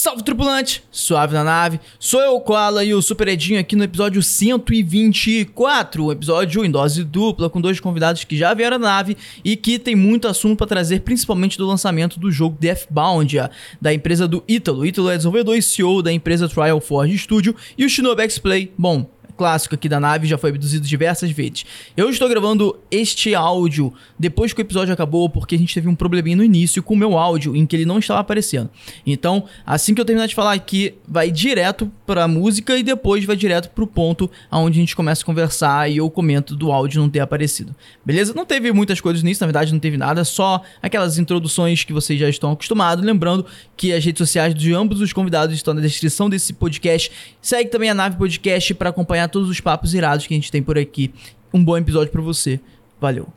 Salve tripulante, suave na nave, sou eu, Koala e o Super Edinho aqui no episódio 124, um episódio em dose dupla com dois convidados que já vieram na nave e que tem muito assunto para trazer, principalmente do lançamento do jogo Deathbound, da empresa do Ítalo. Ítalo é desenvolvedor e CEO da empresa Trial Forge Studio e o Shinobi X-Play, bom, clássico aqui da nave já foi abduzido diversas vezes. Eu estou gravando este áudio depois que o episódio acabou, porque a gente teve um probleminha no início com o meu áudio, em que ele não estava aparecendo. Então, assim que eu terminar de falar aqui, vai direto para a música e depois vai direto para o ponto onde a gente começa a conversar e eu comento do áudio não ter aparecido. Beleza? Não teve muitas coisas nisso, na verdade não teve nada, só aquelas introduções que vocês já estão acostumados. Lembrando que as redes sociais de ambos os convidados estão na descrição desse podcast. Segue também a Nave Podcast para acompanhar todos os papos irados que a gente tem por aqui. Um bom episódio para você. Valeu.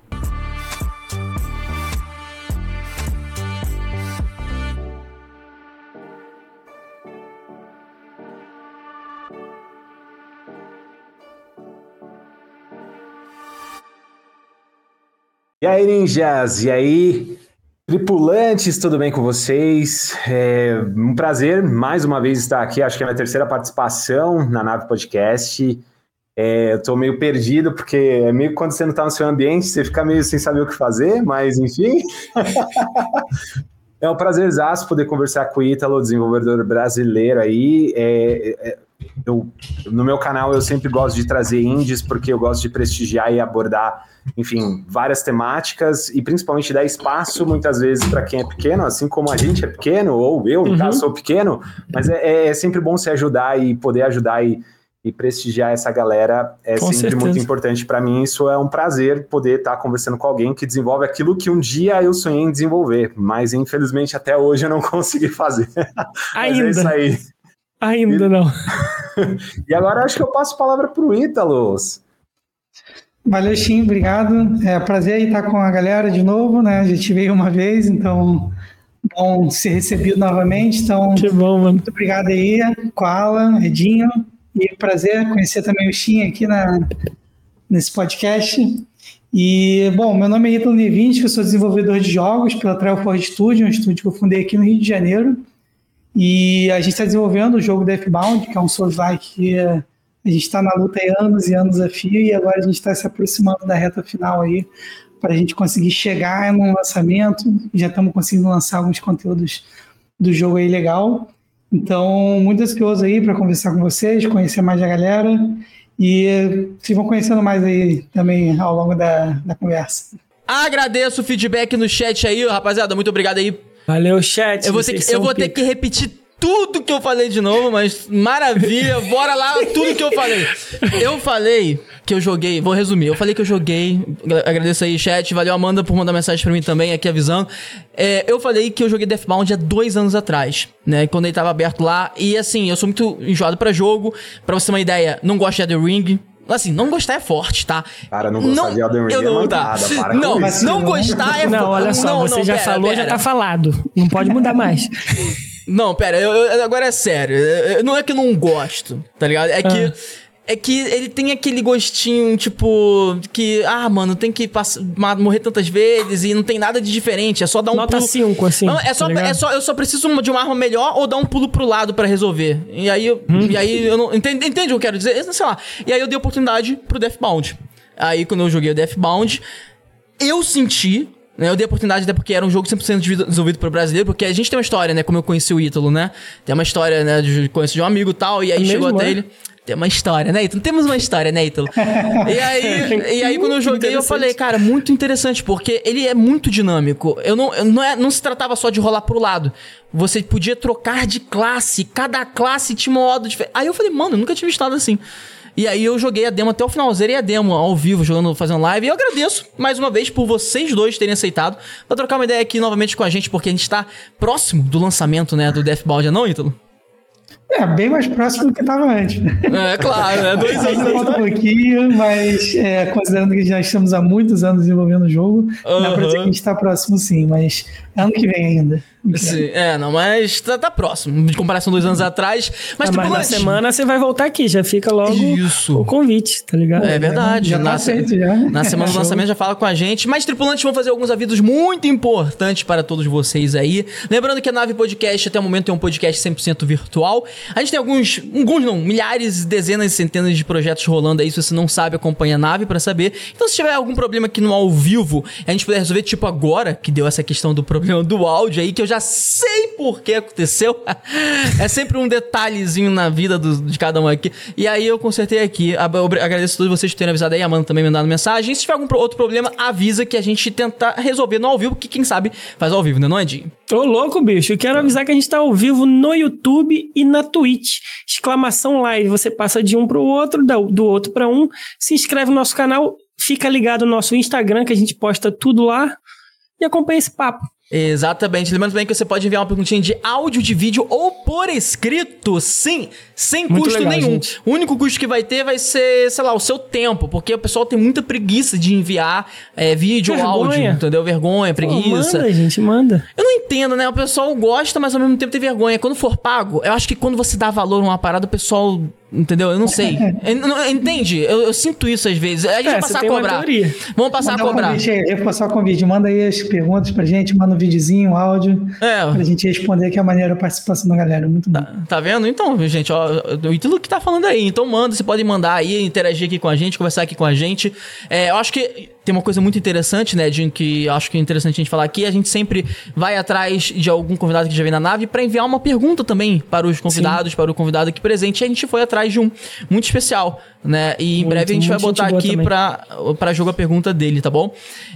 E aí, ninjas? E aí, tripulantes, tudo bem com vocês? É um prazer mais uma vez estar aqui. Acho que é a minha terceira participação na Nave Podcast. É, eu tô meio perdido, porque é meio quando você não tá no seu ambiente, você fica meio sem saber o que fazer, mas enfim. é um prazerzaço poder conversar com o Ítalo, desenvolvedor brasileiro aí. É, é, eu, no meu canal eu sempre gosto de trazer indies, porque eu gosto de prestigiar e abordar, enfim, várias temáticas e principalmente dar espaço muitas vezes para quem é pequeno, assim como a gente é pequeno, ou eu, uhum. caso, sou pequeno, mas é, é sempre bom se ajudar e poder ajudar e e prestigiar essa galera é com sempre certeza. muito importante para mim. Isso é um prazer poder estar tá conversando com alguém que desenvolve aquilo que um dia eu sonhei em desenvolver, mas infelizmente até hoje eu não consegui fazer. Ainda. é isso aí. Ainda e... não. e agora acho que eu passo a palavra para o Ítalos. Valeu, Xim, obrigado. É um prazer estar com a galera de novo, né? A gente veio uma vez, então bom ser recebido novamente. Então, que bom, mano. Muito obrigado aí, Koala, Edinho. E prazer conhecer também o Shin aqui na, nesse podcast. E, bom, meu nome é Ítalo Nevinski, eu sou desenvolvedor de jogos pela Trailforge Studio, um estúdio que eu fundei aqui no Rio de Janeiro. E a gente está desenvolvendo o jogo Deathbound, que é um Souls-like que a gente está na luta há anos e anos a fio, e agora a gente está se aproximando da reta final aí, para a gente conseguir chegar no lançamento. Já estamos conseguindo lançar alguns conteúdos do jogo aí legal. Então, muito ansioso aí para conversar com vocês, conhecer mais a galera e vocês vão conhecendo mais aí também ao longo da, da conversa. Agradeço o feedback no chat aí, rapaziada. Muito obrigado aí. Valeu, chat. Eu vou, ter que, eu vou ter que repetir tudo que eu falei de novo, mas maravilha. Bora lá, tudo que eu falei. Eu falei que eu joguei, vou resumir. Eu falei que eu joguei, agradeço aí, chat. Valeu, Amanda, por mandar mensagem pra mim também, aqui avisando. É, eu falei que eu joguei Deathbound há dois anos atrás, né? Quando ele tava aberto lá. E assim, eu sou muito enjoado para jogo. Pra você ter uma ideia, não gosto de Elden Ring. Assim, não gostar é forte, tá? Cara, não gostar não, de Elden Ring eu não, é tá. para Não, mas não gostar é forte. Não, olha só, não, você não, já pera, falou, pera. já tá falado. Não pode mudar mais. Não, pera, eu, eu, agora é sério. Eu, não é que eu não gosto, tá ligado? É que. É que ele tem aquele gostinho, tipo, que, ah, mano, tem que passar, morrer tantas vezes e não tem nada de diferente, é só dar um Nota pulo. 5, assim. Não, é, só, tá é só, eu só preciso de uma arma melhor ou dar um pulo pro lado para resolver. E aí, hum. e aí eu não. Entende, entende o que eu quero dizer? Sei lá. E aí eu dei oportunidade pro Deathbound. Aí quando eu joguei o Deathbound, eu senti né, eu dei a oportunidade até porque era um jogo 100% desenvolvido para brasileiro, porque a gente tem uma história, né? Como eu conheci o Ítalo, né? Tem uma história, né? De conhecer de um amigo e tal, e aí é chegou até é? ele. Tem uma história, né, Ítalo? Temos uma história, né, Ítalo? e aí, e aí quando eu joguei, eu falei, cara, muito interessante, porque ele é muito dinâmico. Eu não, eu não, é, não se tratava só de rolar pro lado. Você podia trocar de classe, cada classe tinha um modo diferente. Aí eu falei, mano, eu nunca tinha visto nada assim. E aí eu joguei a demo até o final, zerei a demo ao vivo, jogando, fazendo live. E eu agradeço mais uma vez por vocês dois terem aceitado pra trocar uma ideia aqui novamente com a gente, porque a gente tá próximo do lançamento, né, do Deathbound, não, Ítalo? É, bem mais próximo do que estava antes. Né? É, claro, é dois anos. Ainda falta um pouquinho, mas é, considerando que já estamos há muitos anos desenvolvendo o jogo, uhum. dá pra dizer que a gente está próximo sim, mas ano que vem ainda. Sim, é, não, mas tá, tá próximo. De comparação dois anos atrás. Mas, Ah, mas na semana você vai voltar aqui, já fica logo Isso. o convite, tá ligado? É verdade. Já na, tá se- feito, já. na semana do lançamento já fala com a gente. Mas, tripulantes, vão fazer alguns avisos muito importantes para todos vocês aí. Lembrando que a Nave Podcast, até o momento, é um podcast 100% virtual. A gente tem alguns, alguns não, milhares, dezenas, centenas de projetos rolando aí. Se você não sabe, acompanha a Nave para saber. Então, se tiver algum problema aqui no ao vivo, a gente puder resolver, tipo agora, que deu essa questão do problema do áudio aí, que eu já sei por que aconteceu. é sempre um detalhezinho na vida do- de cada um aqui. E aí eu consertei aqui. Agradeço a todos vocês por terem avisado aí. A Amanda também me mandando mensagem. Se tiver algum outro problema, avisa que a gente tenta resolver no ao vivo, que quem sabe faz ao vivo, né, não é, Dinho? Ô, louco, bicho. Eu quero avisar que a gente tá ao vivo no YouTube e na Twitch. Exclamação live. Você passa de um pro outro, do outro pra um. Se inscreve no nosso canal, fica ligado no nosso Instagram, que a gente posta tudo lá. E acompanha esse papo. Exatamente. Lembrando também que você pode enviar uma perguntinha de áudio, de vídeo ou por escrito, sim, sem Muito custo legal, nenhum. gente. O único custo que vai ter vai ser, sei lá, o seu tempo, porque o pessoal tem muita preguiça de enviar é, vídeo ou áudio, entendeu? Vergonha, Pô, preguiça. manda, gente, manda. Eu não entendo, né? O pessoal gosta, mas ao mesmo tempo tem vergonha. Quando for pago, eu acho que quando você dá valor a uma parada, o pessoal. Entendeu? Eu não sei. Não- Entende? Eu, eu sinto isso às vezes. A gente É, vai passar a cobrar. Vamos passar Mandar a um cobrar. convite aí, eu vou passar o convite. Manda aí as perguntas pra gente, manda um videozinho, um áudio, É, pra gente responder, que é a maneira a participação da galera. Muito bom. Tá vendo? Então, gente, ó, o Ítalo que tá falando aí. Então manda, você pode mandar aí, interagir aqui com a gente, conversar aqui com a gente. É, eu acho que tem uma coisa muito interessante, né, Jim, que acho que é interessante a gente falar aqui. A gente sempre vai atrás de algum convidado que já vem na nave pra enviar uma pergunta também para os convidados, para o convidado aqui presente. E a gente foi atrás de um muito especial, né? E em Muito, breve a gente vai botar aqui pra jogo a pergunta dele, tá bom?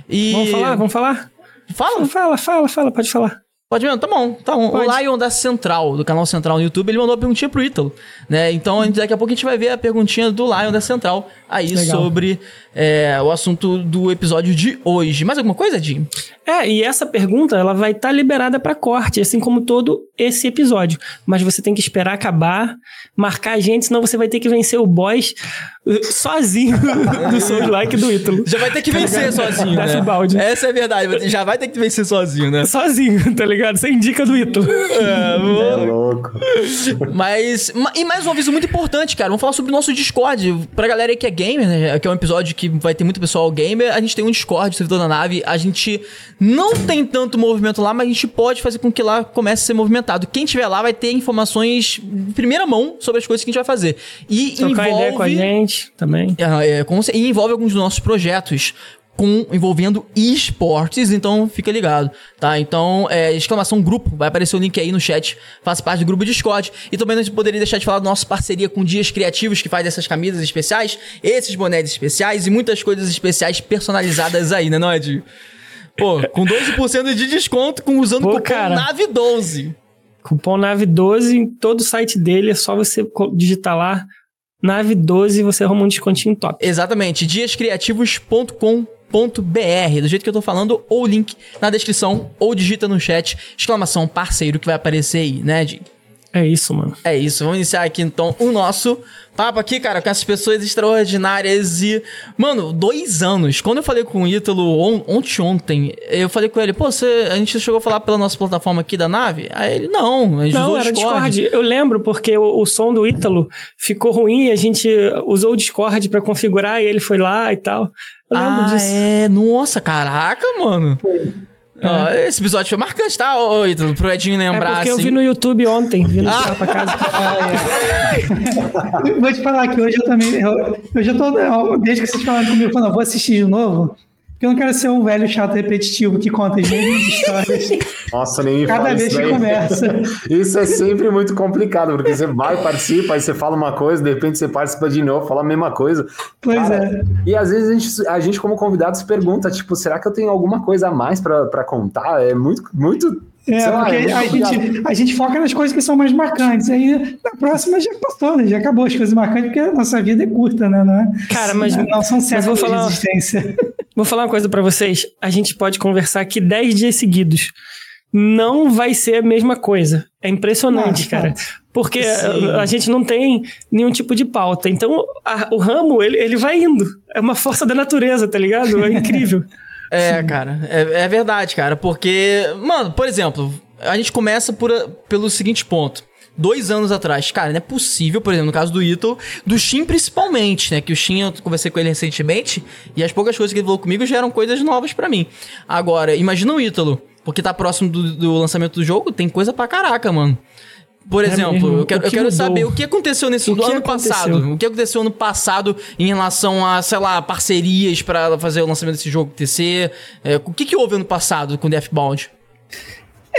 E... Vamos falar? Vamos falar? Fala, Fala, fala, fala, pode falar. Pode mesmo? Tá bom. Tá bom. Pode. O Lion da Central, do canal Central no YouTube, ele mandou uma perguntinha pro Ítalo, né? Então, daqui a pouco a gente vai ver a perguntinha do Lion da Central aí Legal. sobre é, o assunto do episódio de hoje. Mais alguma coisa, Jim? É, e essa pergunta ela vai estar liberada para corte, assim como todo esse episódio. Mas você tem que esperar acabar, marcar a gente, senão você vai ter que vencer o boss uh, sozinho do Souls Like do Ítalo. Já vai ter que vencer sozinho, né? Deathbound. Essa é a verdade. Já vai ter que vencer sozinho, né? Sozinho, tá ligado? Sem dica do Ítalo. É, É louco. Mas, ma- e mais um aviso muito importante, cara. Vamos falar sobre o nosso Discord. Pra galera aí que é gamer, né? Que é um episódio que vai ter muito pessoal gamer. A gente tem um Discord, servidor da nave. A gente não tem tanto movimento lá, mas a gente pode fazer com que lá comece a ser movimentado. Quem tiver lá vai ter informações de primeira mão sobre as coisas que a gente vai fazer. E Trocar ideia com a envolve. gente também. É, cer- e envolve alguns dos nossos projetos com envolvendo esportes, então fica ligado, tá? Então, é, exclamação grupo, vai aparecer o link aí no chat, faça parte do grupo Discord. E também não poderia deixar de falar da nossa parceria com Dias Criativos, que faz essas camisas especiais, esses bonés especiais e muitas coisas especiais personalizadas aí, né, não é, Dio? Pô, com 12% de desconto com, usando Pô, o cupom cara. NAVE12. Cupom NAVE12 em todo o site dele, é só você digitar lá NAVE12 e você arruma um descontinho top. Exatamente, diascriativos.com.br, do jeito que eu tô falando, ou o link na descrição, ou digita no chat, exclamação parceiro que vai aparecer aí, né, Di? É isso, mano. É isso, vamos iniciar aqui então o nosso papo aqui, cara, com essas pessoas extraordinárias e... Mano, dois anos, quando eu falei com o Ítalo on, ontem, ontem, eu falei com ele, pô, você, a gente chegou a falar pela nossa plataforma aqui da nave? Aí ele, não, a gente Não, era Discord. Discord. Eu lembro porque o, o som do Ítalo ficou ruim, a gente usou o Discord pra configurar e ele foi lá e tal. Eu lembro Ah, disso. é, nossa, caraca, mano. Ó, esse episódio foi marcante, tá, ô, Ítalo, pro Edinho É lembrar, porque eu assim. vi no YouTube ontem, vindo Ah. ah. pra casa. Eu Vou te falar que hoje eu também. Eu, eu já tô. eu- Desde que vocês falaram comigo, eu falei, não, vou assistir de novo. Porque eu não quero ser um velho chato repetitivo que conta as mesmas histórias Nossa, nem me cada vez que daí. conversa. Isso é sempre muito complicado, porque você vai, participa, aí você fala uma coisa, de repente você participa de novo, fala a mesma coisa. Pois Cara, é. E às vezes a gente, a gente, como convidado, se pergunta, tipo, será que eu tenho alguma coisa a mais pra, pra contar? É muito, muito. É, sei lá, porque é muito a, gente, a gente foca nas coisas que são mais marcantes. Aí na próxima já passou, né? Já acabou as coisas marcantes, porque a nossa vida é curta, né? Não, é? Cara, mas- não são mas vou séculos falar- de existência. Vou falar uma coisa pra vocês. A gente pode conversar aqui 10 dias seguidos. Não vai ser a mesma coisa. É impressionante, cara. Porque a, a gente não tem nenhum tipo de pauta. Então, a- o ramo, ele, ele vai indo. É uma força da natureza, tá ligado? É incrível. É, cara, é, é verdade, cara, porque, mano, por exemplo, a gente começa por, pelo seguinte ponto. Dois anos atrás, cara, não é possível, por exemplo, no caso do Ito, do Shin principalmente, né? Que o Shin, eu conversei com ele recentemente, e as poucas coisas que ele falou comigo já eram coisas novas para mim. Agora, imagina o Ítalo, porque tá próximo do, do lançamento do jogo, tem coisa pra caraca, mano. Por É exemplo, mesmo? eu quero, que eu quero saber o que aconteceu nesse O do ano aconteceu? passado. O que aconteceu ano passado em relação a, sei lá, parcerias pra fazer o lançamento desse jogo TC. É, o que, que houve ano passado com Deathbound?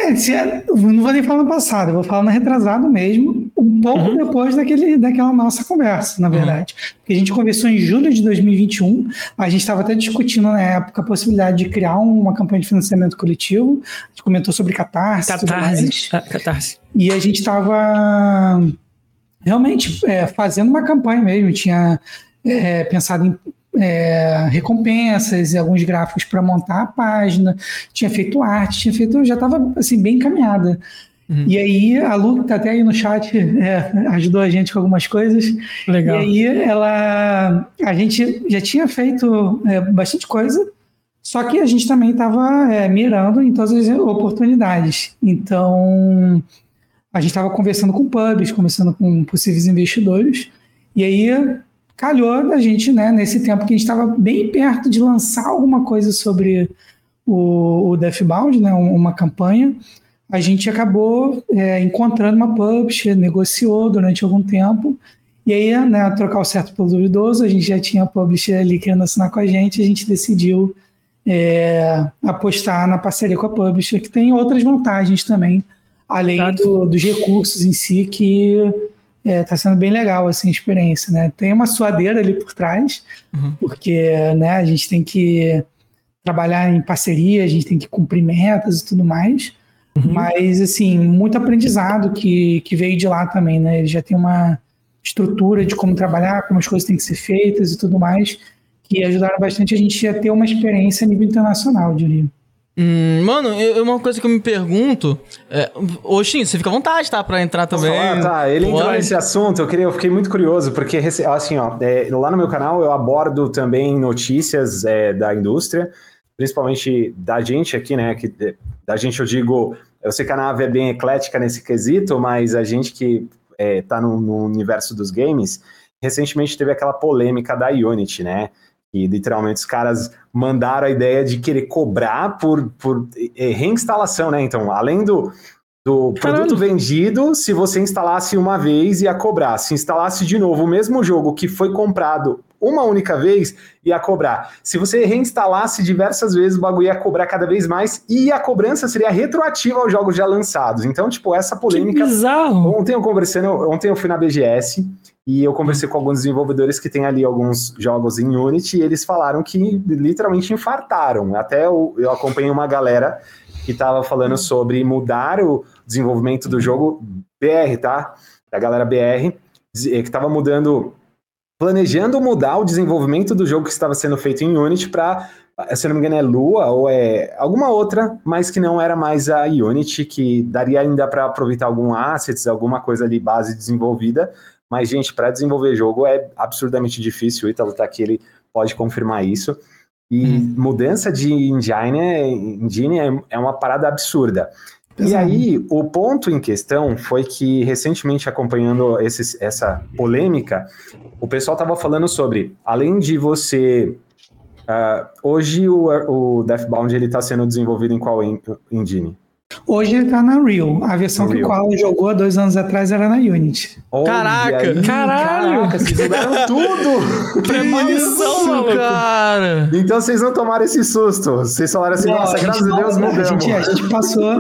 É, se é- não vou nem falar no passado, eu vou falar no retrasado mesmo, um pouco depois daquele, daquela nossa conversa, na verdade. Porque a gente conversou em julho de 2021, a gente estava até discutindo na época a possibilidade de criar uma campanha de financiamento coletivo, a gente comentou sobre catarse. Catarse. Ah, Catarse. E a gente estava realmente é, fazendo uma campanha mesmo, tinha é, pensado em é, recompensas e alguns gráficos para montar a página, tinha feito arte, tinha feito, já estava assim, bem encaminhada. E aí a Lu, que está até aí no chat, é, ajudou a gente com algumas coisas. Legal. E aí ela, a gente já tinha feito é, bastante coisa, só que a gente também estava mirando em todas as oportunidades. Então a gente estava conversando com pubs, conversando com possíveis investidores, e aí calhou da gente, né, nesse tempo que a gente estava bem perto de lançar alguma coisa sobre o, o Deathbound, né, uma campanha, a gente acabou é, encontrando uma publisher, negociou durante algum tempo, e aí, né, trocar o certo pelo duvidoso, a gente já tinha a publisher ali querendo assinar com a gente, a gente decidiu é, apostar na parceria com a publisher, que tem outras vantagens também, além do- dos recursos em si, que está sendo bem legal assim, a experiência. Né? Tem uma suadeira ali por trás, porque né, a gente tem que trabalhar em parceria, a gente tem que cumprir metas e tudo mais. Mas, assim, muito aprendizado que, que veio de lá também, né? Ele já tem uma estrutura de como trabalhar, como as coisas têm que ser feitas e tudo mais, que ajudaram bastante a gente a ter uma experiência a nível internacional, eu diria. Hum, mano, eu- uma coisa que eu me pergunto. É, Shin, você fica à vontade, tá? Pra entrar também. Ah, tá. Ele entrou nesse assunto, eu, queria, eu fiquei muito curioso, porque assim, ó, é, lá no meu canal eu abordo também notícias é, da indústria, principalmente da gente aqui, né? Que, da gente eu digo, eu sei que a nave é bem eclética nesse quesito, mas a gente que é, tá no, no universo dos games, recentemente teve aquela polêmica da Unity, né? E literalmente os caras mandaram a ideia de querer cobrar por, por é, reinstalação, né? Então, além do, do Caralho. produto vendido, se você instalasse uma vez, ia cobrar. Se instalasse de novo o mesmo jogo que foi comprado uma única vez, ia cobrar. Se você reinstalasse diversas vezes, o bagulho ia cobrar cada vez mais e a cobrança seria retroativa aos jogos já lançados. Então, tipo, essa Que polêmica bizarro. Ontem eu conversando, ontem eu fui na BGS e eu conversei com alguns desenvolvedores que têm ali alguns jogos em Unity e eles falaram que literalmente infartaram. Até eu, eu acompanhei uma galera que estava falando sobre mudar o desenvolvimento do jogo BR, tá? Da galera BR, que estava mudando, planejando mudar o desenvolvimento do jogo que estava sendo feito em Unity para se eu não me engano, é Lua ou é alguma outra, mas que não era mais a Unity, que daria ainda para aproveitar algum assets, alguma coisa ali, base desenvolvida. Mas, gente, para desenvolver jogo é absurdamente difícil. O Ítalo tá aqui, ele pode confirmar isso. E mudança de engine, é- engine é, é uma parada absurda. E aí, o ponto em questão foi que, recentemente, acompanhando esses- essa polêmica, o pessoal estava falando sobre, além de você. ah, hoje o, o Deathbound está sendo desenvolvido em qual en- engine? Hoje ele tá na Unreal. A versão que o. Koala jogou há dois anos atrás era na Unity. Olha Caraca! aí, Caralho! Caraca, vocês mudaram tudo! Premonição, maluco. cara! Então vocês não tomaram esse susto. Vocês falaram assim, Não, nossa, a graças a Deus a mudamos. gente, a gente passou.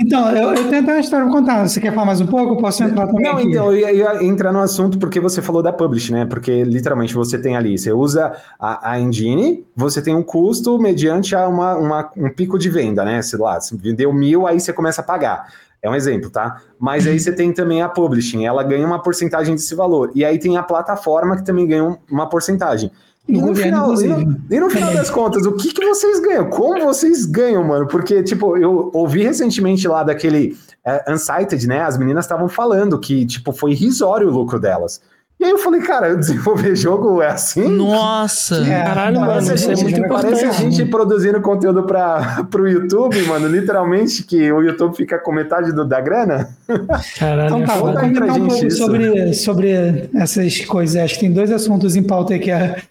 Então, eu, eu tenho até uma história pra contar. Você quer falar mais um pouco? Eu posso entrar também Não, aqui. então, eu ia, ia entrar no assunto porque você falou da Publish, né? Porque literalmente você tem ali, você usa a, a engine, você tem um custo mediante a uma, uma- um pico de venda, né? Sei lá, você vendeu mil, aí você começa a pagar. É um exemplo, tá? Mas aí você tem também a publishing, ela ganha uma porcentagem desse valor. E aí tem a plataforma que também ganha um- uma porcentagem. E no final, e no, e no final das contas, o que, que vocês ganham? Como vocês ganham, mano? Porque, tipo, eu ouvi recentemente lá daquele é, Unsighted, né? As meninas estavam falando que, tipo, foi irrisório o lucro delas. E aí eu falei, cara, desenvolver jogo é assim? Nossa! É, Caralho, mano, Parece, a isso é gente, muito importante. parece a gente produzindo conteúdo para o YouTube, mano. Literalmente, que o YouTube fica com metade do, da grana. Caralho, Então tá, é aí pra comentar um gente pouco isso. sobre, sobre essas coisas. Acho que tem dois assuntos em pauta aí, que é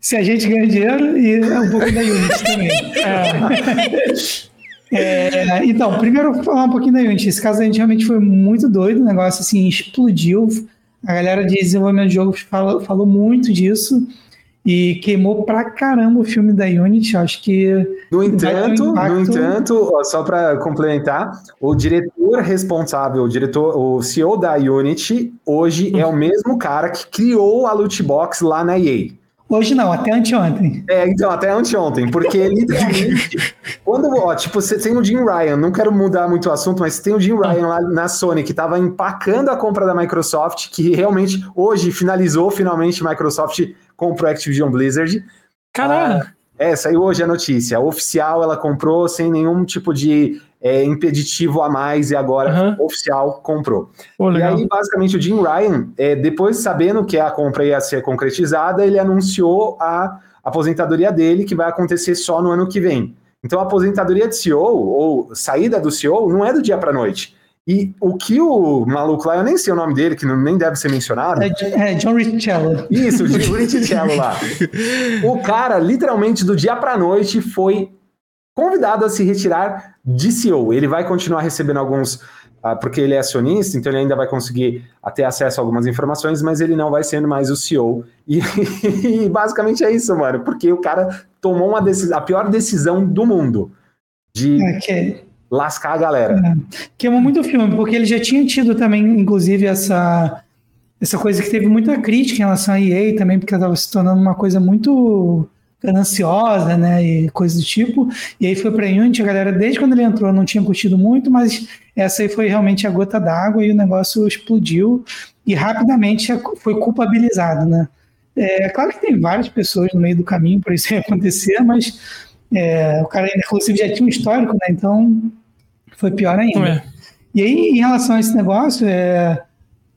se a gente ganha dinheiro e um pouco da Unity também. É, então, primeiro vou falar um pouquinho da Unity. Esse caso da Unity realmente foi muito doido, o negócio assim explodiu. A galera de desenvolvimento de jogos falou, falou muito disso e queimou pra caramba o filme da Unity. Acho que No ter um entanto, no entanto, ó, só para complementar, o diretor responsável, o diretor, o CEO da Unity, hoje é o mesmo cara que criou a loot box lá na EA. Hoje não, até anteontem. É, então, até anteontem, porque literalmente, quando, ó, tipo, você tem o Jim Ryan, não quero mudar muito o assunto, mas tem o Jim Ryan lá na Sony, que tava empacando a compra da Microsoft, que realmente, hoje, finalizou, finalmente, Microsoft comprou a Activision Blizzard. Caralho. É, saiu hoje a notícia. Oficial, ela comprou sem nenhum tipo de é, impeditivo a mais, e agora, Aham. oficial, comprou. Pô, E aí, basicamente, o Jim Ryan, é, depois sabendo que a compra ia ser concretizada, ele anunciou a aposentadoria dele, que vai acontecer só no ano que vem. Então, a aposentadoria de CEO, ou saída do CEO, não é do dia para noite. E o que o maluco lá, eu nem sei o nome dele, que não- nem deve ser mencionado. É, é John Richello. Isso, o Jim Richello lá. O cara, literalmente, do dia para noite, foi convidado a se retirar de CEO. Ele vai continuar recebendo alguns, ah, porque ele é acionista, então ele ainda vai conseguir ah, ter acesso a algumas informações, mas ele não vai sendo mais o CEO. E, e basicamente é isso, mano, porque o cara tomou uma decisão, a pior decisão do mundo de É, que, lascar a galera. queimou muito o filme, porque ele já tinha tido também, inclusive, essa, essa coisa que teve muita crítica em relação à EA também, porque ela estava se tornando uma coisa muito gananciosa, né, e coisa do tipo. E aí foi para Unity, a galera, desde quando ele entrou, não tinha curtido muito, mas essa aí foi realmente a gota d'água e o negócio explodiu e rapidamente foi culpabilizado, né. É claro que tem várias pessoas no meio do caminho para isso acontecer, mas é, o cara, inclusive, já tinha um histórico, né, então foi pior ainda. É. E aí, em relação a esse negócio, é,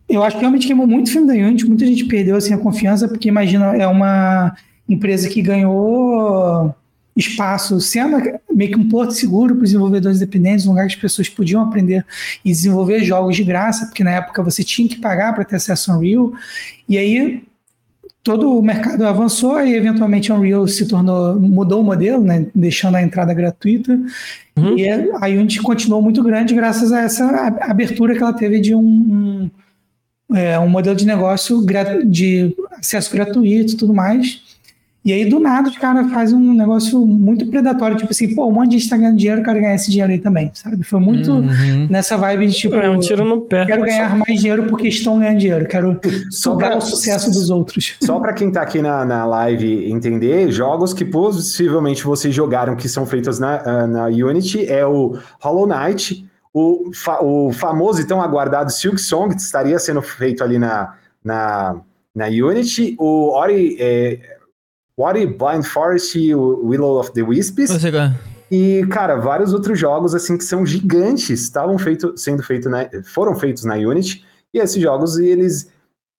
eu acho que realmente queimou muito o filme da Unity, muita gente perdeu assim, a confiança, porque imagina, é uma empresa que ganhou espaço, sendo meio que um porto seguro para os desenvolvedores independentes, um lugar que as pessoas podiam aprender e desenvolver jogos de graça, porque na época você tinha que pagar para ter acesso ao Unreal, e aí todo o mercado avançou e eventualmente a Unreal se tornou, mudou o modelo, né, deixando a entrada gratuita, Uhum. e a Unity continuou muito grande graças a essa abertura que ela teve de um, um, é, um modelo de negócio de acesso gratuito e tudo mais. E aí, do nada, os caras fazem um negócio muito predatório, tipo assim, pô, um monte de gente tá ganhando dinheiro, eu quero ganhar esse dinheiro aí também, sabe? Foi muito Uhum. nessa vibe de tipo, É um tiro no pé. quero ganhar mais dinheiro porque estão ganhando dinheiro, quero Só sugar pra- o sucesso dos outros. Só para quem tá aqui na, na live entender, jogos que possivelmente vocês jogaram que são feitos na, ah, na Unity é o Hollow Knight, o, fa- o famoso e tão aguardado Silk Song, que estaria sendo feito ali na, na, na Unity, o Ori, é, Ori Blind Forest e o Willow of the Wisps, Você, e, cara, vários outros jogos assim que são gigantes, estavam feito, sendo feitos na, foram feitos na Unity, e esses jogos eles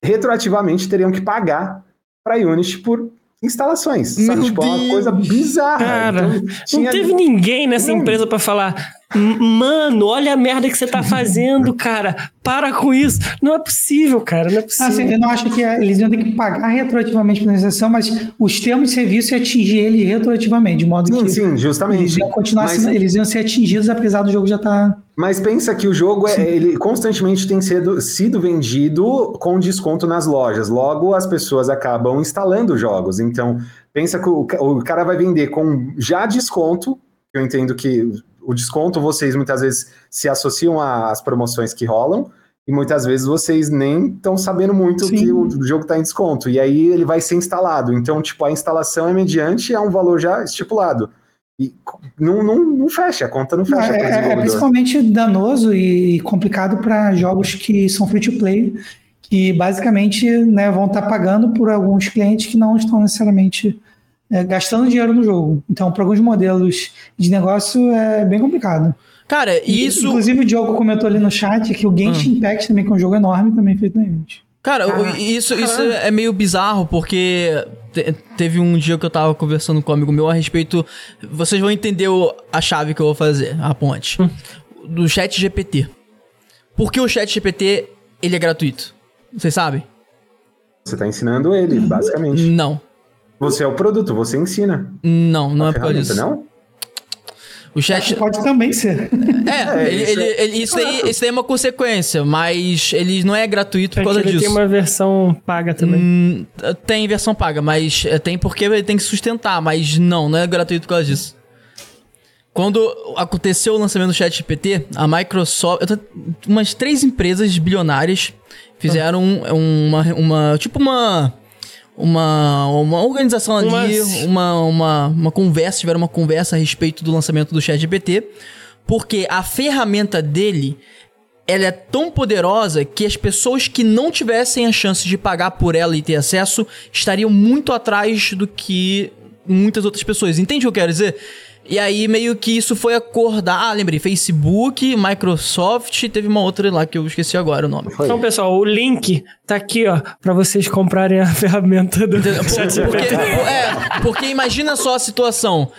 retroativamente teriam que pagar para a Unity por instalações, sabe? Meu Tipo, é uma Deus. coisa bizarra. Cara, Então, tinha- Não teve ninguém nessa Não. empresa pra falar. "M- Mano, olha a merda que você tá fazendo, cara. Para com isso. Não é possível, cara. Não é possível. Assim, eu não acho que eles iam ter que pagar retroativamente pela negociação, mas os termos de serviço iam atingir ele retroativamente, de modo Sim, que sim, eles justamente. iam continuar Mas- sendo- eles iam ser atingidos apesar do jogo já tá estar. Mas pensa que o jogo é, ele constantemente tem sido, sido vendido com desconto nas lojas. Logo, as pessoas acabam instalando jogos. Então, pensa que o, o cara vai vender com já desconto. Eu entendo que o desconto vocês muitas vezes se associam às promoções que rolam. E muitas vezes vocês nem estão sabendo muito Sim. que o jogo está em desconto. E aí ele vai ser instalado. Então, tipo, a instalação é mediante a um valor já estipulado. E não, não, não fecha, a conta não fecha. É, é- é principalmente danoso e complicado para jogos que são free to play, que basicamente né, vão estar pagando por alguns clientes que não estão necessariamente é, gastando dinheiro no jogo. Então, para alguns modelos de negócio é bem complicado. Cara, isso. Inclusive, o Diogo comentou ali no chat que o Genshin Impact também, que é um jogo enorme, também é feito na Unity. Cara, Ah, isso, isso é meio bizarro, porque te- teve um dia que eu tava conversando com um amigo meu a respeito. Vocês vão entender o- a chave que eu vou fazer, a ponte. Do chat GPT. Por que o chat GPT ele é gratuito? Vocês sabem? Você tá ensinando ele, basicamente. Não. Você é o produto, você ensina. Não, não a é por disso. não? O chat. Pode também ser. É, É, ele- isso ele- é- ele- isso, daí, isso daí é uma consequência, mas ele não é gratuito por É que causa ele disso. tem uma versão paga também. Hum, tem versão paga, mas é, tem porque ele tem que sustentar, mas não, não é gratuito por causa disso. Quando aconteceu o lançamento do ChatGPT, a Microsoft, umas três empresas bilionárias fizeram um- uma, uma tipo uma uma, uma organização ali, Umas- uma, uma, uma conversa, tiveram uma conversa a respeito do lançamento do ChatGPT, porque a ferramenta dele ela é tão poderosa que as pessoas que não tivessem a chance de pagar por ela e ter acesso estariam muito atrás do que muitas outras pessoas. Entende o que eu quero dizer? E aí meio que isso foi acordar. Ah, lembrei, Facebook, Microsoft, teve uma outra lá que eu esqueci agora o nome. Foi. Então, pessoal, o link tá aqui, ó, pra vocês comprarem a ferramenta do Entendeu? Porque, é, porque imagina só a situação.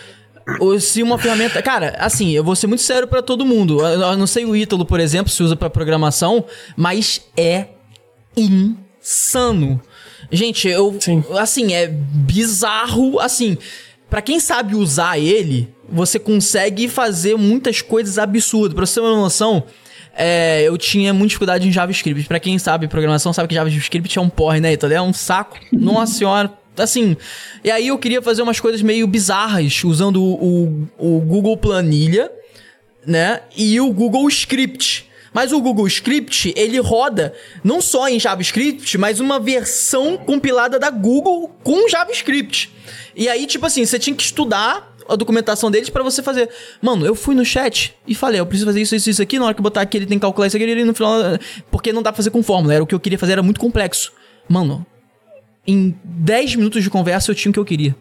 Ou Se uma ferramenta. Cara, assim, eu vou ser muito sério pra todo mundo. Eu não sei o Ítalo, por exemplo, se usa pra programação, mas é insano. Gente, eu. Sim. Assim, é bizarro. Assim, pra quem sabe usar ele, você consegue fazer muitas coisas absurdas. Pra você ter uma noção. é, eu tinha muita dificuldade em JavaScript. Pra quem sabe programação, sabe que JavaScript é um porre, né, Ítalo? É um saco. Nossa senhora. Assim, e aí eu queria fazer umas coisas meio bizarras usando o, o, o Google Planilha, né? E o Google Script. Mas o Google Script, ele roda não só em JavaScript, mas uma versão compilada da Google com JavaScript. E aí, tipo assim, você tinha que estudar a documentação deles pra você fazer. Mano, eu fui no chat e falei, eu preciso fazer isso, isso, isso aqui. Na hora que eu botar aqui, ele tem que calcular isso aqui, ele no final. Porque não dá pra fazer com fórmula. Era o que eu queria fazer, era muito complexo. Mano, em 10 minutos de conversa eu tinha o que eu queria.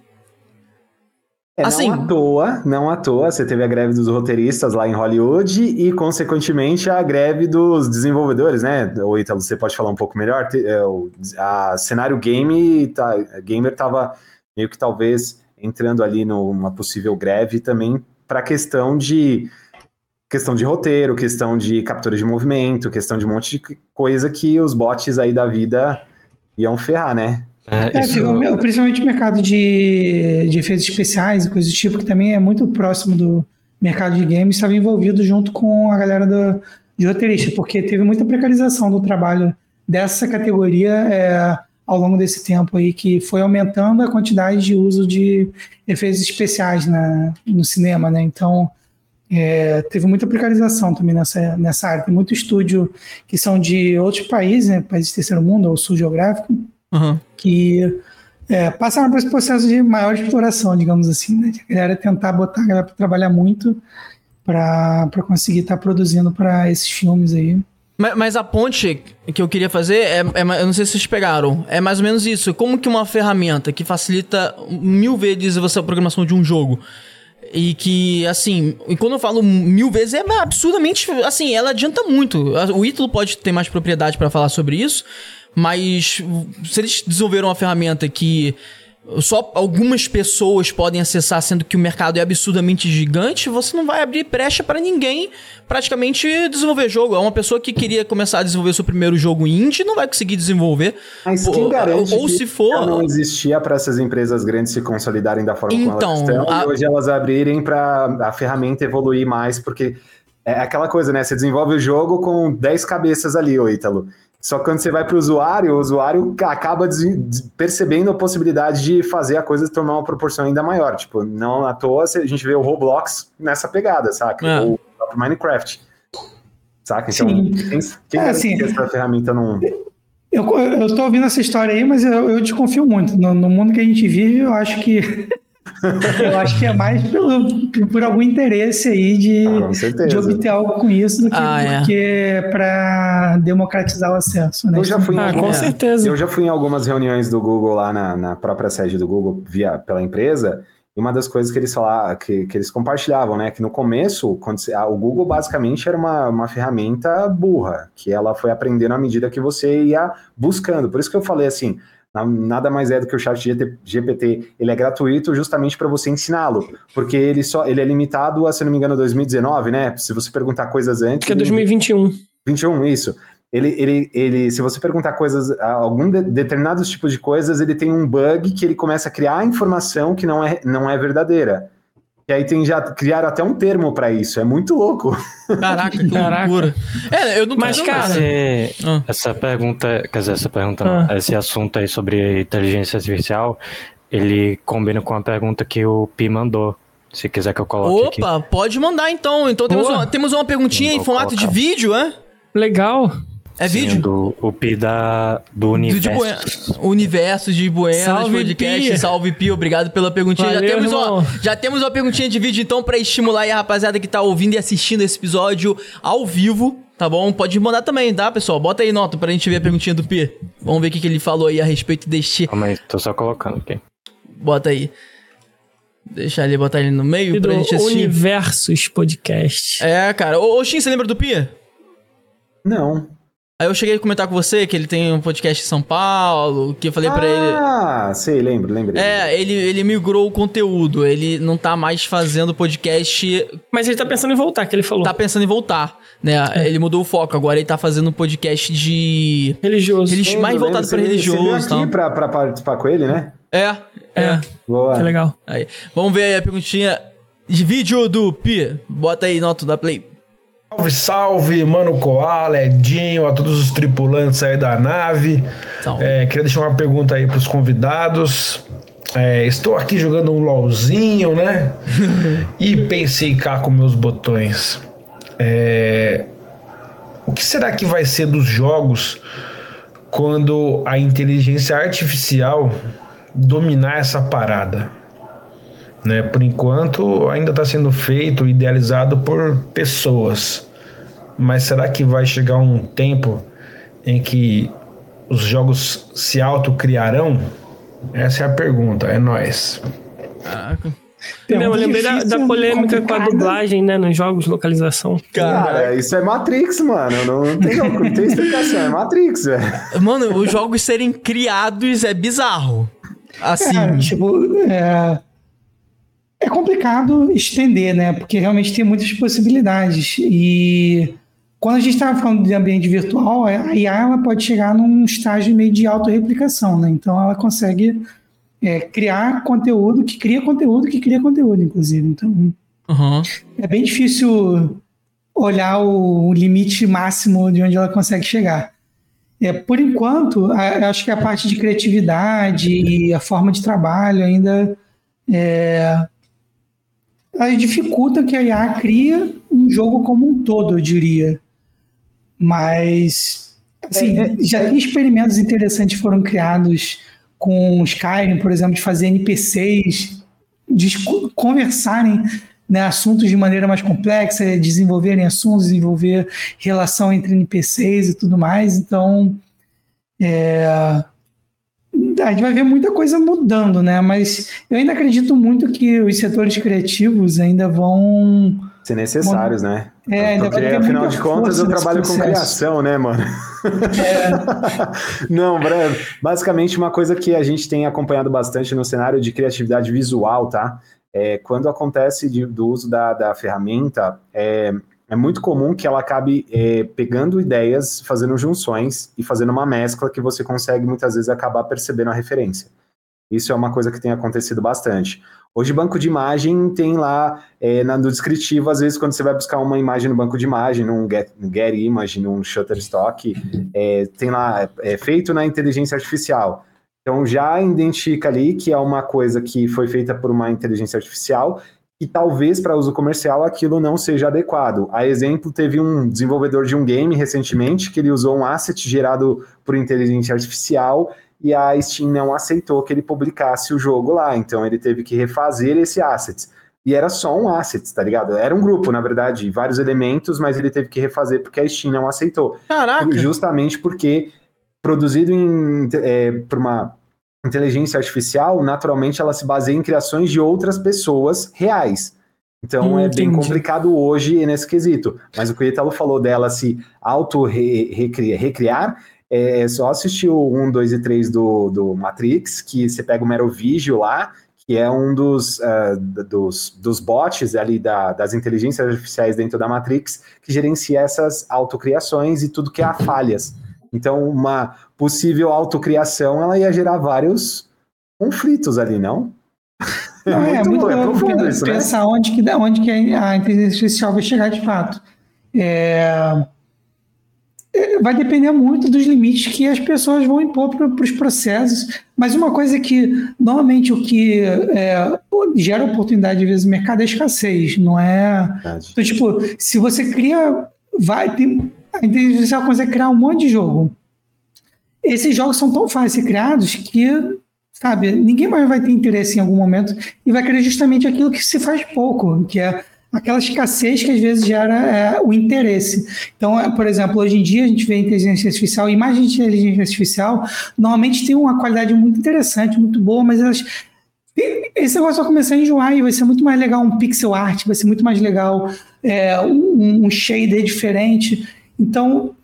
É, Assim- não à toa, não à toa, você teve a greve dos roteiristas lá em Hollywood e, consequentemente, a greve dos desenvolvedores, né? Ô, Ítalo, você pode falar um pouco melhor? É, o a cenário game, tá, gamer tava meio que talvez entrando ali numa possível greve também para questão de questão de roteiro, questão de captura de movimento, questão de um monte de coisa que os bots aí da vida iam ferrar, né? É, É, isso- o meu- principalmente o mercado de, de efeitos especiais e coisas do tipo, que também é muito próximo do mercado de games, estava envolvido junto com a galera do, de roteirista, porque teve muita precarização do trabalho dessa categoria é, ao longo desse tempo aí, que foi aumentando a quantidade de uso de efeitos especiais na, no cinema, né? Então, é, teve muita precarização também nessa, nessa área. Tem muito estúdio que são de outros países, né? Países do terceiro mundo ou sul geográfico, Aham. que é, passaram por esse processo de maior exploração, digamos assim, né? De a galera tentar botar a galera para trabalhar muito para conseguir estar produzindo para esses filmes aí. Mas, mas a ponte que eu queria fazer é, é Eu não sei se vocês pegaram. É mais ou menos isso. Como que uma ferramenta que facilita mil vezes você a programação de um jogo. E que, assim, e quando eu falo mil vezes, é absurdamente. Assim, ela adianta muito. O Ítalo pode ter mais propriedade pra falar sobre isso, mas se eles desenvolveram uma ferramenta que só algumas pessoas podem acessar, sendo que o mercado é absurdamente gigante, você não vai abrir brecha pra ninguém praticamente desenvolver jogo. É uma pessoa que queria começar a desenvolver seu primeiro jogo indie, não vai conseguir desenvolver. Mas quem garante ou que se for- não existia para essas empresas grandes se consolidarem da forma como Então, elas estão a- e hoje elas abrirem para a ferramenta evoluir mais, porque é aquela coisa, né? Você desenvolve o jogo com 10 cabeças ali, ô Ítalo. Só que quando você vai para o usuário, o usuário ca- acaba percebendo a possibilidade de fazer a coisa tomar uma proporção ainda maior. Tipo, não à toa a gente vê o Roblox nessa pegada, saca? É. Ou o próprio Minecraft. Saca? Então, Sim. quem, quem É, assim, que essa ferramenta não. Eu, tô ouvindo essa história aí, mas eu, eu desconfio muito. No, no mundo que a gente vive, eu acho que. Eu acho que é mais pelo, por algum interesse aí de, Ah, de obter algo com isso do que Ah, é. porque para democratizar o acesso. Né? Eu já fui em Ah, com algumas- certeza. Eu já fui em algumas reuniões do Google lá na, na própria sede do Google via pela empresa E uma das coisas que eles falavam, que, que eles compartilhavam, né? Que no começo, quando você, o Google basicamente era uma, uma ferramenta burra, que ela foi aprendendo à medida que você ia buscando. Por isso que eu falei assim, nada mais é do que o chat GPT, ele é gratuito justamente para você ensiná-lo, porque ele só ele é limitado a, se não me engano, 2019, né? Se você perguntar coisas antes. Que é 2021. 21, isso ele, ele, ele, se você perguntar coisas, algum de, determinados tipos de coisas, ele tem um bug que ele começa a criar informação que não é, não é verdadeira. E aí tem já criaram até um termo para isso, é muito louco. Caraca, que Caraca. loucura. É, eu não Mas cara, esse, ah. essa pergunta, quer dizer, essa pergunta, ah. não, esse assunto aí sobre inteligência artificial, ele combina com a pergunta que o Pi mandou. Se quiser que eu coloque Opa, aqui. pode mandar então. Então temos uma, temos uma perguntinha em formato colocar. de vídeo, é? Legal. É Sim, vídeo? Do, o Pi da, do universo. Do de universo de Buenas, salve podcast. Pi. Salve Pi, obrigado pela perguntinha. Valeu, já, temos uma, já temos uma perguntinha de vídeo então para estimular aí a rapaziada que tá ouvindo e assistindo esse episódio ao vivo. Tá bom? Pode mandar também, tá, pessoal? Bota aí nota pra gente ver a perguntinha do Pi. Vamos ver o que, que ele falou aí a respeito deste. Calma aí, tô só colocando aqui. Bota aí. Deixa ele botar ele no meio pra gente assistir. Universos Podcast. É, cara. Ô, ô Shin, você lembra do Pi? Não. Aí eu cheguei a comentar com você que ele tem um podcast em São Paulo, que eu falei ah, para ele. Ah, sei, lembro, lembro. É, ele, ele migrou o conteúdo, ele não tá mais fazendo podcast. Mas ele tá pensando em voltar, que ele falou. Tá pensando em voltar, né? É. Ele mudou o foco, agora ele tá fazendo podcast de. Religioso. Religi... mais voltado para religioso. Você veio aqui pra, pra participar com ele, né? É, é. é. Boa. Que legal. Aí, vamos ver aí a perguntinha de vídeo do Pi. Bota aí, nota da Play. Salve, salve, mano Koala, Edinho, a todos os tripulantes aí da nave. É, queria deixar uma pergunta aí para os convidados. É, estou aqui jogando um LOLzinho, né? e pensei cá com meus botões. É, o que será que vai ser dos jogos quando a inteligência artificial dominar essa parada? Né? Por enquanto, ainda está sendo feito, idealizado por pessoas. Mas será que vai chegar um tempo em que os jogos se autocriarão? Essa é a pergunta, é nós. Caraca. Não, eu lembrei da, da polêmica com a dublagem, né, nos jogos de localização. Cara, isso é Matrix, mano. Não, não, tem, não tem explicação, é Matrix, velho. Mano, os jogos serem criados é bizarro. Assim. É, tipo, é, é complicado estender, né? Porque realmente tem muitas possibilidades. E quando a gente estava falando de ambiente virtual, a IA ela pode chegar num estágio meio de autorreplicação, né? Então ela consegue é, criar conteúdo que cria conteúdo que cria conteúdo, inclusive. Então uhum. é bem difícil olhar o, o, limite máximo de onde ela consegue chegar. É, por enquanto, a, acho que a parte de criatividade e a forma de trabalho ainda é, aí dificulta que a IA cria um jogo como um todo, eu diria. Mas, assim, é, é, já experimentos interessantes foram criados com Skyrim, por exemplo, de fazer NPCs de conversarem né, assuntos de maneira mais complexa, desenvolverem assuntos, desenvolver relação entre NPCs e tudo mais. Então, é, a gente vai ver muita coisa mudando, né? Mas eu ainda acredito muito que os setores criativos ainda vão ser necessários, né? É, ainda Porque, afinal de contas, eu trabalho com criação, né, mano? É. Não, basicamente uma coisa que a gente tem acompanhado bastante no cenário de criatividade visual, tá? É, quando acontece de, do uso da, da ferramenta, é, é muito comum que ela acabe é, pegando ideias, fazendo junções e fazendo uma mescla que você consegue muitas vezes acabar percebendo a referência. Isso é uma coisa que tem acontecido bastante. Hoje, banco de imagem tem lá é, no descritivo, às vezes, quando você vai buscar uma imagem no banco de imagem, num Get, get Image, num Shutterstock, é, tem lá, é feito na inteligência artificial. Então, já identifica ali que é uma coisa que foi feita por uma inteligência artificial e talvez para uso comercial aquilo não seja adequado. A exemplo, teve um desenvolvedor de um game recentemente que ele usou um asset gerado por inteligência artificial e a Steam não aceitou que ele publicasse o jogo lá, então ele teve que refazer esse asset. E era só um asset, tá ligado? Era um grupo, na verdade, vários elementos, mas ele teve que refazer porque a Steam não aceitou. Caraca! Justamente porque produzido em, é, por uma inteligência artificial, naturalmente, ela se baseia em criações de outras pessoas reais. Então hum, é bem complicado hoje nesse quesito. Mas o que o Italo falou dela se auto-recriar, é só assistir o 1, 2 e 3 do, do Matrix, que você pega o Merovigio lá, que é um dos, uh, dos, dos bots ali da, das inteligências artificiais dentro da Matrix, que gerencia essas autocriações e tudo que há falhas. Então, uma possível autocriação, ela ia gerar vários conflitos ali, não? É, não, é muito, é muito louco isso, pensar né? onde, que, onde que a inteligência artificial vai chegar de fato. É, é, vai depender muito dos limites que as pessoas vão impor para os processos. Mas uma coisa que, normalmente, o que é, gera oportunidade, às vezes, no mercado é escassez, não é? Então, tipo, se você cria. Vai ter, a inteligência artificial consegue criar um monte de jogo. Esses jogos são tão fáceis de ser criados que sabe? Ninguém mais vai ter interesse em algum momento e vai querer justamente aquilo que se faz pouco, que é aquela escassez que às vezes gera é, o interesse. Então, é, por exemplo, hoje em dia a gente vê inteligência artificial, imagens de inteligência artificial, normalmente tem uma qualidade muito interessante, muito boa, mas elas esse negócio vai começar a enjoar e vai ser muito mais legal um pixel art, vai ser muito mais legal é, um, um shader diferente. Então,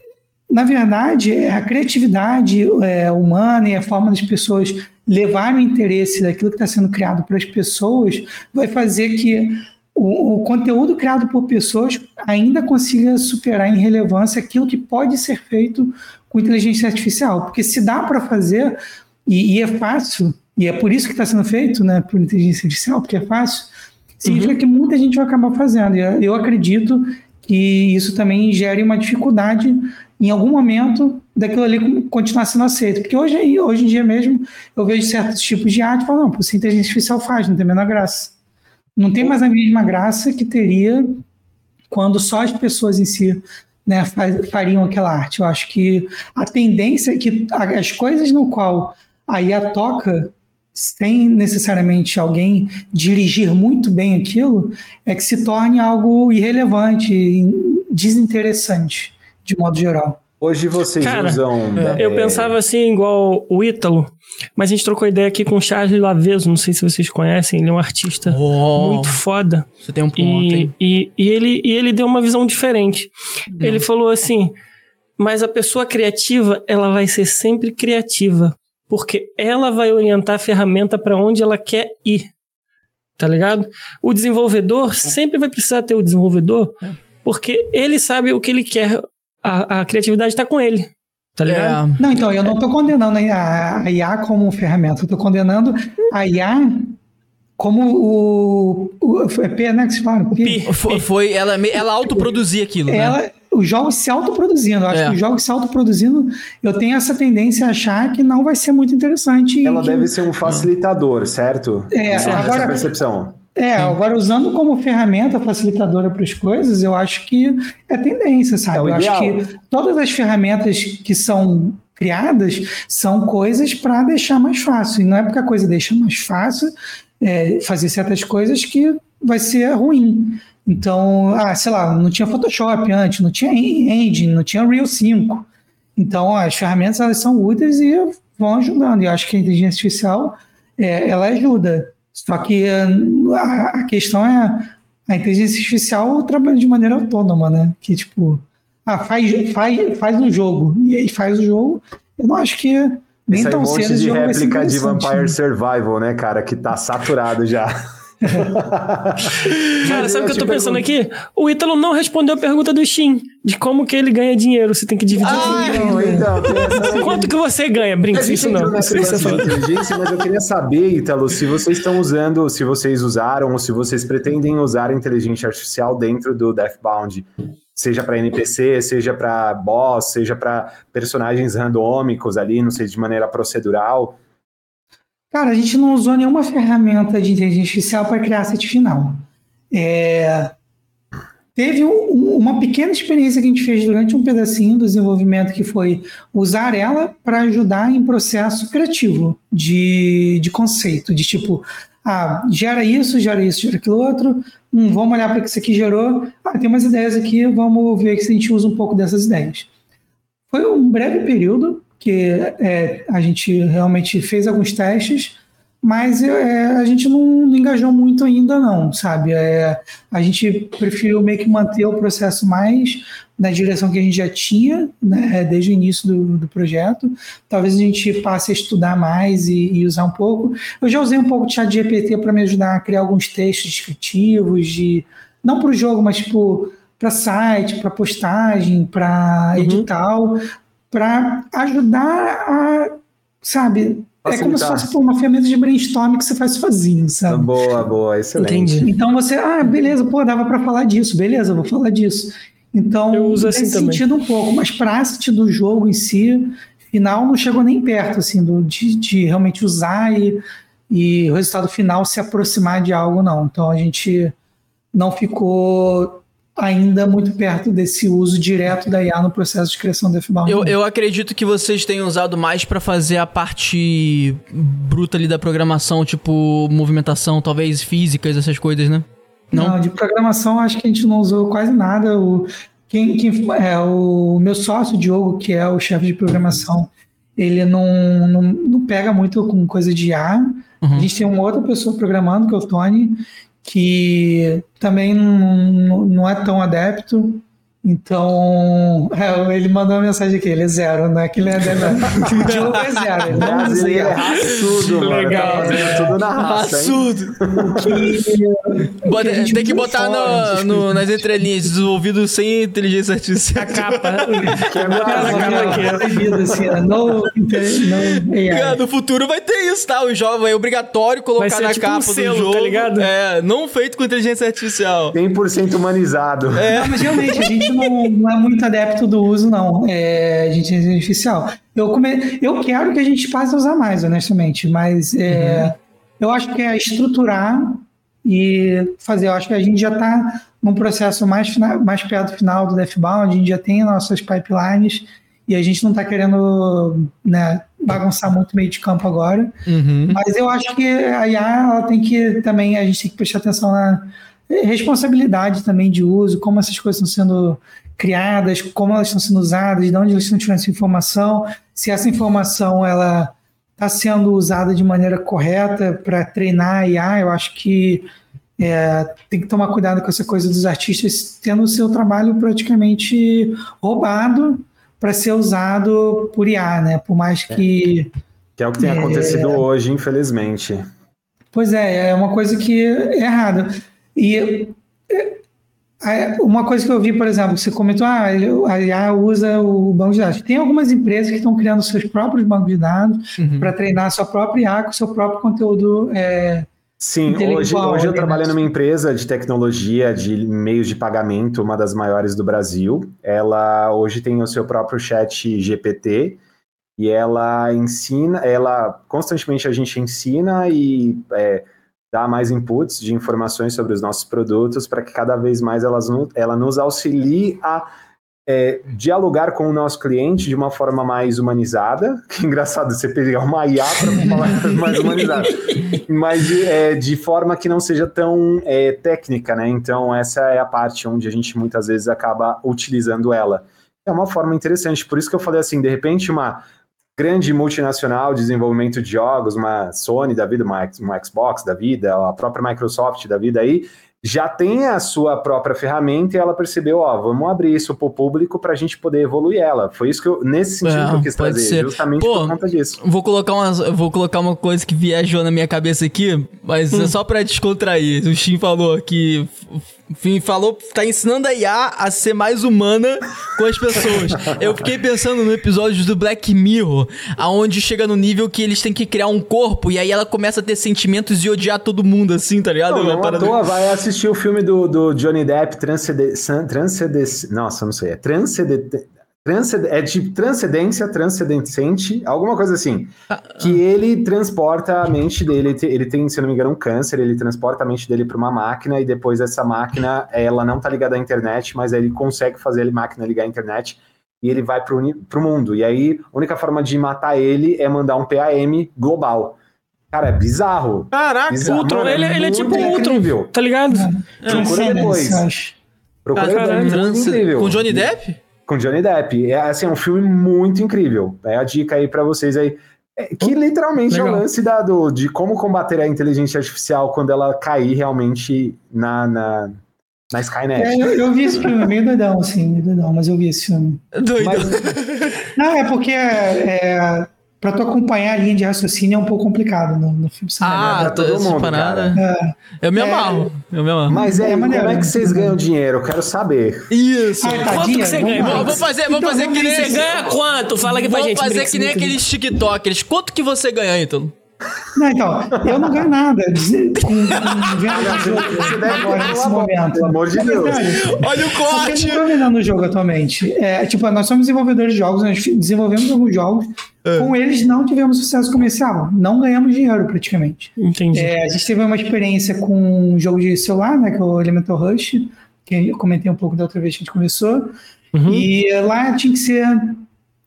na verdade, é a criatividade é, humana e a forma das pessoas levarem o interesse daquilo que está sendo criado para as pessoas vai fazer que o, o, conteúdo criado por pessoas ainda consiga superar em relevância aquilo que pode ser feito com inteligência artificial. Porque se dá para fazer, e, e, é fácil, e é por isso que está sendo feito né, por inteligência artificial, porque é fácil, significa uhum. que muita gente vai acabar fazendo. E eu acredito que isso também gere uma dificuldade em algum momento daquilo ali continuar sendo aceito. Porque hoje, hoje em dia mesmo eu vejo certos tipos de arte e falo, não, isso a inteligência artificial faz, não tem a menor graça. Não tem mais a mesma graça que teria quando só as pessoas em si né, fariam aquela arte. Eu acho que a tendência é que as coisas no qual a IA toca sem necessariamente alguém dirigir muito bem aquilo, é que se torne algo irrelevante, desinteressante de modo geral. Hoje vocês Cara, usam. É, eu pensava assim, igual o Ítalo, mas a gente trocou ideia aqui com o Charles Laveso, não sei se vocês conhecem, ele é um artista oh, muito foda. Você tem um ponto e, e, e, ele, e ele deu uma visão diferente. Não. Ele falou assim: mas a pessoa criativa, ela vai ser sempre criativa, porque ela vai orientar a ferramenta para onde ela quer ir. Tá ligado? O desenvolvedor sempre vai precisar ter o desenvolvedor, é. porque ele sabe o que ele quer a, a criatividade está com ele. Tá ligado? É. Não, então, eu não estou condenando a, IA como ferramenta, eu estou condenando a IA como o, o é P, né, que se fala? P. Foi, foi, ela, ela autoproduzia aquilo, né? ela, Os jogos se autoproduzindo, eu acho é. que os jogos se autoproduzindo, eu tenho essa tendência a achar que não vai ser muito interessante. Ela que... deve ser um facilitador, certo? É, agora, essa percepção. É, agora usando como ferramenta facilitadora para as coisas, eu acho que é tendência, sabe? É eu acho que todas as ferramentas que são criadas são coisas para deixar mais fácil. E não é porque a coisa deixa mais fácil é, fazer certas coisas que vai ser ruim. Então, ah, sei lá, não tinha Photoshop antes, não tinha Engine, não tinha Real 5. Então, as ferramentas elas são úteis e vão ajudando. E eu acho que a inteligência artificial é, ela ajuda. Só que eh, a, questão é a inteligência artificial trabalha de maneira autônoma, né? Que tipo, ah, faz, faz, faz um jogo, e aí faz o jogo. Eu não acho que nem tão cedo de réplica de Vampire né? Survival, né, cara? Que tá saturado já. Cara, sabe o que eu tô pensando aqui? O Ítalo não respondeu a pergunta do Shin, de como que ele ganha dinheiro. Você tem que dividir. Ah, não, então, Quanto que você ganha? Brinca, isso não. Isso inteligência, mas eu queria saber, Ítalo, se vocês estão usando, se vocês usaram ou se vocês pretendem usar a inteligência artificial dentro do Deathbound. Seja para NPC, seja para boss, seja para personagens randômicos ali, não sei, de maneira procedural. Cara, a gente não usou nenhuma ferramenta de inteligência artificial para criar set final. É... Teve um, uma pequena experiência que a gente fez durante um pedacinho do desenvolvimento, que foi usar ela para ajudar em processo criativo de, de conceito, de tipo, ah, gera isso, gera isso, gera aquilo outro, hum, vamos olhar para o que isso aqui gerou, ah, tem umas ideias aqui, vamos ver se a gente usa um pouco dessas ideias. Foi um breve período, porque é, a gente realmente fez alguns testes, mas é, a gente não, não, engajou muito ainda não, sabe? É, a gente preferiu meio que manter o processo mais na direção que a gente já tinha, né, desde o início do, do projeto. Talvez a gente passe a estudar mais e, e usar um pouco. Eu já usei um pouco de chat GPT para me ajudar a criar alguns textos descritivos, de, não para o jogo, mas tipo para site, para postagem, para uhum. edital, para ajudar a, sabe, é como se fosse uma ferramenta de brainstorming que você faz sozinho, sabe? Boa, boa, excelente. Entendi. Então você, ah, beleza, pô, dava para falar disso, beleza, vou falar disso. Então, eu uso assim também. sentido um pouco, mas para assistir do jogo em si, final não chegou nem perto, assim, do, de, de realmente usar e, e o resultado final se aproximar de algo, não. Então a gente não ficou ainda muito perto desse uso direto da IA no processo de criação do FBAR. Eu, eu acredito que vocês tenham usado mais para fazer a parte bruta ali da programação, tipo movimentação, talvez físicas, essas coisas, né? Não, não de programação acho que a gente não usou quase nada. O, quem, quem é o meu sócio, Diogo, que é o chefe de programação, ele não, não, não pega muito com coisa de IA. Uhum. A gente tem uma outra pessoa programando, que é o Tony, que também não, não é tão adepto. Então, é, ele mandou uma mensagem aqui, ele é zero, não é que ele é zero. O Diogo é zero, ele não é zero. É raçudo, mano. Legal. Tá tudo na raça, raçudo. Que, tem que botar no, no, nas entrelinhas, desenvolvido sem inteligência artificial. A capa. Que é botar na capa aqui. Assim, no, no no futuro vai ter isso, tá? O jovem é obrigatório colocar na tipo capa um selo, do jogo. Tá ligado? É, não feito com inteligência artificial. 100% humanizado. É, mas realmente, a gente não, não, é muito adepto do uso, não, é, de inteligência artificial. Eu, come, eu quero que a gente passe a usar mais, honestamente, mas é, uhum. eu acho que é estruturar e fazer. Eu acho que a gente já está num processo mais, mais perto do final do DevBound, a gente já tem nossas pipelines e a gente não está querendo né, bagunçar muito meio de campo agora. Uhum. Mas eu acho que a IA ela tem que também, a gente tem que prestar atenção na responsabilidade também de uso, como essas coisas estão sendo criadas, como elas estão sendo usadas, de onde eles estão tirando essa informação, se essa informação ela está sendo usada de maneira correta para treinar a IA, eu acho que é, tem que tomar cuidado com essa coisa dos artistas tendo o seu trabalho praticamente roubado para ser usado por IA, né? Por mais que. Que é o que tem é, acontecido hoje, infelizmente. Pois é, é uma coisa que é errada. E é, uma coisa que eu vi, por exemplo, você comentou, ah, a IA usa o banco de dados. Tem algumas empresas que estão criando seus próprios bancos de dados uhum. para treinar sua própria IA com seu próprio conteúdo. É, Sim, hoje, hoje eu trabalho numa empresa de tecnologia de meios de pagamento, uma das maiores do Brasil. Ela hoje tem o seu próprio chat GPT e ela ensina, ela constantemente a gente ensina e é, dar mais inputs de informações sobre os nossos produtos para que cada vez mais elas, ela nos auxilie a é, dialogar com o nosso cliente de uma forma mais humanizada. Que engraçado você pegar uma IA para falar mais humanizada, mas é, de, forma que não seja tão é, técnica, né? Então, essa é a parte onde a gente muitas vezes acaba utilizando ela. É uma forma interessante, por isso que eu falei assim: de repente, uma grande multinacional de desenvolvimento de jogos, uma Sony da vida, uma, uma Xbox da vida, a própria Microsoft da vida aí, já tem a sua própria ferramenta e ela percebeu, ó, vamos abrir isso para o público para a gente poder evoluir ela. Foi isso que eu, nesse sentido é, que eu quis trazer, ser. justamente Pô, por conta disso. Vou colocar, uma, vou colocar uma coisa que viajou na minha cabeça aqui, mas é hum. é só para descontrair. O Shin falou que enfim, falou, tá ensinando a IA a ser mais humana com as pessoas. Eu fiquei pensando no episódio do Black Mirror, aonde chega no nível que eles têm que criar um corpo e aí ela começa a ter sentimentos e odiar todo mundo, assim, tá ligado? Não, não toa, vai assistir o filme do, do Johnny Depp, Transcendência. Transcendência. Nossa, não sei, é Transcendência é de transcendência, transcendente, alguma coisa assim. Ah, que ah. ele transporta a mente dele, ele tem, se não me engano, um câncer, ele transporta a mente dele para uma máquina e depois essa máquina, ela não tá ligada à internet, mas ele consegue fazer a máquina ligar à internet e ele vai pro, pro mundo. E aí, a única forma de matar ele é mandar um PAM global. Cara, é bizarro. Caraca, bizarro. Ultron, Mano, ele, é, ele é tipo um Ultron, tá ligado? É, Procura depois. Procura depois. Com Johnny Depp? Com Johnny Depp. É assim, é um filme muito incrível. É a dica aí para vocês aí. É, que literalmente Legal. é o lance da, do, de como combater a inteligência artificial quando ela cair realmente na, na, na Skynet. É, eu, eu, vi esse filme, meio doidão, assim, meio doidão, mas eu vi esse filme. Doido. Mas, não, é porque é, é para tu acompanhar a linha de raciocínio é um pouco complicado no, no filme. Ah, é todo mundo, parada. É. Eu me é. amarro. Eu me amarro. Mas é, é como é que vocês ganham dinheiro? Eu quero saber. Isso. Ah, quanto que você ganha? Vou, vou fazer, vou então, fazer que nem... Você ganha quanto? Fala aqui pra vou gente. Vou fazer que nem aqueles TikTokers. Quanto que você ganha, então? Não, então, eu não ganho nada com, com venda jogo agora, nesse momento. Pelo amor de Deus. Olha o corte! Eu não tô vendendo o jogo atualmente. É, tipo, nós somos desenvolvedores de jogos, nós desenvolvemos alguns jogos, é. com eles não tivemos sucesso comercial, não ganhamos dinheiro praticamente. Entendi. É, a gente teve uma experiência com um jogo de celular, né, que é o Elemental Rush, que eu comentei um pouco da outra vez que a gente começou, uhum. e lá tinha que ser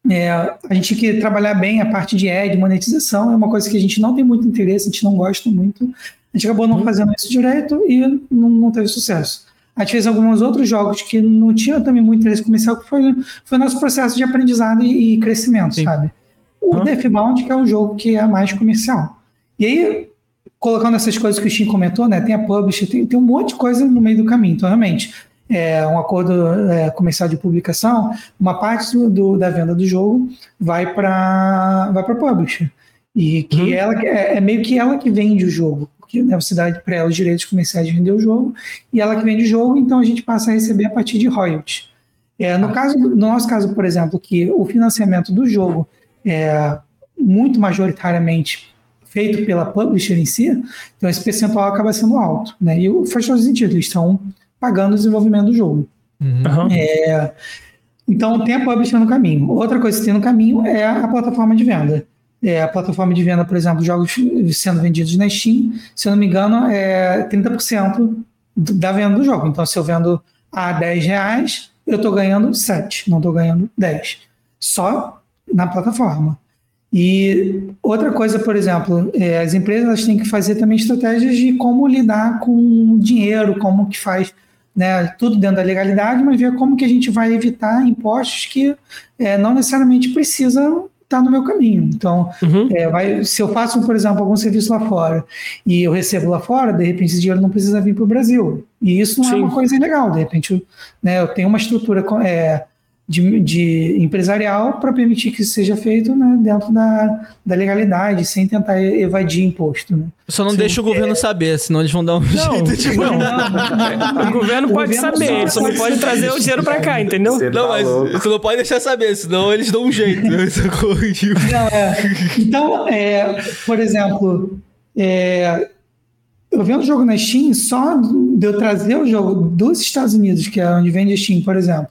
é, a gente tem que trabalhar bem a parte de ad, monetização, é uma coisa que a gente não tem muito interesse, a gente não gosta muito. A gente acabou não uhum. fazendo isso direito e não, não, teve sucesso. A gente fez alguns outros jogos que não tinha também muito interesse comercial, que foi, foi o nosso processo de aprendizado e, e crescimento, Sim. sabe? O uhum. Deathbound, que é o jogo que é mais comercial. E aí, colocando essas coisas que o Steam comentou, né? Tem a publisher, tem, tem um monte de coisa no meio do caminho. Então, realmente, é, um acordo é, comercial de publicação, uma parte do, da venda do jogo vai para vai para publisher e que hum. ela é, é, meio que ela que vende o jogo, porque né, você dá para ela os direitos comerciais de vender o jogo e ela que vende o jogo, então a gente passa a receber a partir de royalties. É, no ah. caso, no nosso caso, por exemplo, que o financiamento do jogo é muito majoritariamente feito pela publisher em si, então esse percentual acaba sendo alto, né? E faz todo sentido, eles estão pagando o desenvolvimento do jogo. Uhum. É, então tem a publisher no caminho. Outra coisa que tem no caminho é a plataforma de venda. É, a plataforma de venda, por exemplo, jogos sendo vendidos na Steam, se eu não me engano, é 30% da venda do jogo. Então, se eu vendo a 10 reais, eu estou ganhando 7, não estou ganhando 10. Só na plataforma. E outra coisa, por exemplo, é, as empresas têm que fazer também estratégias de como lidar com dinheiro, como que faz né, tudo dentro da legalidade, mas ver como que a gente vai evitar impostos que é, não necessariamente precisam estar no meu caminho. Então, uhum. é, vai, se eu faço, por exemplo, algum serviço lá fora e eu recebo lá fora, de repente esse dinheiro não precisa vir para o Brasil. E isso não é Sim. é uma coisa ilegal. De repente, né, eu tenho uma estrutura é, de, de empresarial para permitir que isso seja feito né, dentro da, da legalidade, sem tentar evadir imposto. Né? Só não Sim, deixa o governo é... saber, senão eles vão dar um não, jeito de não, não, O governo o pode governo saber, ele só não pode trazer o dinheiro para cá, entendeu? Você não, tá mas louco. você não pode deixar saber, senão eles dão um jeito. Né? não, é. Então, é, por exemplo, é, eu vendo o jogo na Steam, só de eu trazer o jogo dos Estados Unidos, que é onde vende a Steam, por exemplo,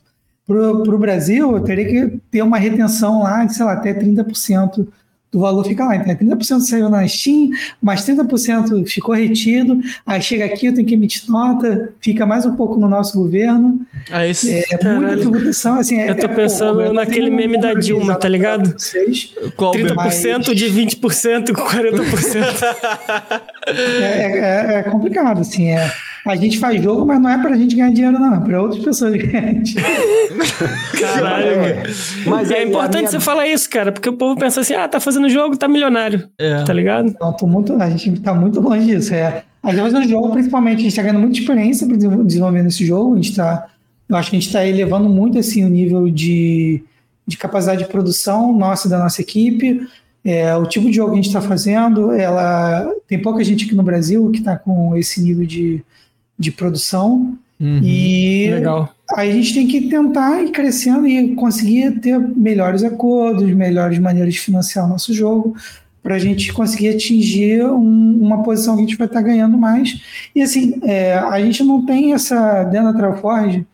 para o Brasil, eu teria que ter uma retenção lá de, sei lá, até 30% do valor fica lá. Então, 30% saiu na Steam, mais 30% ficou retido. Aí chega aqui, eu tenho que emitir nota, fica mais um pouco no nosso governo. Ah, esse, é caralho. muita tributação. Assim, eu tô é, pensando pô, naquele meme da Dilma, tá ligado? Vocês, Qual 30% mas... de 20% com 40%. é, é, é complicado, assim. É, a gente faz jogo, mas não é pra gente ganhar dinheiro, não. É pra outras pessoas ganharem dinheiro. Caralho, é. Mas é importante minha... você falar isso, cara, porque o povo pensa assim, ah, tá fazendo jogo, tá milionário. É. Tá ligado? Não, tô muito, a gente tá muito longe disso. É. A gente fazendo jogo, principalmente, a gente tá ganhando muita experiência desenvolvendo esse jogo. A gente tá, eu acho que a gente tá elevando muito, assim, o nível de, de capacidade de produção nossa e da nossa equipe. É, o tipo de jogo que a gente está fazendo, ela tem pouca gente aqui no Brasil que está com esse nível de, de produção. Uhum, e legal. aí a gente tem que tentar ir crescendo e conseguir ter melhores acordos, melhores maneiras de financiar o nosso jogo, para a gente conseguir atingir um, uma posição que a gente vai estar tá ganhando mais. E assim, é, a gente não tem essa, dentro da Trailforge,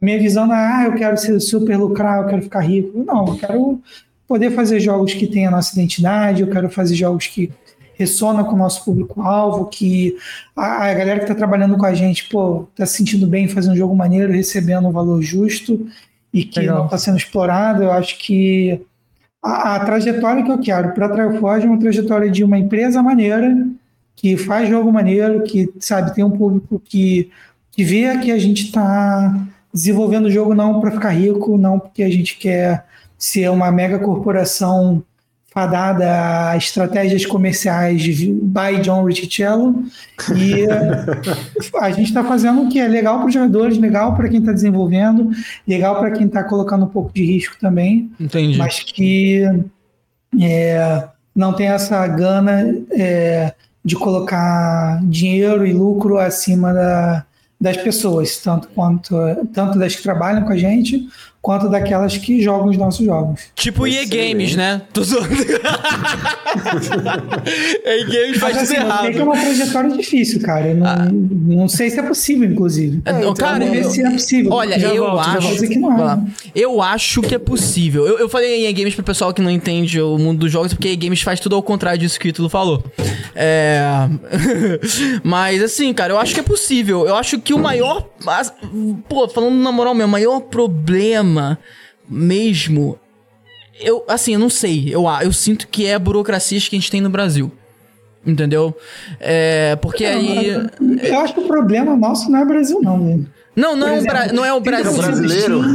minha visão não é, ah, eu quero ser super lucrar, eu quero ficar rico. Não, eu quero poder fazer jogos que têm a nossa identidade, eu quero fazer jogos que ressona com o nosso público-alvo, que a, a, galera que está trabalhando com a gente, pô, está se sentindo bem fazendo um jogo maneiro, recebendo um valor justo e que Legal. não está sendo explorado. Eu acho que a, a trajetória que eu quero para a Trialforge é uma trajetória de uma empresa maneira, que faz jogo maneiro, que, sabe, tem um público que, que vê que a gente está desenvolvendo o jogo não para ficar rico, não porque a gente quer ser uma mega corporação fadada a estratégias comerciais de by John Ricciello. E a gente está fazendo o que é legal para os jogadores, legal para quem está desenvolvendo, legal para quem está colocando um pouco de risco também, Entendi. mas que é, não tem essa gana é, de colocar dinheiro e lucro acima da, das pessoas, tanto quanto tanto das que trabalham com a gente, quanto daquelas que jogam os nossos jogos. Tipo EA Games, né? Tô zoando. EA Games faz assim, errado. que é uma trajetória difícil, cara. Eu não, não sei se é possível, inclusive. É, não, cara, Vamos ver eu- se é possível. Olha, Já eu volto, acho. que não é. Eu acho que é possível. Eu, eu falei em games pro pessoal que não entende o mundo dos jogos, porque games faz tudo ao contrário disso que o Ítalo falou. É. Mas assim, cara, eu acho que é possível. Eu acho que o maior. Pô, falando na moral mesmo, o maior problema mesmo. Eu, assim, eu não sei. Eu, eu sinto que é a burocracia que a gente tem no Brasil. Entendeu? É. Porque aí. Eu acho que o problema nosso não é Brasil, não, velho. Não, não, é, o exemplo, Bra- não é o 30% Brasil. brasileiro. do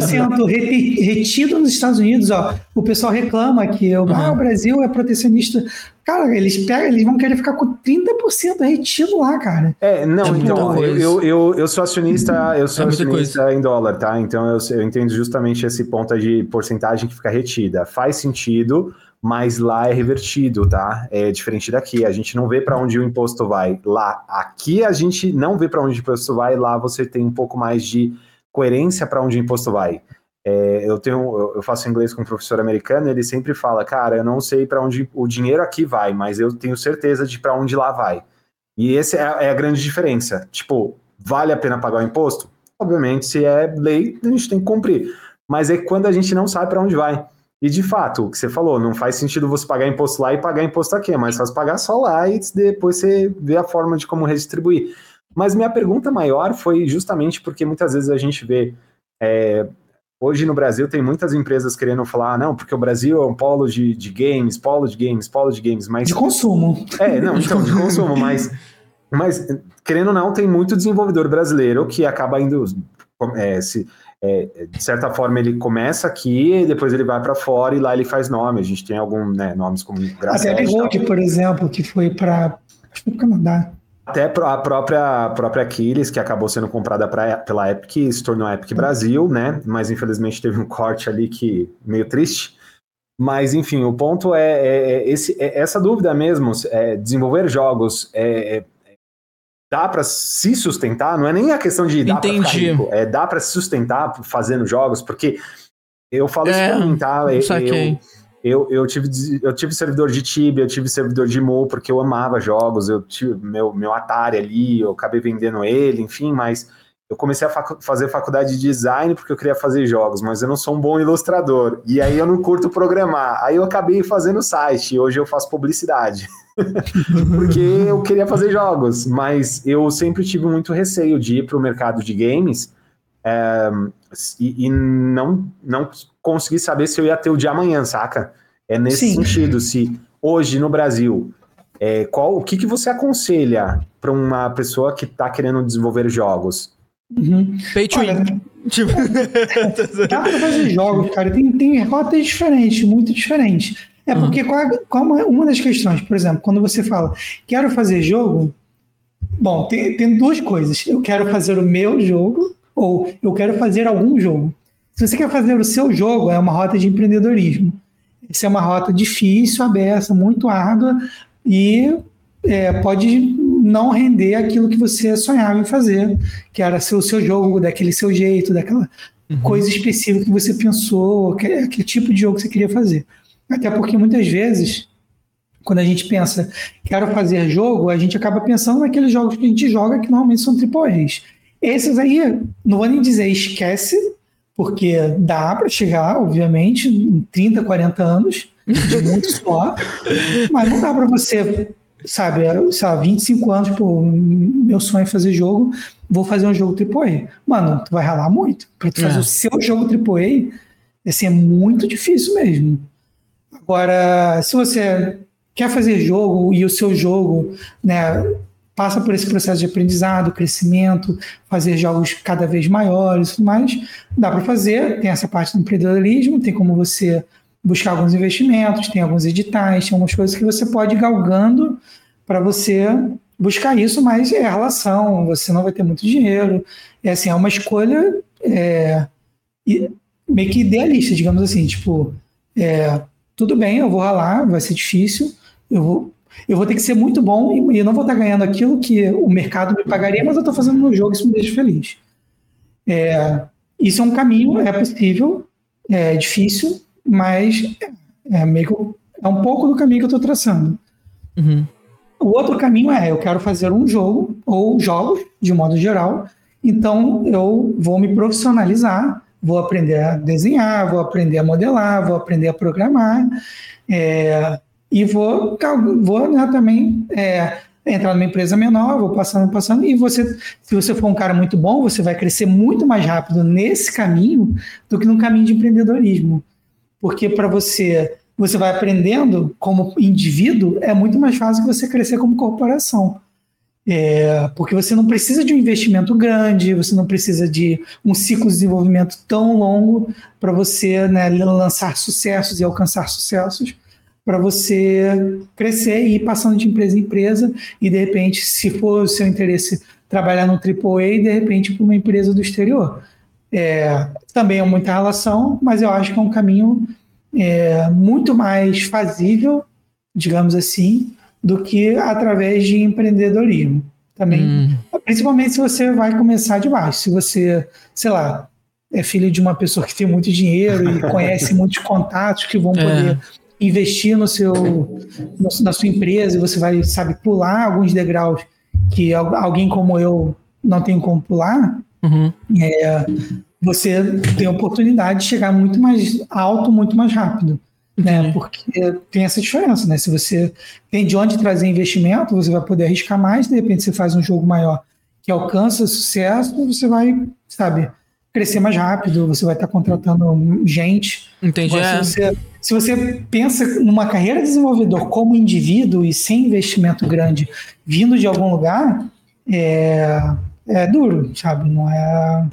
Steam, 30% reti- retido nos Estados Unidos, ó. O pessoal reclama que o, ah, o Brasil é protecionista. Cara, eles pegam, eles vão querer ficar com 30% retido lá, cara. É, não, É então, eu, eu, eu, eu sou acionista, eu sou É acionista em dólar, tá? Então eu, eu entendo justamente esse ponto de porcentagem que fica retida. Faz sentido, mas lá é revertido, tá? É diferente daqui. A gente não vê para onde o imposto vai. Lá, aqui a gente não vê para onde o imposto vai, lá você tem um pouco mais de coerência para onde o imposto vai. É, eu tenho, eu- faço inglês com um professor americano, ele sempre fala, cara, eu não sei para onde o dinheiro aqui vai, mas eu tenho certeza de para onde lá vai. E essa é, é a grande diferença. Tipo, vale a pena pagar o imposto? Obviamente, se é lei, a gente tem que cumprir. Mas é quando a gente não sabe para onde vai. E de fato, o que você falou, não faz sentido você pagar imposto lá e pagar imposto aqui, é mais fácil pagar só lá e depois você vê a forma de como redistribuir. Mas minha pergunta maior foi justamente porque muitas vezes a gente vê. é, hoje no Brasil tem muitas empresas querendo falar, "Ah, não, porque o Brasil é um polo de, de games, polo de games, polo de games, mas De consumo. é, não, então, de consumo, mas, mas querendo ou não, tem muito desenvolvedor brasileiro que acaba indo. é, se, é, de certa forma, ele começa aqui depois ele vai para fora e lá ele faz nome. A gente tem alguns né, nomes como A e tal. Gold, por exemplo, que foi para acho que Canadá. Até a própria, a própria Aquiles, que acabou sendo comprada pra, pela Epic, se tornou Epic Brasil, né? Mas infelizmente teve um corte ali que meio triste. Mas enfim, o ponto é, é- é esse, é essa dúvida mesmo: é, desenvolver jogos é, é- dá para se sustentar? Não é nem a questão de dar para rico, é dá para se sustentar fazendo jogos, porque eu falo É, isso pra mim, tá? Eu- eu, eu, tive, eu tive servidor de Tibia, eu tive servidor de Mu, porque eu amava jogos, eu tive meu, meu Atari ali, eu acabei vendendo ele, enfim, mas eu comecei a facu- fazer faculdade de design porque eu queria fazer jogos, mas eu não sou um bom ilustrador, e aí eu não curto programar, aí eu acabei fazendo site, e hoje eu faço publicidade, porque eu queria fazer jogos, mas eu sempre tive muito receio de ir para o mercado de games, é, e, e não, não consegui saber se eu ia ter o de amanhã, saca? É nesse Sim. sentido, se hoje no Brasil, é, qual o que, que você aconselha para uma pessoa que está querendo desenvolver jogos? Uhum. Pay to Olha, win. Tipo. Dá pra fazer jogos, cara. Tem, tem rotas diferentes, muito diferentes. É porque qual, é- qual é uma das questões, por exemplo, quando você fala, quero fazer jogo, bom, tem, tem duas coisas. Eu quero fazer o meu jogo ou eu quero fazer algum jogo. Se você quer fazer o seu jogo, é uma rota de empreendedorismo. Essa é uma rota difícil, aberta, muito árdua e é, pode não render aquilo que você sonhava em fazer, que era ser o seu jogo daquele seu jeito, daquela coisa específica que você pensou, aquele, aquele tipo de jogo que você queria fazer. Até porque muitas vezes, quando a gente pensa, quero fazer jogo, a gente acaba pensando naqueles jogos que a gente joga que normalmente são AAAs. Esses aí, não vou nem dizer esquece, porque dá para chegar, obviamente, em 30, 40 anos, de muito só, mas não dá para você, sabe, sei lá, 25 anos, pô, meu sonho é fazer jogo, vou fazer um jogo AAA. Mano, tu vai ralar muito. Para tu fazer É. o seu jogo AAA, assim, é muito difícil mesmo. Agora, se você quer fazer jogo e o seu jogo, né, passa por esse processo de aprendizado, crescimento, fazer jogos cada vez maiores e tudo mais. Dá para fazer, tem essa parte do empreendedorismo, tem como você buscar alguns investimentos, tem alguns editais, tem algumas coisas que você pode ir galgando para você buscar isso, mas é relação, você não vai ter muito dinheiro. É assim, é uma escolha é, meio que idealista, digamos assim, tipo, é, tudo bem, eu vou ralar, vai ser difícil, eu vou, eu vou ter que ser muito bom e eu não vou estar ganhando aquilo que o mercado me pagaria, mas eu estou fazendo meu jogo, isso me deixa feliz. É, isso é um caminho, é possível, é difícil, mas é, meio é um pouco do caminho que eu estou traçando. Uhum. O outro caminho é, eu quero fazer um jogo, ou jogos, de modo geral, então eu vou me profissionalizar, vou aprender a desenhar, vou aprender a modelar, vou aprender a programar, é, e vou, vou né, também é, entrar numa empresa menor, vou passando, passando, e você, se você for um cara muito bom, você vai crescer muito mais rápido nesse caminho do que no caminho de empreendedorismo. Porque para você você vai aprendendo como indivíduo, é muito mais fácil você crescer como corporação. É, porque você não precisa de um investimento grande, você não precisa de um ciclo de desenvolvimento tão longo para você né, lançar sucessos e alcançar sucessos, para você crescer e ir passando de empresa em empresa e, de repente, se for o seu interesse trabalhar no AAA, de repente para uma empresa do exterior. É, também é muita relação, mas eu acho que é um caminho é, muito mais fazível, digamos assim, do que através de empreendedorismo. Também, hum. principalmente se você vai começar de baixo. Se você, sei lá, é filho de uma pessoa que tem muito dinheiro e conhece muitos contatos que vão é. poder investir no seu, no, na sua empresa e você vai, sabe, pular alguns degraus que alguém como eu não tem como pular, uhum. é, você tem a oportunidade de chegar muito mais alto, muito mais rápido. Né? Porque tem essa diferença, né? Se você tem de onde trazer investimento, você vai poder arriscar mais, de repente você faz um jogo maior que alcança sucesso, você vai, sabe, crescer mais rápido, você vai estar contratando gente. Entendi. Se você, se você pensa numa carreira de desenvolvedor como indivíduo e sem investimento grande vindo de algum lugar, é, é duro, sabe? Não é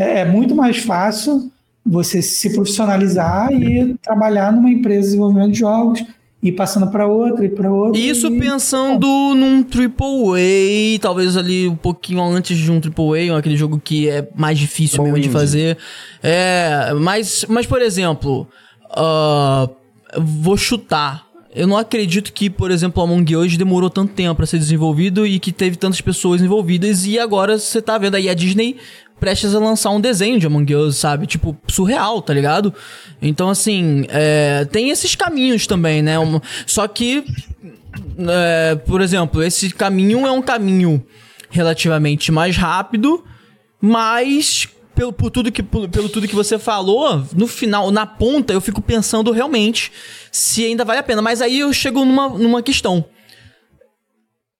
é, é muito mais fácil você se profissionalizar e trabalhar numa empresa de desenvolvimento de jogos e passando para outra e para outra. Isso e... pensando Bom. num AAA, talvez ali um pouquinho antes de um AAA, aquele jogo que é mais difícil Bom mesmo indie. de fazer. É, mas, mas por exemplo, uh, vou chutar. Eu não acredito que, por exemplo, o Among Us demorou tanto tempo para ser desenvolvido e que teve tantas pessoas envolvidas e agora você tá vendo aí a Disney prestes a lançar um desenho de Among Us, sabe? Tipo, surreal, tá ligado? Então, assim, é, tem esses caminhos também, né? Um, só que, é, por exemplo, esse caminho é um caminho relativamente mais rápido, mas pelo, por tudo que, pelo, pelo tudo que você falou, no final, na ponta, eu fico pensando realmente se ainda vale a pena. Mas aí eu chego numa, numa questão.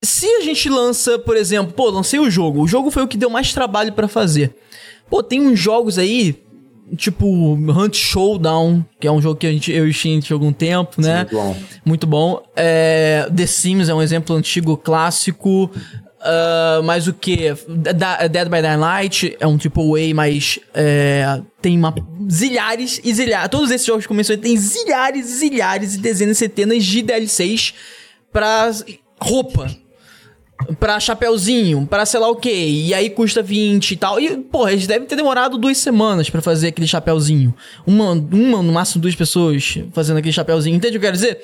Se a gente lança, por exemplo, pô, lancei o jogo. O jogo foi o que deu mais trabalho para fazer. Pô, tem uns jogos aí, tipo Hunt Showdown, que é um jogo que a gente, eu e o Shin jogou algum tempo, né? Muito bom. Muito bom. É, The Sims é um exemplo antigo, clássico. Uh, mas o que? Dead by Daylight é um AAA, mas é, tem uma zilhares e zilhares. Todos esses jogos que começou tem zilhares, zilhares e dezenas, centenas de DLCs pra roupa pra chapeuzinho, pra sei lá o que, e aí custa 20 e tal. E, porra, eles devem ter demorado duas semanas para fazer aquele chapeuzinho. Uma, uma, no máximo duas pessoas fazendo aquele chapeuzinho. Entende o que eu quero dizer?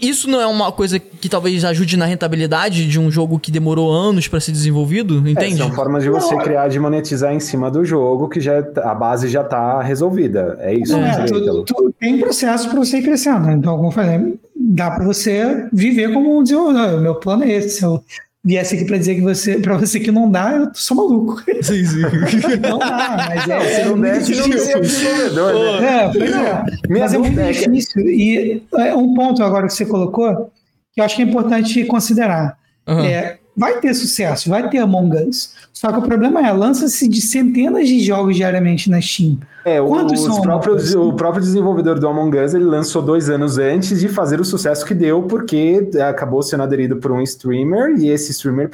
Isso não é uma coisa que talvez ajude na rentabilidade de um jogo que demorou anos para ser desenvolvido, é, entende? É, são formas de você criar, de monetizar em cima do jogo que já tá, a base já tá resolvida. É isso. Não, é, tu, tu, tem processo para você ir crescendo. Então, como eu falei, dá para você viver como um desenvolvedor. O meu plano é esse. Se eu viesse aqui para dizer que você, para você que não dá, eu sou maluco. Sim, sim. não dá, mas é. Se não der, não seria desenvolvedor, né? É, pois é. Mas é muito é difícil. E é um ponto agora que você colocou que eu acho que é importante considerar. Uhum. É, vai ter sucesso, vai ter Among Us. Só que o problema é, lança-se de centenas de jogos diariamente na Steam. É, Quantos os próprios, o próprio desenvolvedor do Among Us ele lançou dois anos antes de fazer o sucesso que deu, porque acabou sendo aderido por um streamer e esse streamer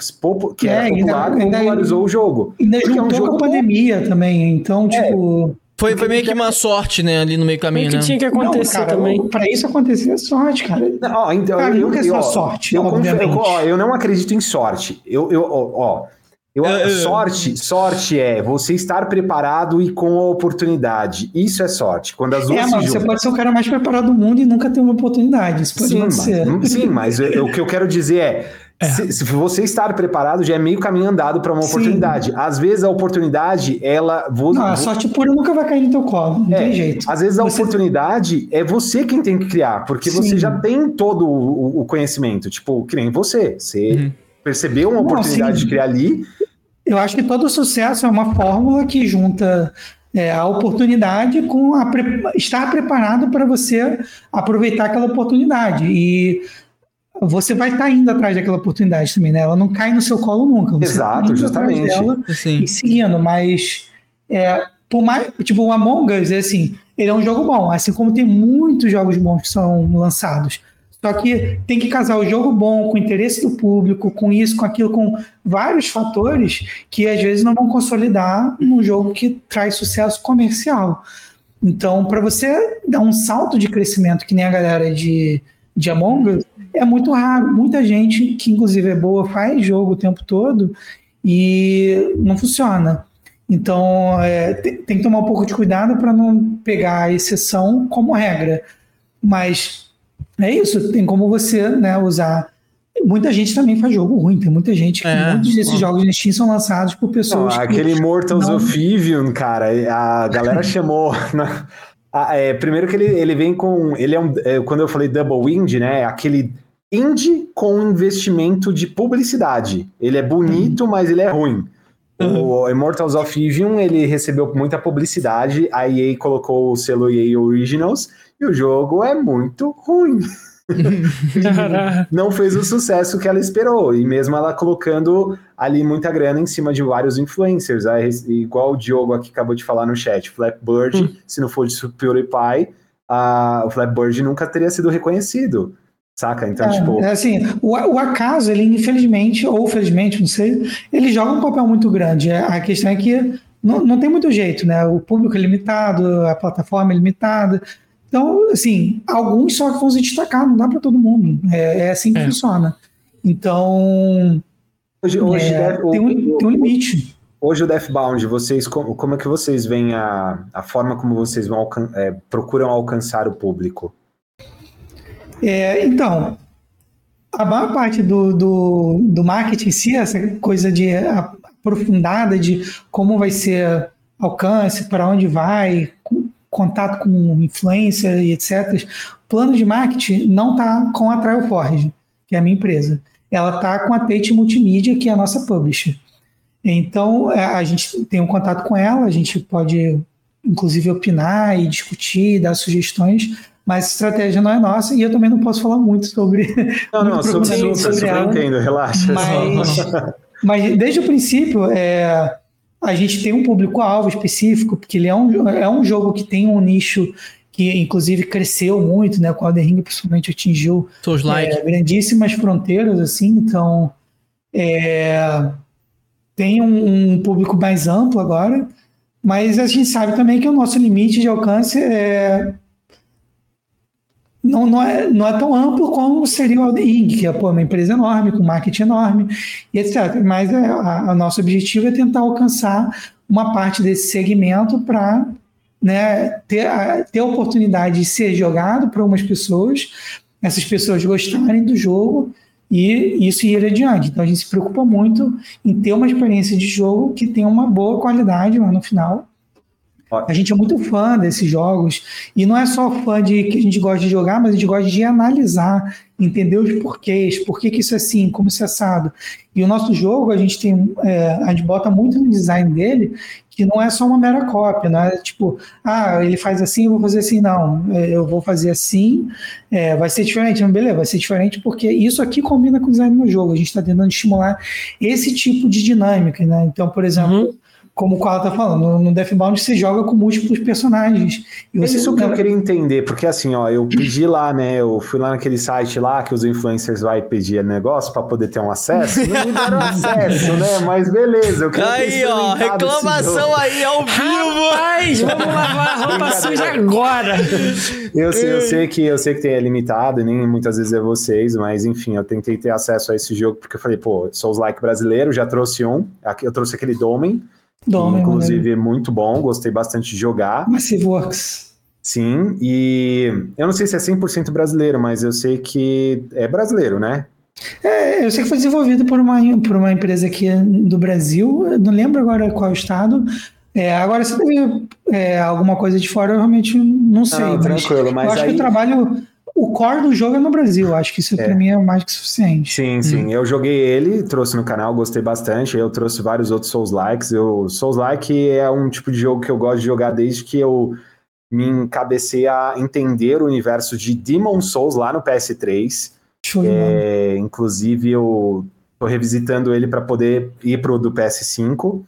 que é, era popular ainda, popularizou ainda, o jogo. Ainda juntou é um jogo com a pandemia também, então, é. tipo. Foi, foi meio que uma sorte, né, ali no meio caminho, que né? tinha que acontecer não, cara, também. Pra isso acontecer é sorte, cara. Não, ó, então, cara, eu, nunca é só sorte, eu, eu, ó, eu não acredito em sorte. Eu, eu ó, ó eu, uh, sorte, sorte é você estar preparado e com a oportunidade. Isso é sorte. Quando as duas é, mas você pode ser o cara mais preparado do mundo e nunca ter uma oportunidade. Isso pode sim, ser. Mas, sim, mas o que eu quero dizer é é. Se, se, você estar preparado, já é meio caminho andado para uma Sim. oportunidade. Às vezes a oportunidade, ela. Vou, não, a sorte pura nunca vai cair no teu colo, não é, tem jeito. Às vezes a você... oportunidade é você quem tem que criar, porque Sim. você já tem todo o, o, conhecimento. Tipo, que nem você. Você uhum. percebeu uma oportunidade não, de criar ali. Eu acho que todo sucesso é uma fórmula que junta é, a oportunidade com a pre... estar preparado para você aproveitar aquela oportunidade. E você vai estar tá indo atrás daquela oportunidade também, né? Ela não cai no seu colo nunca. Você Exato, tá justamente. Dela e seguindo, mas é, por mais, tipo, o Among Us, é assim, ele é um jogo bom, assim como tem muitos jogos bons que são lançados. Só que tem que casar o jogo bom com o interesse do público, com isso, com aquilo, com vários fatores que às vezes não vão consolidar num jogo que traz sucesso comercial. Então, para você dar um salto de crescimento, que nem a galera de, de Among Us, é muito raro. Muita gente, que inclusive é boa, faz jogo o tempo todo e não funciona. Então, é, tem, tem, que tomar um pouco de cuidado para não pegar a exceção como regra. Mas é isso, tem como você né, usar. Muita gente também faz jogo ruim, tem muita gente que é, muitos desses jogos de Steam são lançados por pessoas. Não, aquele Mortals não... of Evian, cara, a galera chamou. Ah, é, primeiro que ele, ele vem com. Ele é um. É, quando eu falei double indie, né? Aquele indie com investimento de publicidade. Ele é bonito, uhum. mas ele é ruim. Uhum. O Immortals of Evian, ele recebeu muita publicidade, a EA colocou o selo EA Originals, e o jogo é muito ruim. não fez o sucesso que ela esperou. E mesmo ela colocando ali muita grana em cima de vários influencers. Aí, igual o Diogo aqui acabou de falar no chat, Flapbird, hum. se não for de PewDiePie, uh, o Flapbird nunca teria sido reconhecido. Saca? Então, é, tipo. É assim, o, o, acaso, ele infelizmente, ou felizmente, não sei, ele joga um papel muito grande. É, a questão é que não, não tem muito jeito, né? O público é limitado, a plataforma é limitada. Então, assim, alguns só que vão se destacar, não dá para todo mundo. É, é assim que é. funciona. Então. Hoje, hoje é, deve, tem, um, o, tem um limite. Hoje o Deathbound, vocês como, como é que vocês veem a, a forma como vocês vão alcan é, procuram alcançar o público? É, então, a maior parte do, do, do marketing em si, essa coisa de aprofundada de como vai ser alcance, para onde vai, contato com influência e etc. O plano de marketing não está com a Trial Forge, que é a minha empresa. Ela está com a Tate Multimídia, que é a nossa publisher. Então, é, a gente tem um contato com ela, a gente pode, inclusive, opinar e discutir, dar sugestões, mas a estratégia não é nossa e eu também não posso falar muito sobre. Não, não, sobre, sobre, sobre ela, entendo, relaxa. Mas, mas desde o princípio, é, a gente tem um público-alvo específico, porque ele é um, é um jogo que tem um nicho que inclusive cresceu muito, né? Com o Elden Ring principalmente atingiu é, grandíssimas fronteiras, assim, então é, tem um, um, público mais amplo agora, mas a gente sabe também que o nosso limite de alcance é não, não, é, não é tão amplo como seria o Alden que é pô, uma empresa enorme, com marketing enorme, e etc. Mas é, o nosso objetivo é tentar alcançar uma parte desse segmento para né, ter, a, ter a oportunidade de ser jogado para umas pessoas, essas pessoas gostarem do jogo e isso ir adiante. Então a gente se preocupa muito em ter uma experiência de jogo que tenha uma boa qualidade lá no final A gente é muito fã desses jogos e não é só fã de que a gente gosta de jogar, mas a gente gosta de analisar, entender os porquês, por que, que isso é assim, como isso é assado. E o nosso jogo, a gente tem, é, a gente bota muito no design dele que não é só uma mera cópia, não é tipo, ah, ele faz assim, eu vou fazer assim, não, é, eu vou fazer assim, é, vai ser diferente, não, beleza, vai ser diferente porque isso aqui combina com o design no jogo, a gente está tentando estimular esse tipo de dinâmica, né? Então, por exemplo, uhum como o Carla tá falando, no Deathbound você joga com múltiplos personagens. E você é isso que eu queria entender, porque assim, ó, eu pedi lá, né? Eu fui lá naquele site lá que os influencers vai pedir negócio para poder ter um acesso. Não me deram acesso, né? Mas beleza. Eu aí, ó, reclamação aí ao vivo. Rapaz, vamos lavar a roupa suja agora. Eu sei, eu sei que eu sei que tem é limitado, e nem muitas vezes é vocês, mas enfim, eu tentei ter acesso a esse jogo porque eu falei, pô, sou os like brasileiro, já trouxe um. Aqui eu trouxe aquele Domen. Dome, inclusive, é muito bom, gostei bastante de jogar. Massive Works. Sim, e eu não sei se é 100% brasileiro, mas eu sei que é brasileiro, né? É, eu sei que foi desenvolvido por uma, por uma empresa aqui do Brasil, não lembro agora qual estado. É, agora, se teve é, alguma coisa de fora, eu realmente não sei. Não, mas tranquilo, mas eu acho aí... que o trabalho o core do jogo é no Brasil. Acho que isso é. para mim é mais que suficiente. Sim, sim. Hum. Eu joguei ele, trouxe no canal, gostei bastante. Eu trouxe vários outros Souls Likes. Eu Souls Like é um tipo de jogo que eu gosto de jogar desde que eu me encabecei a entender o universo de Demon Souls lá no PS3. Show é, inclusive eu tô revisitando ele para poder ir pro do PS5.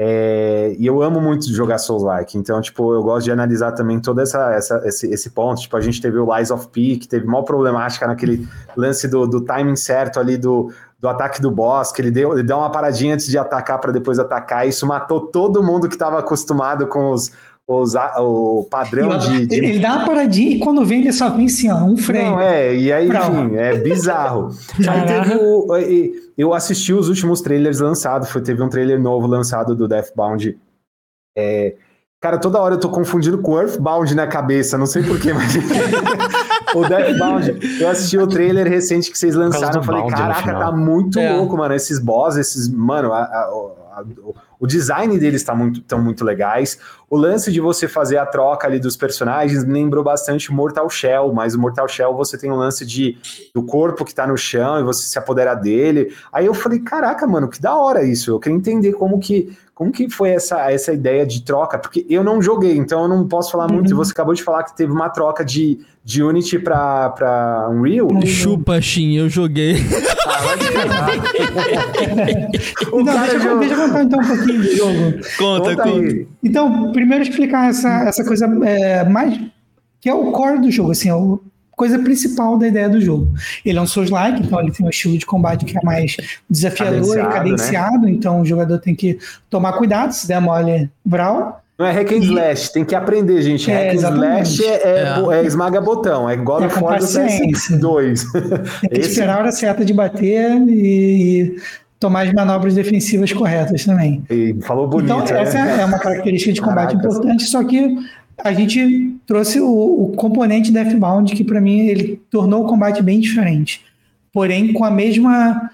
É, e eu amo muito jogar Souls-like, então, tipo, eu gosto de analisar também todo essa, essa, esse, esse ponto. Tipo, a gente teve o Lies of P, que teve maior problemática naquele lance do, do timing certo ali do, do ataque do boss, que ele deu, ele deu uma paradinha antes de atacar para depois atacar. E isso matou todo mundo que estava acostumado com os, o padrão de, de, Ele dá uma paradinha e quando vem ele só vem assim, ó, um freio. Não, é, e aí, enfim, é bizarro. aí teve o, eu assisti os últimos trailers lançados, foi, teve um trailer novo lançado do Deathbound. É, cara, toda hora eu tô confundindo com o Earthbound na cabeça, não sei porquê, mas. o Deathbound, eu assisti o trailer recente que vocês lançaram, eu falei, caraca, tá muito é. louco, mano, esses boss, esses, mano, a, a, a, o design deles está muito, tão muito legais. O lance de você fazer a troca ali dos personagens lembrou bastante Mortal Shell, mas o Mortal Shell você tem o um lance de do corpo que tá no chão e você se apodera dele. Aí eu falei, caraca, mano, que da hora isso. Eu queria entender como que como que foi essa, essa ideia de troca? Porque eu não joguei, então eu não posso falar muito. Uhum. Você acabou de falar que teve uma troca de, de Unity pra, pra Unreal. Chupa, Shin, eu joguei. Ah, não, deixa, eu, deixa eu contar então um pouquinho do jogo. Conta, conta. conta. Então, primeiro explicar essa, essa coisa é, mais. que é o core do jogo, assim, é o coisa principal da ideia do jogo. Ele é um Souls-like, então ele tem um estilo de combate que é mais desafiador cadenciado, e cadenciado, né? então o jogador tem que tomar cuidado, se der mole, Brawl. Não é hack and slash, tem que aprender, gente. É, hack and slash é, é, é. é, esmaga botão, é igual no Ford PS2. Tem que Esse... esperar a hora certa de bater e, e tomar as manobras defensivas corretas também. E falou bonito. Então, essa é uma característica de combate Caraca. importante, só que a gente trouxe o, o componente Deathbound, que para mim ele tornou o combate bem diferente. Porém, com a mesma.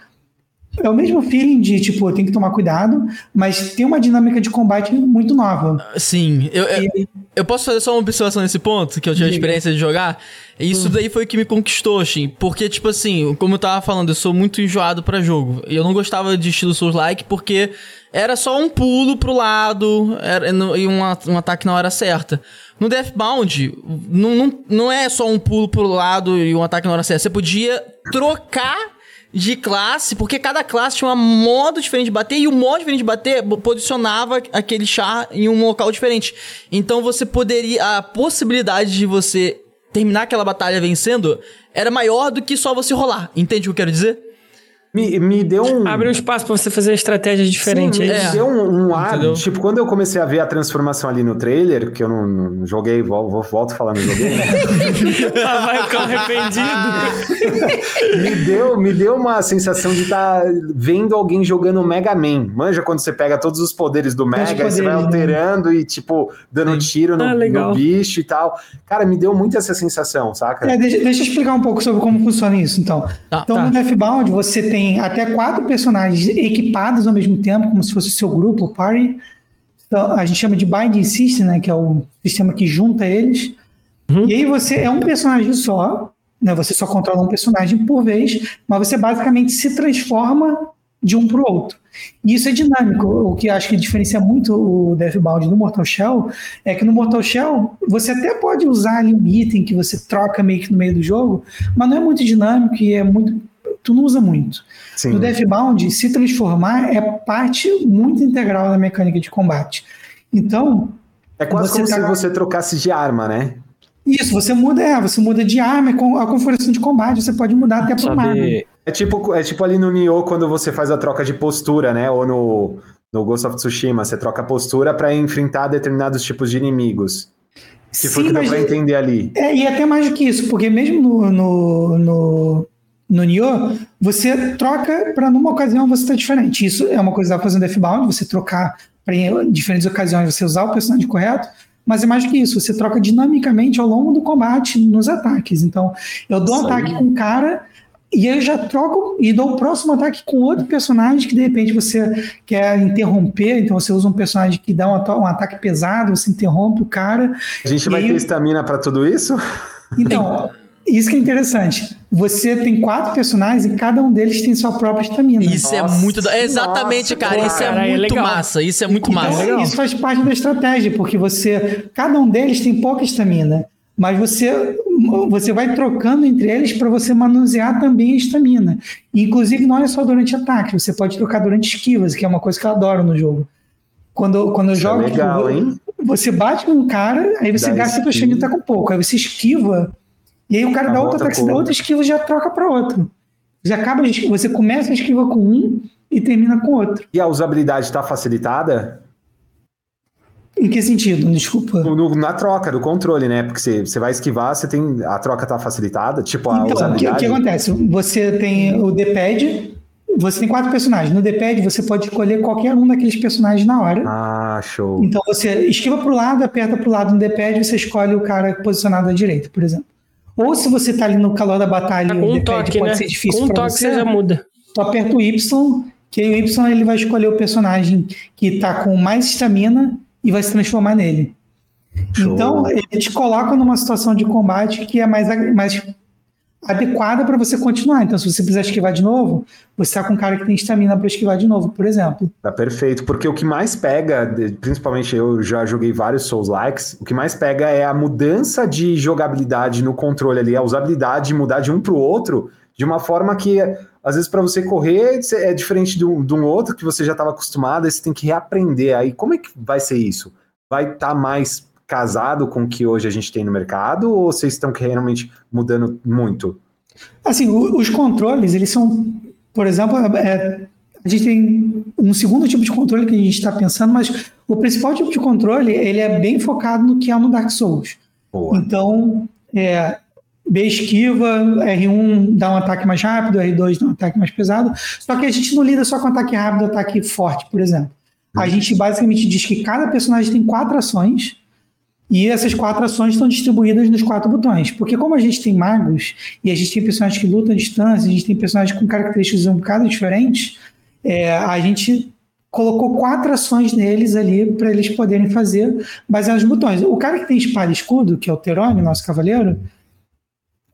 É o mesmo feeling de, tipo, tem que tomar cuidado, mas tem uma dinâmica de combate muito nova. Sim, eu, eu, eu posso fazer só uma observação nesse ponto, que eu tive a experiência de jogar. Isso hum. daí foi o que me conquistou, Shin. Porque, tipo assim, como eu tava falando, eu sou muito enjoado para jogo. E eu não gostava de estilo Souls-like porque era só um pulo pro lado era, e um, um ataque na hora certa. No Deathbound, não, não, não é só um pulo pro lado e um ataque na hora certa. Você podia trocar de classe, porque cada classe tinha um modo diferente de bater e o modo diferente de bater posicionava aquele char em um local diferente. Então você poderia. A possibilidade de você terminar aquela batalha vencendo era maior do que só você rolar. Entende o que eu quero dizer? Me, me deu um. Abre um espaço pra você fazer estratégias diferentes. Sim, me é. deu um, um ar. Tipo, quando eu comecei a ver a transformação ali no trailer, que eu não, não joguei, volto, volto falando, joguei. Né? ah, vai ficar arrependido. me, deu, me deu uma sensação de estar tá vendo alguém jogando Mega Man. Manja quando você pega todos os poderes do Mega, poderes, você vai né? alterando né? e, tipo, dando tiro no, ah, no, bicho e tal. Cara, me deu muito essa sensação, saca? É, deixa, deixa eu explicar um pouco sobre como funciona isso, então. Tá, então, tá. no Deathbound, você tem até quatro personagens equipados ao mesmo tempo, como se fosse o seu grupo, o party. Então, a gente chama de Binding System, né? Que é o sistema que junta eles. Uhum. E aí você é um personagem só, né? Você só controla um personagem por vez, mas você basicamente se transforma de um para o outro. E isso é dinâmico. O que acho que diferencia muito o Deathbound do Mortal Shell é que no Mortal Shell você até pode usar ali um item que você troca meio que no meio do jogo, mas não é muito dinâmico e é muito. Tu não usa muito. Sim. No Deathbound, se transformar é parte muito integral da mecânica de combate. Então. É quase como tá... se você trocasse de arma, né? Isso, você muda, é, você muda de arma, com a configuração de combate, você pode mudar até por arma. É tipo, é tipo ali no Nioh quando você faz a troca de postura, né? Ou no, no Ghost of Tsushima, você troca a postura para enfrentar determinados tipos de inimigos. Que Sim, foi o que deu pra entender ali. É, e até mais do que isso, porque mesmo no, no, no, no Nioh, você troca para numa ocasião você estar tá diferente. Isso é uma coisa que dá pra fazer no Deathbound, você trocar para em diferentes ocasiões você usar o personagem correto, mas é mais do que isso, você troca dinamicamente ao longo do combate nos ataques. Então, eu dou um ataque com o cara e eu já troco e dou o próximo ataque com outro personagem que de repente você quer interromper, então você usa um personagem que dá um, um ataque pesado, você interrompe o cara. A gente vai aí... ter estamina para tudo isso? Então, isso que é interessante. Você tem quatro personagens e cada um deles tem sua própria estamina. Isso é nossa, é muito. Exatamente, nossa, cara. Isso é cara, é muito é massa. Isso é muito então, massa. Isso faz parte da estratégia, porque você. Cada um deles tem pouca estamina. Mas você, você vai trocando entre eles para você manusear também a estamina. Inclusive, não é só durante ataque, você pode trocar durante esquivas, que é uma coisa que eu adoro no jogo. Quando, quando eu é jogo, é legal, tipo, você bate com um cara, aí você dá gasta a estamina tá com pouco, aí você esquiva e aí o cara dá outro ataque, você dá outra esquiva já troca para outro. Já acaba, você começa a esquiva com um e termina com outro. E a usabilidade está facilitada? Em que sentido? Desculpa. No, na troca do controle, né? Porque você, você vai esquivar, você tem. A troca tá facilitada, tipo a então, usabilidade. O que, que acontece? Você tem o D-pad, você tem quatro personagens. No D-pad você pode escolher qualquer um daqueles personagens na hora. Ah, show. Então você esquiva para o lado, aperta para o lado no D-pad, você escolhe o cara posicionado à direita, por exemplo. Ou se você tá ali no calor da batalha, tá com um toque, pode né? ser difícil com um toque você, já muda. Tu aperta o Y, que aí o Y ele vai escolher o personagem que tá com mais estamina e vai se transformar nele. Show. Então, ele te coloca numa situação de combate que é mais, mais adequada para você continuar. Então, se você precisar esquivar de novo, você está com um cara que tem estamina para esquivar de novo, por exemplo. Tá perfeito, porque o que mais pega, principalmente eu já joguei vários Souls Likes, o que mais pega é a mudança de jogabilidade no controle ali, a usabilidade mudar de um para o outro de uma forma que às vezes para você correr é diferente de um, de um outro que você já estava acostumado, aí você tem que reaprender. Aí como é que vai ser isso? Vai estar tá mais casado com o que hoje a gente tem no mercado ou vocês estão realmente mudando muito? Assim, os controles, eles são, por exemplo, é, a gente tem um segundo tipo de controle que a gente está pensando, mas o principal tipo de controle, ele é bem focado no que é no Dark Souls. Boa. Então, é, B esquiva, R1 dá um ataque mais rápido, R2 dá um ataque mais pesado. Só que a gente não lida só com ataque rápido, ataque forte, por exemplo. A uhum. gente basicamente diz que cada personagem tem quatro ações e essas quatro ações estão distribuídas nos quatro botões. Porque como a gente tem magos e a gente tem personagens que lutam à distância, a gente tem personagens com características um bocado diferentes, é, a gente colocou quatro ações neles ali para eles poderem fazer baseados nos botões. O cara que tem espada e escudo, que é o Terone, nosso cavaleiro,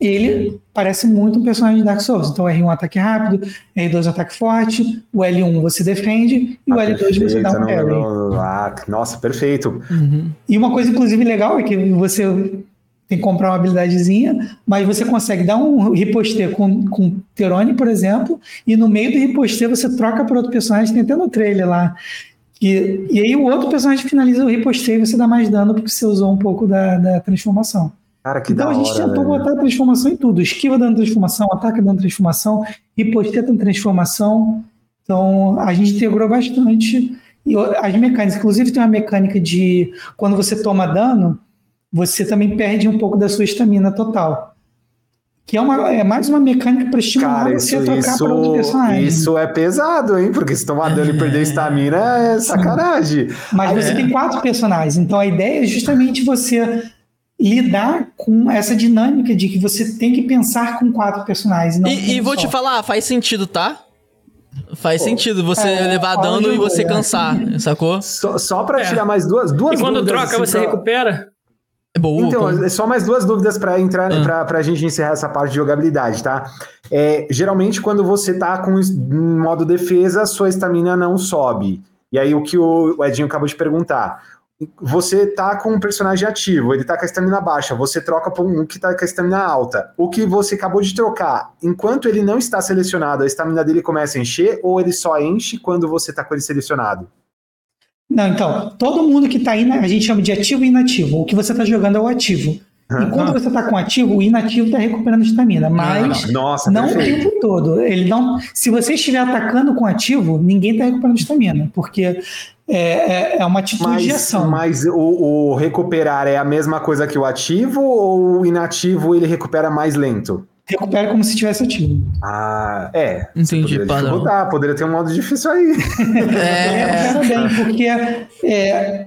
ele parece muito um personagem de Dark Souls. Então, R1 ataque rápido, R2 ataque forte, o L1 você defende e ah, o L2 perfeito, você dá um parry. Ah, nossa, perfeito. Uhum. E uma coisa, inclusive, legal é que você tem que comprar uma habilidadezinha, mas você consegue dar um riposte com, com Terone, por exemplo, e no meio do riposte você troca para outro personagem, tem até no trailer lá. E, e aí o outro personagem finaliza o riposte e você dá mais dano porque você usou um pouco da, da transformação. Cara, que então a gente tentou velho. botar transformação em tudo. Esquiva dando transformação, ataque dando transformação, riposte dando transformação. Então a gente integrou bastante. E as mecânicas, inclusive tem uma mecânica de quando você toma dano, você também perde um pouco da sua estamina total. Que é, uma, é mais uma mecânica para estimular Cara, você a trocar isso, para outro personagem. Isso é pesado, hein? Porque se tomar dano e perder estamina é sacanagem. Mas Aí você é. tem quatro personagens, então a ideia é justamente você lidar com essa dinâmica de que você tem que pensar com quatro personagens. e, e vou só. te falar, faz sentido, tá? Faz Pô, sentido você é, levar dano e você cansar, sacou? Só, só pra é. tirar mais duas, duas E quando troca, assim, você pra... recupera? É boa, então, só mais duas dúvidas para entrar, ah. pra, pra gente encerrar essa parte de jogabilidade, tá? É, geralmente, quando você tá com modo defesa, sua estamina não sobe. E aí, o que o Edinho acabou de perguntar você tá com um personagem ativo, ele tá com a estamina baixa, você troca por um que tá com a estamina alta. O que você acabou de trocar, enquanto ele não está selecionado, a estamina dele começa a encher ou ele só enche quando você tá com ele selecionado? Não, então, todo mundo que tá aí, a gente chama de ativo e inativo. O que você tá jogando é o ativo. Uhum. E quando você tá com ativo, o inativo tá recuperando estamina, mas não, Nossa, não o tempo todo. Ele não, se você estiver atacando com ativo, ninguém tá recuperando estamina, porque é, é, é, uma atitude mas, de ação. Mas o, o, recuperar é a mesma coisa que o ativo ou o inativo ele recupera mais lento? Recupera como se tivesse ativo. Ah, é. Entendi, poderia Poderia ter um modo difícil aí. É. Recupera bem, porque é,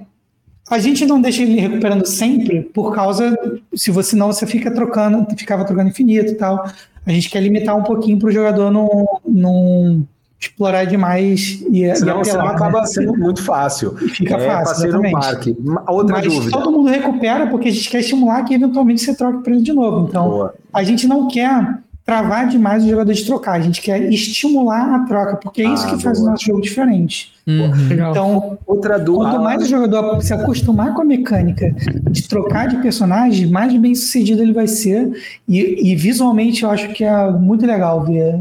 a gente não deixa ele recuperando sempre por causa, se você não, você fica trocando, ficava trocando infinito e tal. A gente quer limitar um pouquinho para o jogador não, não explorar demais e, senão, e apelar, senão acaba né? sendo muito fácil. E fica é, fácil, no parque. Outra Mas dúvida. todo mundo recupera porque a gente quer estimular que eventualmente você troque para ele de novo. Então, Boa. a gente não quer travar demais o jogador de trocar, a gente quer estimular a troca, porque é isso ah, que faz boa. o nosso jogo diferente. Uhum. Então, outra dúvida. Quanto mais o jogador se acostumar com a mecânica de trocar de personagem, mais bem sucedido ele vai ser. E, e visualmente eu acho que é muito legal ver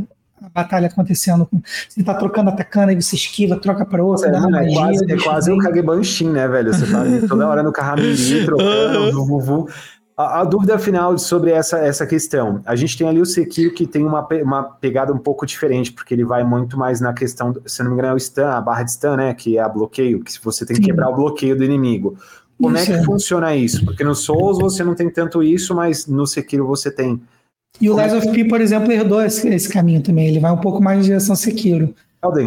batalha acontecendo. Você tá trocando, atacando, aí você esquiva, troca para outra, é, dá uma é magia. Quase, é quase o Kagebanshin, né, velho? Você tá toda hora no Kahamiri, trocando, vu, vu. A, a, dúvida final sobre essa, essa questão. A gente tem ali o Sekiro que tem uma, uma pegada um pouco diferente, porque ele vai muito mais na questão, se não me engano, é o stun, a barra de stun, né? Que é a bloqueio, que você tem que Sim. quebrar o bloqueio do inimigo. Como isso é que é. funciona isso? Porque no Souls você não tem tanto isso, mas no Sekiro você tem. E o Lies of P, por exemplo, herdou esse, esse, caminho também. Ele vai um pouco mais em direção Sekiro.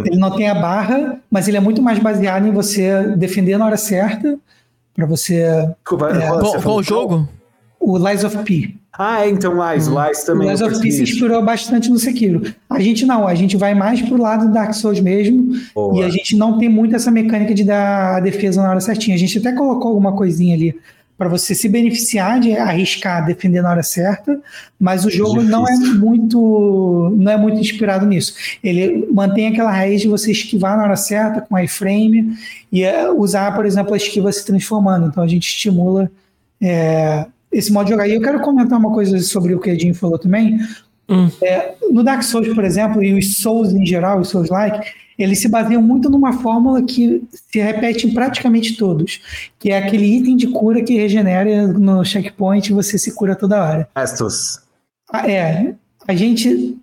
Ele não tem a barra, mas ele é muito mais baseado em você defender na hora certa, para você. É, qual, qual o jogo? O Lies of P. Ah, é, então Lies, hum. Lies também. O Lies of P se inspirou bastante no Sekiro. A gente não, a gente vai mais pro lado do Dark Souls mesmo, Boa. e a gente não tem muito essa mecânica de dar a defesa na hora certinha. A gente até colocou alguma coisinha ali para você se beneficiar de arriscar defender na hora certa, mas o jogo Difícil. não é muito não é muito inspirado nisso. Ele mantém aquela raiz de você esquivar na hora certa com iframe e é, usar, por exemplo, a esquiva se transformando. Então a gente estimula é, esse modo de jogar. E eu quero comentar uma coisa sobre o que a Edinho falou também. Hum. É, no Dark Souls, por exemplo, e os Souls em geral, os Souls-like, eles se baseiam muito numa fórmula que se repete em praticamente todos, que é aquele item de cura que regenera no checkpoint e você se cura toda hora. Estos. Ah, é, a gente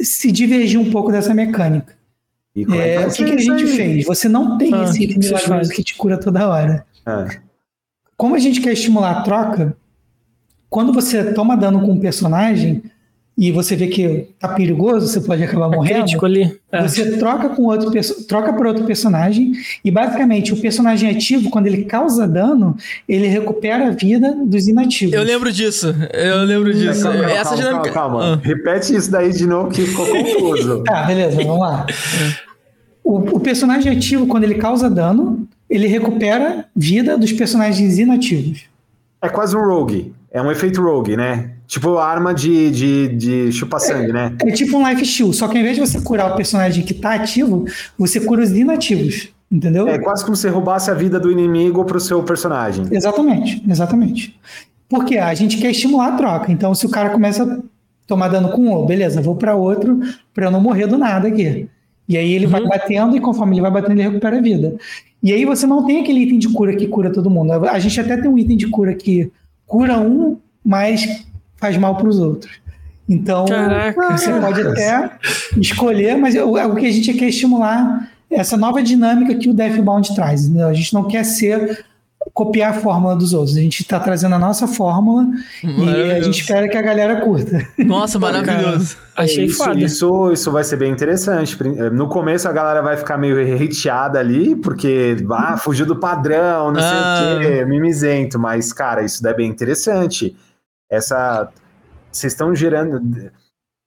se divergiu um pouco dessa mecânica. É, é o que, que, a gente fez? Você não tem ah, esse item milagroso que te cura toda hora. É. Como a gente quer estimular a troca, quando você toma dano com um personagem, e você vê que tá perigoso, você pode acabar é morrendo. Crítico ali. É. Você troca com outro troca para outro personagem e basicamente o personagem ativo quando ele causa dano, ele recupera a vida dos inativos. Eu lembro disso. Eu lembro disso. Calma, calma, Essa calma, dinâmica... calma, calma. Ah. Repete isso daí de novo que ficou confuso. tá, beleza, vamos lá. O, o personagem ativo quando ele causa dano, ele recupera vida dos personagens inativos. É quase um rogue. É um efeito rogue, né? Tipo arma de, de, de chupa-sangue, é, né? É tipo um life steal, só que ao invés de você curar o personagem que tá ativo, você cura os inativos, entendeu? É quase como se roubasse a vida do inimigo pro seu personagem. Exatamente, exatamente. Porque a gente quer estimular a troca. Então, se o cara começa a tomar dano com um, beleza, vou para outro para eu não morrer do nada aqui. E aí ele uhum. vai batendo e conforme ele vai batendo, ele recupera a vida. E aí você não tem aquele item de cura que cura todo mundo. A gente até tem um item de cura que cura um, mas faz mal para os outros. Então, Caraca. você pode até escolher, mas o, que a gente quer estimular essa nova dinâmica que o Deathbound traz. Entendeu? A gente não quer ser copiar a fórmula dos outros. A gente está trazendo a nossa fórmula e a gente espera que a galera curta. Nossa, maravilhoso. Achei isso, foda. Isso, isso vai ser bem interessante. No começo a galera vai ficar meio hateada ali, porque ah, fugiu do padrão, não ah. sei o quê, ah. mimizento. Mas, cara, isso é bem interessante essa. Vocês estão gerando.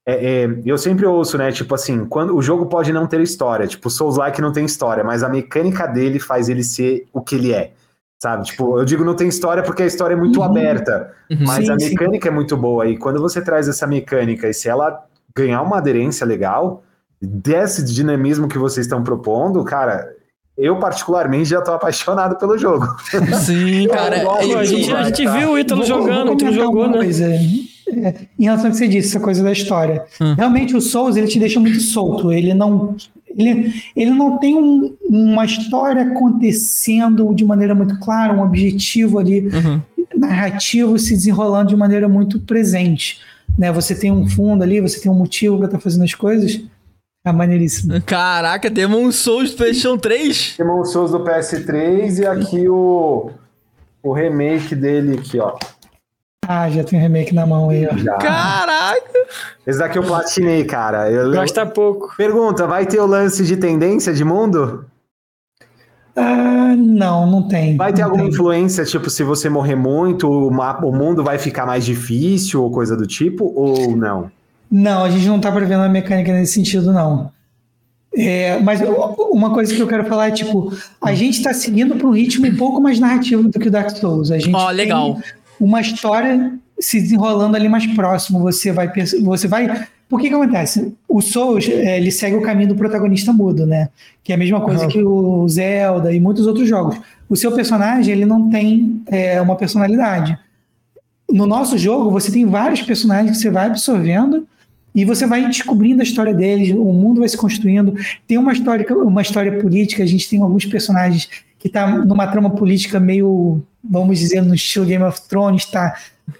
é, é, eu sempre ouço, né? Tipo assim, quando o jogo pode não ter história, tipo, Souls-like não tem história, mas a mecânica dele faz ele ser o que ele é. Sabe? Tipo, eu digo não tem história porque a história é muito uhum. aberta, uhum. mas sim, a mecânica sim. é muito boa. E quando você traz essa mecânica e se ela ganhar uma aderência legal, desse dinamismo que vocês estão propondo, cara, eu, particularmente, já tô apaixonado pelo jogo. Sim, cara. a, gente, a gente viu o Ítalo jogando, o Ítalo jogou, né? Coisa é, em relação ao que você disse, essa coisa da história. Hum. Realmente o Souls ele te deixa muito solto. Ele não, ele, ele não tem um, uma história acontecendo de maneira muito clara, um objetivo ali uhum. narrativo se desenrolando de maneira muito presente. Né? Você tem um fundo ali, você tem um motivo para estar tá fazendo as coisas. É maneiríssimo. Caraca, Demon Souls do PlayStation 3? Demon Souls do PS3 e aqui o, o remake dele aqui, ó. Ah, já tem um remake na mão aí, ó. Já. Caraca! Esse daqui eu platinei, cara. Eu, Gasta pouco. Pergunta, vai ter o lance de tendência de mundo? Ah, não, não tem. Vai ter alguma tem. influência, tipo, se você morrer muito, o, mapa, o mundo vai ficar mais difícil ou coisa do tipo, ou não? Não, a gente não tá prevendo a mecânica nesse sentido, não. É, mas uma coisa que eu quero falar é, tipo, a gente está seguindo para um ritmo um pouco mais narrativo do que o Dark Souls. A gente oh, legal. Tem uma história se desenrolando ali mais próximo. Você vai. Você vai por que que acontece? O Souls, é, ele segue o caminho do protagonista mudo, né? Que é a mesma coisa uhum. que o Zelda e muitos outros jogos. O seu personagem, ele não tem é, uma personalidade. No nosso jogo, você tem vários personagens que você vai absorvendo e você vai descobrindo a história deles, o mundo vai se construindo. Tem uma história, uma história política, a gente tem alguns personagens que tá numa trama política meio vamos dizer, no estilo Game of Thrones, tá?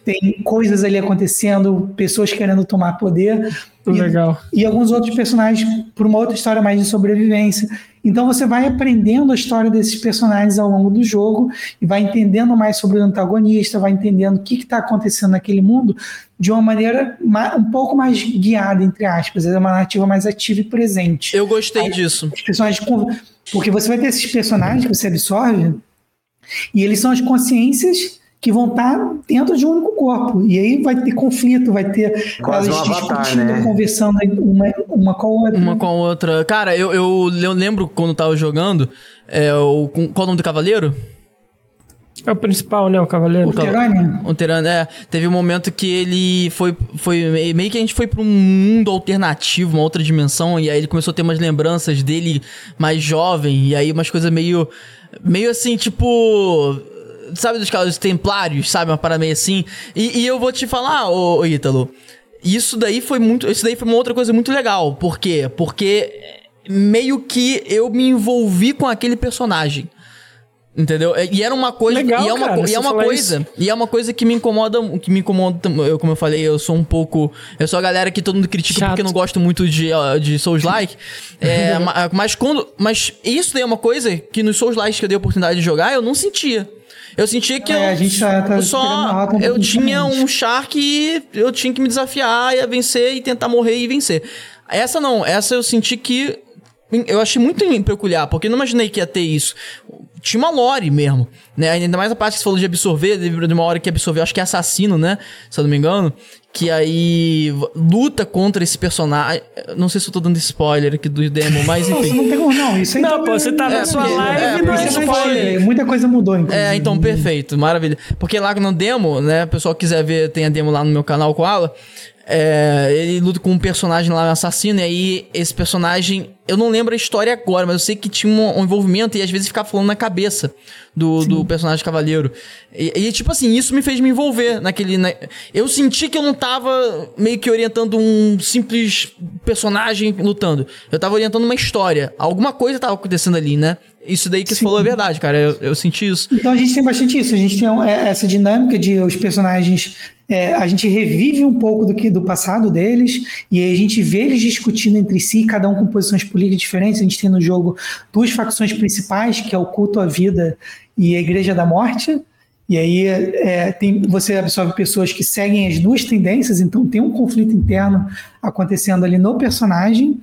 Tem coisas ali acontecendo, pessoas querendo tomar poder. E, legal. E alguns outros personagens por uma outra história mais de sobrevivência. Então você vai aprendendo a história desses personagens ao longo do jogo e vai entendendo mais sobre o antagonista, vai entendendo o que está acontecendo naquele mundo de uma maneira um pouco mais guiada, entre aspas. É uma narrativa mais ativa e presente. Eu gostei Aí, disso. Os personagens, porque você vai ter esses personagens que você absorve e eles são as consciências que vão estar dentro de um único corpo. E aí vai ter conflito, vai ter Quase elas um discutindo, né? conversando uma, uma com a outra. Uma com a outra. Cara, eu, eu, eu lembro quando tava jogando. É, o, qual o nome do cavaleiro? É o principal, né? O cavaleiro. O Terânia. O Terânia, é. Teve um momento que ele foi, foi. Meio que a gente foi pra um mundo alternativo, uma outra dimensão. E aí ele começou a ter umas lembranças dele mais jovem. E aí umas coisas meio meio assim, tipo. Sabe dos casos templários, sabe? Uma parada meio assim. E, e eu vou te falar, ô, ô Ítalo. Isso daí foi muito. Isso daí foi uma outra coisa muito legal. Por quê? Porque meio que eu me envolvi com aquele personagem. Entendeu? E era uma coisa. Legal, e é uma, cara, e é uma coisa. Isso. E é uma coisa que me incomoda. Que me incomoda. Eu, como eu falei, eu sou um pouco. Eu sou a galera que todo mundo critica Chato. porque não gosto muito de, de Souls Like. é, mas quando. Mas isso daí é uma coisa que nos Souls Likes que eu dei a oportunidade de jogar, eu não sentia. Eu sentia que é, eu, a gente tá, tá só eu tinha um char que eu tinha que me desafiar e vencer e tentar morrer e vencer. Essa não, essa eu senti que eu achei muito peculiar, porque eu não imaginei que ia ter isso tinha uma lore mesmo, né? Ainda mais a parte que você falou de absorver, de uma hora que absorveu, acho que é assassino, né? Se eu não me engano. Que aí luta contra esse personagem. Não sei se eu tô dando spoiler aqui do demo, mas enfim. Não, não pegou, não. Isso aí não, pô, você tá é, na sua live, é, não, isso foi... Muita coisa mudou, inclusive. É, então, perfeito, maravilha. Porque lá no demo, né? O pessoal quiser ver, tem a demo lá no meu canal com ela. É, ele luta com um personagem lá, um assassino, e aí esse personagem. Eu não lembro a história agora, mas eu sei que tinha um, um envolvimento e às vezes ficava falando na cabeça do, do personagem cavaleiro. E, e, tipo assim, isso me fez me envolver naquele. Na... Eu senti que eu não tava meio que orientando um simples personagem lutando. Eu tava orientando uma história. Alguma coisa tava acontecendo ali, né? Isso daí que Sim. você falou é verdade, cara. Eu, eu, senti isso. Então a gente tem bastante isso. A gente tem é, essa dinâmica de os personagens é, a gente revive um pouco do que do passado deles e aí a gente vê eles discutindo entre si, cada um com posições políticas diferentes. A gente tem no jogo duas facções principais, que é o culto à vida e a Igreja da Morte. E aí é, tem, você absorve pessoas que seguem as duas tendências, então tem um conflito interno acontecendo ali no personagem.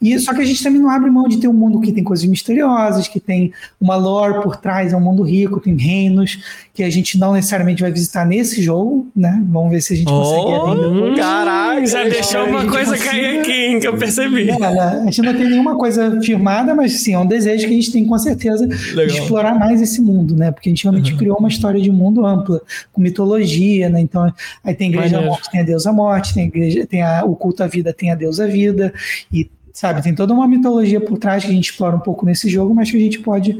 E só que a gente também não abre mão de ter um mundo que tem coisas misteriosas, que tem uma lore por trás, é um mundo rico, tem reinos que a gente não necessariamente vai visitar nesse jogo, né? Vamos ver se a gente consegue oh, Caraca, já deixou uma coisa cair aqui, hein, que eu percebi. É, a gente não tem nenhuma coisa firmada, mas sim, é um desejo que a gente tem com certeza Legal. de explorar mais esse mundo, né? Porque a gente realmente uhum. criou uma história de mundo ampla, com mitologia, né? Então, aí tem a igreja da morte, tem a deusa morte, tem a igreja, tem a, o culto à vida, tem a deusa vida, e sabe, tem toda uma mitologia por trás que a gente explora um pouco nesse jogo, mas que a gente pode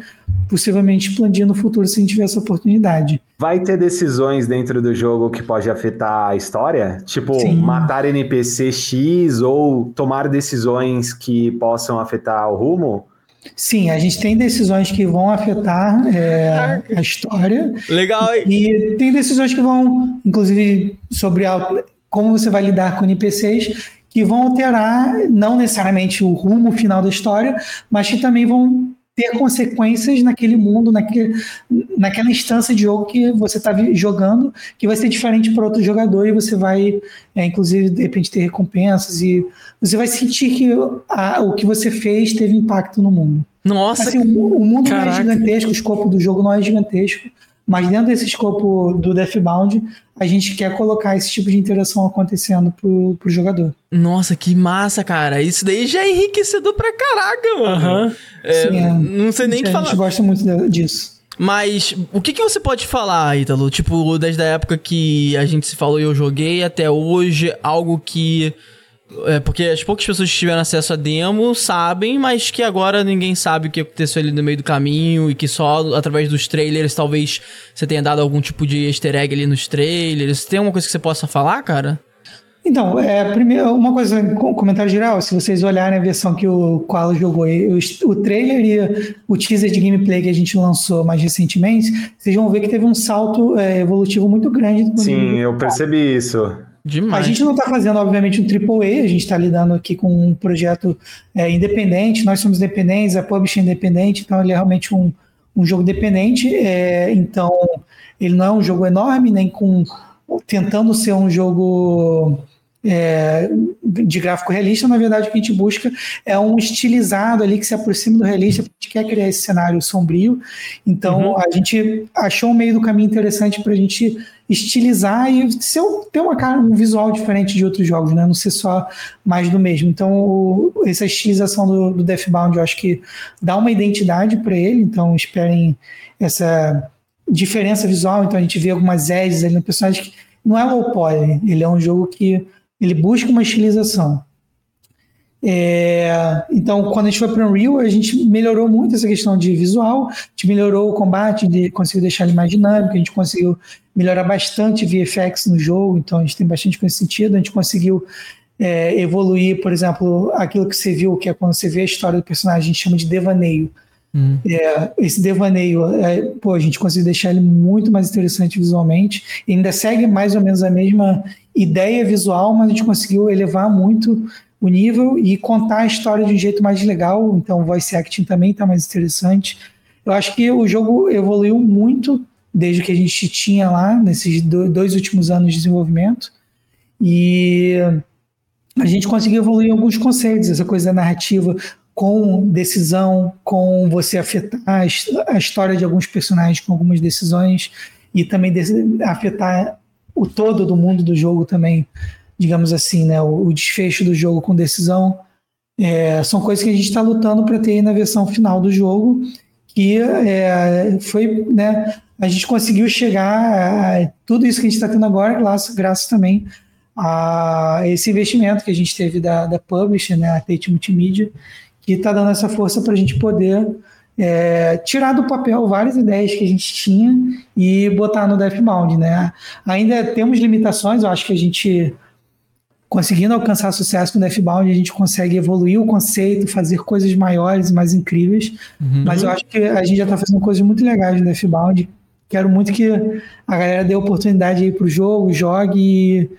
possivelmente expandir no futuro se a gente tiver essa oportunidade. Vai ter decisões dentro do jogo que pode afetar a história? Tipo, Sim. matar NPC X ou tomar decisões que possam afetar o rumo? Sim, a gente tem decisões que vão afetar é, a história. Legal, hein? E tem decisões que vão, inclusive, sobre a, como você vai lidar com NPCs, que vão alterar não necessariamente o rumo final da história, mas que também vão ter consequências naquele mundo, naquele, naquela instância de jogo que você está jogando, que vai ser diferente para outro jogador e você vai, é, inclusive, de repente, ter recompensas e você vai sentir que a, o que você fez teve impacto no mundo. Nossa! Assim, o, o mundo Caraca. não é gigantesco, o escopo do jogo não é gigantesco, mas dentro desse escopo do Deathbound, a gente quer colocar esse tipo de interação acontecendo pro, pro jogador. Nossa, que massa, cara. Isso daí já é enriquecedor pra caraca, mano. Uhum. É, Sim, é. Não sei nem o que falar. A gente gosta muito disso. Mas o que, que você pode falar, Ítalo? Tipo, desde a época que a gente se falou e eu joguei até hoje, algo que é, porque as poucas pessoas que tiveram acesso a demo sabem, mas que agora ninguém sabe o que aconteceu ali no meio do caminho e que só através dos trailers talvez você tenha dado algum tipo de easter egg ali nos trailers. Tem alguma coisa que você possa falar, cara? Então, é, primeiro, uma coisa, comentário geral, se vocês olharem a versão que o Koala jogou, o, o trailer e o teaser de gameplay que a gente lançou mais recentemente, vocês vão ver que teve um salto é, evolutivo muito grande. Sim, eu percebi isso. Demais. A gente não está fazendo, obviamente, um AAA, a gente está lidando aqui com um projeto é, independente, nós somos independentes, a publisher é independente, então ele é realmente um, um jogo dependente, é, então ele não é um jogo enorme, nem com tentando ser um jogo é, de gráfico realista, na verdade o que a gente busca é um estilizado ali que se aproxima do realista, a gente quer criar esse cenário sombrio, então uhum. a gente achou um meio do caminho interessante para a gente estilizar e ser, ter uma cara, um visual diferente de outros jogos, né? não ser só mais do mesmo. Então o, essa estilização do, do Deathbound eu acho que dá uma identidade para ele, então esperem essa diferença visual, então a gente vê algumas edges ali no personagem que não é low poly, ele é um jogo que ele busca uma estilização. É, então, quando a gente foi para o Unreal, a gente melhorou muito essa questão de visual, a gente melhorou o combate, de, conseguiu deixar ele mais dinâmico, a gente conseguiu melhorar bastante VFX no jogo, então a gente tem bastante com esse sentido, a gente conseguiu é, evoluir, por exemplo, aquilo que você viu, que é quando você vê a história do personagem, a gente chama de devaneio. Hum. É, esse devaneio, é, pô, a gente conseguiu deixar ele muito mais interessante visualmente, e ainda segue mais ou menos a mesma ideia visual, mas a gente conseguiu elevar muito o nível e contar a história de um jeito mais legal. Então, o voice acting também está mais interessante. Eu acho que o jogo evoluiu muito desde que a gente tinha lá, nesses dois últimos anos de desenvolvimento. E a gente conseguiu evoluir alguns conceitos, essa coisa narrativa com decisão, com você afetar a história de alguns personagens com algumas decisões e também afetar o todo do mundo do jogo também, digamos assim, né? O, desfecho do jogo com decisão. É, são coisas que a gente está lutando para ter na versão final do jogo, que é, foi, né? A gente conseguiu chegar a tudo isso que a gente está tendo agora, graças, graças também a esse investimento que a gente teve da, da Publisher, né, a Tate Multimídia, que está dando essa força para a gente poder é, tirar do papel várias ideias que a gente tinha e botar no Deathbound, né? Ainda temos limitações, eu acho que a gente conseguindo alcançar sucesso com Deathbound, a gente consegue evoluir o conceito, fazer coisas maiores, mais incríveis, uhum. mas eu acho que a gente já está fazendo coisas muito legais no Deathbound, quero muito que a galera dê oportunidade aí pro jogo, jogue e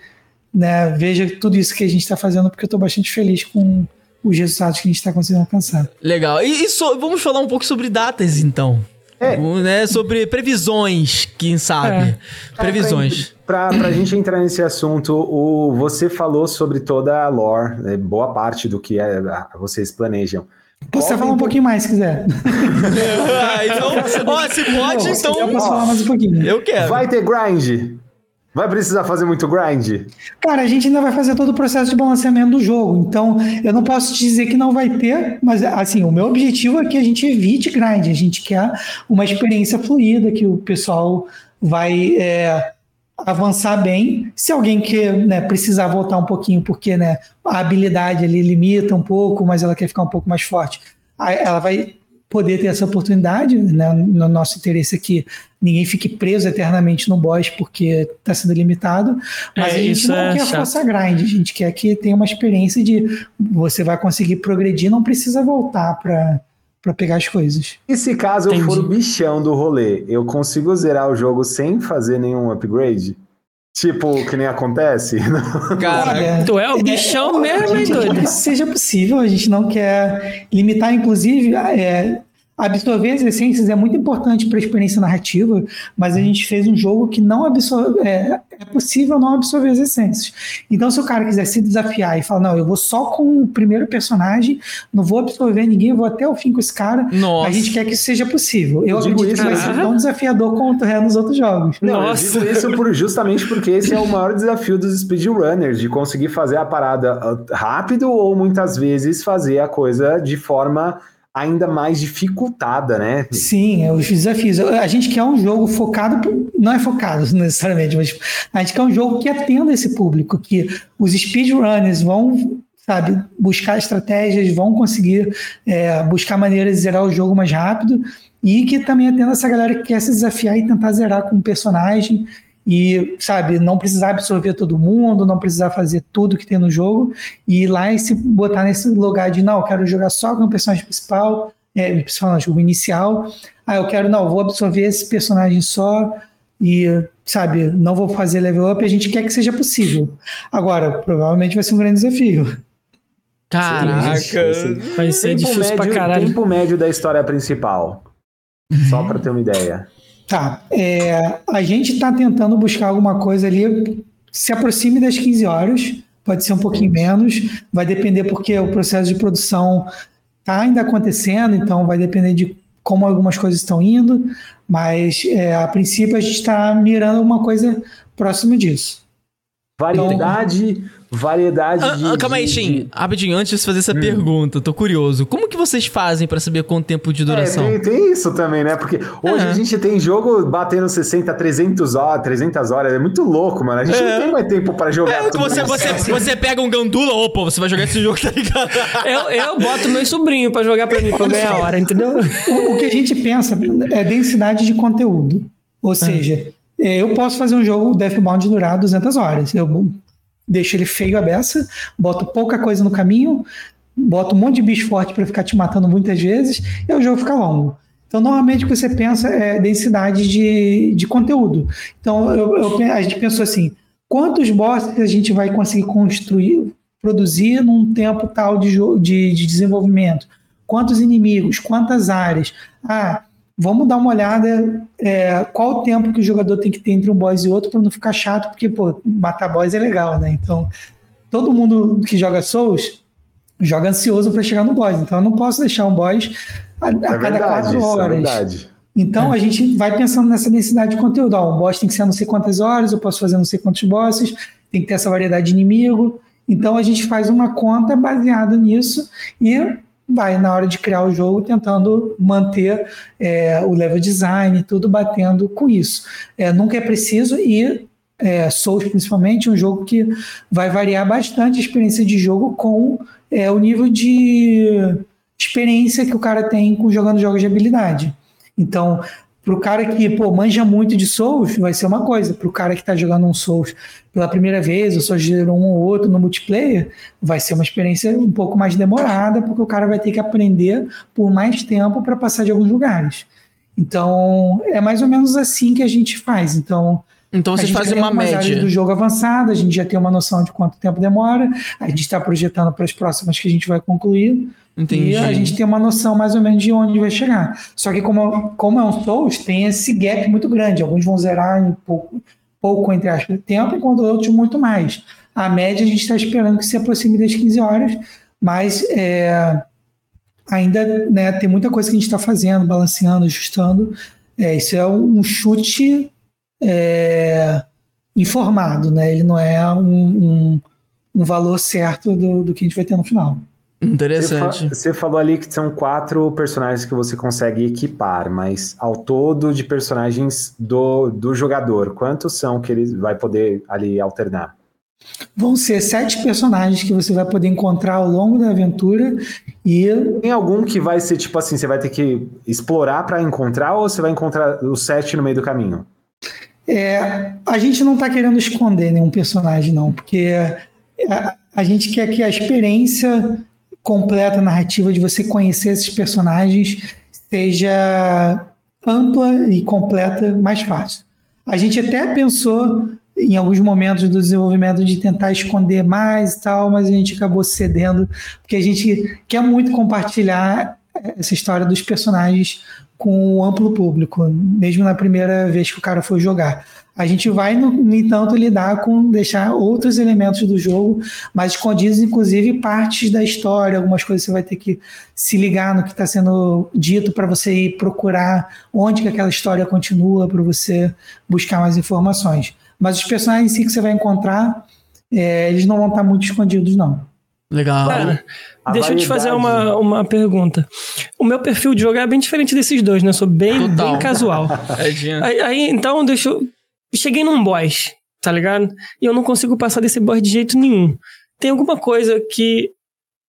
né, veja tudo isso que a gente está fazendo, porque eu estou bastante feliz com os resultados que a gente está conseguindo alcançar. Legal. E, e so, vamos falar um pouco sobre datas, então. É. Né, sobre previsões, quem sabe. É. Previsões. Pra, pra, pra gente entrar nesse assunto, o, você falou sobre toda a lore, né, boa parte do que é, vocês planejam. Você falar um pouquinho mais, se quiser. ah, então, ó, se pode, então. Eu posso falar mais um pouquinho. Eu quero. Vai ter grind? Vai precisar fazer muito grind? Cara, a gente ainda vai fazer todo o processo de balanceamento do jogo. Então, eu não posso te dizer que não vai ter, mas assim, o meu objetivo é que a gente evite grind. A gente quer uma experiência fluida, que o pessoal vai é, avançar bem. Se alguém quer né, precisar voltar um pouquinho, porque né, a habilidade ali limita um pouco, mas ela quer ficar um pouco mais forte, ela vai poder ter essa oportunidade, né, no nosso interesse aqui, ninguém fique preso eternamente no boss porque está sendo limitado, mas é, a gente não é quer chato. força grind, a gente quer que tenha uma experiência de você vai conseguir progredir, não precisa voltar para para pegar as coisas. E se caso Entendi. eu for o bichão do rolê, eu consigo zerar o jogo sem fazer nenhum upgrade? Tipo, que nem acontece? Cara, tu é o bichão é, mesmo, hein, doido? Seja possível, a gente não quer limitar, inclusive, é, absorver as essências é muito importante para a experiência narrativa, mas a gente fez um jogo que não absorve, é, é, possível não absorver as essências. Então, se o cara quiser se desafiar e falar, não, eu vou só com o primeiro personagem, não vou absorver ninguém, eu vou até o fim com esse cara, Nossa. a gente quer que isso seja possível. Eu, eu acredito isso, que vai ser tão desafiador quanto é nos outros jogos. Não, Nossa. eu digo isso por, justamente porque esse é o maior desafio dos speedrunners, de conseguir fazer a parada ah, rápido ou muitas vezes fazer a coisa de forma ainda mais dificultada, né? Sim, é os desafios. A gente quer um jogo focado, não é focado necessariamente, mas a gente quer um jogo que atenda esse público, que os speedrunners vão, sabe, buscar estratégias, vão conseguir é, buscar maneiras de zerar o jogo mais rápido e que também atenda essa galera que quer se desafiar e tentar zerar com um personagem e, sabe, não precisar absorver todo mundo, não precisar fazer tudo que tem no jogo e ir lá e se botar nesse lugar de, não, eu quero jogar só com o personagem principal, é, principal não, jogo inicial, ah, eu quero, não, vou absorver esse personagem só e, sabe, não vou fazer level up, a gente quer que seja possível. Agora, provavelmente vai ser um grande desafio. Caraca, vai ser difícil médio, pra caralho. Tempo médio da história principal, só pra ter uma ideia. Tá. É, a gente está tentando buscar alguma coisa ali, se aproxime das 15 horas, pode ser um pouquinho menos, vai depender porque o processo de produção está ainda acontecendo, então vai depender de como algumas coisas estão indo, mas é, a princípio a gente está mirando alguma coisa próximo disso. Variedade, então, variedade ah, de. Ah, calma aí, Shin. De... Rapidinho, antes de fazer essa hum. pergunta, tô curioso. Como que vocês fazem para saber quanto tempo de duração? É, tem, tem, isso também, né? Porque hoje é. a gente tem jogo batendo 60, 300 horas, 300 horas. É muito louco, mano. A gente é. não tem mais tempo para jogar. É, você, você, você pega um gandula, opa, você vai jogar esse jogo, tá ligado? eu, eu boto meu sobrinho para jogar para mim, pra ganhar hora, entendeu? O, o, que a gente pensa é densidade de conteúdo. Ou seja, é, eu posso fazer um jogo Deathbound durar 200 horas. Eu deixo ele feio a beça, boto pouca coisa no caminho, boto um monte de bicho forte para ficar te matando muitas vezes, e o jogo fica longo. Então, normalmente o que você pensa é densidade de, de conteúdo. Então, eu, eu, a gente pensou assim: quantos bosses a gente vai conseguir construir, produzir num tempo tal de, de, de desenvolvimento? Quantos inimigos? Quantas áreas? Ah, vamos dar uma olhada é, qual o tempo que o jogador tem que ter entre um boss e outro para não ficar chato, porque pô, matar boss é legal, né? Então, todo mundo que joga Souls joga ansioso para chegar no boss. Então, eu não posso deixar um boss a, a é cada verdade, quatro é horas. É então, a gente vai pensando nessa densidade de conteúdo. Ó, um boss tem que ser não sei quantas horas, eu posso fazer não sei quantos bosses, tem que ter essa variedade de inimigo. Então, a gente faz uma conta baseada nisso e vai na hora de criar o jogo tentando manter é, o level design, tudo batendo com isso. É, nunca é preciso e é, Souls principalmente um jogo que vai variar bastante a experiência de jogo com é, o nível de experiência que o cara tem com jogando jogos de habilidade. Então, para o cara que pô, manja muito de Souls, vai ser uma coisa. Para o cara que está jogando um Souls pela primeira vez, ou só gerou um ou outro no multiplayer, vai ser uma experiência um pouco mais demorada, porque o cara vai ter que aprender por mais tempo para passar de alguns lugares. Então, é mais ou menos assim que a gente faz. Então, Então vocês fazem uma média. do jogo avançada, a gente já tem uma noção de quanto tempo demora, a gente está projetando para as próximas que a gente vai concluir. Entendi. E a gente tem uma noção mais ou menos de onde vai chegar. Só que como, como é um Souls, tem esse gap muito grande. Alguns vão zerar em pouco, pouco entre aspas, tempo, enquanto outros muito mais. A média a gente está esperando que se aproxime das 15 horas, mas é, ainda né, tem muita coisa que a gente está fazendo, balanceando, ajustando. É, isso é um chute é, informado, né? Ele não é um, um, um valor certo do, do, que a gente vai ter no final. Interessante. Você, falou ali que são quatro personagens que você consegue equipar, mas ao todo de personagens do, do jogador, quantos são que ele vai poder ali alternar? Vão ser sete personagens que você vai poder encontrar ao longo da aventura e tem algum que vai ser tipo assim, você vai ter que explorar para encontrar ou você vai encontrar os sete no meio do caminho? É, a gente não está querendo esconder nenhum personagem, não, porque a, a, gente quer que a experiência completa narrativa de você conhecer esses personagens seja ampla e completa, mais fácil. A gente até pensou em alguns momentos do desenvolvimento de tentar esconder mais e tal, mas a gente acabou cedendo, porque a gente quer muito compartilhar essa história dos personagens com o amplo público, mesmo na primeira vez que o cara for jogar. A gente vai, no, no, entanto, lidar com deixar outros elementos do jogo mais escondidos, inclusive partes da história, algumas coisas você vai ter que se ligar no que está sendo dito para você ir procurar onde que aquela história continua, para você buscar mais informações. Mas os personagens em si que você vai encontrar, é, eles não vão estar muito escondidos, não. Legal. Cara, deixa eu te fazer uma, uma pergunta. O meu perfil de jogar é bem diferente desses dois, né? Eu sou bem, bem casual. aí, aí, então, deixa eu. Cheguei num boss, tá ligado? E eu não consigo passar desse boss de jeito nenhum. Tem alguma coisa que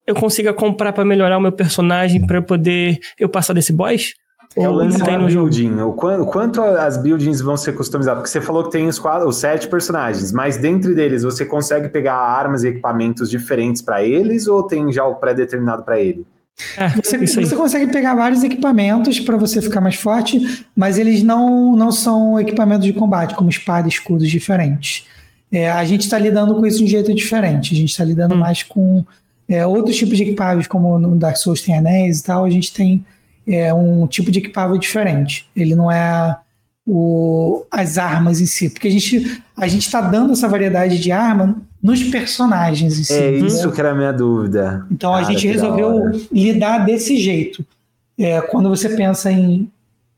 eu consiga comprar para melhorar o meu personagem para eu poder eu passar desse boss? É o lance da building. O quanto, quanto as buildings vão ser customizadas? Porque você falou que tem os, quatro, os sete personagens, mas dentro deles você consegue pegar armas e equipamentos diferentes para eles ou tem já o pré-determinado para ele? É, você, você, consegue pegar vários equipamentos para você ficar mais forte, mas eles não, não são equipamentos de combate, como espada e escudos diferentes. É, a gente está lidando com isso de um jeito diferente. A gente está lidando hum. mais com é, outros tipos de equipamentos, como no Dark Souls tem anéis e tal. A gente tem é um tipo de equipável diferente. Ele não é o, as armas em si, porque a gente a gente está dando essa variedade de arma nos personagens em si. É isso que era a minha dúvida. Então Cara, a gente resolveu lidar desse jeito. É, quando você pensa em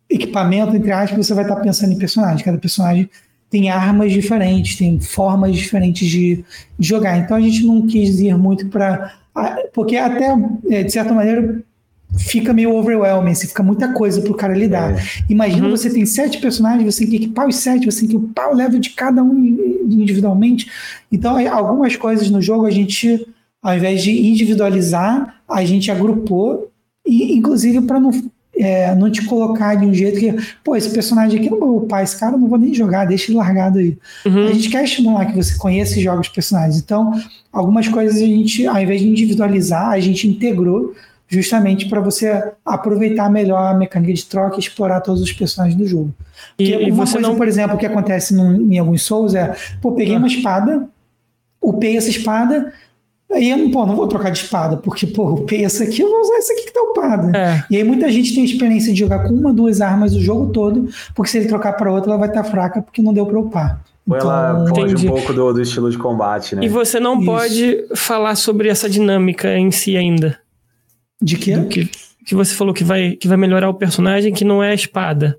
equipamento, entre aspas, você vai estar tá pensando em personagem. Cada personagem tem armas diferentes, tem formas diferentes de, de jogar. Então a gente não quis ir muito para. Porque até, é, de certa maneira, fica meio overwhelming, assim, fica muita coisa pro cara lidar. É. Imagina uhum. você tem sete personagens, você tem que equipar os sete, você tem que equipar o level de cada um individualmente. Então, algumas coisas no jogo a gente, ao invés de individualizar, a gente agrupou, e inclusive para não, é, não te colocar de um jeito que, pô, esse personagem aqui não vou upar, esse cara não vou nem jogar, deixa ele largado aí. Uhum. A gente quer estimular que você conheça e jogue os personagens. Então, algumas coisas a gente, ao invés de individualizar, a gente integrou justamente para você aproveitar melhor a mecânica de troca e explorar todos os personagens do jogo. E, e uma você coisa, não... por exemplo, que acontece em alguns Souls é, pô, peguei ah. uma espada, upei essa espada, aí eu não, pô, não vou trocar de espada, porque, pô, upei essa aqui, eu vou usar essa aqui que tá upada. É. E aí muita gente tem experiência de jogar com uma, duas armas o jogo todo, porque se ele trocar para outra, ela vai estar tá fraca porque não deu para upar. Ou então, ela foge entendi. um pouco do, do, estilo de combate, né? E você não Isso. pode falar sobre essa dinâmica em si ainda. De quê? que? Que você falou que vai, que vai melhorar o personagem, que não é a espada.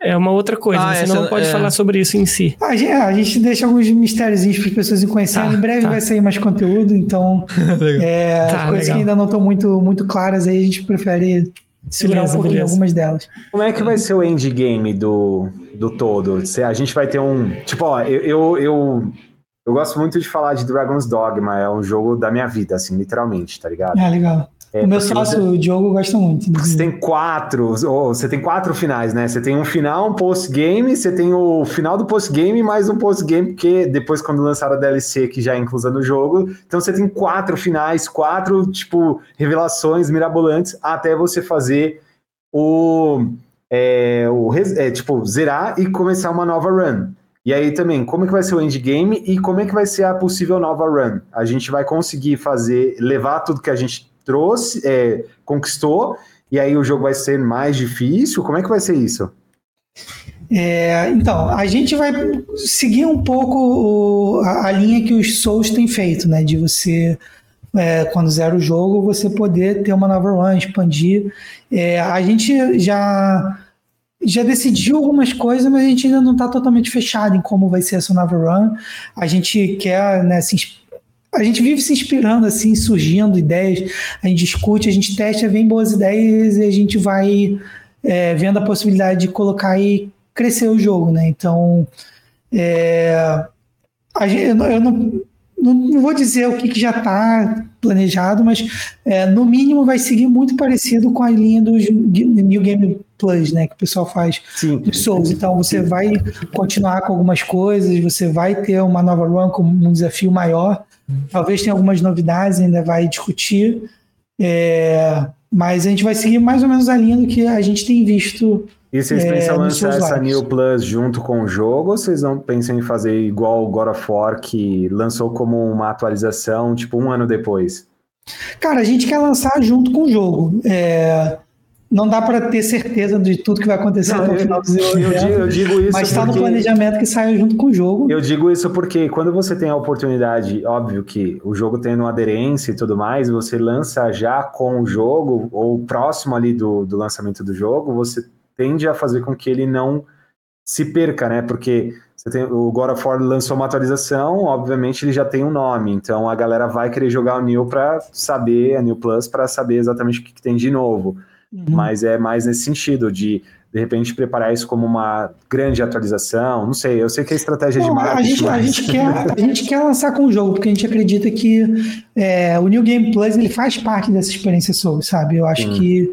É uma outra coisa, ah, você não pode é... falar sobre isso em si. A gente, a gente deixa alguns mistérios para as pessoas conhecerem. Tá, em breve tá. vai sair mais conteúdo, então é, tá, coisas legal. que ainda não estão muito, muito claras aí, a gente prefere segurar beleza, um pouquinho beleza. algumas delas. Como é que vai ser o endgame do, do todo? Se a gente vai ter um. Tipo, ó, eu, eu, eu, eu gosto muito de falar de Dragon's Dogma, é um jogo da minha vida, assim, literalmente, tá ligado? Ah, legal. É, o meu sócio, você, o Diogo, gosta muito. Você tem quatro, ou você tem quatro finais, né? Você tem um final, um post-game, você tem o final do post-game mais um post-game, porque depois quando lançaram a DLC que já é inclusa no jogo, então você tem quatro finais, quatro, tipo, revelações mirabolantes até você fazer o, é, o é, tipo, zerar e começar uma nova run. E aí também, como é que vai ser o endgame e como é que vai ser a possível nova run? A gente vai conseguir fazer, levar tudo que a gente trouxe, é, conquistou, e aí o jogo vai ser mais difícil? Como é que vai ser isso? É, então, a gente vai seguir um pouco o, a, a, linha que os Souls têm feito, né? De você, é, quando zera o jogo, você poder ter uma nova run, expandir. É, a gente já já decidiu algumas coisas, mas a gente ainda não está totalmente fechado em como vai ser essa nova run. A gente quer, né, se, a gente vive se inspirando, assim, surgindo ideias, a gente discute, a gente testa, vem boas ideias e a gente vai é, vendo a possibilidade de colocar e crescer o jogo, né? Então, é, gente, eu não, não, não, vou dizer o que, que já está planejado, mas é, no mínimo vai seguir muito parecido com a linha do New Game Plus, né, que o pessoal faz Sim. dos Souls. Então você vai continuar com algumas coisas, você vai ter uma nova run com um desafio maior. Talvez tenha algumas novidades, ainda vai discutir. É, mas a gente vai seguir mais ou menos a linha do que a gente tem visto. E vocês é, pensam em lançar essa New Plus junto com o jogo ou vocês não pensam em fazer igual o God of War que lançou como uma atualização, tipo, um ano depois? Cara, a gente quer lançar junto com o jogo. É, não dá para ter certeza de tudo que vai acontecer não, até o final do desenvolvimento. Eu, eu digo isso mas está no planejamento que saia junto com o jogo. Eu digo isso porque quando você tem a oportunidade, óbvio que o jogo tendo uma aderência e tudo mais, você lança já com o jogo, ou próximo ali do, do lançamento do jogo, você tende a fazer com que ele não se perca, né? Porque tem, o God of War lançou uma atualização, obviamente ele já tem um nome, então a galera vai querer jogar o New para saber, a New Plus, para saber exatamente o que, que tem de novo. Uhum. Mas é mais nesse sentido, de de repente preparar isso como uma grande atualização. Não sei, eu sei que é estratégia não, de marketing. A gente, mas... a, gente quer, a gente quer lançar com o jogo, porque a gente acredita que é, o New Game Plus ele faz parte dessa experiência Soul, sabe? Eu acho hum. que.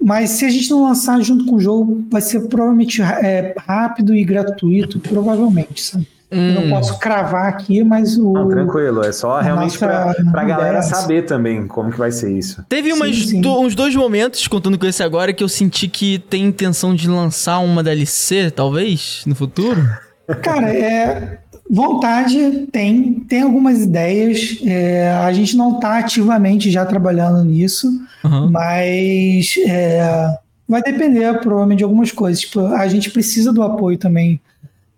Mas se a gente não lançar junto com o jogo, vai ser provavelmente é, rápido e gratuito, provavelmente, sabe? Hum. não posso cravar aqui, mas o. Não, tranquilo, é só realmente para a galera saber também como que vai ser isso. Teve umas, sim, sim. Do, uns dois momentos, contando com esse agora, que eu senti que tem intenção de lançar uma DLC, talvez, no futuro. Cara, é. Vontade tem, tem algumas ideias. É, a gente não está ativamente já trabalhando nisso, uhum. mas é, vai depender provavelmente de algumas coisas. Tipo, a gente precisa do apoio também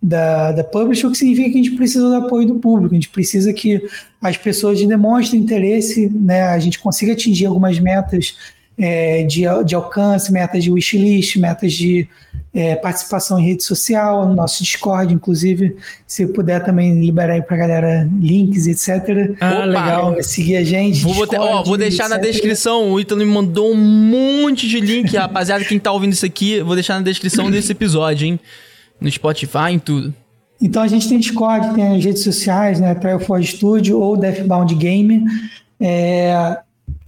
da, da publisher, o que significa que a gente precisa do apoio do público, a gente precisa que as pessoas demonstrem interesse, né, a gente consiga atingir algumas metas é, de, de alcance, metas de wishlist, metas de é, participação em rede social, no nosso Discord, inclusive, se puder também liberar aí pra galera links, etc. Ah, Opa, legal. Seguir a gente. Vou, Discord, ó, vou deixar etc. na descrição, o Ítalo me mandou um monte de link, rapaziada, quem tá ouvindo isso aqui, vou deixar na descrição desse episódio, hein no Spotify, em tudo. Então a gente tem Discord, tem as redes sociais, né? Trial4 Studio ou Deathbound Game. É,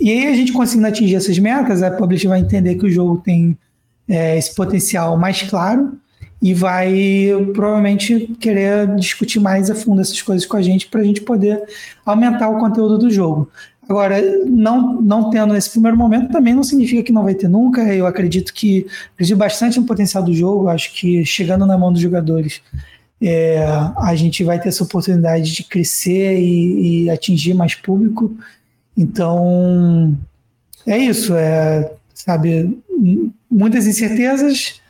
e aí a gente conseguindo atingir essas metas, a publisher vai entender que o jogo tem é, esse potencial mais claro e vai provavelmente querer discutir mais a fundo essas coisas com a gente para a gente poder aumentar o conteúdo do jogo. Agora, não, não tendo nesse primeiro momento também não significa que não vai ter nunca. Eu acredito que acredito bastante no potencial do jogo. Acho que chegando na mão dos jogadores, é, a gente vai ter essa oportunidade de crescer e, e, atingir mais público. Então, é isso. É, sabe, muitas incertezas,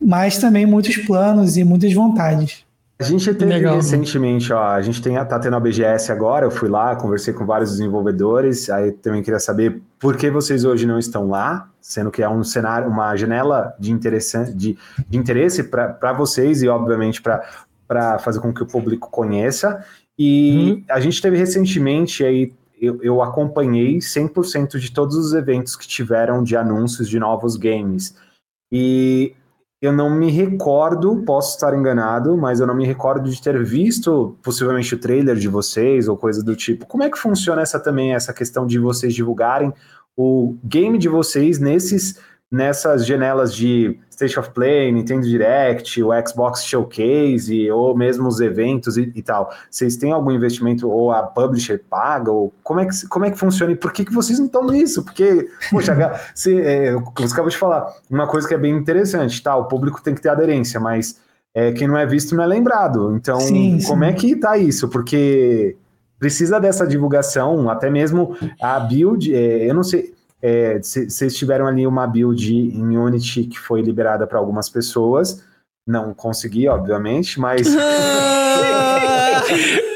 mas também muitos planos e muitas vontades. A gente teve Legal, recentemente, ó, a gente tem, tá tendo a BGS agora, eu fui lá, conversei com vários desenvolvedores, aí também queria saber por que vocês hoje não estão lá, sendo que é um cenário, uma janela de, interesse, de, de interesse para vocês e, obviamente, para fazer com que o público conheça. E uhum. a gente teve recentemente aí, eu, eu acompanhei 100% de todos os eventos que tiveram de anúncios de novos games. E eu não me recordo, posso estar enganado, mas eu não me recordo de ter visto possivelmente o trailer de vocês ou coisa do tipo. Como é que funciona essa também essa questão de vocês divulgarem o game de vocês nesses nessas janelas de State of Play, Nintendo Direct, o Xbox Showcase, ou mesmo os eventos e, e, tal, vocês têm algum investimento ou a publisher paga? Ou como é que, como é que funciona e por que, que vocês não estão nisso? Porque, poxa, você, é, você acabou de falar, uma coisa que é bem interessante, tá? O público tem que ter aderência, mas é, quem não é visto não é lembrado. Então, sim, como sim. é que tá isso? Porque precisa dessa divulgação, até mesmo a build, é, eu não sei, é, vocês tiveram ali uma build em Unity que foi liberada para algumas pessoas, não consegui, obviamente, mas.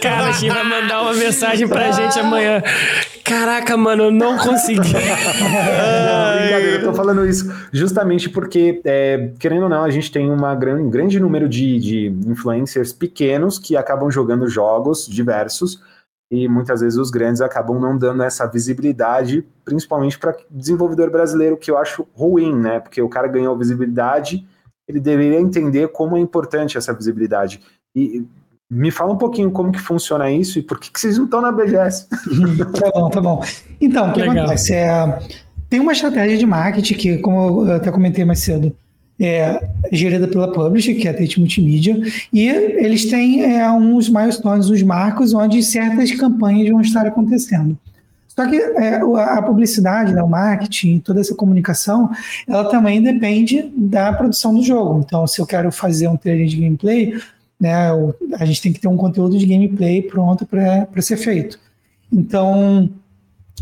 Cara, a gente vai mandar uma mensagem pra gente amanhã. Caraca, mano, eu não consegui. não, brincadeira, eu tô falando isso justamente porque, é, querendo ou não, a gente tem uma gran, um grande número de, de influencers pequenos que acabam jogando jogos diversos e muitas vezes os grandes acabam não dando essa visibilidade, principalmente para desenvolvedor brasileiro, que eu acho ruim, né? Porque o cara ganhou visibilidade ele deveria entender como é importante essa visibilidade. E me fala um pouquinho como que funciona isso e por que, que vocês não estão na BGS. tá bom, tá bom. Então, o que Legal. acontece? É, tem uma estratégia de marketing que, como eu até comentei mais cedo, é gerida pela Publisher, que é a Tate Multimídia, e eles têm é, uns milestones, uns marcos, onde certas campanhas vão estar acontecendo. Só que é, a publicidade, né, o marketing, toda essa comunicação, ela também depende da produção do jogo. Então, se eu quero fazer um trailer de gameplay, né, a gente tem que ter um conteúdo de gameplay pronto para ser feito. Então,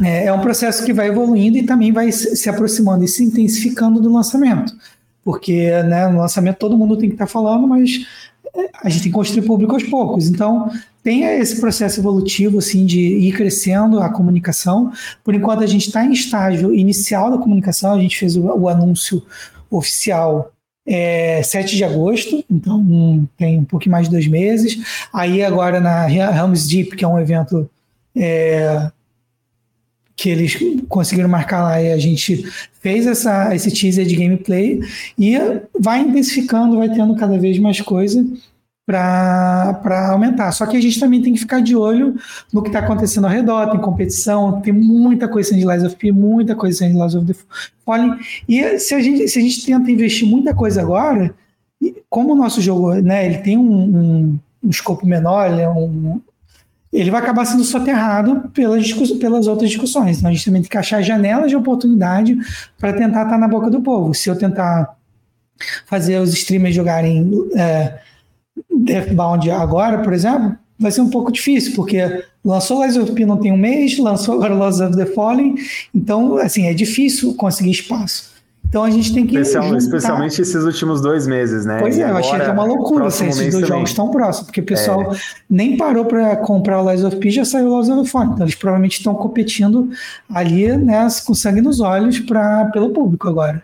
é, é, um processo que vai evoluindo e também vai se aproximando e se intensificando do lançamento. Porque né, no lançamento todo mundo tem que estar tá falando, mas é, a gente tem que construir público aos poucos. Então, tem esse processo evolutivo assim de ir crescendo a comunicação. Por enquanto a gente está em estágio inicial da comunicação, a gente fez o, o anúncio oficial é, 7 de agosto, então um, tem um pouquinho mais de dois meses. Aí agora na Helms Deep, que é um evento é, que eles conseguiram marcar lá e a gente fez essa, esse teaser de gameplay e vai intensificando, vai tendo cada vez mais coisa para aumentar. Só que a gente também tem que ficar de olho no que está acontecendo ao redor, tem competição, tem muita coisa de Lies of P, muita coisa de Lies of the Fallen. E se a gente, se a gente tenta investir muita coisa agora, como o nosso jogo, né, ele tem um, um, um escopo menor, ele, é um, ele vai acabar sendo soterrado pelas, pelas outras discussões. Então a gente tem que achar janelas de oportunidade para tentar estar tá na boca do povo. Se eu tentar fazer os streamers jogarem é, Deathbound agora, por exemplo, vai ser um pouco difícil, porque lançou Lies of P não tem um mês, lançou agora Lost of the Fallen, então, assim, é difícil conseguir espaço. Então a gente tem que. Especial, especialmente esses últimos dois meses, né? Pois e é, eu achei que é uma loucura assim, esses dois também. jogos tão próximos, porque o pessoal é. nem parou para comprar o Lies of P já saiu o Lost of Fallen. Então eles provavelmente estão competindo ali, né, com sangue nos olhos pra, pelo público agora.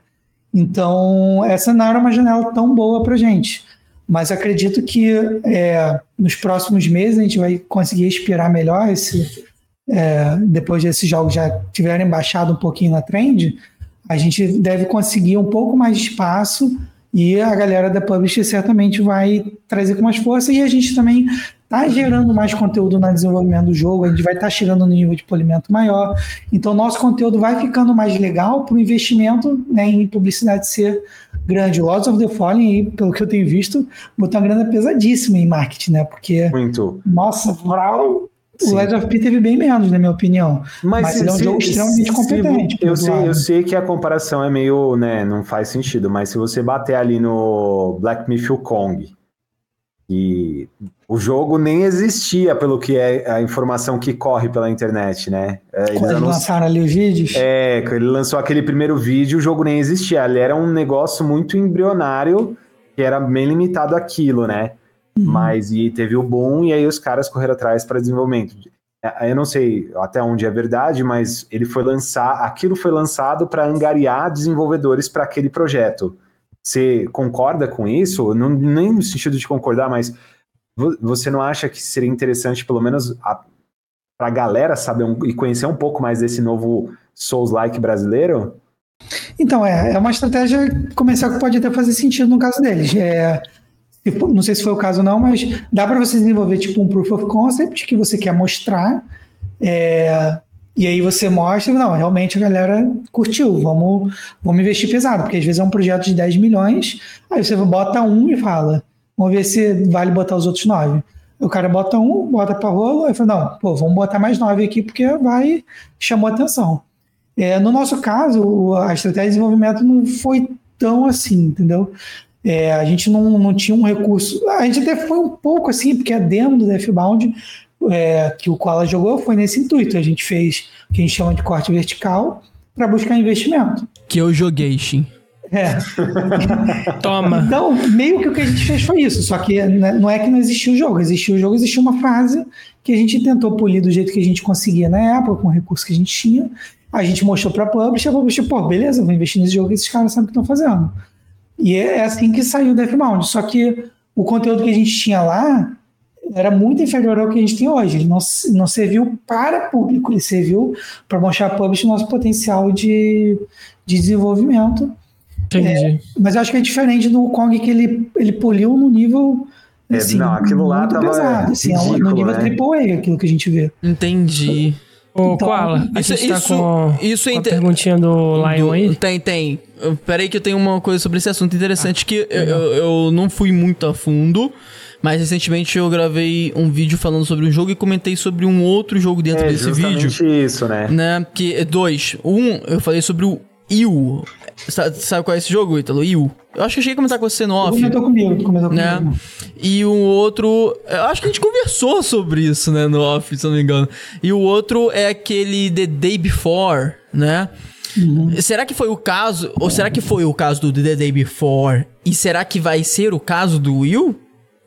Então, essa não era uma janela tão boa pra gente. Mas acredito que é, nos próximos meses a gente vai conseguir expirar melhor esse. É, depois desses jogos já tiverem baixado um pouquinho na trend, a gente deve conseguir um pouco mais de espaço e a galera da Publisher certamente vai trazer com mais força e a gente também está gerando mais conteúdo no desenvolvimento do jogo, a gente vai estar tá chegando no nível de polimento maior. Então, nosso conteúdo vai ficando mais legal para o investimento né, em publicidade ser grande. O Lords of the Fallen, pelo que eu tenho visto, botou uma grana pesadíssima em marketing, né? Porque. Muito. Nossa, Vral. O Lords of P teve bem menos, na minha opinião. Mas, Mas se, ele é um se, jogo extremamente competente. Eu sei, eu sei que a comparação é meio, né, não faz sentido, mas se você bater ali no Black Myth Kong, e o jogo nem existia, pelo que é a informação que corre pela internet, né? É, eles Quando eles lançaram ali os vídeos? É, ele lançou aquele primeiro vídeo, o jogo nem existia. Ele era um negócio muito embrionário, que era bem limitado àquilo, né? Uhum. Mas e teve o boom, e aí os caras correram atrás para desenvolvimento. É, eu não sei até onde é verdade, mas ele foi lançar, aquilo foi lançado para angariar desenvolvedores para aquele projeto. Você concorda com isso? Não, nem no sentido de concordar, mas você não acha que seria interessante, pelo menos, para a galera saber um, e conhecer um pouco mais desse novo Souls-like brasileiro? Então, é, é uma estratégia comercial que pode até fazer sentido no caso deles. É, não sei se foi o caso não, mas dá para você desenvolver tipo um proof of concept que você quer mostrar é, e aí você mostra, não, realmente a galera curtiu, vamos, vamos investir pesado, porque às vezes é um projeto de 10 milhões, aí você bota um e fala, vamos ver se vale botar os outros nove. O cara bota um, bota para rolo, aí fala, não, pô, vamos botar mais nove aqui porque vai, chamou atenção. É, no nosso caso, a estratégia de desenvolvimento não foi tão assim, entendeu? É, a gente não, não tinha um recurso. A gente até foi um pouco assim, porque a demo do Deathbound é, que o Koala jogou foi nesse intuito. A gente fez o que a gente chama de corte vertical para buscar investimento. Que eu joguei, Shin. É. Toma. Então, meio que o que a gente fez foi isso. Só que né, não é que não existiu o jogo. Existiu o jogo, existiu uma fase que a gente tentou polir do jeito que a gente conseguia na época, com o recurso que a gente tinha. A gente mostrou para a publisher, a publisher, pô, beleza, vou investir nesse jogo, esses caras sabem o que estão fazendo. E é, é assim que saiu o Deathbound. Só que o conteúdo que a gente tinha lá era muito inferior ao que a gente tem hoje. Ele não, não serviu para público, ele serviu para mostrar a publisher nosso potencial de, de desenvolvimento. Entendi. É, mas eu acho que é diferente do Kong que ele, ele poliu no nível. É, assim, não, aquilo lá tava pesado, assim, é ridículo, no nível né? AAA, aquilo que a gente vê. Entendi. Ô, então, Koala, a gente tá com, isso com a perguntinha do Lion aí? Tem, tem. Peraí que eu tenho uma coisa sobre esse assunto interessante ah, que eu, eu, não fui muito a fundo, mas recentemente eu gravei um vídeo falando sobre um jogo e comentei sobre um outro jogo dentro é, desse vídeo. isso, né? né? Que, dois. Um, eu falei sobre o Iu. Sabe, sabe qual é esse jogo, Ítalo? Iu. Eu acho que eu cheguei a comentar com você no off. Comentou comigo, comentou né? comigo. E o outro. Eu acho que a gente conversou sobre isso, né, no off, se eu não me engano. E o outro é aquele The Day Before, né? Uhum. Será que foi o caso? Ou será que foi o caso do The Day Before? E será que vai ser o caso do Will?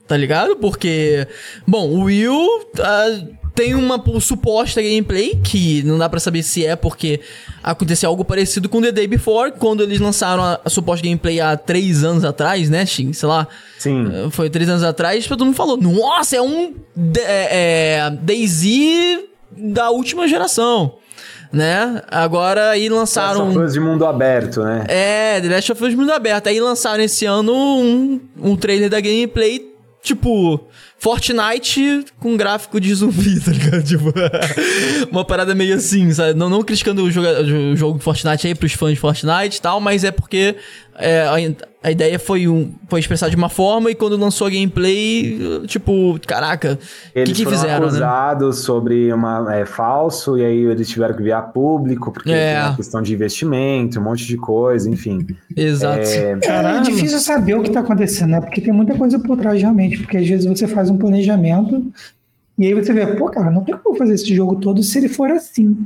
Tá ligado? Porque. Bom, o Will. Uh, tem uma suposta gameplay que não dá para saber se é porque aconteceu algo parecido com The Day Before, quando eles lançaram a, a suposta gameplay há três anos atrás, né, Shin? Sei lá. Sim. Eh, foi três anos atrás, todo mundo falou: Nossa, é um é, é, Daisy da última geração né? Agora aí lançaram. Last of Us de mundo aberto, né? É, The Last of Us de mundo aberto. Aí lançaram esse ano um, um trailer da gameplay, tipo. Fortnite com gráfico de zumbi, tá ligado? Tipo, uma parada meio assim, sabe? Não, não criticando o jogo, o jogo Fortnite aí pros fãs de Fortnite e tal, mas é porque é, a, a, ideia foi, um, foi expressar de uma forma e quando lançou a gameplay, tipo, caraca, o que, que foram fizeram? Né? acusados né? sobre uma é, falso e aí eles tiveram que virar público porque é. tem uma questão de investimento, um monte de coisa, enfim. Exato. É, é difícil saber o que tá acontecendo, né? Porque tem muita coisa por trás realmente, porque às vezes você faz um planejamento e aí você vê, pô, cara, não tem como fazer esse jogo todo se ele for assim.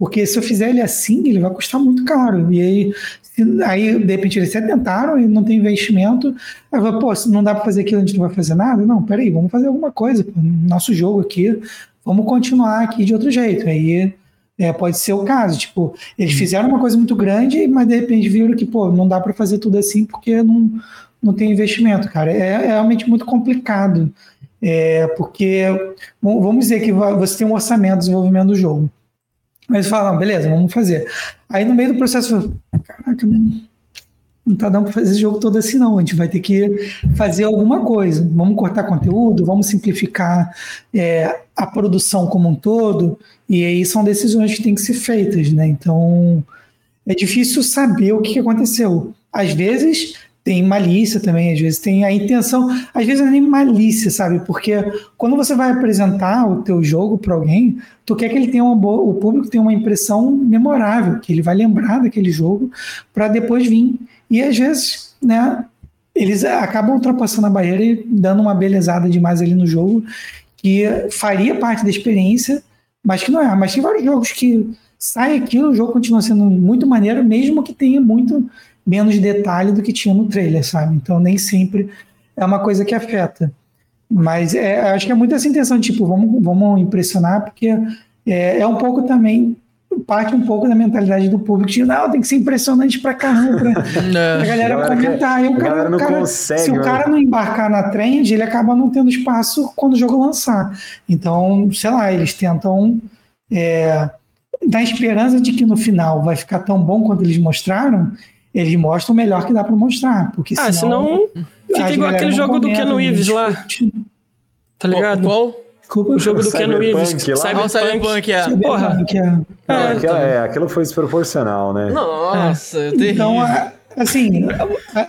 Porque se eu fizer ele assim, ele vai custar muito caro. E aí, se, aí de repente, eles se tentaram e não tem investimento. Aí eu pô, se não dá para fazer aquilo, a gente não vai fazer nada? Não, peraí, vamos fazer alguma coisa. Nosso jogo aqui, vamos continuar aqui de outro jeito. Aí é, pode ser o caso. Tipo, eles fizeram uma coisa muito grande, mas de repente viram que, pô, não dá para fazer tudo assim porque não, não tem investimento, cara. É, é realmente muito complicado. É, porque, vamos dizer que você tem um orçamento de desenvolvimento do jogo. Mas falam, beleza, vamos fazer. Aí no meio do processo, caraca, não, tá dando para fazer esse jogo todo assim, não. A gente vai ter que fazer alguma coisa. Vamos cortar conteúdo, vamos simplificar é, a produção como um todo. E aí são decisões que têm que ser feitas, né? Então é difícil saber o que aconteceu. Às vezes tem malícia também, às vezes tem a intenção, às vezes é nem malícia, sabe? Porque quando você vai apresentar o teu jogo para alguém, tu quer que ele tenha uma boa, o público tenha uma impressão memorável, que ele vai lembrar daquele jogo para depois vir. E às vezes, né, eles acabam ultrapassando a barreira e dando uma belezada demais ali no jogo que faria parte da experiência, mas que não é. Mas tem vários jogos que sai aquilo, o jogo continua sendo muito maneiro, mesmo que tenha muito menos detalhe do que tinha no trailer, sabe? Então nem sempre é uma coisa que afeta. Mas é, acho que é muito essa intenção, tipo, vamos, vamos impressionar, porque é, é um pouco também parte um pouco da mentalidade do público de não, tem que ser impressionante pra caramba pra, a galera comentar. E o cara, não cara, consegue, se o cara não embarcar na trend, ele acaba não tendo espaço quando o jogo lançar. Então, sei lá, eles tentam é, dar esperança de que no final vai ficar tão bom quanto eles mostraram, eles mostram o melhor que dá para mostrar. Porque ah, senão, senão fica igual aquele jogo do Keanu Reeves lá. Tá ligado? Qual? Desculpa, o jogo do Keanu Reeves. Cyberpunk, Cyberpunk é. Porra. É, é, aquilo, é, aquilo foi desproporcional, né? Nossa, é. Então, assim,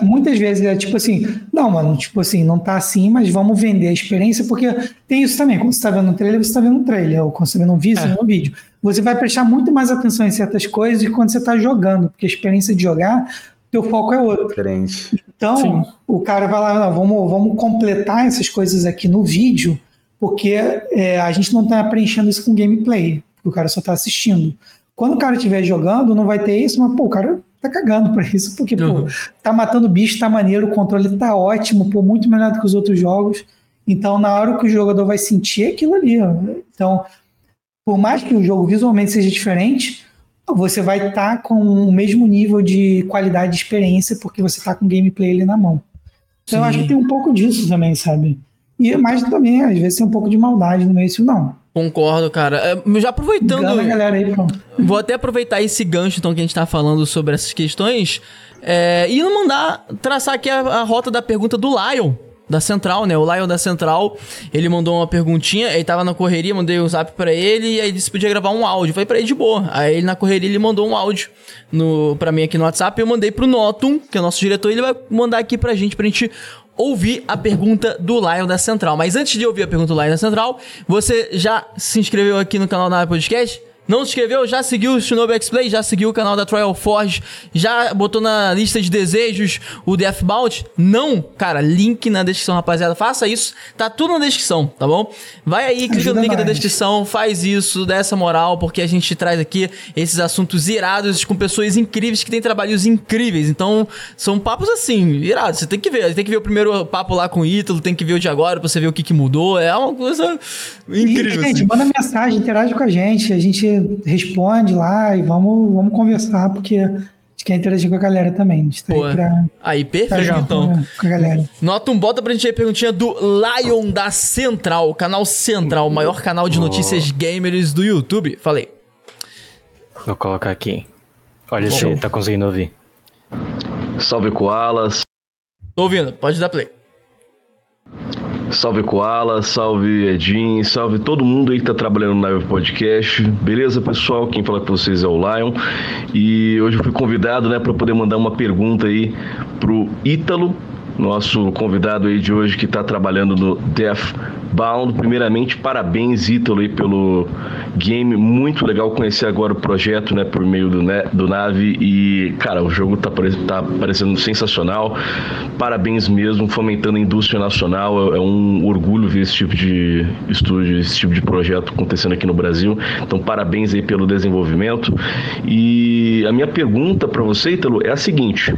muitas vezes é tipo assim, não, mano, tipo assim, não tá assim, mas vamos vender a experiência, porque tem isso também, quando você tá vendo um trailer, você tá vendo um trailer, ou quando você tá vendo um vídeo, você tá vendo um vídeo você vai prestar muito mais atenção em certas coisas do que quando você está jogando, porque a experiência de jogar teu foco é outro. Diferente. Então, Sim. o cara vai lá, vamos, vamos completar essas coisas aqui no vídeo, porque é, a gente não está preenchendo isso com gameplay, o cara só está assistindo. Quando o cara estiver jogando, não vai ter isso, mas pô, o cara tá cagando pra isso, porque uhum. pô, tá matando bicho, tá maneiro, o controle tá ótimo, pô, muito melhor do que os outros jogos. Então, na hora que o jogador vai sentir aquilo ali, ó. então, por mais que o jogo visualmente seja diferente, você vai estar tá com o mesmo nível de qualidade de experiência porque você está com o gameplay ali na mão. Então Sim. eu acho que tem um pouco disso também, sabe? E mais também, às vezes, tem um pouco de maldade no meio disso, não. Concordo, cara. É, já aproveitando. Aí, vou até aproveitar esse gancho então, que a gente tá falando sobre essas questões. É, e mandar traçar aqui a, a rota da pergunta do Lion da Central, né? O Lion da Central, ele mandou uma perguntinha, ele tava na correria, mandei o um zap para ele e aí disse que podia gravar um áudio. Falei pra ele de boa. Aí ele na correria ele mandou um áudio no, pra mim aqui no WhatsApp. Eu mandei pro Notum, que é o nosso diretor, ele vai mandar aqui pra gente, pra gente ouvir a pergunta do Lion da Central. Mas antes de ouvir a pergunta do Lion da Central, você já se inscreveu aqui no canal da Podcast? Não se inscreveu? Já seguiu o Shinobi X-Play? Já seguiu o canal da Trial Forge? Já botou na lista de desejos o Deathbound? Não? Cara, link na descrição, rapaziada. Faça isso. Tá tudo na descrição, tá bom? Vai aí, clica Ajuda no link da descrição, faz isso, dá essa moral, porque a gente traz aqui esses assuntos irados com pessoas incríveis que têm trabalhos incríveis. Então, são papos assim, irados. Você tem que ver. Tem que ver o primeiro papo lá com o Ítalo, tem que ver o de agora pra você ver o que, que mudou. É uma coisa incrível. E, gente, assim. manda mensagem, interage com a gente. A gente responde lá e vamos, vamos conversar, porque a gente quer interagir com a galera também. Tá aí, pra, aí, perfeito, então. Com, a galera. Nota um bota pra gente aí perguntinha do Lion da Central, canal Central, o maior canal de notícias gamers do YouTube. Falei. Vou colocar aqui. Olha Bom. se tá conseguindo ouvir. Salve Koalas. Tô ouvindo, pode dar play. Salve Koala, salve Edin, salve todo mundo aí que tá trabalhando no Live Podcast. Beleza, pessoal? Quem fala com vocês é o Lion. E hoje eu fui convidado, né, para poder mandar uma pergunta aí pro Ítalo, nosso convidado aí de hoje que está trabalhando no Deathbound. Primeiramente, parabéns, Ítalo, aí, pelo game. Muito legal conhecer agora o projeto, né, por meio do, né, do Nave. E, cara, o jogo tá, tá parecendo sensacional. Parabéns mesmo, fomentando a indústria nacional. É, é um orgulho ver esse tipo de estúdio, esse tipo de projeto acontecendo aqui no Brasil. Então, parabéns aí pelo desenvolvimento. E a minha pergunta para você, Ítalo, é a seguinte.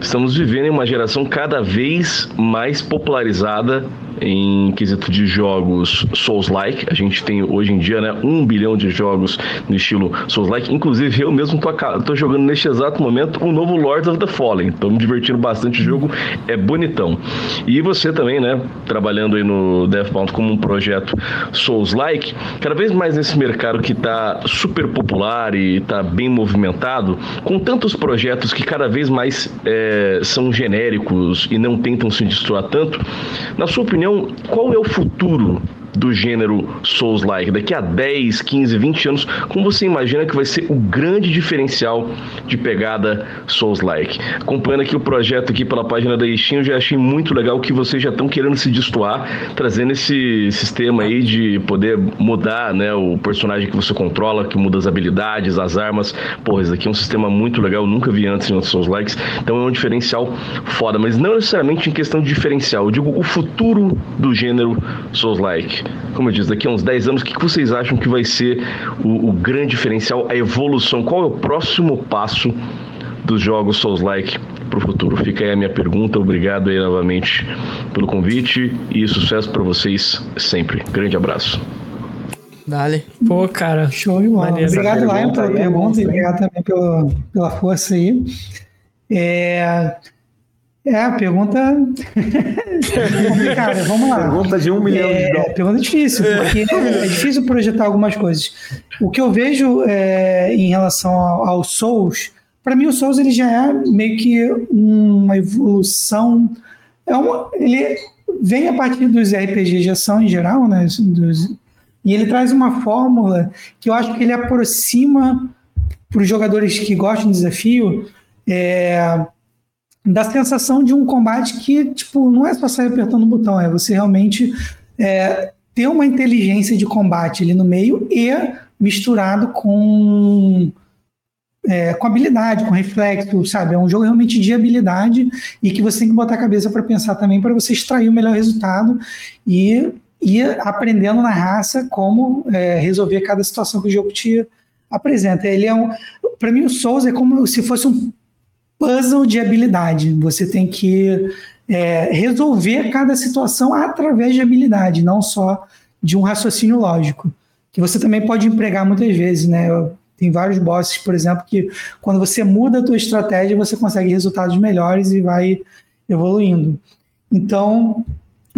Estamos vivendo em uma geração cada vez mais popularizada em quesito de jogos Souls-like. A gente tem hoje em dia, né, um bilhão de jogos no estilo Souls-like. Inclusive, eu mesmo tô, tô, jogando neste exato momento um novo Lords of the Fallen. Tô me divertindo bastante. O jogo é bonitão. E você também, né, trabalhando aí no Deathbound como um projeto Souls-like, cada vez mais nesse mercado que tá super popular e tá bem movimentado, com tantos projetos que cada vez mais é, são genéricos e não tentam se destoar tanto, na sua opinião, opinião, qual é o futuro do gênero Souls-like? Daqui a 10, 15, 20 anos, como você imagina que vai ser o grande diferencial de pegada Souls-like? Acompanhando aqui o projeto aqui pela página da Steam, eu já achei muito legal que vocês já estão querendo se destoar, trazendo esse sistema aí de poder mudar, né, o personagem que você controla, que muda as habilidades, as armas. Porra, isso aqui é um sistema muito legal, nunca vi antes em outros Souls-likes, então é um diferencial foda, mas não necessariamente em questão de diferencial, eu digo o futuro do gênero Souls-like como eu disse, daqui a uns 10 anos, o que vocês acham que vai ser o, o grande diferencial, a evolução? Qual é o próximo passo dos jogos Souls-like para o futuro? Fica aí a minha pergunta. Obrigado aí novamente pelo convite e sucesso para vocês sempre. Grande abraço. Dale. Pô, cara. Show de bola. Obrigado, Lion, pela pergunta e obrigado também pela, pela força aí. É, é, a pergunta complicada. Vamos lá. Pergunta de um milhão é, de dólares. Pergunta difícil, porque é difícil projetar algumas coisas. O que eu vejo é, em relação ao, ao Souls, para mim o Souls ele já é meio que uma evolução. É uma, ele vem a partir dos RPGs de ação em geral, né? Dos, e ele traz uma fórmula que eu acho que ele aproxima para os jogadores que gostam do desafio. É, da sensação de um combate que, tipo, não é só sair apertando o botão, é você realmente é, ter uma inteligência de combate ali no meio e misturado com é, com habilidade, com reflexo, sabe? É um jogo realmente de habilidade e que você tem que botar a cabeça para pensar também para você extrair o melhor resultado e ir aprendendo na raça como é, resolver cada situação que o jogo te apresenta. Ele é um, para mim o Souls é como se fosse um puzzle de habilidade. Você tem que é, resolver cada situação através de habilidade, não só de um raciocínio lógico, que você também pode empregar muitas vezes, né? Tem vários bosses, por exemplo, que quando você muda a tua estratégia, você consegue resultados melhores e vai evoluindo. Então,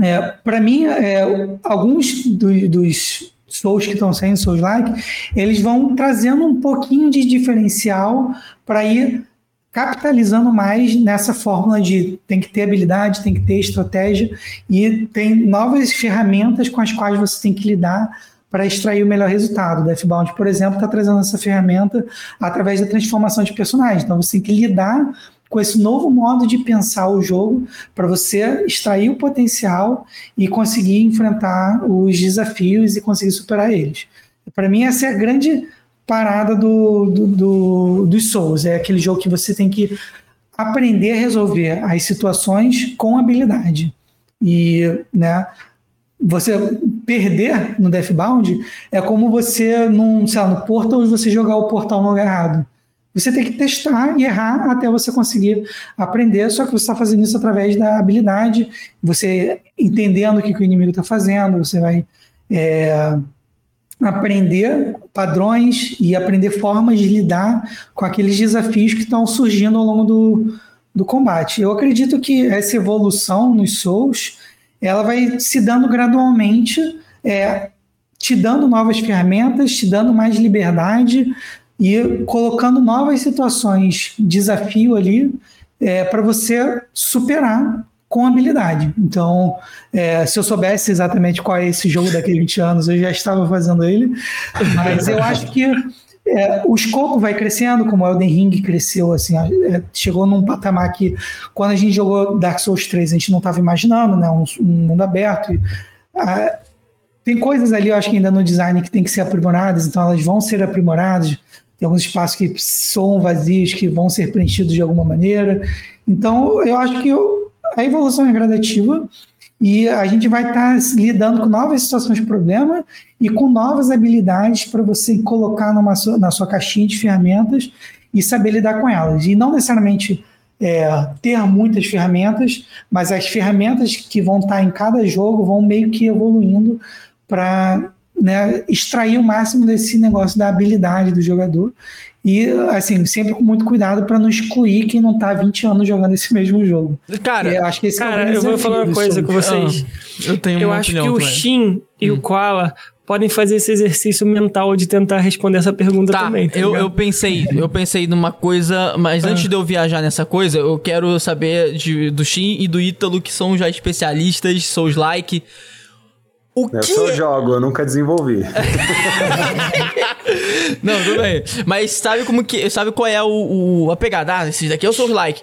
é, para mim, é, alguns do, dos Souls que estão saindo, Souls-like, eles vão trazendo um pouquinho de diferencial para ir capitalizando mais nessa fórmula de tem que ter habilidade, tem que ter estratégia e tem novas ferramentas com as quais você tem que lidar para extrair o melhor resultado. O Deathbound, por exemplo, está trazendo essa ferramenta através da transformação de personagens. Então você tem que lidar com esse novo modo de pensar o jogo para você extrair o potencial e conseguir enfrentar os desafios e conseguir superar eles. Para mim, essa é a grande parada do, do, do, dos Souls. É aquele jogo que você tem que aprender a resolver as situações com habilidade. E, né, você perder no Deathbound é como você, num, sei lá, no Portal, você jogar o portal no lugar errado. Você tem que testar e errar até você conseguir aprender, só que você está fazendo isso através da habilidade, você entendendo o que, que o inimigo está fazendo, você vai é, aprender padrões e aprender formas de lidar com aqueles desafios que estão surgindo ao longo do, do combate. Eu acredito que essa evolução nos Souls ela vai se dando gradualmente, é, te dando novas ferramentas, te dando mais liberdade e colocando novas situações, desafio ali, é, para você superar com habilidade. Então, é, se eu soubesse exatamente qual é esse jogo daqui a 20 anos, eu já estava fazendo ele, mas eu acho que é, o escopo vai crescendo, como o Elden Ring cresceu, assim, é, chegou num patamar que, quando a gente jogou Dark Souls 3, a gente não estava imaginando, né, um, um, mundo aberto. E, a, tem coisas ali, eu acho que ainda no design que tem que ser aprimoradas, então elas vão ser aprimoradas. Tem alguns espaços que são vazios, que vão ser preenchidos de alguma maneira. Então, eu acho que eu, a evolução é gradativa e a gente vai estar tá lidando com novas situações de problema e com novas habilidades para você colocar numa, na sua caixinha de ferramentas e saber lidar com elas. E não necessariamente é, ter muitas ferramentas, mas as ferramentas que vão estar tá em cada jogo vão meio que evoluindo para né, extrair o máximo desse negócio da habilidade do jogador e, assim, sempre com muito cuidado para não excluir quem não tá há 20 anos jogando esse mesmo jogo. Cara, eu acho que esse cara, é eu vou falar uma coisa com vocês. Ah, eu tenho Eu acho que o Shin e hum. o Koala podem fazer esse exercício mental de tentar responder essa pergunta tá, também. Tá eu, eu pensei, eu pensei numa coisa, mas ah. antes de eu viajar nessa coisa, eu quero saber de, do Shin e do Ítalo, que são já especialistas, Souls like. O eu que... só jogo, eu nunca desenvolvi. Não, tudo bem. Mas sabe como que. Sabe qual é o, o a pegada? Ah, esse daqui é o Souls like.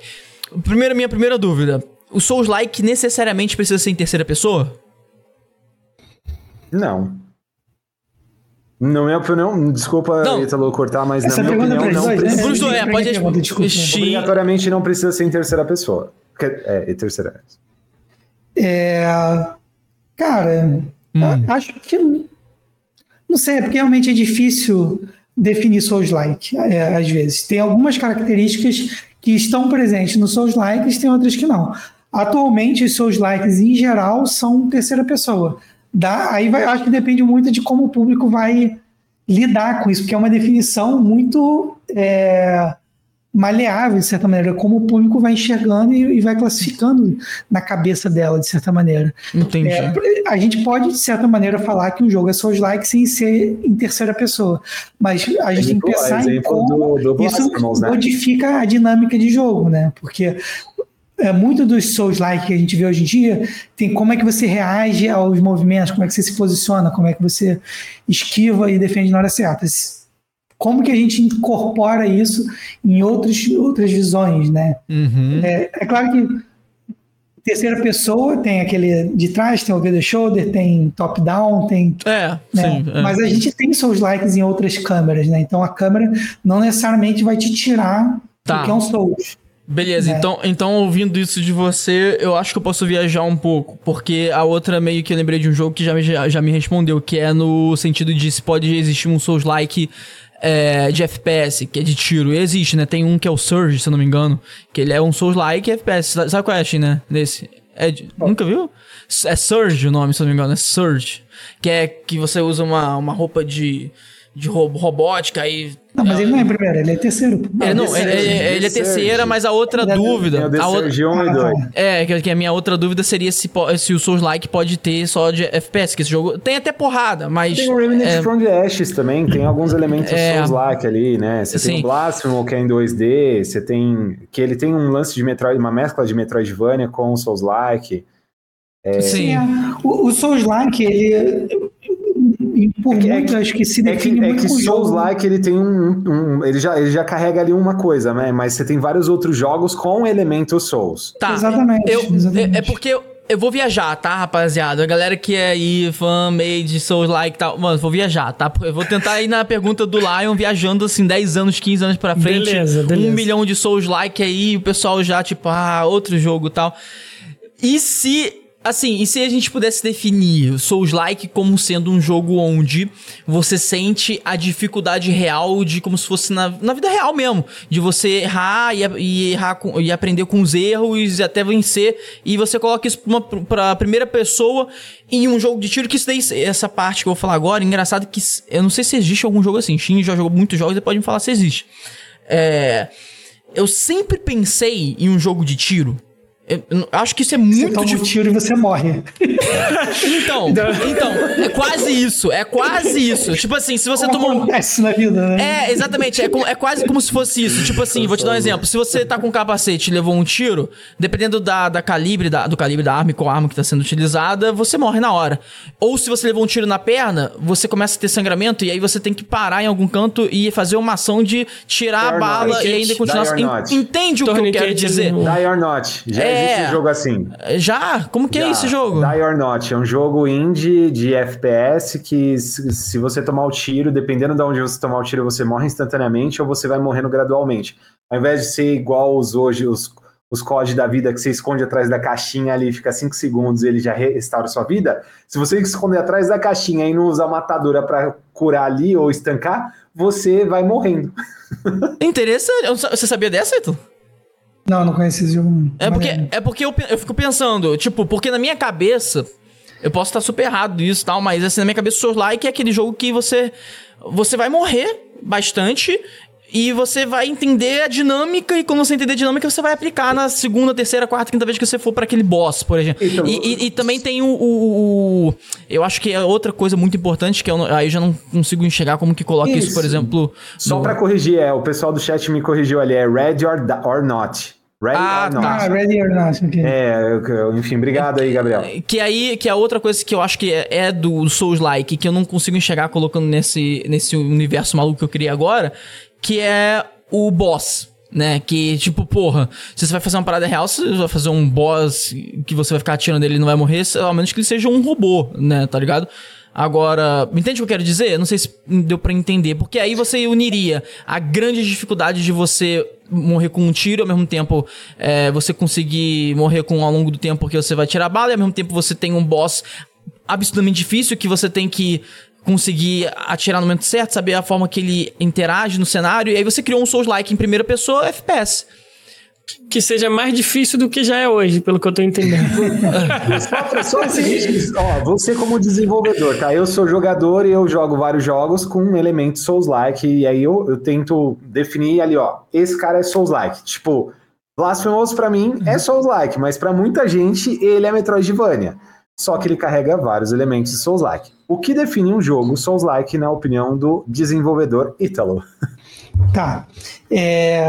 Primeiro, minha primeira dúvida. O Souls like necessariamente precisa ser em terceira pessoa? Não. Na minha opinião, desculpa, não. Italo, cortar, mas Essa na minha opinião, não dois, precisa. Bruno, é, pode desculpa. Obrigatoriamente não precisa ser em terceira pessoa. É, em terceira. É. Cara, hum. acho que não sei, é porque realmente é difícil definir Souls-like, é, às vezes. Tem algumas características que estão presentes no Souls-likes, tem outras que não. Atualmente, os Souls-likes, em geral, são terceira pessoa. Dá, aí vai, acho que depende muito de como o público vai lidar com isso, porque é uma definição muito é, maleável, de certa maneira, como o público vai enxergando e, e vai classificando na cabeça dela, de certa maneira. Entendi. É, a gente pode, de certa maneira, falar que um jogo é Souls like sem ser em terceira pessoa, mas a gente tem que pensar em como do, do isso né? modifica a dinâmica de jogo, né? Porque é, muito dos Souls-like que a gente vê hoje em dia tem como é que você reage aos movimentos, como é que você se posiciona, como é que você esquiva e defende na hora certa como que a gente incorpora isso em outros, outras visões, né? Uhum. É, é, claro que terceira pessoa, tem aquele de trás, tem over the shoulder, tem top-down, tem. É, né? sim. É. Mas a gente tem Souls likes em outras câmeras, né? Então a câmera não necessariamente vai te tirar Tá. do que é um Souls. Beleza, né? então, então ouvindo isso de você, eu acho que eu posso viajar um pouco, porque a outra meio que eu lembrei de um jogo que já me, já, já me respondeu, que é no sentido de se pode existir um Souls-like é, de FPS, que é de tiro. Existe, né? Tem um que é o Surge, se eu não me engano, que ele é um Souls-like FPS. Sa- Sabe qual é, né? Desse. É de- nunca viu? É Surge o nome, se eu não me engano, é Surge. Que é que você usa uma, uma roupa de, de ro- robótica e... Não, mas ele não é primeiro, ele é terceiro. pô. É, não, ele, ele- ele é The terceira, mas a outra Ele é- dúvida. The a outra- Surge 1 e Ah, 2. tá. é, que, que a minha outra dúvida seria se, se o Souls Like pode ter só de FPS, que esse jogo tem até porrada, mas. Tem o Remnant é, from the Ashes também, tem alguns elementos É. Souls-like ali, né? Você tem Sim. o Blasphemous, que é em 2D, você tem... Que ele tem um lance de Metroid, uma mescla de Metroidvania com o Souls-like. sim. É, o, o Souls-like, ele. E Por É que- é muito, que- acho que se É define que, é muito que com o jogo. Souls-like ele tem um, um- ele, já, ele já carrega ali uma coisa, né? Mas você tem vários outros jogos com elementos Souls. Tá. Exatamente, Eu, exatamente. É, é porque eu, eu vou viajar, tá, rapaziada? A galera que é aí, fã, made, Souls Like e tal. Mano, vou viajar, tá? Eu vou tentar ir na pergunta do Lion, viajando assim, 10 anos, 15 anos pra frente. Beleza, Um beleza. milhão de Souls Like aí, o pessoal já, tipo, ah, outro jogo e tal. E se. Assim, e se a gente pudesse definir Souls-like como sendo um jogo onde você sente a dificuldade real de como se fosse na, na vida real mesmo, de você errar e, e errar com- e aprender com os erros e até vencer, e você coloca isso pra, uma, pra primeira pessoa em um jogo de tiro, que isso daí, essa parte que eu vou falar agora, engraçado que eu não sei se existe algum jogo assim, Shin já jogou muitos jogos, você pode me falar se existe. É, eu sempre pensei em um jogo de tiro. Eu, eu acho que isso é Você muito toma um difícil. tiro e você morre. Então, então, é quase isso, é quase isso. Tipo assim, se você Como tomou um. acontece na vida, né? É, exatamente. É, é quase como se fosse isso. Tipo assim, vou te dar um exemplo. Se você tá com um capacete e levou um tiro, dependendo da, da calibre, da- do calibre da arma e qual arma que tá sendo utilizada, você morre na hora. Ou se você levou um tiro na perna, você começa a ter sangramento e aí você tem que parar em algum canto e fazer uma ação de tirar a bala not. e ainda continuar. En-. Entende o que eu quero dizer? Die or Not. Já É. existe um jogo assim. Já? Como que é Já. esse jogo? Die or Not. É um jogo indie de FPS que, se, se você tomar o tiro, dependendo de onde você tomar o tiro, você morre instantaneamente ou você vai morrendo gradualmente. Ao invés de ser igual os hoje, os, os COD da vida, que você esconde atrás da caixinha ali, fica 5 segundos e ele já restaura sua vida. Se você esconder atrás da caixinha e não usar matadura pra curar ali ou estancar, você vai morrendo. Interessante. Você sabia dessa, Ito? Não, não conheci esse jogo. É porque, Maneiro. é porque eu, eu fico pensando, tipo, porque na minha cabeça, eu posso estar super errado nisso e tal, mas assim, na minha cabeça, Souls Like é aquele jogo que você, você vai morrer bastante e você vai entender a dinâmica e quando você entender a dinâmica, você vai aplicar na segunda, terceira, quarta, quinta vez que você for para aquele boss, por exemplo. Então- e, e- e também tem o, o- o- Eu acho que é outra coisa muito importante, que eu, aí eu já não consigo enxergar como que coloca isso, Isso. por exemplo... Só no- pra corrigir, é, o pessoal do chat me corrigiu ali, é Red or, or Not. Ready Ah, or Not. Ah, Ready or Not. ok. É, eu- eu- enfim, obrigado aí, Gabriel. Que aí, que é outra coisa que eu acho que é, é do Souls-like, que eu não consigo enxergar colocando nesse, nesse universo maluco que eu criei agora, que é o boss. Né, que tipo, porra, se você vai fazer uma parada real, você vai fazer um boss que você vai ficar atirando nele e não vai morrer, ao menos que ele seja um robô, né, tá ligado? Agora, entende o que eu quero dizer? Não sei se deu pra entender, porque aí você uniria a grande dificuldade de você morrer com um tiro, ao mesmo tempo é, você conseguir morrer com ao longo do tempo porque você vai tirar bala, e ao mesmo tempo você tem um boss absurdamente difícil que você tem que conseguir atirar no momento certo, saber a forma que ele interage no cenário, e aí você criou um Souls-like em primeira pessoa, FPS. Que seja mais difícil do que já é hoje, pelo que eu tô entendendo. Só, só o seguinte, ó, você como desenvolvedor, tá? Eu sou jogador e eu jogo vários jogos com elementos Souls-like, e aí eu, eu tento definir ali, ó, esse cara é Souls-like. Tipo, Blasphemous pra mim é Souls-like, mas pra muita gente ele é Metroidvania. Só que ele carrega vários elementos de Souls-like. O que define um jogo Souls-like, na opinião do desenvolvedor Ítalo? Tá. É,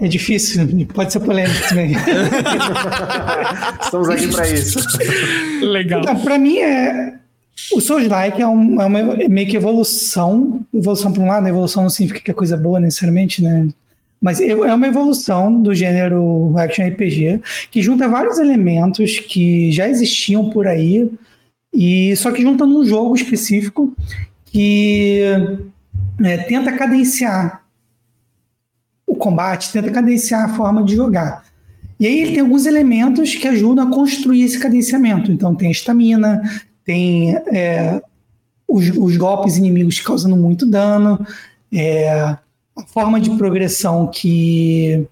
é difícil, pode ser polêmico também. Estamos aqui pra isso. Legal. Não, Pra mim, é, o Souls-like é, um- é uma meio que evolução. Evolução para um lado, evolução não significa que é coisa boa necessariamente, né? Mas é, é uma evolução do gênero action RPG que junta vários elementos que já existiam por aí e só que junta num jogo específico que é, tenta cadenciar o combate, tenta cadenciar a forma de jogar. E aí ele tem alguns elementos que ajudam a construir esse cadenciamento. Então tem a estamina, tem é, os, os, golpes inimigos causando muito dano, é, a forma de progressão que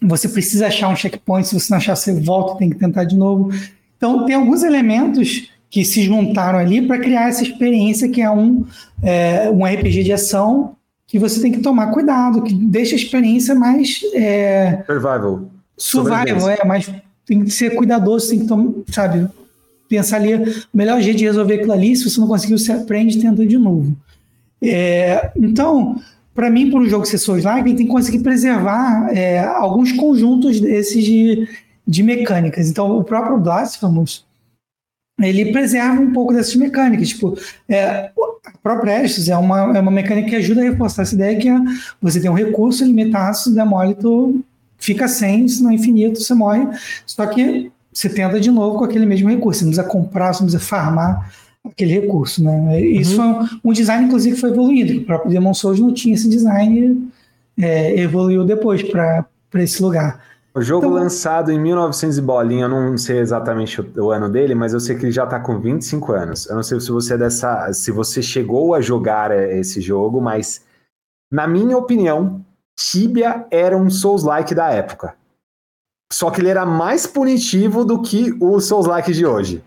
você precisa achar um checkpoint, se você não achar, você volta, tem que tentar de novo. Então tem alguns elementos que se juntaram ali para criar essa experiência que é um, é, um RPG de ação que você tem que tomar cuidado, que deixa a experiência mais. É, survival. Survival, é, mas tem que ser cuidadoso, tem que tomar, sabe, pensar ali o melhor jeito de resolver aquilo ali. Se você não conseguiu, você aprende e tenta de novo. É, então, para mim, para um jogo ser Souls-like, tem que conseguir preservar é, alguns conjuntos desses de, de mecânicas. Então, o próprio Blasphemous, ele preserva um pouco dessas mecânicas. Tipo, é, a própria Estus é uma, é uma mecânica que ajuda a reforçar essa ideia que é, você tem um recurso limitado, se der mole, tu fica sem, se não é infinito, você morre. Só que você tenta de novo com aquele mesmo recurso. Você não precisa comprar, você não precisa farmar aquele recurso. Né? Isso uhum. foi um design, inclusive, que foi evoluído. O próprio Demon Souls não tinha esse design, é, evoluiu depois para esse lugar. O jogo então, lançado em 1900 e bolinha, eu não sei exatamente o, o, ano dele, mas eu sei que ele já tá com 25 anos. Eu não sei se você é dessa, se você chegou a jogar é, esse jogo, mas na minha opinião, Tibia era um Souls-like da época. Só que ele era mais punitivo do que o Souls-like de hoje.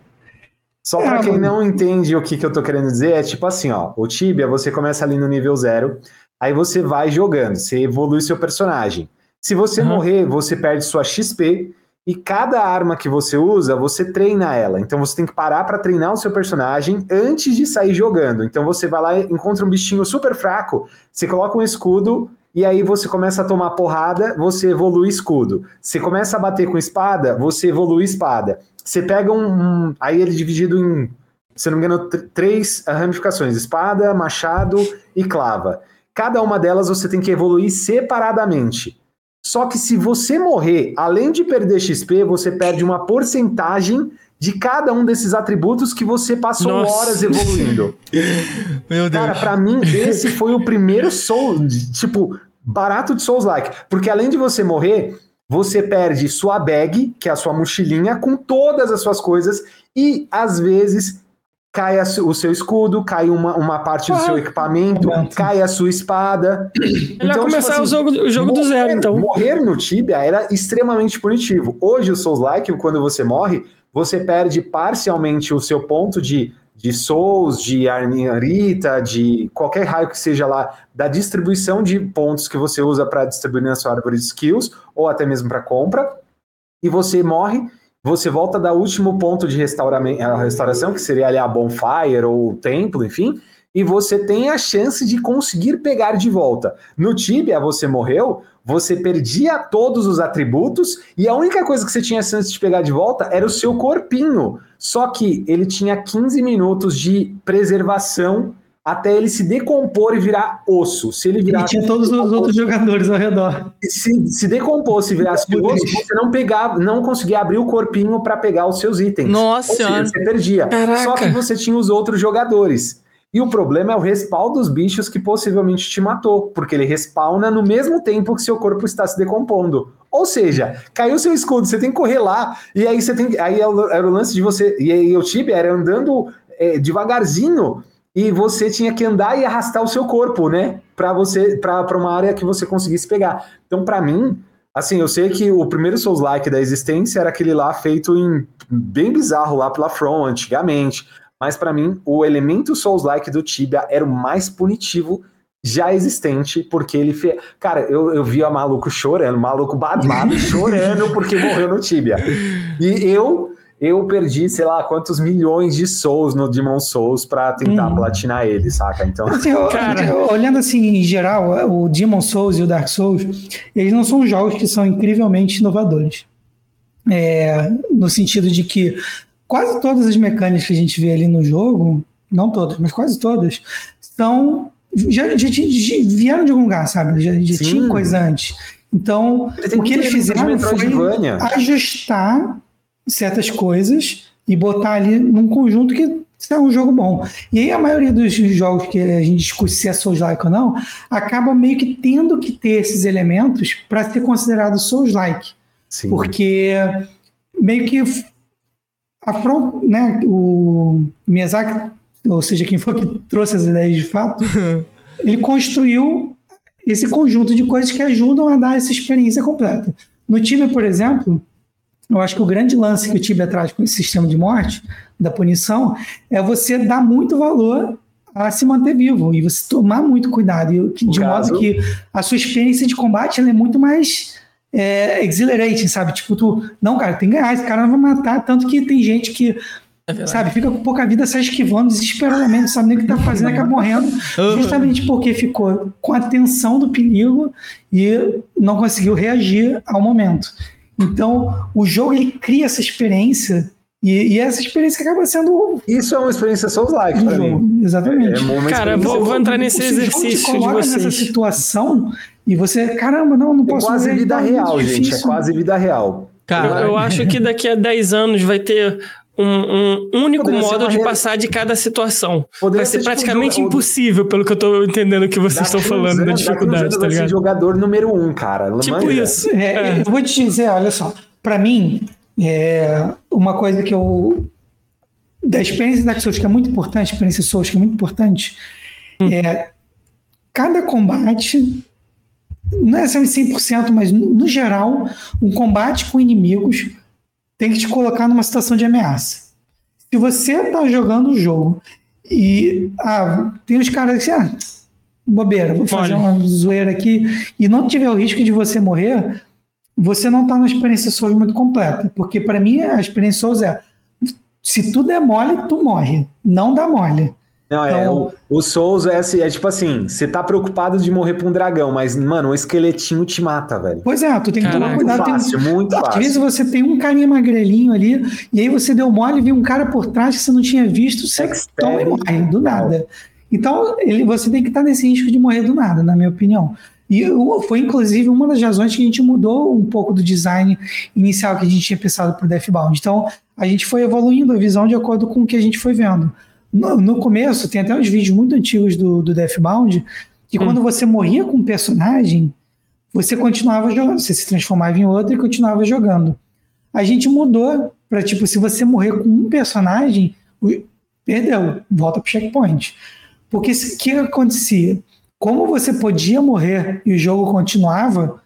Só para é, quem não entende o que, que eu tô querendo dizer, é tipo assim, ó, o Tibia, você começa ali no nível zero, aí você vai jogando, você evolui seu personagem. Se você uhum. morrer, você perde sua XP e cada arma que você usa, você treina ela. Então você tem que parar para treinar o seu personagem antes de sair jogando. Então você vai lá, encontra um bichinho super fraco, você coloca um escudo e aí você começa a tomar porrada, você evolui escudo. Você começa a bater com espada, você evolui espada. Você pega um, um aí ele é dividido em, se não me engano, três ramificações: espada, machado e clava. Cada uma delas você tem que evoluir separadamente. Só que se você morrer, além de perder XP, você perde uma porcentagem de cada um desses atributos que você passou Nossa. horas evoluindo. Meu Deus. Cara, pra mim, esse foi o primeiro Soul, tipo, barato de Souls-like. Porque além de você morrer, você perde sua bag, que é a sua mochilinha, com todas as suas coisas, e às vezes cai a, o seu escudo, cai uma, uma parte do seu equipamento, cai a sua espada. Ele então, vai começar tipo assim, o jogo, o jogo morrer, do zero, então. Morrer no Tibia era extremamente punitivo. Hoje, o Souls-like, quando você morre, você perde parcialmente o seu ponto de, de Souls, de Arnita, de qualquer raio que seja lá, da distribuição de pontos que você usa para distribuir na sua árvore de skills, ou até mesmo para compra, e você morre você volta da último ponto de restauração, que seria ali a bonfire ou o templo, enfim, e você tem a chance de conseguir pegar de volta. No Tibia, você morreu, você perdia todos os atributos e a única coisa que você tinha chance de pegar de volta era o seu corpinho. Só que ele tinha 15 minutos de preservação até ele se decompor e virar osso. Se ele virar. E tinha todos os outros jogadores ao redor. Se, se decompor, se virasse osso, você não pegava, não conseguia abrir o corpinho para pegar os seus itens. Nossa seja, Você perdia. Caraca. Só que você tinha os outros jogadores. E o problema é o respawn dos bichos que possivelmente te matou, porque ele respawna no mesmo tempo que seu corpo está se decompondo. Ou seja, caiu seu escudo, você tem que correr lá, e aí você tem aí era o lance de você. E aí o Tibia era andando é, devagarzinho e você tinha que andar e arrastar o seu corpo, né, para você para uma área que você conseguisse pegar. Então, para mim, assim, eu sei que o primeiro Souls-like da existência era aquele lá feito em bem bizarro lá pela From antigamente, mas para mim o elemento Souls-like do Tibia era o mais punitivo já existente, porque ele fez. Cara, eu, eu vi a maluco chorando, maluco babado, chorando porque morreu no Tibia. E eu eu perdi, sei lá, quantos milhões de souls no Demon Souls para tentar hum. platinar ele, saca? Então, assim, cara, olhando assim em geral, o Demon Souls e o Dark Souls, eles não são jogos que são incrivelmente inovadores. É, no sentido de que quase todas as mecânicas que a gente vê ali no jogo, não todas, mas quase todas, são já, já, já, vieram de algum lugar, sabe? Já, já tinha coisa antes. Então, o que eles fizeram foi ajustar certas coisas e botar ali num conjunto que é um jogo bom. E aí a maioria dos jogos que a gente discute se é Souls-like ou não, acaba meio que tendo que ter esses elementos para ser considerado Souls-like. Porque meio que a né, o Miyazaki, ou seja, quem foi que trouxe as ideias de fato, ele construiu esse conjunto de coisas que ajudam a dar essa experiência completa. No time, por exemplo, eu acho que o grande lance que o Tibia traz com esse sistema de morte, da punição, é você dar muito valor a se manter vivo e você tomar muito cuidado, de modo que a sua experiência de combate é muito mais é, exhilarating, sabe? Tipo, tu, não, cara, tem que ganhar, esse cara não vai matar. Tanto que tem gente que, é sabe, fica com pouca vida, sai esquivando desesperadamente, não sabe nem o que tá fazendo, acaba morrendo, justamente porque ficou com a tensão do perigo e não conseguiu reagir ao momento. Então, o jogo ele cria essa experiência e, e, essa experiência acaba sendo. Isso é uma experiência Souls-like para mim. Exatamente. É, é Cara, vou, vou, entrar nesse exercício. Você coloca nessa situação e você, caramba, não, não é posso É quase vida real, gente. É quase vida real. Cara, eu, eu acho que daqui a 10 anos vai ter um, um único Poderia modo de passar de cada situação. Poderia vai ser, ser tipo praticamente tipo, impossível, pelo que eu tô entendendo que vocês estão falando da dificuldade, tá ligado? jogador número um, cara. Tipo isso. É, é. Eu vou te dizer, olha só, para mim, é uma coisa que eu da experiência da Souls que é muito importante, experiência Souls que é muito importante, hum. é cada combate não é 100%, mas no geral, um combate com inimigos tem que te colocar numa situação de ameaça. Se você está jogando o jogo e ah, tem uns caras que ah, bobeira, vou fazer Olha. uma zoeira aqui, e não tiver o risco de você morrer, você não está na experiência Souls muito completa. Porque para mim a experiência Souls é se tu der mole, tu morre. Não dá mole. Não, é, então, o, o Souls é, assim, é tipo assim, você tá preocupado de morrer pra um dragão, mas, mano, um esqueletinho te mata, velho. Pois é, tu tem que tomar cuidado. Muito fácil, tem, muito fácil. Às vezes você tem um carinha magrelinho ali, e aí você deu mole e viu um cara por trás que você não tinha visto, você Expert, toma e morre, do nada. Então, ele, você tem que estar nesse risco de morrer do nada, na minha opinião. E foi, inclusive, uma das razões que a gente mudou um pouco do design inicial que a gente tinha pensado para o Deathbound. Então, a gente foi evoluindo a visão de acordo com o que a gente foi vendo. No, no começo, tem até uns vídeos muito antigos do, do Deathbound, que hum. quando você morria com um personagem, você continuava jogando, você se transformava em outro e continuava jogando. A gente mudou para, tipo, se você morrer com um personagem, perdeu, volta pro checkpoint. Porque o que acontecia? Como você podia morrer e o jogo continuava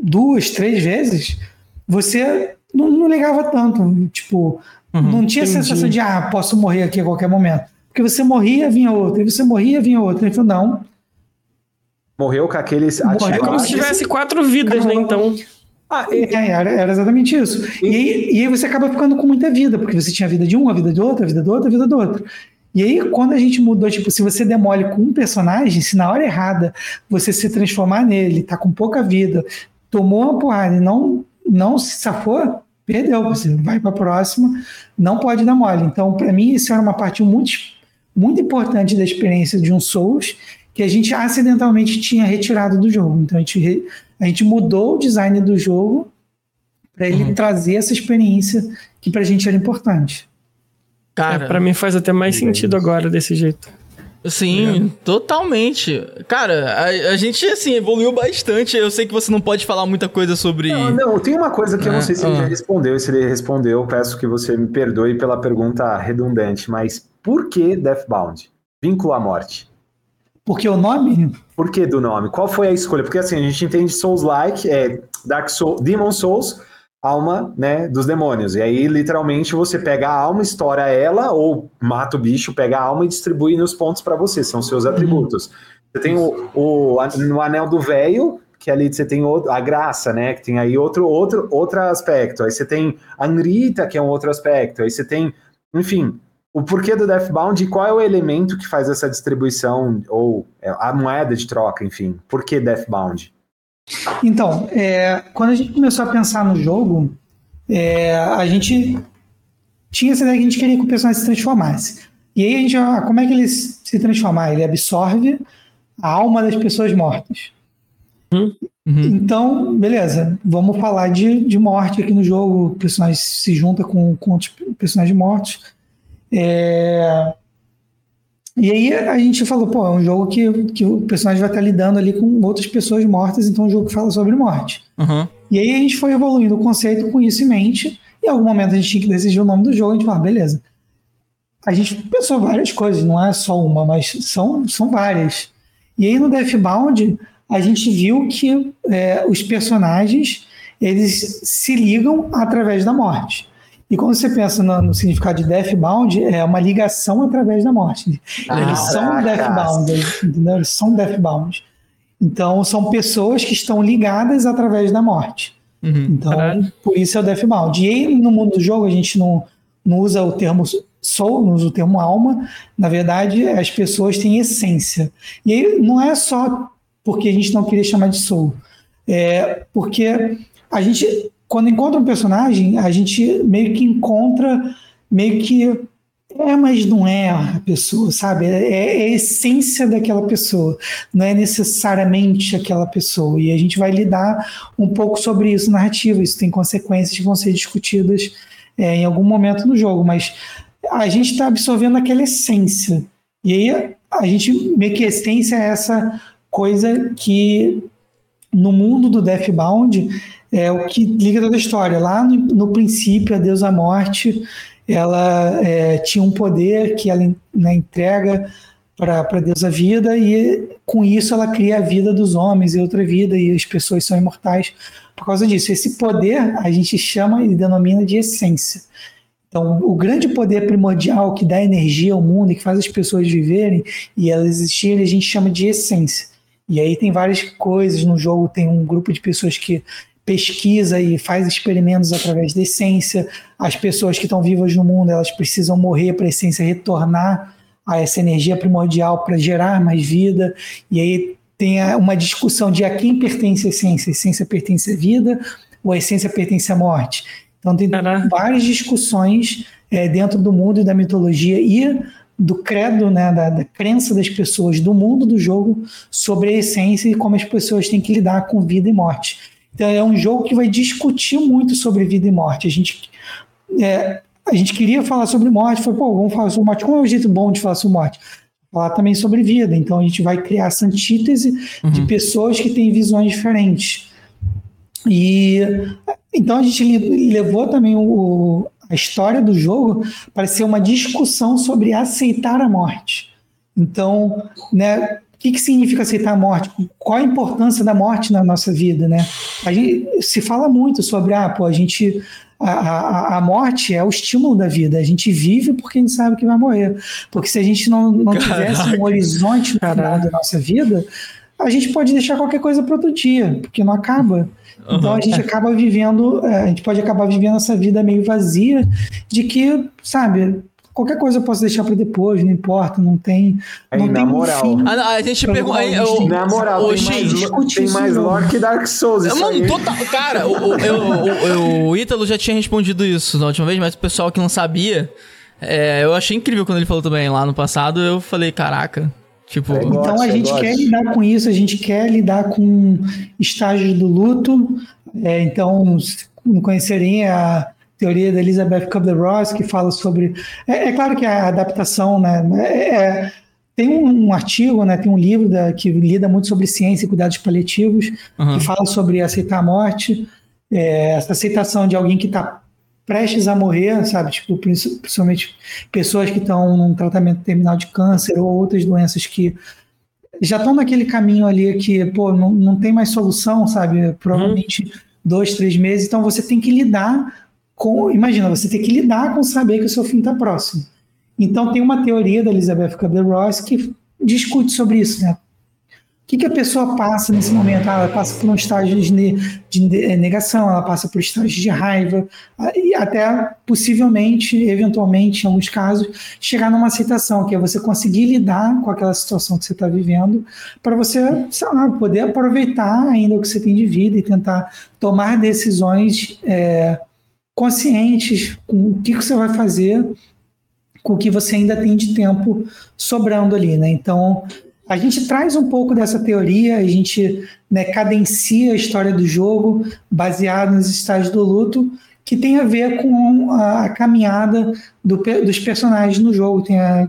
duas, três vezes, você não, não ligava tanto. Tipo, Uhum, não tinha entendi. a sensação de, ah, posso morrer aqui a qualquer momento. Porque você morria, vinha outro. E você morria, vinha outro. Ele falou, não. Morreu com aqueles... Morreu como se tivesse quatro vidas, né, então... Ah, é, era, era, exatamente isso. E, aí, e aí você acaba ficando com muita vida, porque você tinha a vida de um, a vida de outro, a vida do outro, a vida do outro. E aí, quando a gente mudou, tipo, se você demole com um personagem, se na hora errada você se transformar nele, tá com pouca vida, tomou uma porrada e não, não se safou, perdeu, você vai para a próxima, não pode dar mole. Então, para mim, isso era uma parte muito, muito importante da experiência de um Souls, que a gente acidentalmente tinha retirado do jogo. Então, a gente, a gente mudou o design do jogo para ele uhum. trazer essa experiência que para a gente era importante. Cara, é, para mim faz até mais sentido agora desse jeito. Sim, é. totalmente. Cara, a, a, gente, assim, evoluiu bastante. Eu sei que você não pode falar muita coisa sobre. Não, não tem uma coisa que eu não é, sei se ele já ah. respondeu. Se ele respondeu, peço que você me perdoe pela pergunta redundante, mas por que Deathbound? Vínculo à morte. Por que o nome? Por que do nome? Qual foi a escolha? Porque assim, a gente entende Souls-like, é Dark Souls, Demon Souls alma, né, dos demônios. E aí, literalmente, você pega a alma, estoura ela, ou mata o bicho, pega a alma e distribui nos pontos para você, são seus uhum. atributos. Você tem o, o no anel do velho, que ali você tem a graça, né, que tem aí outro, outro, outro aspecto. Aí você tem a Anrita, que é um outro aspecto. Aí você tem, enfim, o porquê do Deathbound e qual é o elemento que faz essa distribuição, ou é, a moeda de troca, enfim. Por que Deathbound? Então, é, quando a gente começou a pensar no jogo, é, a gente tinha essa ideia que a gente queria que o personagem se transformasse. E aí a gente, ah, como é que ele se transformar? Ele absorve a alma das pessoas mortas. Uhum. Então, beleza, vamos falar de, de morte aqui no jogo. O personagem se junta com, com outros personagens mortos. É... E aí a gente falou, pô, é um jogo que, que o personagem vai estar lidando ali com outras pessoas mortas, então é um jogo que fala sobre morte. Uhum. E aí a gente foi evoluindo o conceito com isso em mente. E em algum momento a gente tinha que decidir o nome do jogo, a gente falou, ah, beleza. A gente pensou várias coisas, não é só uma, mas são, são várias. E aí no Deathbound a gente viu que é, os personagens eles se ligam através da morte. E quando você pensa no, no significado de Deathbound, é uma ligação através da morte. Ah, eles são Deathbound, entendeu? Eles são Deathbound. Então, são pessoas que estão ligadas através da morte. Uhum, então, caralho. por isso é o Deathbound. E aí, no mundo do jogo, a gente não, não usa o termo soul, não usa o termo alma. Na verdade, as pessoas têm essência. E aí, não é só porque a gente não queria chamar de soul. É porque a gente, quando encontra um personagem, a gente meio que encontra, meio que é, mas não é a pessoa, sabe? É, é, a essência daquela pessoa, não é necessariamente aquela pessoa. E a gente vai lidar um pouco sobre isso narrativo. Isso tem consequências que vão ser discutidas é, em algum momento no jogo, mas a gente está absorvendo aquela essência. E aí a gente meio que essência é essa coisa que no mundo do Deathbound é o que liga toda a história. Lá no, no princípio, a deusa morte, ela é, tinha um poder que ela né, entrega para a deusa vida e com isso ela cria a vida dos homens e outra vida e as pessoas são imortais por causa disso. Esse poder a gente chama e denomina de essência. Então, o grande poder primordial que dá energia ao mundo e que faz as pessoas viverem e elas existirem, a gente chama de essência. E aí tem várias coisas no jogo, tem um grupo de pessoas que pesquisa e faz experimentos através da essência. As pessoas que estão vivas no mundo, elas precisam morrer para a essência retornar a essa energia primordial para gerar mais vida. E aí tem uma discussão de a quem pertence a essência. A essência pertence à vida ou a essência pertence à morte? Então tem várias discussões é, dentro do mundo e da mitologia e do credo, né, da, da, crença das pessoas do mundo do jogo sobre a essência e como as pessoas têm que lidar com vida e morte. Então é um jogo que vai discutir muito sobre vida e morte. A gente, é, a gente queria falar sobre morte, foi, pô, vamos falar sobre morte. Qual é o jeito bom de falar sobre morte? Falar também sobre vida. Então a gente vai criar essa antítese uhum. de pessoas que têm visões diferentes. E então a gente levou também o, a história do jogo para ser uma discussão sobre aceitar a morte. Então, né, que, que significa aceitar a morte? Qual a importância da morte na nossa vida, né? A gente se fala muito sobre, ah, pô, a gente a, a, a, morte é o estímulo da vida. A gente vive porque a gente sabe que vai morrer. Porque se a gente não, não tivesse um horizonte no final da nossa vida, a gente pode deixar qualquer coisa para outro dia, porque não acaba. Então uhum. a gente acaba vivendo, é, a gente pode acabar vivendo essa vida meio vazia de que, sabe, qualquer coisa eu posso deixar para depois, não importa, não tem. Não na tem moral. Fim ah, a gente pergunta. Na moral, tem, mais, tem mais lore que Dark Souls. Isso Mano, total, cara, o, o, o, o, Ítalo já tinha respondido isso na última vez, mas o pessoal que não sabia. É, eu achei incrível quando ele falou também lá no passado. Eu falei, caraca, Tipo, é, então a gente quer lidar com isso, a gente quer lidar com estágios do luto. É, então, não conhecerem a teoria da Elizabeth Kubler-Ross que fala sobre. É, é, claro que a adaptação, né? É, é tem um, um, artigo, né? Tem um livro da, que lida muito sobre ciência e cuidados paliativos uhum. que fala sobre aceitar a morte, é, essa aceitação de alguém que está prestes a morrer, sabe? Tipo, principalmente pessoas que estão num tratamento terminal de câncer ou outras doenças que já estão naquele caminho ali que, pô, não, não tem mais solução, sabe? Provavelmente uhum. dois, três meses. Então você tem que lidar com. Imagina, você tem que lidar com saber que o seu fim está próximo. Então tem uma teoria da Elizabeth Kubler-Ross que discute sobre isso, né? O que, que a pessoa passa nesse momento? Ah, ela passa por um estágio de, de eh, negação, ela passa por estágios de raiva, ah, e até possivelmente, eventualmente, em alguns casos, chegar numa aceitação, que é você conseguir lidar com aquela situação que você está vivendo, para você, sei lá, poder aproveitar ainda o que você tem de vida e tentar tomar decisões é, conscientes com o que, que você vai fazer com o que você ainda tem de tempo sobrando ali, né? Então, a gente traz um pouco dessa teoria, a gente né, cadencia a história do jogo baseado nos estágios do luto, que tem a ver com a, caminhada do, dos personagens no jogo. Tem, a,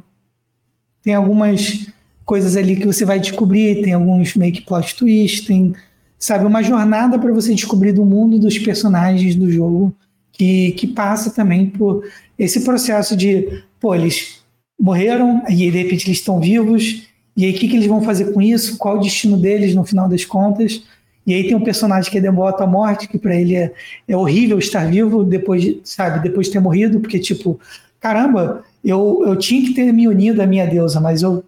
tem algumas coisas ali que você vai descobrir, tem alguns make plot twists, tem, sabe, uma jornada para você descobrir do mundo dos personagens do jogo que, que passa também por esse processo de, pô, eles morreram e de repente eles estão vivos e aí, o que, que eles vão fazer com isso? Qual o destino deles no final das contas? E aí tem um personagem que é devota à morte, que para ele é, é horrível estar vivo depois, de, sabe, depois de ter morrido, porque tipo, caramba, eu, eu tinha que ter me unido à minha deusa, mas eu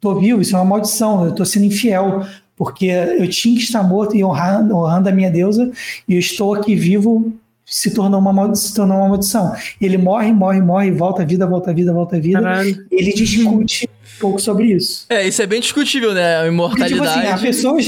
tô vivo, isso é uma maldição, eu tô sendo infiel, porque eu tinha que estar morto e honrando, honrando a minha deusa, e eu estou aqui vivo se tornou uma maldição, se tornou uma maldição. Ele morre, morre, morre, volta à vida, volta à vida, volta à vida. Caralho. Ele discute um pouco sobre isso. É, isso é bem discutível, né? A imortalidade. Porque, tipo assim, a pessoa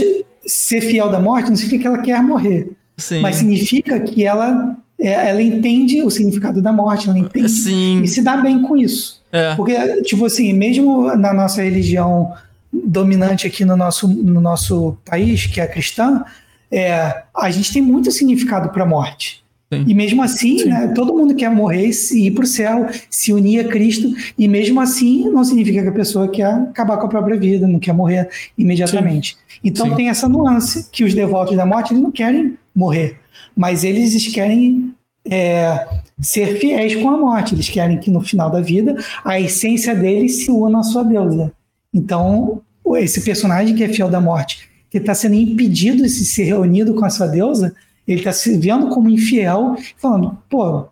ser fiel da morte não significa que ela quer morrer. Sim. Mas significa que ela, é, ela entende o significado da morte, ela entende Sim. e se dá bem com isso. É. Porque, tipo assim, mesmo na nossa religião dominante aqui no nosso, no nosso país, que é a cristã, é, a gente tem muito significado para a morte. Sim. E mesmo assim, né, todo mundo quer morrer e ir para o céu, se unir a Cristo, e mesmo assim não significa que a pessoa quer acabar com a própria vida, não quer morrer imediatamente. Sim. Então tem essa nuance que os devotos da morte eles não querem morrer, mas eles querem é, ser fiéis com a morte, eles querem que no final da vida a essência deles se una à sua deusa. Então, esse personagem que é fiel da morte, que está sendo impedido de se ser reunido com a sua deusa, ele está se vendo como infiel, falando, pô,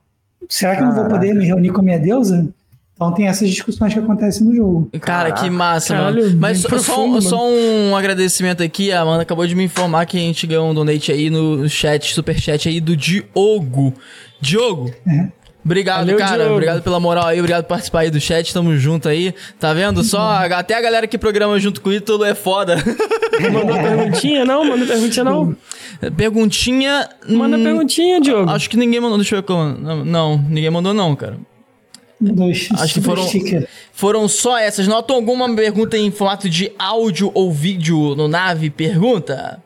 será que eu não vou poder me reunir com a minha deusa? Então tem essas discussões que acontecem no jogo. Cara, que massa, Caralho, mano. Mas só, profundo, só, só, um agradecimento aqui. A Amanda acabou de me informar que a gente ganhou um donate aí no chat, super chat aí do Diogo. Diogo, é. Obrigado, Valeu, cara. Diogo. Obrigado pela moral aí, obrigado por participar aí do chat. Tamo junto aí. Tá vendo? Só até a galera que programa junto com o Ítalo é foda. Mandou perguntinha, não? Mandou perguntinha, não? Perguntinha. Manda hum, perguntinha, Diogo. Acho que ninguém mandou. Deixa eu ver. Não, não ninguém mandou, não, cara. Dois, Acho que foram, foram só essas. Notam alguma pergunta em formato de áudio ou vídeo no nave? Pergunta?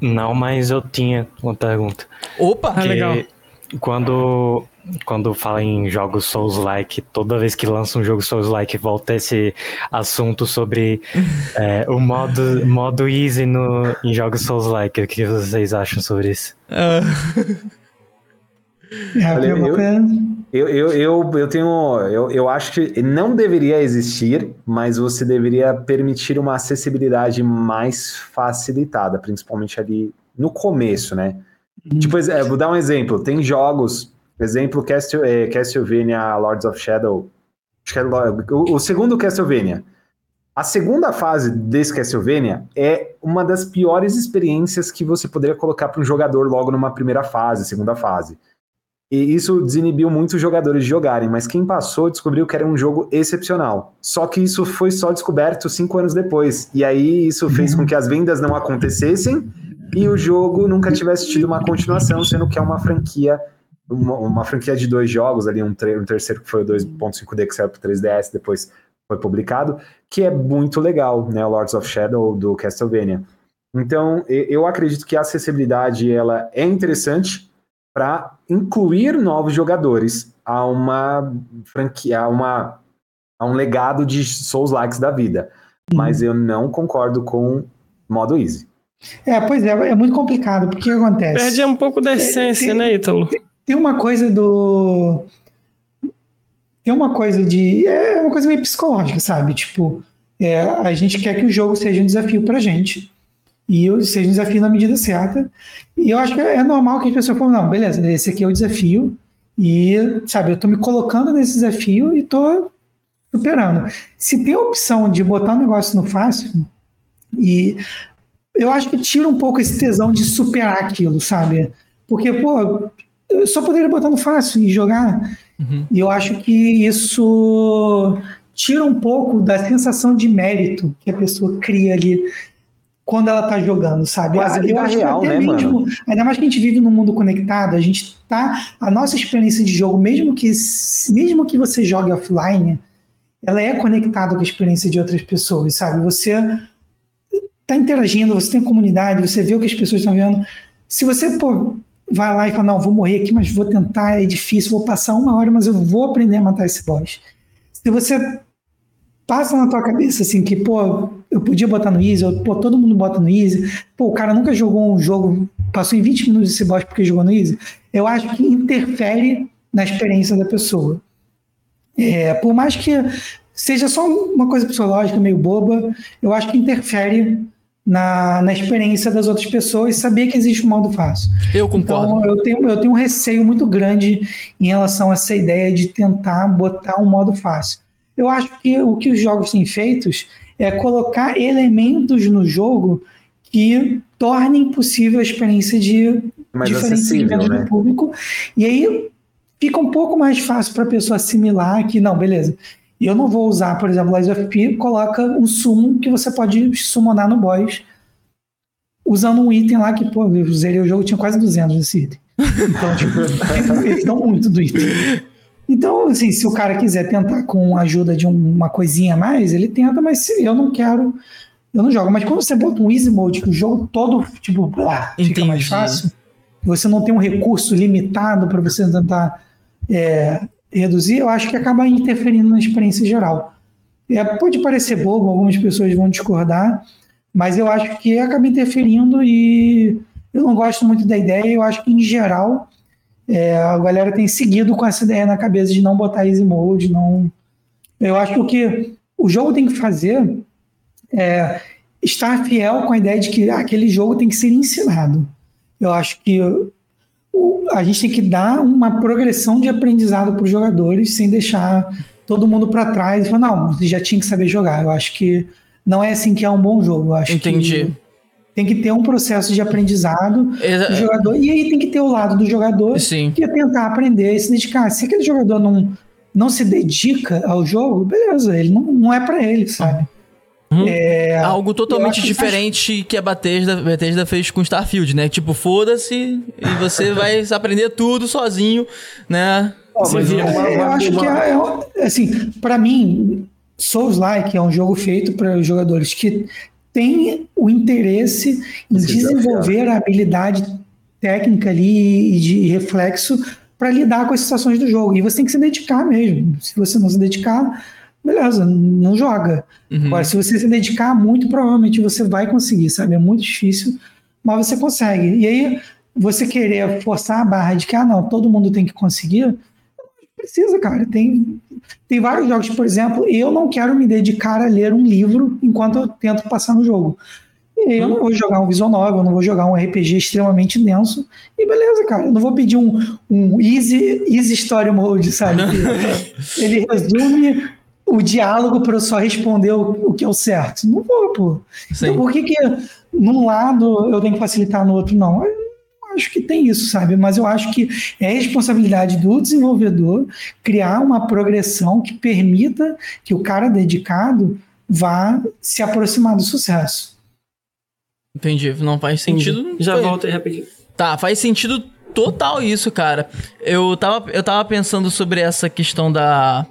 Não, mas eu tinha uma pergunta. Opa! Ah, legal quando quando fala em jogos Souls-like, toda vez que lança um jogo Souls-like, volta esse assunto sobre é, o modo, modo easy no, em jogos Souls-like. O que vocês acham sobre isso? Uh... Olha, eu, eu, eu, eu, eu tenho. Eu, eu acho que não deveria existir, mas você deveria permitir uma acessibilidade mais facilitada, principalmente ali no começo, né? Tipo, é, vou dar um exemplo. Tem jogos, exemplo, Castle, é, Castlevania Lords of Shadow. É o, o segundo Castlevania. A segunda fase desse Castlevania é uma das piores experiências que você poderia colocar para um jogador logo numa primeira fase, segunda fase. E isso desinibiu muitos jogadores de jogarem, mas quem passou descobriu que era um jogo excepcional. Só que isso foi só descoberto cinco anos depois. E aí isso fez com que as vendas não acontecessem e o jogo nunca tivesse tido uma continuação, sendo que é uma franquia, uma, uma franquia de dois jogos ali, um, um terceiro que foi o 2.5D que saiu para 3DS, depois foi publicado, que é muito legal, né, Lords of Shadow do Castlevania. Então, eu acredito que a acessibilidade ela é interessante para incluir novos jogadores a uma franquia, a, uma, a um legado de Souls-likes da vida. Mas eu não concordo com modo easy. É, pois é, é muito complicado, porque o que acontece? Perde um pouco da essência, tem, né, Ítalo? Tem uma coisa do. Tem uma coisa de. É uma coisa meio psicológica, sabe? Tipo, é, a gente quer que o jogo seja um desafio pra gente. E seja um desafio na medida certa. E eu acho que é normal que as pessoas falem, não, beleza, esse aqui é o desafio. E, sabe, eu tô me colocando nesse desafio e tô superando. Se tem a opção de botar um negócio no fácil, e eu acho que tira um pouco esse tesão de superar aquilo, sabe? Porque, pô, eu só poderia botar no fácil e jogar. Uhum. E eu acho que isso tira um pouco da sensação de mérito que a pessoa cria ali quando ela tá jogando, sabe? Quase eu acho real, né, mesmo, mano? Ainda mais que a gente vive num mundo conectado, a gente tá. A nossa experiência de jogo, mesmo que, mesmo que você jogue offline, ela é conectada com a experiência de outras pessoas, sabe? Você tá interagindo, você tem comunidade, você vê o que as pessoas estão vendo. Se você, pô, vai lá e fala, não, vou morrer aqui, mas vou tentar, é difícil, vou passar uma hora, mas eu vou aprender a matar esse boss. Se você passa na tua cabeça assim que, pô, eu podia botar no Easy, ou, pô, todo mundo bota no Easy, pô, o cara nunca jogou um jogo, passou em 20 minutos esse boss porque jogou no Easy, eu acho que interfere na experiência da pessoa. É, por mais que seja só uma coisa psicológica meio boba, eu acho que interfere na, na experiência das outras pessoas saber que existe um modo fácil. Eu concordo. Então, eu tenho, eu tenho um receio muito grande em relação a essa ideia de tentar botar um modo fácil. Eu acho que o que os jogos têm feito é colocar elementos no jogo que tornem possível a experiência de Mais segmentos né? do público. E aí fica um pouco mais fácil para a pessoa assimilar que, não, beleza, eu não vou usar, por exemplo, Lies of P, coloca um summon que você pode summonar no boss usando um item lá que, pô, eu zerei o jogo, tinha quase 200 nesse item. Então, tipo, eles dão muito do item. Então, assim, se o cara quiser tentar com a ajuda de um- uma coisinha a mais, ele tenta, mas se eu não quero, eu não jogo. Mas quando você bota um easy mode, que o jogo todo, tipo, blá, fica mais fácil, você não tem um recurso limitado para você tentar é, reduzir, eu acho que acaba interferindo na experiência geral. É, pode parecer bobo, algumas pessoas vão discordar, mas eu acho que acaba interferindo e eu não gosto muito da ideia. Eu acho que, em geral, é, a galera tem seguido com essa ideia na cabeça de não botar easy mode. Não... Eu acho que o que o jogo tem que fazer é estar fiel com a ideia de que aquele jogo tem que ser ensinado. Eu acho que a gente tem que dar uma progressão de aprendizado para os jogadores sem deixar todo mundo para trás e falar, não, você já tinha que saber jogar. Eu acho que não é assim que é um bom jogo. Eu acho Entendi. que tem que ter um processo de aprendizado do Exa- jogador. E aí tem que ter o lado do jogador Sim. que é tentar aprender e se dedicar. Se aquele jogador não, não se dedica ao jogo, beleza, ele não, não é para ele, sabe? É, Algo eu totalmente acho que diferente que a Bethesda, Bethesda fez com Starfield, né? Tipo, foda-se e você vai aprender tudo sozinho, né? Ó, mas É, eu uma- acho que é, é- assim, para mim, Souls-like é um jogo feito para os jogadores que têm o interesse em Se desafiar. desenvolver a habilidade técnica ali e de reflexo para lidar com as situações do jogo. E você tem que se dedicar mesmo. Se você não se dedicar, beleza, não joga. Uhum. Agora, se você se dedicar muito, provavelmente você vai conseguir, sabe? É muito difícil, mas você consegue. E aí, você querer forçar a barra de que, ah, não, todo mundo tem que conseguir, precisa, cara. Tem, tem vários jogos, por exemplo, eu não quero me dedicar a ler um livro enquanto eu tento passar no jogo. Eu não vou jogar um visual novel, eu não vou jogar um RPG extremamente denso. E beleza, cara. Eu não vou pedir um, um easy, easy story mode, sabe? Ele resume o diálogo para eu só responder o, o que é o certo. Não vou, pô. Sim. Então por que que num lado eu tenho que facilitar no outro não? Eu acho que tem isso, sabe? Mas eu acho que é responsabilidade do desenvolvedor criar uma progressão que permita que o cara dedicado vá se aproximar do sucesso. Entendi. Não faz sentido. Já Foi- volto aí rapidinho. Tá, faz sentido total isso, cara. Eu tava, eu tava pensando sobre essa questão da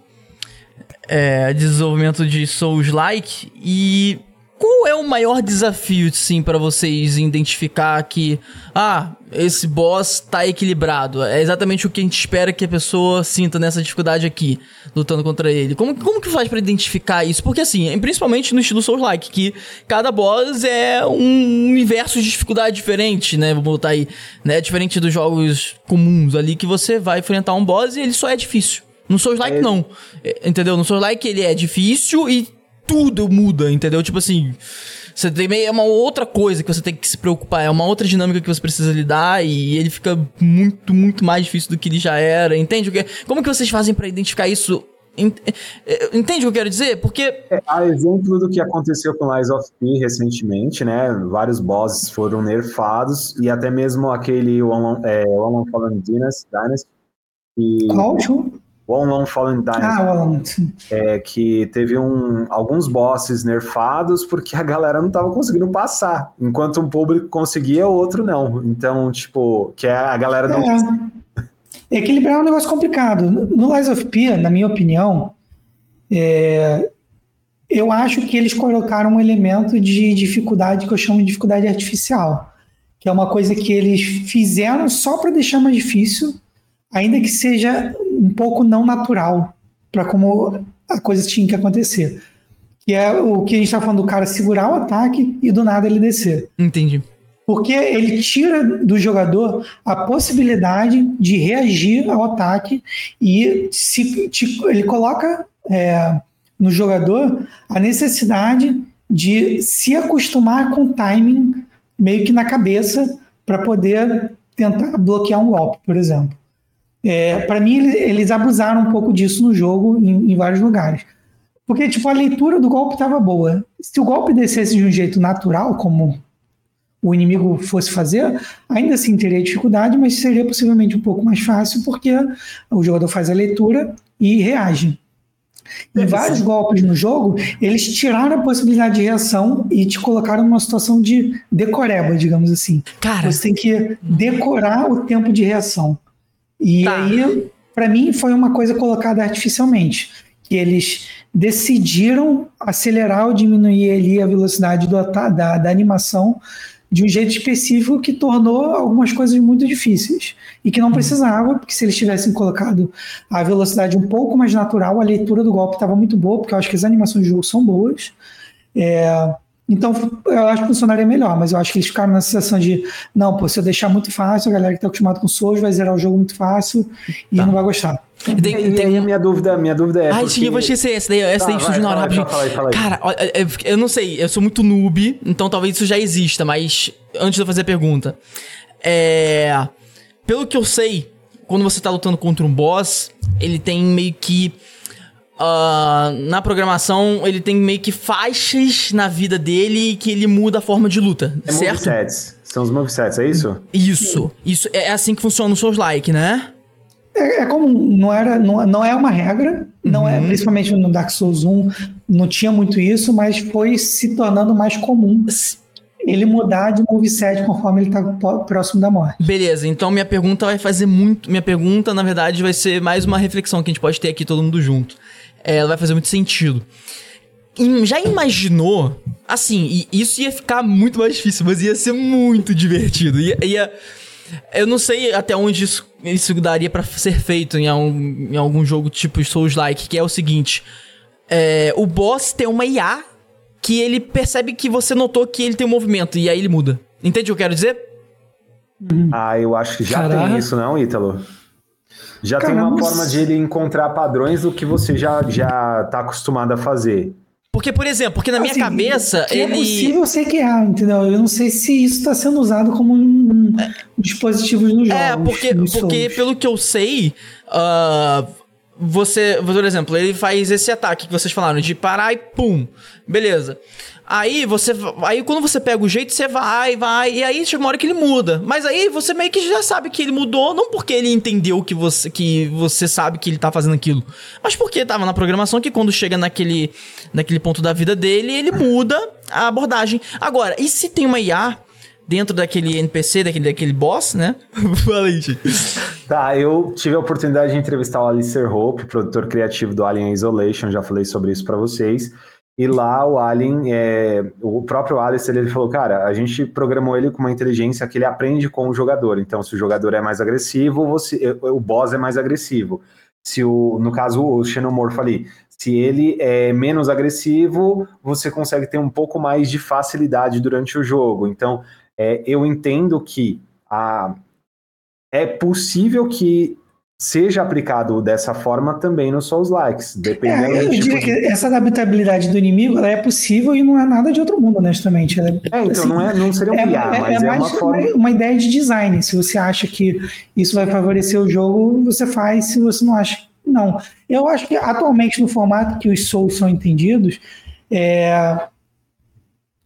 é, desenvolvimento de Souls-like e qual é o maior desafio, sim, pra vocês identificar que, ah, esse boss tá equilibrado? É exatamente o que a gente espera que a pessoa sinta nessa dificuldade aqui, lutando contra ele. Como, como que faz pra identificar isso? Porque, assim, principalmente no estilo Souls-like, que cada boss é um universo de dificuldade diferente, né? Vou botar aí, né? Diferente dos jogos comuns ali, que você vai enfrentar um boss e ele só é difícil. No Souls-like, É. não. É, Entendeu? No Souls-like ele é difícil e tudo muda, entendeu? Tipo assim, você tem meio é uma outra coisa que você tem que se preocupar, é uma outra dinâmica que você precisa lidar e ele fica muito, muito mais difícil do que ele já era, entende? o que? Como que vocês fazem pra identificar isso? É, Entende o que eu quero dizer? Porque É, a exemplo do que aconteceu com Lies of P recentemente, né? Vários bosses foram nerfados e até mesmo aquele One, é, One Long Fallen Dynasty, Dynasty Qual? One Long Fallen Dynasty, Ah, é, que teve um, alguns bosses nerfados porque a galera não tava conseguindo passar, enquanto um público conseguia, o outro não. Então, tipo, que é a galera não É. Equilibrar é um negócio complicado. No Lies of P, na minha opinião, É, eu acho que eles colocaram um elemento de dificuldade que eu chamo de dificuldade artificial, que é uma coisa que eles fizeram só para deixar mais difícil, ainda que seja um pouco não natural para como a coisa tinha que acontecer. Que é o que a gente está falando do cara segurar o ataque e do nada ele descer. Entendi. Porque ele tira do jogador a possibilidade de reagir ao ataque e se, te, ele coloca é, no jogador a necessidade de se acostumar com o timing meio que na cabeça para poder tentar bloquear um golpe, por exemplo. É, para mim, eles abusaram um pouco disso no jogo em, em vários lugares. Porque, tipo, a leitura do golpe estava boa. Se o golpe descesse de um jeito natural, como o inimigo fosse fazer, ainda assim teria dificuldade, mas seria possivelmente um pouco mais fácil, porque o jogador faz a leitura e reage. Em vários golpes no jogo, eles tiraram a possibilidade de reação e te colocaram numa situação de decoreba, digamos assim. Cara. Você tem que decorar o tempo de reação. E Tá. aí, para mim, foi uma coisa colocada artificialmente. Que eles decidiram acelerar ou diminuir ali a velocidade do da, da animação de um jeito específico que tornou algumas coisas muito difíceis. E que não precisava, porque se eles tivessem colocado a velocidade um pouco mais natural, a leitura do golpe estava muito boa, porque eu acho que as animações do jogo são boas. É, então, eu acho que funcionaria melhor, mas eu acho que eles ficaram na sensação de, não, pô, se eu deixar muito fácil, a galera que está acostumada com Souls vai zerar o jogo muito fácil e Tá. não vai gostar. E tem, E tem a um- minha dúvida, minha dúvida é. Ai, porque- sim, eu vou esquecer essa daí. Essa Tá, daí vai, surgiu na hora rapidinho. fala aí, fala aí. Cara, olha, eu, eu não sei, eu sou muito noob, então talvez isso já exista, mas antes de eu fazer a pergunta. É. Pelo que eu sei, quando você tá lutando contra um boss, ele tem meio que. Ah, na programação, ele tem meio que faixas na vida dele que ele muda a forma de luta, É certo? movesets. São os movesets, é isso? Isso. Isso é assim que funciona no Souls-like, né? É, é comum, não, era, não, não é uma regra, não é, principalmente no Dark Souls 1, não tinha muito isso, mas foi se tornando mais comum ele mudar de moveset conforme ele tá próximo da morte. Beleza, então minha pergunta vai fazer muito. Minha pergunta, na verdade, vai ser mais uma reflexão que a gente pode ter aqui todo mundo junto. É, Ela vai fazer muito sentido. Já imaginou? Assim, e isso ia ficar muito mais difícil, mas ia ser muito divertido. Ia. ia- eu não sei até onde isso, isso daria pra ser feito em, algum- em algum jogo tipo Souls-like, que é o seguinte: é, o boss tem uma IA que ele percebe que você notou que ele tem um movimento, e aí ele muda. Entende o que eu quero dizer? Ah, eu acho que já Caraca. tem isso, não, Ítalo? Já tem Caramba. uma forma de ele encontrar padrões do que você já, já tá acostumado a fazer. Porque, por exemplo, porque na minha Assim, cabeça, que ele. É possível, eu sei que é, entendeu? Eu não sei se isso está sendo usado como um, um dispositivo nos jogos. É, porque, porque pelo que eu sei, ah, você, por exemplo, ele faz esse ataque que vocês falaram, de parar e pum. Beleza. Aí você. Aí quando você pega o jeito, você vai, vai. E aí chega uma hora que ele muda. Mas aí você meio que já sabe que ele mudou, não porque ele entendeu que você, que você sabe que ele tá fazendo aquilo. Mas porque tava na programação que quando chega naquele, naquele ponto da vida dele, ele muda a abordagem. Agora, e se tem uma IA dentro daquele NPC, daquele, daquele boss, né? Fala aí. Tá, eu tive a oportunidade de entrevistar o Alistair Hope, produtor criativo do Alien Isolation, já falei sobre isso pra vocês. E lá o Alien, é, o próprio Alistair, ele falou, cara, a gente programou ele com uma inteligência que ele aprende com o jogador. Então, se o jogador é mais agressivo, você, o boss é mais agressivo. Se o, no caso, o Xenomorph ali, se ele é menos agressivo, você consegue ter um pouco mais de facilidade durante o jogo. Então, é, eu entendo que a, é possível que seja aplicado dessa forma também nos Souls Likes, dependendo É, eu tipo diria de... que essa adaptabilidade do inimigo ela é possível e não é nada de outro mundo, honestamente. Ela é, É, então assim, não, é, não seria um é, IA, é- mas é é, mais uma forma... uma ideia de design. Se você acha que isso vai favorecer o jogo, você faz. Se você não acha, não. Eu acho que atualmente no formato que os Souls são entendidos, é,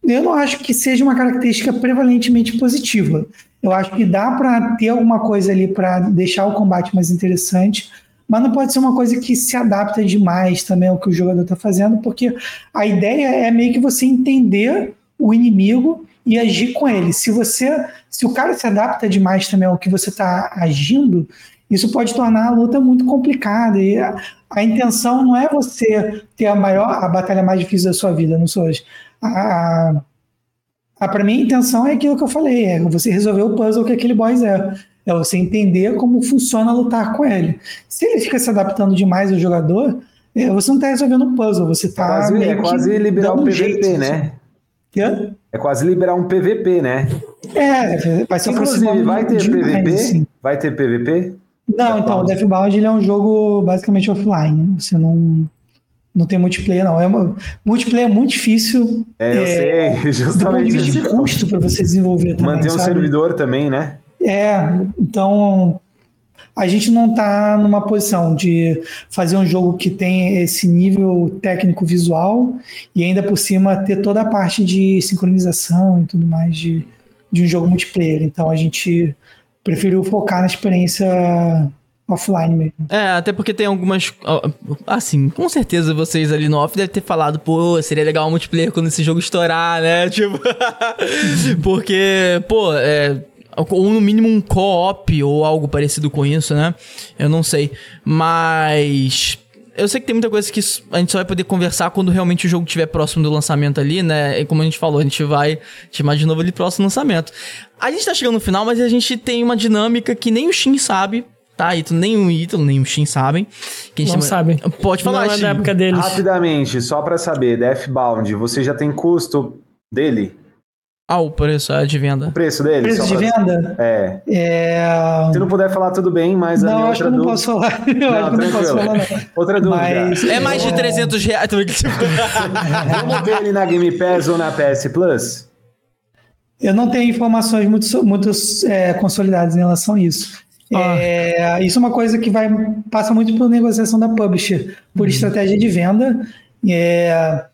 eu não acho que seja uma característica prevalentemente positiva. Eu acho que dá para ter alguma coisa ali para deixar o combate mais interessante, mas não pode ser uma coisa que se adapta demais também ao que o jogador está fazendo, porque a ideia é meio que você entender o inimigo e agir com ele. Se você, se o cara se adapta demais também ao que você está agindo, isso pode tornar a luta muito complicada. E a, a intenção não é você ter a maior, a batalha mais difícil da sua vida, não sou hoje. A, a, a para mim a intenção é aquilo que eu falei, é você resolver o puzzle que aquele boss é. É você entender como funciona lutar com ele. Se ele fica se adaptando demais ao jogador, é, você não está resolvendo o puzzle, você está. Quase, é quase liberar o PVP, jeito, né? Quê? É quase liberar um PVP, né? É, vai ser Inclusive, vai ter demais, PVP? Assim. Vai ter PVP? Não, então, o Deathbound ele é um jogo basicamente offline. Você não, não tem multiplayer, não. É uma, multiplayer é muito difícil. É, eu é, sei, justamente. Do de custo para você desenvolver também. Manter um sabe? servidor também, né? É, então a gente não está numa posição de fazer um jogo que tem esse nível técnico visual e ainda por cima ter toda a parte de sincronização e tudo mais de, de um jogo multiplayer. Então a gente preferiu focar na experiência offline mesmo. É, até porque tem algumas. Assim, com certeza vocês ali no off devem ter falado, pô, seria legal um multiplayer quando esse jogo estourar, né? Tipo. porque, pô, é ou no mínimo um co-op ou algo parecido com isso, né? Eu não sei. Mas. Eu sei que tem muita coisa que a gente só vai poder conversar quando realmente o jogo estiver próximo do lançamento ali, né? E como a gente falou, a gente vai chamar de novo ali próximo lançamento. A gente tá chegando no final, mas a gente tem uma dinâmica que nem o Shin sabe, tá? Ito, nem o Ítalo, nem o Shin sabem. Que a gente não chama... sabem. Pode falar, Não é da época deles. Rapidamente, só para saber, Deathbound, você já tem custo dele? Ah, o preço é de venda. O preço dele? Preço de pra... venda? É. é. Se não puder falar, tudo bem, mas não, a minha outra dúvida... Não, acho que eu não posso falar. Eu não, acho que não posso falar, não. Outra dúvida. Mas, é mais de 300 reais. Vamos ver ele na Game Pass ou na PS Plus? Eu não tenho informações muito, muito é, consolidadas em relação a isso. Ah. É, isso é uma coisa que vai passa muito por negociação da publisher, por uhum. estratégia de venda. É,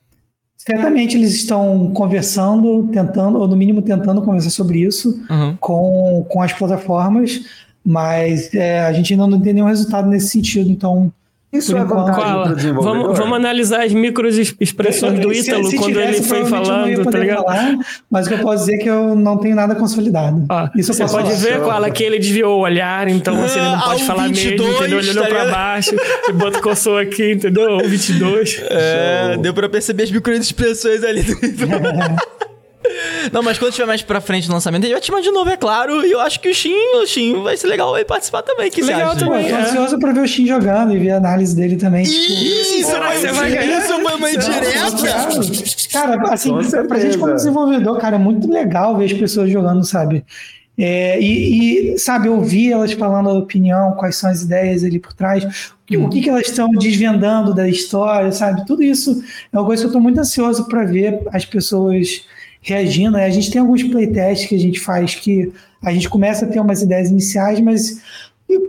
Certamente eles estão conversando, tentando, ou no mínimo tentando conversar sobre isso uhum. com, com as plataformas, mas é, a gente ainda não tem nenhum resultado nesse sentido, então isso é vantagem vamos, vamos analisar as microexpressões do Ítalo se, se quando tivesse, ele foi falando, tá ligado? Falar, mas o que eu posso dizer é que eu não tenho nada consolidado. Ah, Isso você pode falar. ver, Koala, que ele desviou o olhar, então você ele não ah, pode falar 22, mesmo, entendeu? Ele olhou tá pra baixo, você bota coçou aqui, entendeu? O 22. É, deu pra perceber as microexpressões ali do Ítalo. Não, mas quando tiver mais pra frente no lançamento, a gente vai te chamar de novo, é claro. E eu acho que o Shin, o Shin vai ser legal ele participar também. Que legal também. Pô, tô é. ansioso pra ver o Shin jogando e ver a análise dele também. Tipo, isso, será que você vai ganhar? Isso foi uma indireta? Cara, assim, pra gente como desenvolvedor, cara, é muito legal ver as pessoas jogando, sabe? É, e, e, sabe, ouvir elas falando a opinião, quais são as ideias ali por trás, o que, que elas estão desvendando da história, sabe? Tudo isso é uma coisa que eu estou muito ansioso para ver as pessoas reagindo. Né? A gente tem alguns playtests que a gente faz que a gente começa a ter umas ideias iniciais, mas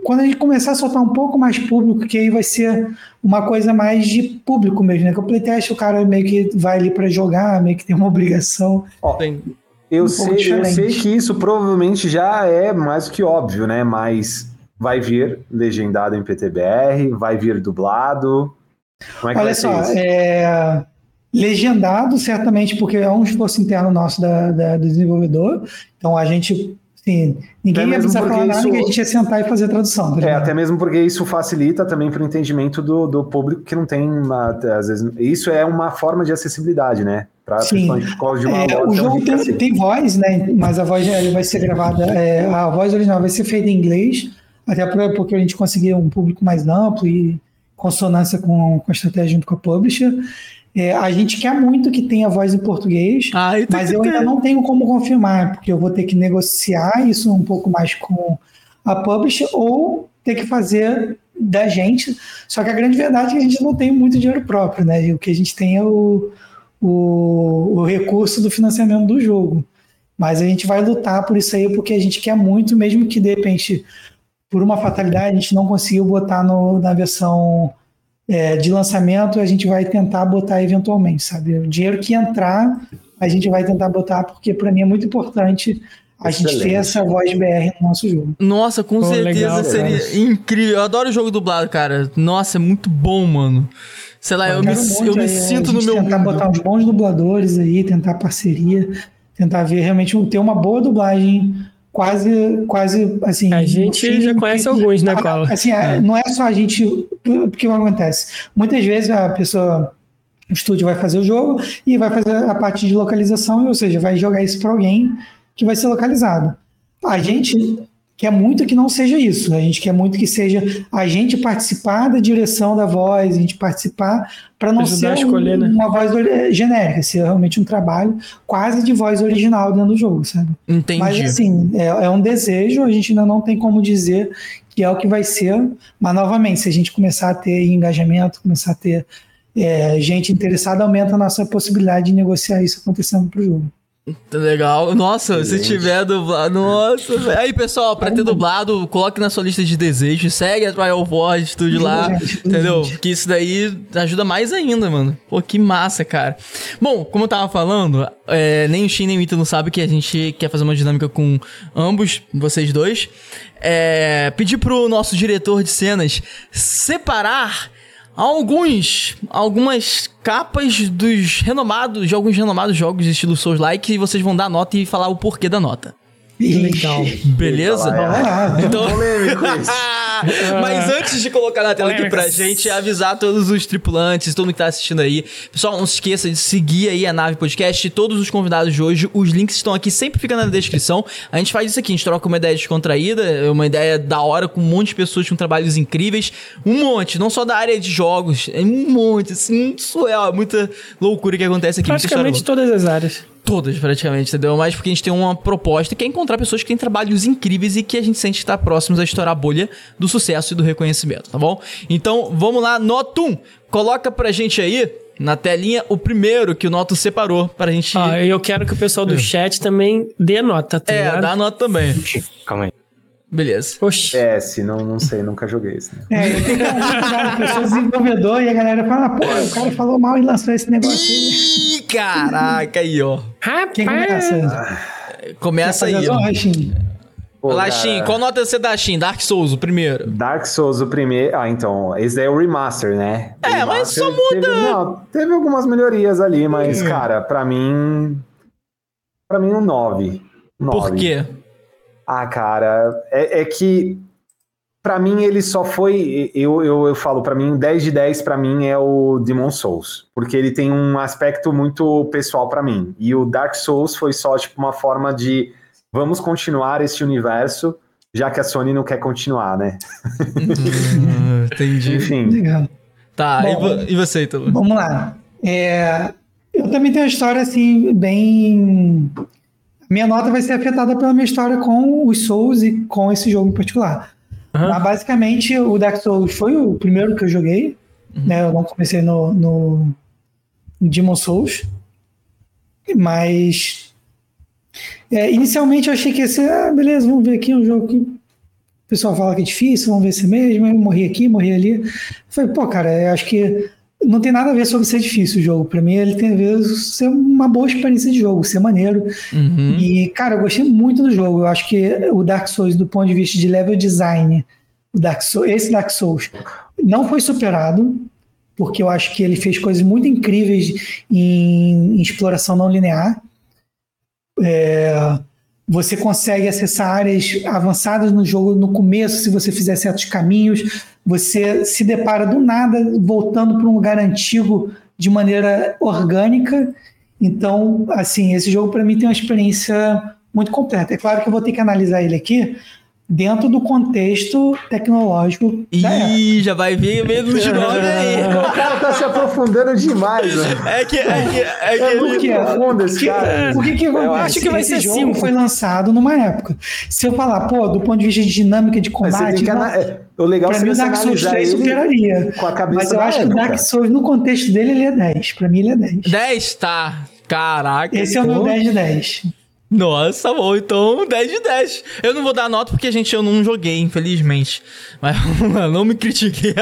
quando a gente começar a soltar um pouco mais público, que aí vai ser uma coisa mais de público mesmo, né? Que o playtest o cara meio que vai ali para jogar, meio que tem uma obrigação. Ó, eu, um sei, eu sei que isso provavelmente já é mais do que óbvio, né? Mas vai vir legendado em PTBR, vai vir dublado. Como é que Olha vai só, ser isso? É legendado, certamente, porque é um esforço interno nosso da, da do desenvolvedor. Então a gente. Sim, ninguém ia precisar falar nada, isso... a gente ia sentar e fazer a tradução. Tá é, até mesmo porque isso facilita também para o entendimento do, do público que não tem, uma, às vezes, isso é uma forma de acessibilidade, né? Pra, Sim. De uma é, o jogo tem, assim. tem, voz, né? Mas a voz vai ser gravada, é, a voz original vai ser feita em inglês, até porque a gente conseguiu um público mais amplo e consonância com, com a estratégia junto com a publisher. É, a gente quer muito que tenha voz em português, ah, mas eu ainda não tenho como confirmar, porque eu vou ter que negociar isso um pouco mais com a publisher ou ter que fazer da gente. Só que a grande verdade é que a gente não tem muito dinheiro próprio, né? O que a gente tem é o, o, o recurso do financiamento do jogo. Mas a gente vai lutar por isso aí, porque a gente quer muito, mesmo que de repente, por uma fatalidade, a gente não conseguiu botar no, na versão é, de lançamento a gente vai tentar botar eventualmente, sabe? O dinheiro que entrar, a gente vai tentar botar, porque para mim é muito importante a Excelente. gente ter essa voz BR no nosso jogo. Nossa, com Pô, certeza legal, seria cara. incrível. Eu adoro o jogo dublado, cara. Nossa, é muito bom, mano. Sei lá, eu, eu me, eu me sinto no meu. Tentar mundo. botar uns bons dubladores aí, tentar parceria, tentar ver realmente ter uma boa dublagem quase, quase assim. A gente já conhece alguns, né, Cola? Assim, é. não é só a gente. Porque o que acontece? Muitas vezes a pessoa. O estúdio vai fazer o jogo e vai fazer a parte de localização, ou seja, vai jogar isso para alguém que vai ser localizado. A gente quer muito que não seja isso. A gente quer muito que seja a gente participar da direção da voz, a gente participar para não ser escolher, um- né? uma voz genérica, ser realmente um trabalho quase de voz original dentro do jogo, sabe? Entendi. Mas assim, é, é um desejo, a gente ainda não tem como dizer que é o que vai ser, mas novamente, se a gente começar a ter engajamento, começar a ter é, gente interessada, aumenta a nossa possibilidade de negociar isso acontecendo pro jogo. Tá Legal. Nossa, se Excelente. tiver dublado. Nossa, velho. Aí, pessoal, pra ter dublado, coloque na sua lista de desejos. Segue a Trial Voice Studio lá. Entendeu? Que isso daí ajuda mais ainda, mano. Pô, que massa, cara. Bom, como eu tava falando, é, nem o Shin nem o Ita não sabem que a gente quer fazer uma dinâmica com ambos, vocês dois. É, pedir pro nosso diretor de cenas separar alguns algumas capas dos renomados de alguns renomados jogos estilo Souls-like e vocês vão dar nota e falar o porquê da nota. Legal. Beleza? Lá. Então, mas antes de colocar na tela aqui pra gente, avisar todos os tripulantes, todo mundo que tá assistindo aí. Pessoal, não se esqueça de seguir aí a Nave Podcast, todos os convidados de hoje, os links estão aqui, sempre fica na descrição. A gente faz isso aqui, a gente troca uma ideia descontraída, uma ideia da hora com um monte de pessoas com trabalhos incríveis. Um monte, não só da área de jogos, é um monte, assim, surreal, é muita loucura que acontece aqui. Praticamente todas as áreas. Todas, praticamente, entendeu? Mas porque a gente tem uma proposta que é encontrar pessoas que têm trabalhos incríveis e que a gente sente estar próximos a estourar a bolha do sucesso e do reconhecimento, tá bom? Então, vamos lá, Notum, coloca pra gente aí na telinha o primeiro que o Noto separou pra gente. Ó, eu quero que o pessoal do chat também dê nota, tá é, ligado? dá a nota também. Calma aí. Beleza. Oxi. PS, não, não sei, nunca joguei isso. Né? É, eu pessoa desenvolvedor e a galera fala, pô, o cara falou mal e lançou esse negócio aí. Ih, caraca, aí, ó. Quem Rapaz. começa? Começa aí, ó. Pô, lá, Shin, qual nota você dá, Shin? Dark Souls, o primeiro. Dark Souls, o primeiro. Ah, então, esse daí é o remaster, né? É, mas remaster só muda- Teve, não, teve algumas melhorias ali, mas, cara, pra mim. Pra mim, um 9. Por quê? Ah, cara, é, é que pra mim ele só foi. Eu, eu, eu falo, pra mim, 10 de 10 pra mim é o Demon Souls. Porque ele tem um aspecto muito pessoal pra mim. E o Dark Souls foi só, tipo, uma forma de vamos continuar esse universo, já que a Sony não quer continuar, né? Hum, entendi. Enfim. Legal. Tá, e, Bom. vo- e você, Ítalo? Vamos lá. É, eu também tenho uma história assim, bem. Minha nota vai ser afetada pela minha história com os Souls e com esse jogo em particular. Aham. Mas basicamente o Dark Souls foi o primeiro que eu joguei. Né? Eu não comecei no, no Demon Souls. Mas é, inicialmente eu achei que ia ser, ah, beleza, vamos ver aqui um jogo que o pessoal fala que é difícil, vamos ver se é mesmo. Eu morri aqui, morri ali. Falei, pô, cara, eu acho que não tem nada a ver sobre ser difícil o jogo. Pra mim, ele tem a ver com ser uma boa experiência de jogo, ser maneiro. Uhum. E, cara, eu gostei muito do jogo. Eu acho que o Dark Souls, do ponto de vista de level design, o Dark Souls, esse Dark Souls não foi superado, porque eu acho que ele fez coisas muito incríveis em, em exploração não linear. É, você consegue acessar áreas avançadas no jogo no começo, se você fizer certos caminhos. Você se depara do nada voltando para um lugar antigo de maneira orgânica. Então, assim, esse jogo para mim tem uma experiência muito completa. É claro que eu vou ter que analisar ele aqui dentro do contexto tecnológico da época. Ih, já vai vir meio dos nomes aí. O cara tá se aprofundando demais, velho. É que, é que, é que É ele- muito que- profundo esse Que- cara. O que, que acontece? acho que vai Esse ser jogo cinco. foi lançado numa época. Se eu falar, pô, do ponto de vista de dinâmica de combate, tem que ana- é, o legal pra é mim o Dark Souls analisar 3 ele superaria. com a cabeça Mas eu acho que o época. Dark Souls, no contexto dele, ele é 10. Pra mim, ele é 10. 10, tá. Caraca. Esse é o meu pô. 10 de 10. Nossa, bom, então 10 de 10. Eu não vou dar nota porque, gente, eu não joguei, infelizmente. Mas vamos lá, não me critique.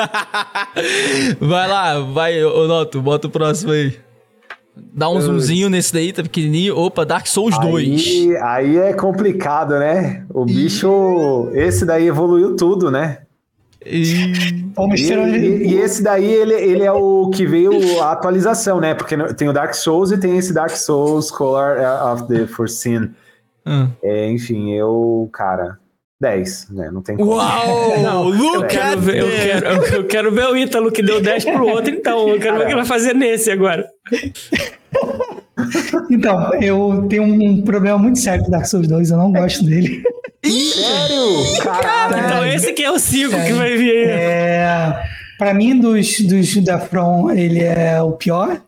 vai lá, vai, ô Noto, bota o próximo aí. Dá um zoomzinho nesse daí, tá pequenininho. Opa, Dark Souls 2. Aí, aí é complicado, né? O bicho, esse daí evoluiu tudo, né? E... E, e- e esse daí, ele, ele é o que veio a atualização, né? Porque tem o Dark Souls e tem esse Dark Souls Color of the Forsaken. Hum. É, enfim, eu, cara, 10, né? Não tem como. Uau! Não, look Eu ver, eu, this. quero, eu- eu quero ver o Ítalo que deu 10 pro outro, então. Eu quero ver o que ele vai fazer nesse agora. Então, eu tenho um problema muito sério com Dark Souls 2, eu não gosto dele. Sério? Caralho! Então, esse que é o 5 que vai vir aí. É, pra mim, dos, dos da From, ele é o pior.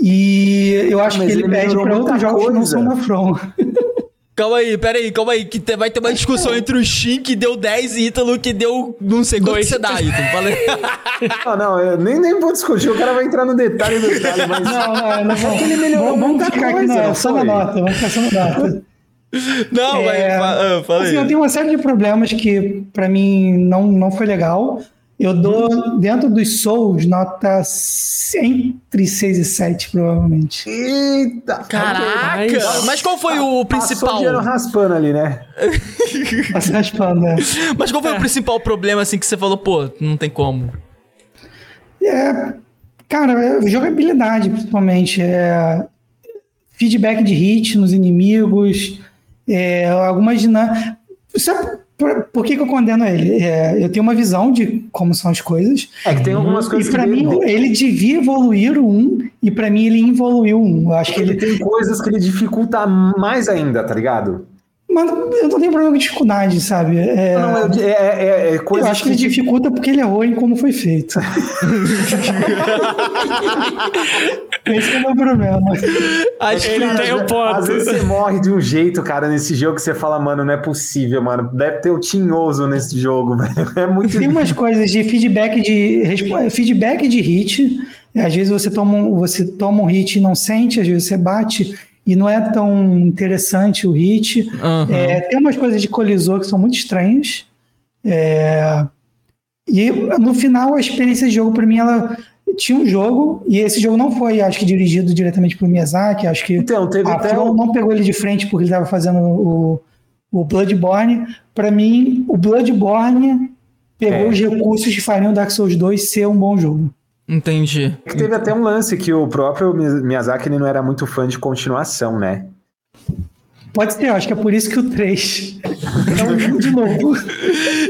E eu acho Mas que ele, ele melhorou pra outros jogos que não coisa. são da From. Calma aí, pera aí, calma aí, que te- vai ter uma discussão entre o Shin que deu 10 e Ítalo que deu não sei quanto Dois. você dá, Ítalo. Falei. Não, não, eu nem, nem vou discutir, o cara vai entrar no detalhe do detalhe, mas. Não, não, não vamos. ele melhorou vamos, ficar aqui não só na nota, vamos ficar só na nota. Não, É, vai, fa- ah, fala Assim, eu tenho uma série de problemas que pra mim não, não foi legal. Eu dou, dentro dos Souls, nota entre 6 e 7, provavelmente. Eita! Caraca! Mas- Mas qual foi o principal? Passou dinheiro raspando ali, né? Raspando, né? Mas qual foi o principal problema assim que você falou, pô, não tem como? É, cara, é jogabilidade, principalmente. É, feedback de hit nos inimigos, é, algumas dinâmicas. Por, por que, que eu condeno ele? É, eu tenho uma visão de como são as coisas. É que tem algumas E coisas pra que mim, ele, ele devia evoluir o 1, e pra mim ele involuiu o 1. Eu acho que ele ele. tem coisas que ele dificulta mais ainda, tá ligado? Mano, eu não tenho problema com dificuldade, sabe? É, Não, é, é, é, é eu acho que ele dificulta porque ele errou em como foi feito. Esse é o meu problema. Acho que Ele tem o Às ponto. vezes você morre de um jeito, cara, nesse jogo que você fala, mano, não é possível, mano. Deve ter o tinhoso nesse jogo, velho. É muito. Tem umas coisas de feedback de feedback de hit. Às vezes você toma, um, você toma um hit e não sente, às vezes você bate e não é tão interessante o hit. Aham. É, tem umas coisas de colisor que são muito estranhas. É, e no final, a experiência de jogo, para mim, ela tinha um jogo, e esse jogo não foi, acho que, dirigido diretamente por Miyazaki. Acho que Então, teve a até o- não pegou ele de frente porque ele estava fazendo o, o Bloodborne. Para mim, o Bloodborne pegou É. os recursos que fariam Dark Souls 2 ser um bom jogo. Entendi. que teve até um lance que o próprio Miyazaki ele não era muito fã de continuação, né? Pode ser, eu acho que é por isso que o 3 é um jogo de novo.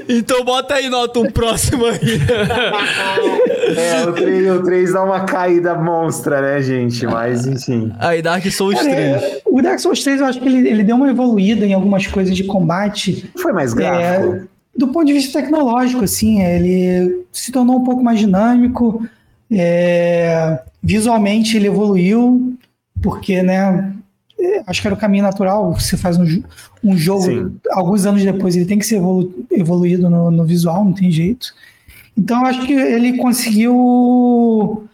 Então bota aí, nota, um próximo aí. É, o 3, o 3 dá uma caída monstra, né, gente? Mas, enfim. Aí, Dark Souls Cara, 3. é, o Dark Souls 3 eu acho que ele, ele deu uma evoluída em algumas coisas de combate. Foi mais gráfico. Do ponto de vista tecnológico, assim, ele se tornou um pouco mais dinâmico. É, visualmente ele evoluiu, porque, né? é, Acho que era o caminho natural. Você faz um, um jogo, Sim. alguns anos depois, ele tem que ser evolu- evoluído no, no visual, não tem jeito. Então, acho que ele conseguiu.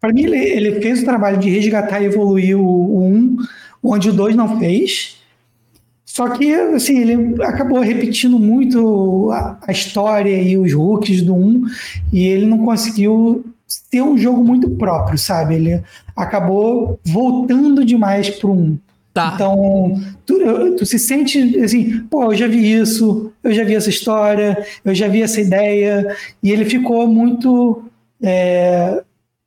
Para mim, ele, ele fez o trabalho de resgatar e evoluir o, o 1, onde o 2 não fez. Só que, assim, ele acabou repetindo muito a, a história e os hooks do 1, e ele não conseguiu ter um jogo muito próprio, sabe? Ele acabou voltando demais pro 1. Tá. Então, tu, tu se sente assim, pô, eu já vi isso, eu já vi essa história, eu já vi essa ideia, e ele ficou muito é,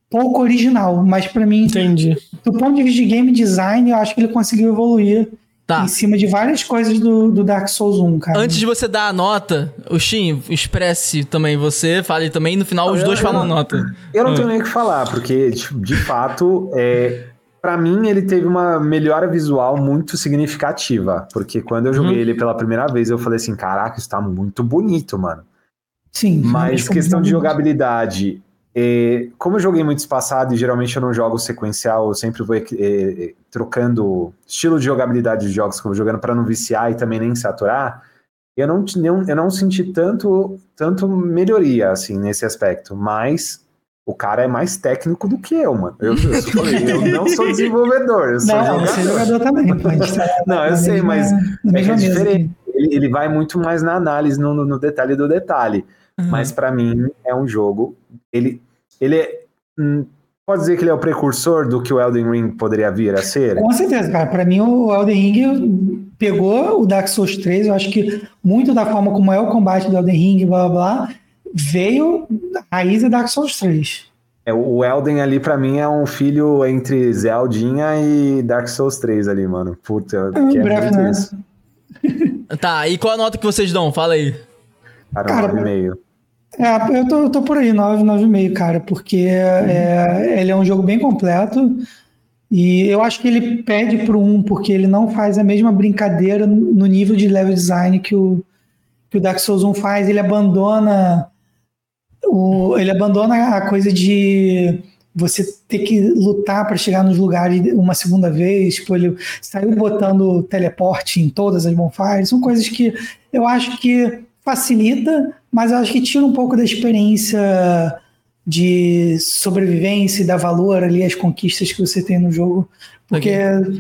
pouco original, mas para mim, Entendi. do ponto de vista de game design, eu acho que ele conseguiu evoluir Tá. em cima de várias coisas do, do Dark Souls 1, cara. Antes de você dar a nota, o Shin, expresse também você, fale também, no final os Eu- dois eu falam a não- nota. Eu não tenho nem o que falar, porque, tipo, de fato, é, para mim ele teve uma melhora visual muito significativa. Porque quando eu joguei Uhum. ele pela primeira vez, eu falei assim: caraca, isso tá muito bonito, mano. Sim. Mas questão de jogabilidade. É, como eu joguei muito espaçado e geralmente eu não jogo sequencial, eu sempre vou é, é, trocando estilo de jogabilidade de jogos que eu vou jogando para não viciar e também nem saturar. Eu não, eu não senti tanto, tanto melhoria assim nesse aspecto, mas o cara é mais técnico do que eu, mano. Eu, eu, falei, eu não sou desenvolvedor, eu sou Não, você é jogador. jogador também, tá Não, eu sei, mas é é diferente. Ele, ele vai muito mais na análise, no, no- detalhe do detalhe. Mas pra mim é um jogo. Ele, ele é, hum, pode dizer que ele é o precursor do que o Elden Ring poderia vir a ser. Com certeza, cara. Pra mim, o Elden Ring pegou o Dark Souls 3. Eu acho que muito da forma como é o combate do Elden Ring, blá blá blá, veio da raiz do Dark Souls 3. É, o Elden ali pra mim é um filho entre Zeldinha e Dark Souls 3 ali, mano. Puta, É, que é breve, muito né? isso. Tá, e qual a nota que vocês dão? Fala aí. Cara, Cara, 9,5. É, eu tô, eu tô por aí, 9, 9,5, cara, porque é, ele é um jogo bem completo e eu acho que ele pede pro 1, porque ele não faz a mesma brincadeira no nível de level design que o, que o Dark Souls 1 faz. Ele abandona o, ele abandona a coisa de você ter que lutar para chegar nos lugares uma segunda vez. Tipo, ele saiu botando teleporte em todas as bonfires. São coisas que eu acho que facilita, mas eu acho que tira um pouco da experiência de sobrevivência e dá valor ali às conquistas que você tem no jogo, porque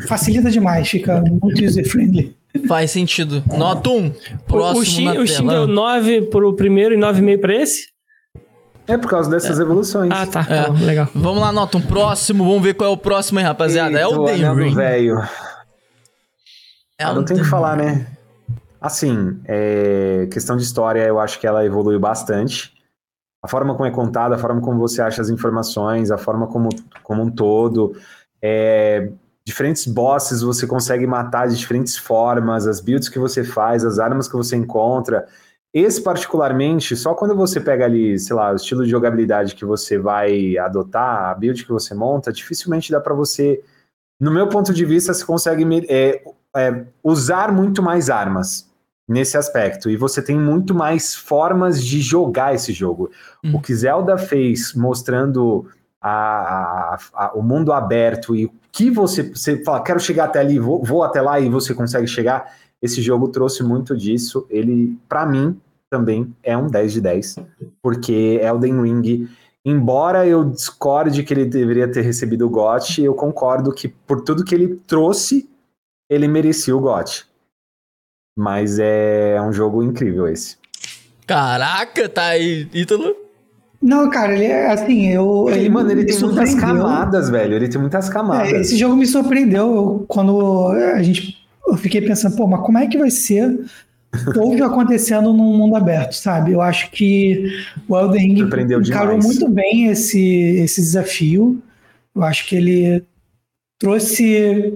facilita demais, fica muito user-friendly. Faz sentido. Nota 1. O, Próximo o Steam, na o Steam deu 9 pro primeiro e 9,5 pra esse? É por causa dessas evoluções. Ah, tá. É. bom, legal. Vamos lá, nota um próximo. Vamos ver qual é o próximo aí, rapaziada. é o anel do Den Ring. velho. É Ah, não tem o que falar, né? Assim, é, questão de história, eu acho que ela evoluiu bastante. A forma como é contada, a forma como você acha as informações, a forma como, como um todo. É, diferentes bosses você consegue matar de diferentes formas, as builds que você faz, as armas que você encontra. Esse, particularmente, só quando você pega ali, sei lá, o estilo de jogabilidade que você vai adotar, a build que você monta, dificilmente dá para você. No meu ponto de vista, você consegue é, é, usar muito mais armas nesse aspecto. E você tem muito mais formas de jogar esse jogo. Hum. O que Zelda fez mostrando a- a- a- o mundo aberto e o que você, você fala, quero chegar até ali, vou, vou até lá e você consegue chegar. Esse jogo trouxe muito disso. Ele, pra mim, também é um 10 de 10, porque Elden Ring, embora eu discorde que ele deveria ter recebido o GOT, eu concordo que por tudo que ele trouxe, ele merecia o GOT. Mas é um jogo incrível esse. Caraca, tá aí, Ítalo. Não, cara, ele é assim, eu. Ele, mano, ele tem muitas camadas, velho. Ele tem muitas camadas. É, esse jogo me surpreendeu eu- quando a gente. Eu fiquei pensando, pô, mas como é que vai ser tudo acontecendo num mundo aberto, sabe? Eu acho que o Elden Ring encarou demais. muito bem esse, esse desafio. Eu acho que ele trouxe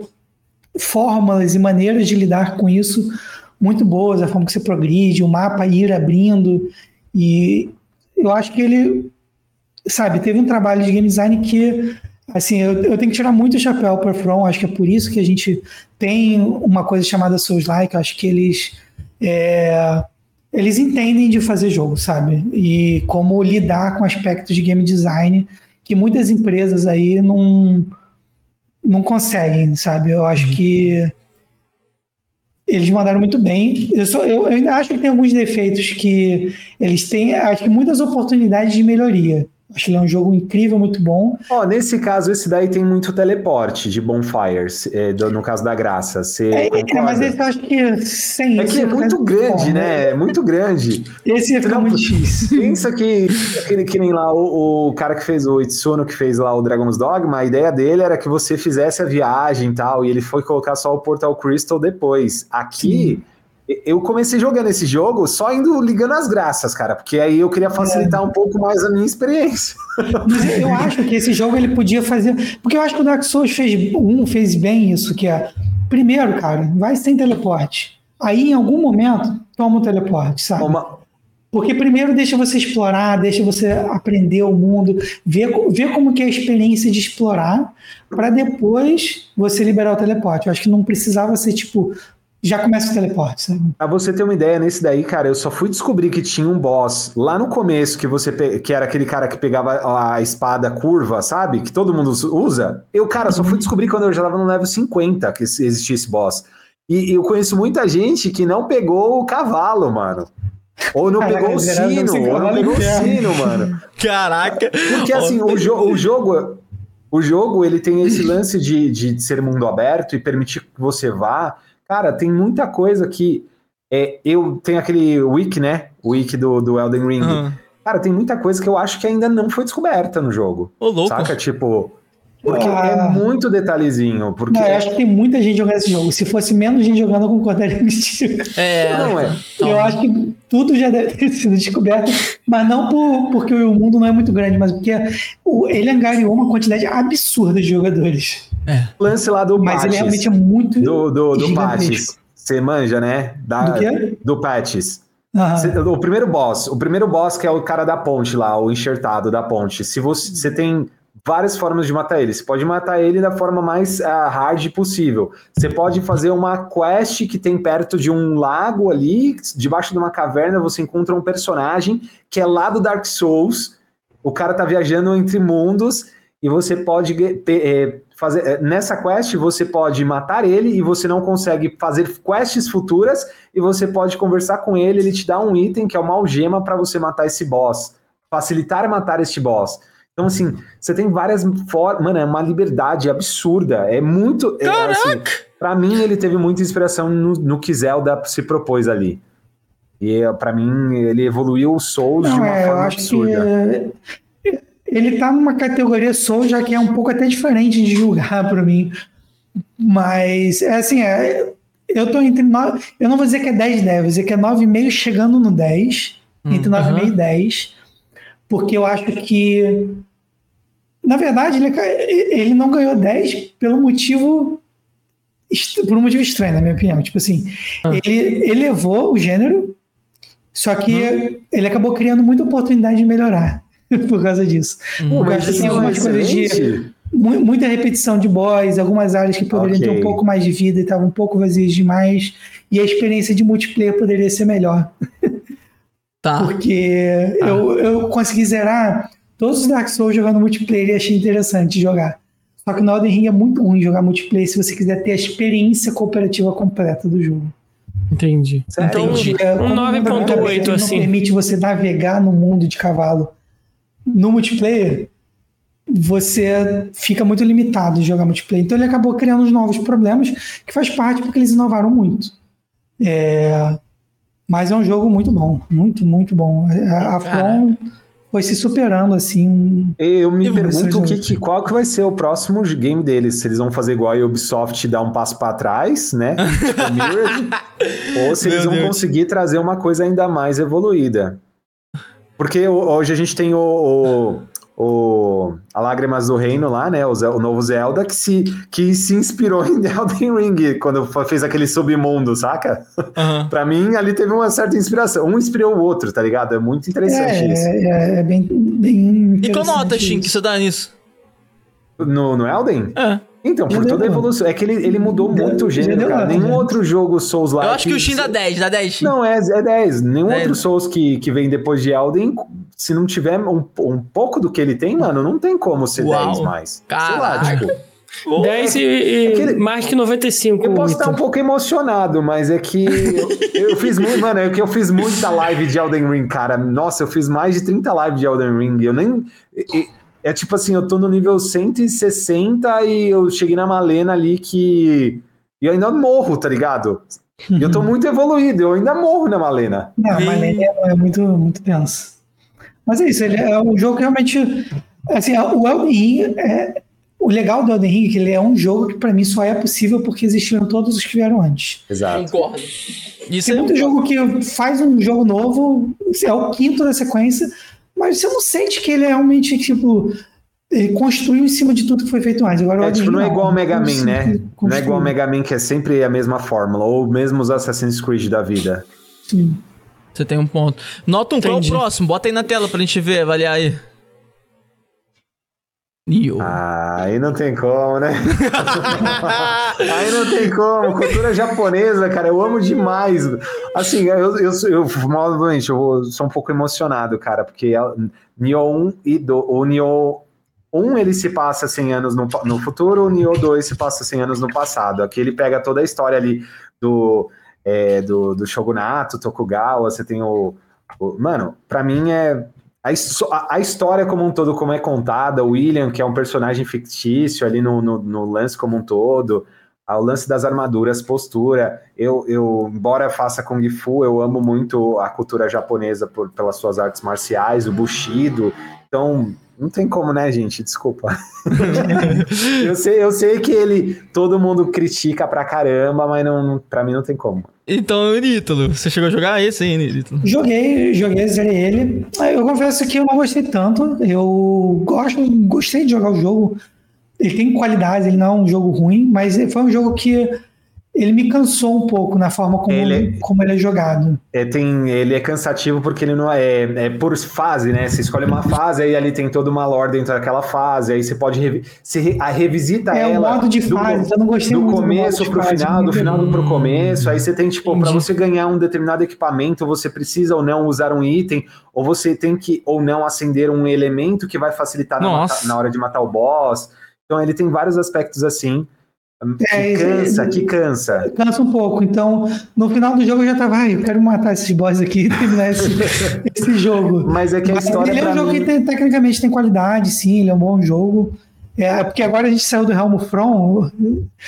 fórmulas e maneiras de lidar com isso muito boas, a forma que você progride, o mapa ir abrindo. E eu acho que ele, sabe, teve um trabalho de game design que, assim, eu, eu tenho que tirar muito o chapéu para From, acho que é por isso que a gente tem uma coisa chamada Souls-like, acho que eles é, eles entendem de fazer jogo, sabe? E como lidar com aspectos de game design que muitas empresas aí não, não conseguem, sabe? Eu acho que eles mandaram muito bem. Eu, eu, eu ainda acho que tem alguns defeitos que eles têm, acho que muitas oportunidades de melhoria. Acho que ele é um jogo incrível, muito bom. Ó, nesse caso, esse daí tem muito teleporte de bonfires, é, do- no caso da graça. Você É, é, concorda? mas esse eu acho que sem É isso. que é muito grande, bom, né? É muito grande. Esse ia ficar Não, muito difícil. Pensa que, que, que nem lá o, o cara que fez o Itsuno, que fez lá o Dragon's Dogma, a ideia dele era que você fizesse a viagem e tal, e ele foi colocar só o Portal Crystal depois. Aqui, eu comecei jogando esse jogo só indo ligando as graças, cara, porque aí eu queria facilitar um pouco mais a minha experiência. Mas eu acho que esse jogo ele podia fazer. Porque eu acho que o Dark Souls fez um fez bem isso, que é. Primeiro, cara, vai sem teleporte. Aí, em algum momento, toma um teleporte, sabe? Uma, Porque primeiro deixa você explorar, deixa você aprender o mundo, ver, ver como que é a experiência de explorar, para depois você liberar o teleporte. Eu acho que não precisava ser tipo, já começa o teleporte, sabe? Pra você ter uma ideia, nesse daí, cara, eu só fui descobrir que tinha um boss lá no começo, que você pe- que era aquele cara que pegava a espada curva, sabe? Que todo mundo usa. Eu, cara, só fui descobrir quando eu já tava no level 50 que existia esse boss. E eu conheço muita gente que não pegou o cavalo, mano. Ou não Caraca, pegou o sino, ou não pegou o sino, mano. Caraca. Porque assim, o, jo- o jogo. O jogo ele tem esse lance de, de ser mundo aberto e permitir que você vá. Cara, tem muita coisa que. É, eu tenho aquele wiki, né? O wiki do, do Elden Ring. Aham. Cara, tem muita coisa que eu acho que ainda não foi descoberta no jogo. Ô, louco. Saca? Tipo, Porque Ah. é muito detalhezinho. Porque Não, eu acho que tem muita gente jogando esse jogo. Se fosse menos gente jogando, eu concordaria contigo. É. não é. Eu acho que tudo já deve ter sido descoberto, mas não por, porque o mundo não é muito grande, mas porque ele angariou uma quantidade absurda de jogadores. O lance lá do Mas ele Patches, realmente é muito. do, do, do. Patches. Você manja, né? Da, Do quê? do Patches. O primeiro boss, o primeiro boss que é o cara da ponte lá, o enxertado da ponte. Se você, você tem várias formas de matar ele. Você pode matar ele da forma mais ah, hard possível. Você pode fazer uma quest que tem perto de um lago ali, debaixo de uma caverna, você encontra um personagem que é lá do Dark Souls. O cara tá viajando entre mundos e você pode eh, fazer eh, nessa quest você pode matar ele e você não consegue fazer quests futuras e você pode conversar com ele, ele te dá um item que é uma algema para você matar esse boss, facilitar matar este boss. Então, assim, você tem várias formas. Mano, é uma liberdade absurda. É muito. é, assim, pra mim, ele teve muita inspiração no, no que Zelda se propôs ali. E é, pra mim, ele evoluiu o Souls de Não, uma é, eu forma acho absurda. que ele tá numa categoria Soul, já que é um pouco até diferente de julgar para mim. Mas, é assim, é, eu tô entre 9, eu não vou dizer que é 10 10, vou dizer que é 9,5 chegando no 10, entre 9,5 e 10, porque eu acho que, na verdade, ele, ele não ganhou 10 pelo motivo, por um motivo estranho, na minha opinião. Tipo assim, ele elevou o gênero, só que ele acabou criando muita oportunidade de melhorar por causa disso. Isso tem é coisas de muita repetição de boss, algumas áreas que poderiam ter Ok. um pouco mais de vida e estavam um pouco vazias demais, e a experiência de multiplayer poderia ser melhor. Tá. Porque eu, eu consegui zerar todos os Dark Souls jogando multiplayer e achei interessante jogar. Só que no Elden Ring é muito ruim jogar multiplayer se você quiser ter a experiência cooperativa completa do jogo. Entendi. Sério? Então, É, um como o mundo 9.8 aberto, assim. Não permite você navegar no mundo de cavalo. No multiplayer, você fica muito limitado em jogar multiplayer. Então ele acabou criando os novos problemas, que faz parte porque eles inovaram muito. É, Mas é um jogo muito bom, muito, muito bom. A, a From foi se superando assim. Eu me pergunto que, que- qual que vai ser o próximo game deles. Se eles vão fazer igual a Ubisoft e dar um passo para trás, né? Tipo Mirrored, ou se eles Meu vão Deus. conseguir trazer uma coisa ainda mais evoluída. Porque ho- hoje a gente tem o, o, o- a Lágrimas do Reino lá, né? O, o novo Zelda, que se, que se inspirou em Elden Ring quando fez aquele submundo, saca? Aham. Pra mim, ali teve uma certa inspiração. Um inspirou o outro, tá ligado? É muito interessante É, isso. é, é bem, bem. E qual nota, Shin, que você dá nisso? No, no Elden? É. Então, por toda a evolução. É que ele, ele mudou muito o gênero, cara. Nenhum outro jogo Souls like. Eu acho que o Shin dá 10, dá 10, Shin. Não, é, é 10. Nenhum 10. outro Souls que, que vem depois de Elden, se não tiver um, um pouco do que ele tem, mano, não tem como ser Uau. 10 mais. Sei Caraca. lá, tipo. 10 e, e Aquele- mais que 95. Eu posso estar um pouco emocionado, mas é que eu, eu fiz muito, mano, é que eu fiz muita live de Elden Ring, cara. Nossa, eu fiz mais de 30 lives de Elden Ring. Eu nem. e- É tipo assim, eu tô no nível 160 e eu cheguei na Malena ali que. E eu ainda morro, tá ligado? E eu tô muito evoluído, eu ainda morro na Malena. Não, Ih. ele é, é muito, muito tenso. Mas é isso, ele é um jogo que realmente. Assim, o Elden Ring é. O legal do Elden Ring é que ele é um jogo que pra mim só é possível porque existiram todos os que vieram antes. Exato. Concordo. Isso Tem é muito jogo que faz um jogo novo, é o quinto da sequência, mas você não sente que ele é realmente, tipo, ele construiu em cima de tudo que foi feito antes. Agora, o É, tipo, não é igual ao Mega Man, né? Não é igual ao Mega Man que é sempre a mesma fórmula, ou mesmo os Assassin's Creed da vida. Sim. Você tem um ponto. Nota um, qual é o próximo? Bota aí na tela pra gente ver, avaliar aí. Nioh. Ah, aí não tem como, né? aí não tem como. Cultura japonesa, cara, eu amo demais. Assim, eu, eu, eu, novamente, eu sou um pouco emocionado, cara, porque Nioh 1 e do, o Nioh 1 ele se passa 100 anos no, no futuro, o Nioh 2 se passa 100 anos no passado. Aqui ele pega toda a história ali do, é, do, do Shogunato, Tokugawa, você tem o, o- Mano, pra mim é. A, a- história como um todo, como é contada, o William, que é um personagem fictício ali no, no, no lance como um todo, o lance das armaduras, postura. Eu, eu, embora faça Kung Fu, eu amo muito a cultura japonesa por, pelas suas artes marciais, o Bushido. Então, não tem como, né, gente? Desculpa. eu, sei, eu sei que ele. Todo mundo critica pra caramba, mas não, pra mim não tem como. Então, Nítolo, você chegou a jogar esse aí, Nítolo? Joguei, joguei, zerei ele. Eu confesso que eu não gostei tanto. Eu gosto, gostei de jogar o jogo. Ele tem qualidades, ele não é um jogo ruim, mas foi um jogo que ele me cansou um pouco na forma como ele, como ele é jogado. É, tem, ele é cansativo porque ele não é, é por fase, né? Você escolhe uma fase, aí ali tem toda uma lore dentro daquela fase, aí você pode revi se a revisita é, ela. É o modo de fase, do, eu não gostei do muito começo do pro fase, final, do final pro começo. Aí você tem tipo para você ganhar um determinado equipamento, você precisa ou não usar um item, ou você tem que ou não acender um elemento que vai facilitar na, na hora de matar o boss. Então ele tem vários aspectos assim. É, que cansa, que cansa. Cansa um pouco. Então, no final do jogo eu já tava, ai, eu quero matar esses boss aqui e terminar esse, esse jogo. Mas é que a Mas história. Ele é um jogo mim... que tem, tecnicamente tem qualidade, sim, ele é um bom jogo. É, porque agora a gente saiu do Helmo From.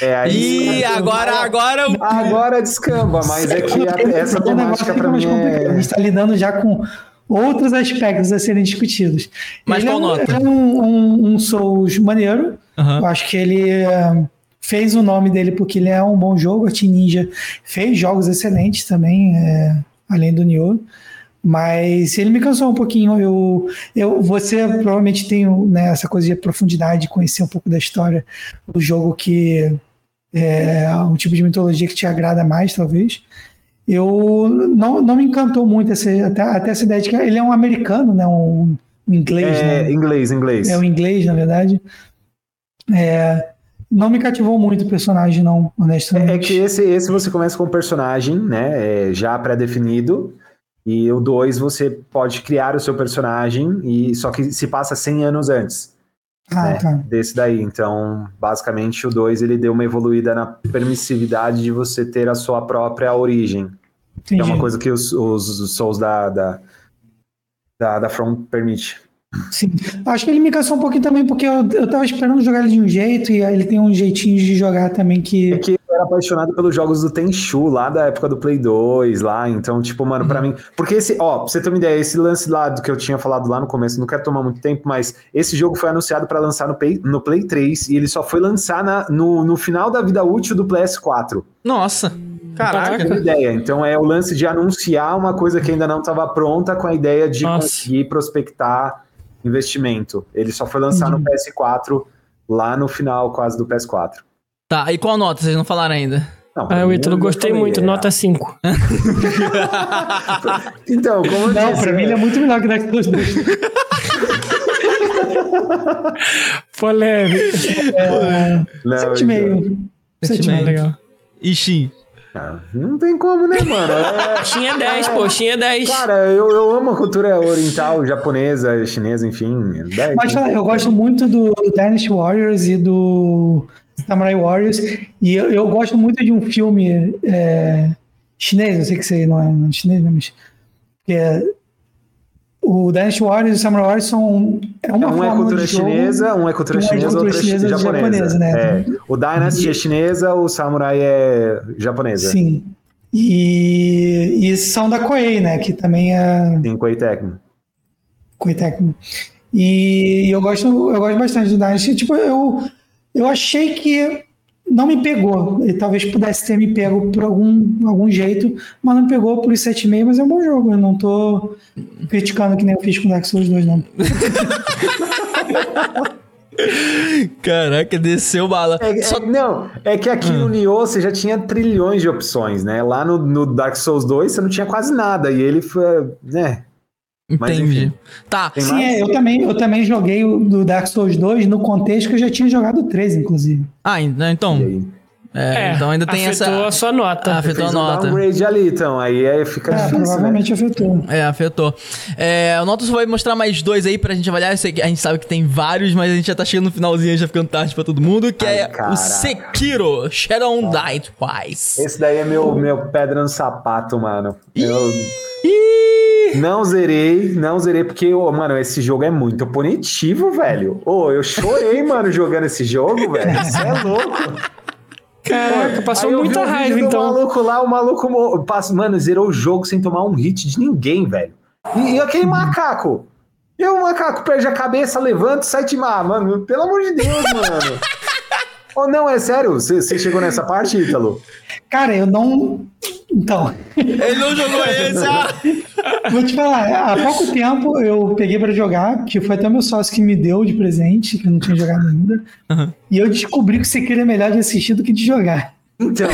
É, aí e agora, agora. Agora descamba, mas é que a, essa temática para mim. É... A gente está lidando já com outros aspectos a serem discutidos. Mas ele qual é um, nota? É um, um, um Souls maneiro. Uhum. Eu acho que ele. É, fez o nome dele porque ele é um bom jogo. A Team Ninja fez jogos excelentes também, é, além do Nioh. Mas ele me cansou um pouquinho. Eu, eu, você provavelmente tem né, essa coisa de profundidade, conhecer um pouco da história do jogo que é um tipo de mitologia que te agrada mais, talvez. Eu não, não me encantou muito essa, até, até essa ideia de que ele é um americano, né? Um, um inglês, é, né? Inglês, inglês. É um inglês, na verdade. É, não me cativou muito o personagem, não, honestamente. É, é que esse, esse você começa com um personagem, né, é, já pré-definido, e o 2 você pode criar o seu personagem, e só que se passa 100 anos antes. Ah, né, tá. Desse daí. Então, basicamente, o 2 ele deu uma evoluída na permissividade de você ter a sua própria origem. Que é uma coisa que os, os, os Souls da, da, da, da From permite. Sim. Acho que ele me cansou um pouquinho também, porque eu, eu tava esperando jogar ele de um jeito, e ele tem um jeitinho de jogar também que. É que eu era apaixonado pelos jogos do Tenchu, lá da época do Play 2, lá. Então, tipo, mano, para uhum. mim. Porque esse, ó, pra você ter uma ideia, esse lance lá do que eu tinha falado lá no começo, não quero tomar muito tempo, mas esse jogo foi anunciado para lançar no Play, no Play 3 e ele só foi lançar na, no, no final da vida útil do PS4. Nossa. Caraca. Então, ideia. Então é o lance de anunciar uma coisa que ainda não estava pronta com a ideia de Nossa. conseguir prospectar investimento. Ele só foi lançar uhum. no PS4 lá no final quase do PS4. Tá, e qual nota? Vocês não falaram ainda. Não, ah, eu, eu gostei muito, é. nota 5. então, como eu Não, disse, pra mim ele é muito melhor que Dark Souls 2. Polêmico. É, 7,5. 7,5 legal. Ixi. Ah, não tem como, né, mano? É, Xinha 10, é, pô, Xinha 10. Cara, eu, eu amo a cultura oriental, japonesa, chinesa, enfim. 10, Mas né? eu gosto muito do Dynasty Warriors e do Samurai Warriors. E eu, eu gosto muito de um filme é, chinês, eu sei que você não é, não é chinês, né, mas. Que é o Dynasty Warriors e o Samurai Warriors são. É uma um é cultura chinesa, um é cultura um chinesa, outro é chinesa, japonesa. japonesa né? É. O Dynasty e... é chinesa, o Samurai é japonesa. Sim. E, e são da Koei, né? Que também é. Sim, Koei Tecmo. Koei Tecmo. E eu gosto, eu gosto bastante do Dynasty. Tipo, eu, eu achei que não me pegou. Ele talvez pudesse ter me pego por algum, algum jeito, mas não me pegou por 7,5, mas é um bom jogo. Eu não tô criticando que nem eu fiz com Dark Souls 2, não. Caraca, desceu bala. É, Só... é, não, é que aqui no Nioh você já tinha trilhões de opções, né? Lá no, no, Dark Souls 2 você não tinha quase nada. E ele foi, né? Entendi. tá. Sim, é, eu, também, eu também joguei o do Dark Souls 2 no contexto que eu já tinha jogado o 3, inclusive. Ah, então. É, é, então ainda tem afetou essa. a sua nota. Ah, afetou a nota. Um downgrade ali, então. Aí, aí fica é, difícil. Né? Provavelmente né? afetou. É, afetou. É, o Notus vai mostrar mais dois aí pra gente avaliar. A gente sabe que tem vários, mas a gente já tá chegando no finalzinho, já ficando tarde pra todo mundo. Que Ai, é caraca. o Sekiro Shadow on Die Twice. Esse daí é meu, meu pedra no sapato, mano. Eu. Não zerei, não zerei, porque, oh, mano, esse jogo é muito punitivo, velho. Ô, oh, eu chorei, mano, jogando esse jogo, velho. Você é louco. Caraca, passou muita raiva, então. O maluco lá, o maluco. Mano, zerou o jogo sem tomar um hit de ninguém, velho. E, e aquele macaco? E o macaco perde a cabeça, levanta e sai de mar, mano. Pelo amor de Deus, mano. Ou oh, não, é sério? Você chegou nessa parte, Ítalo? Cara, eu não. Então. Ele não jogou esse, ah! Vou te falar, há pouco tempo eu peguei para jogar, que foi até meu sócio que me deu de presente, que eu não tinha jogado ainda. Uhum. E eu descobri que você queria melhor de assistir do que de jogar. Então,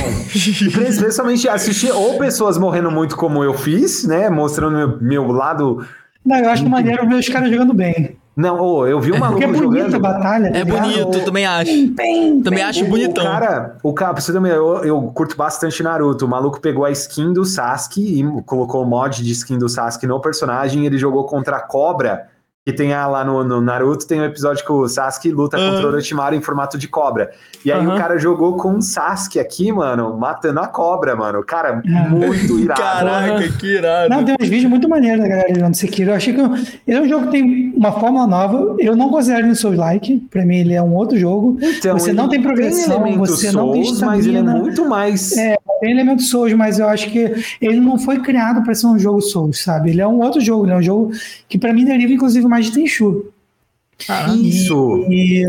principalmente assistir ou pessoas morrendo muito como eu fiz, né? Mostrando meu, meu lado. Não, eu acho que maneiro ver os caras jogando bem. Não, oh, eu vi uma Porque é bonita a batalha. Tá é bonito, também acho. Bem, também acho o, bonitão. O cara, o cara, pra você também, eu, eu curto bastante Naruto. O maluco pegou a skin do Sasuke e colocou o mod de skin do Sasuke no personagem e ele jogou contra a cobra que tem a, lá no, no, Naruto, tem um episódio que o Sasuke luta uhum. contra o Orochimaru em formato de cobra. E aí uhum. o cara jogou com o Sasuke aqui, mano, matando a cobra, mano. Cara, muito irado. Caraca, que irado. Não, tem uns vídeos muito maneiros da galera jogando Sekiro. Eu achei que ele é um jogo que tem uma forma nova. Eu não considero ele Souls like. Pra mim, ele é um outro jogo. Então, você não tem progressão, tem você Souls, não tem estamina. Mas ele é muito mais. É, tem elementos Souls, mas eu acho que ele não foi criado para ser um jogo Souls, sabe? Ele é um outro jogo, ele é um jogo que para mim deriva inclusive mais de Tenchu. Ah, isso! E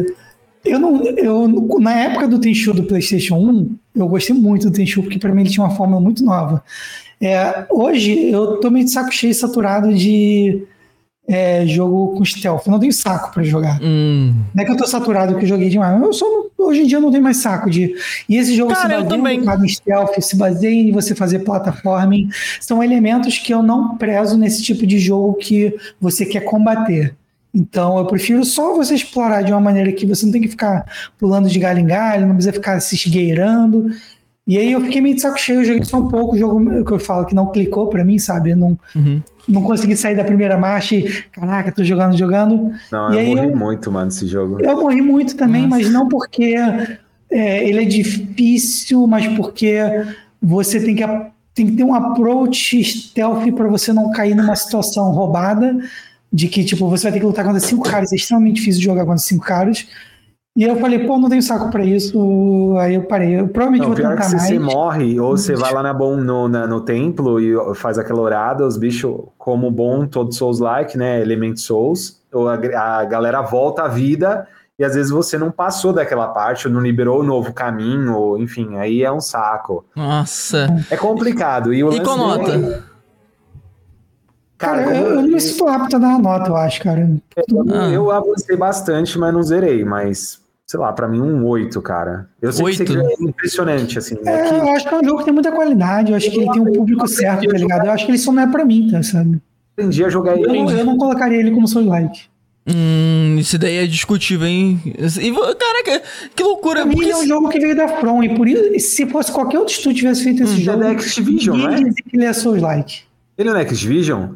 eu não, eu, na época do Tenchu do PlayStation 1, eu gostei muito do Tenchu, porque para mim ele tinha uma fórmula muito nova. É, hoje eu tô meio de saco cheio, saturado de é, jogo com stealth. Eu não tenho saco para jogar. Hum. Não é que eu tô saturado que eu joguei demais. Eu só hoje em dia eu não tenho mais saco de. E esse jogo Cara, se baseia em stealth, se baseia em você fazer platforming. São elementos que eu não prezo nesse tipo de jogo que você quer combater. Então eu prefiro só você explorar de uma maneira que você não tem que ficar pulando de galho em galho, não precisa ficar se esgueirando. E aí eu fiquei meio de saco cheio, eu joguei só um pouco, o jogo que eu falo que não clicou para mim, sabe? Eu não, uhum não consegui sair da primeira marcha e, caraca, tô jogando, jogando. Não, e eu morri eu, muito, mano, nesse jogo. Eu morri muito também, Nossa. mas não porque é, ele é difícil, mas porque você tem que, tem que ter um approach stealth para você não cair numa situação roubada, de que, tipo, você vai ter que lutar contra cinco caras, é extremamente difícil jogar contra cinco caras, e eu falei, pô, não tenho saco pra isso. Aí eu parei. Eu provavelmente não, vou tentar que mais. Se você morre, ou você vai lá na bom, no, na, no templo e faz aquela orada, os bichos, como bom, todos Souls-like, né? Element Souls, ou a, a galera volta à vida e às vezes você não passou daquela parte, ou não liberou o novo caminho, ou, enfim, aí é um saco. Nossa. É complicado. E, o e com nota? Dele... Cara, cara eu, eu, não me sinto apto a dar uma nota, eu acho, cara. Eu, ah. eu avancei bastante, mas não zerei, mas sei lá, para mim um 8, cara. Eu sei 8. que é impressionante, assim. Né? É, que... Eu acho que é um jogo que tem muita qualidade, eu acho que ele tem um público certo, tá ligado? Eu acho que ele só não é pra mim, tá, sabe? Aprendi a jogar ele. Eu, eu não colocaria ele como Soul-like. Hum, isso daí é discutível, hein? E, caraca, que loucura. Pra porque... mim é um jogo que veio da From, e por isso, se fosse qualquer outro estúdio tivesse feito esse hum, jogo, é da Activision, não é? que ele é Souls-like. Ele não é Activision?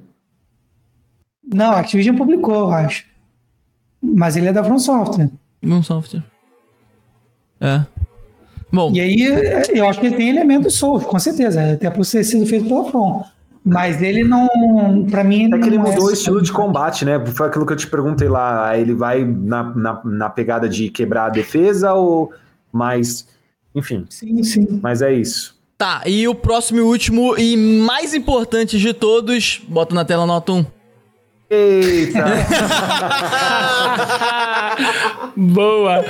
Não, a Activision publicou, eu acho. Mas ele é da From Software. From Software. É. Bom. E aí, eu acho que ele tem elementos Souls, com certeza, até por ser sido feito pela From. Mas ele não, para mim. É que ele mudou é o estilo de combate, né? Foi aquilo que eu te perguntei lá. Ele vai na, na, na pegada de quebrar a defesa ou mais. Enfim. Sim, sim. Mas é isso. Tá, e o próximo e último e mais importante de todos, bota na tela nota 1. Eita! Boa!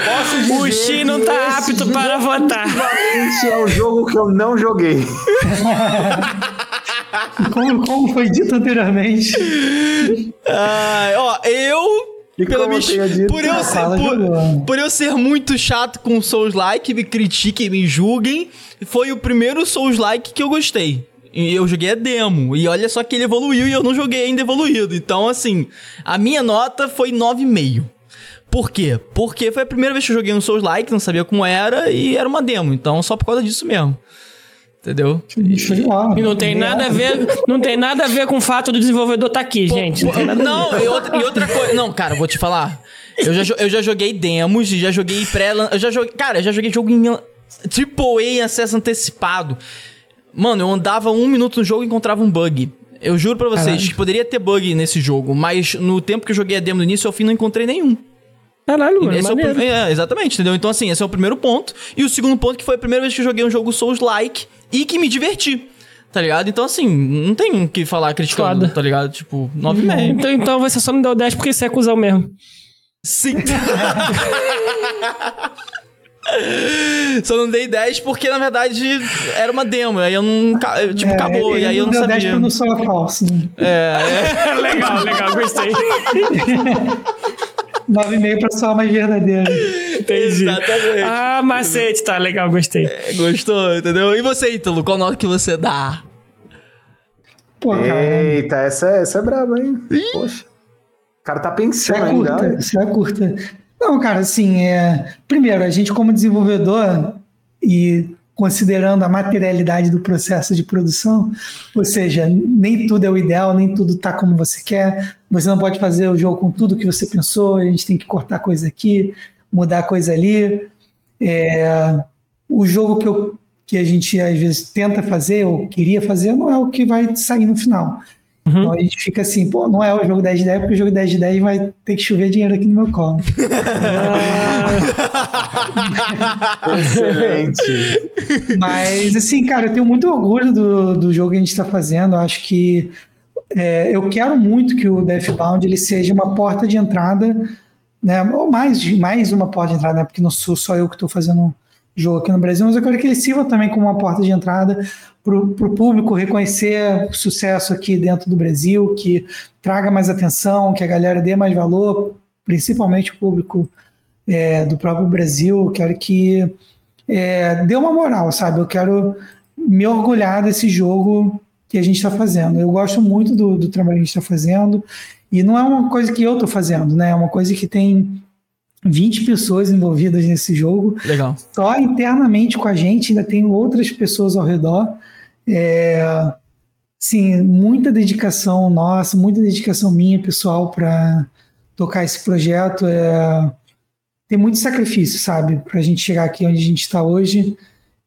o Xi não tá apto para votar. Esse é o jogo que eu não joguei. como, como foi dito anteriormente. Ah, ó, eu pela minha, por, eu ser, por, por, eu ser muito chato com Souls-like, me critiquem, me julguem, foi o primeiro Souls-like que eu gostei. E eu joguei a demo. E olha só que ele evoluiu e eu não joguei ainda evoluído. Então, assim, a minha nota foi 9,5. Por quê? Porque foi a primeira vez que eu joguei um Souls-like, não sabia como era, e era uma demo. Então, só por causa disso mesmo. Entendeu? E não tem nada a ver, não tem nada a ver com o fato do desenvolvedor estar tá aqui, pô, gente. Não, não e, outra, e outra coisa. Não, cara, vou te falar. Eu já, eu já joguei demos, já joguei pré Eu já joguei. Cara, eu já joguei jogo em AAA em acesso antecipado. Mano, eu andava um minuto no jogo e encontrava um bug. Eu juro pra vocês Caralho. que poderia ter bug nesse jogo, mas no tempo que eu joguei a demo do início ao fim não encontrei nenhum. Caralho, mano. Esse é, o, é, exatamente, entendeu? Então, assim, esse é o primeiro ponto. E o segundo ponto que foi a primeira vez que eu joguei um jogo Souls-like e que me diverti. Tá ligado? Então, assim, não tem o que falar criticando, Foda. tá ligado? Tipo, 9,5. Então, então você só não deu 10 porque você é cuzão mesmo. Sim. Só não dei 10 porque, na verdade, era uma demo. Aí eu não. Tipo, É, acabou. E aí eu não deu 10 sabia. pra não soar falso. Né? É, legal, legal, gostei. 9,5 pra soar mais verdadeiro. Entendi. Exatamente. Ah, macete, tá legal, gostei. é. Gostou, entendeu? E você, Ítalo, qual nota que você dá? Pô, cara, Eita, essa, essa é braba, hein? Poxa. O cara tá pensando é curta. Isso é curta. Não, cara, assim, é... primeiro, a gente como desenvolvedor e considerando a materialidade do processo de produção, ou seja, nem tudo é o ideal, nem tudo tá como você quer, você não pode fazer o jogo com tudo que você pensou, a gente tem que cortar coisa aqui, mudar coisa ali. É, o jogo que, eu, que a gente às vezes tenta fazer ou queria fazer não é o que vai sair no final. Então a gente fica assim, pô, não é o jogo 10 de 10, porque o jogo 10 de 10 vai ter que chover dinheiro aqui no meu colo. Excelente. Mas, assim, cara, eu tenho muito orgulho do, do jogo que a gente está fazendo. Eu acho que é, eu quero muito que o Deathbound ele seja uma porta de entrada, né? Ou mais, mais uma porta de entrada, né? Porque não sou só eu que estou fazendo jogo aqui no Brasil, mas eu quero que ele sirva também como uma porta de entrada para o público reconhecer o sucesso aqui dentro do Brasil, que traga mais atenção, que a galera dê mais valor, principalmente o público é, do próprio Brasil. Eu quero que é, dê uma moral, sabe? Eu quero me orgulhar desse jogo que a gente está fazendo. Eu gosto muito do, do trabalho que a gente está fazendo e não é uma coisa que eu estou fazendo, né? É uma coisa que tem 20 pessoas envolvidas nesse jogo. Legal. Só internamente com a gente, ainda tem outras pessoas ao redor. É, sim, muita dedicação nossa, muita dedicação minha, pessoal, para tocar esse projeto. É, tem muito sacrifício, sabe, para a gente chegar aqui onde a gente está hoje.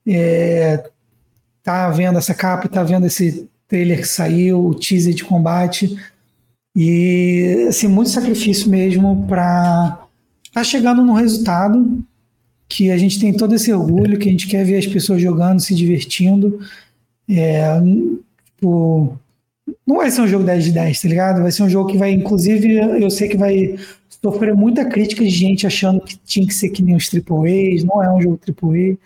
É, tá vendo essa capa, tá vendo esse trailer que saiu, o teaser de combate. E, assim, muito sacrifício mesmo para tá chegando num resultado que a gente tem todo esse orgulho, que a gente quer ver as pessoas jogando, se divertindo. É, tipo, não vai ser um jogo 10 de 10, tá ligado? Vai ser um jogo que vai, inclusive, eu sei que vai sofrer muita crítica de gente achando que tinha que ser que nem os AAAs, não é um jogo AAA.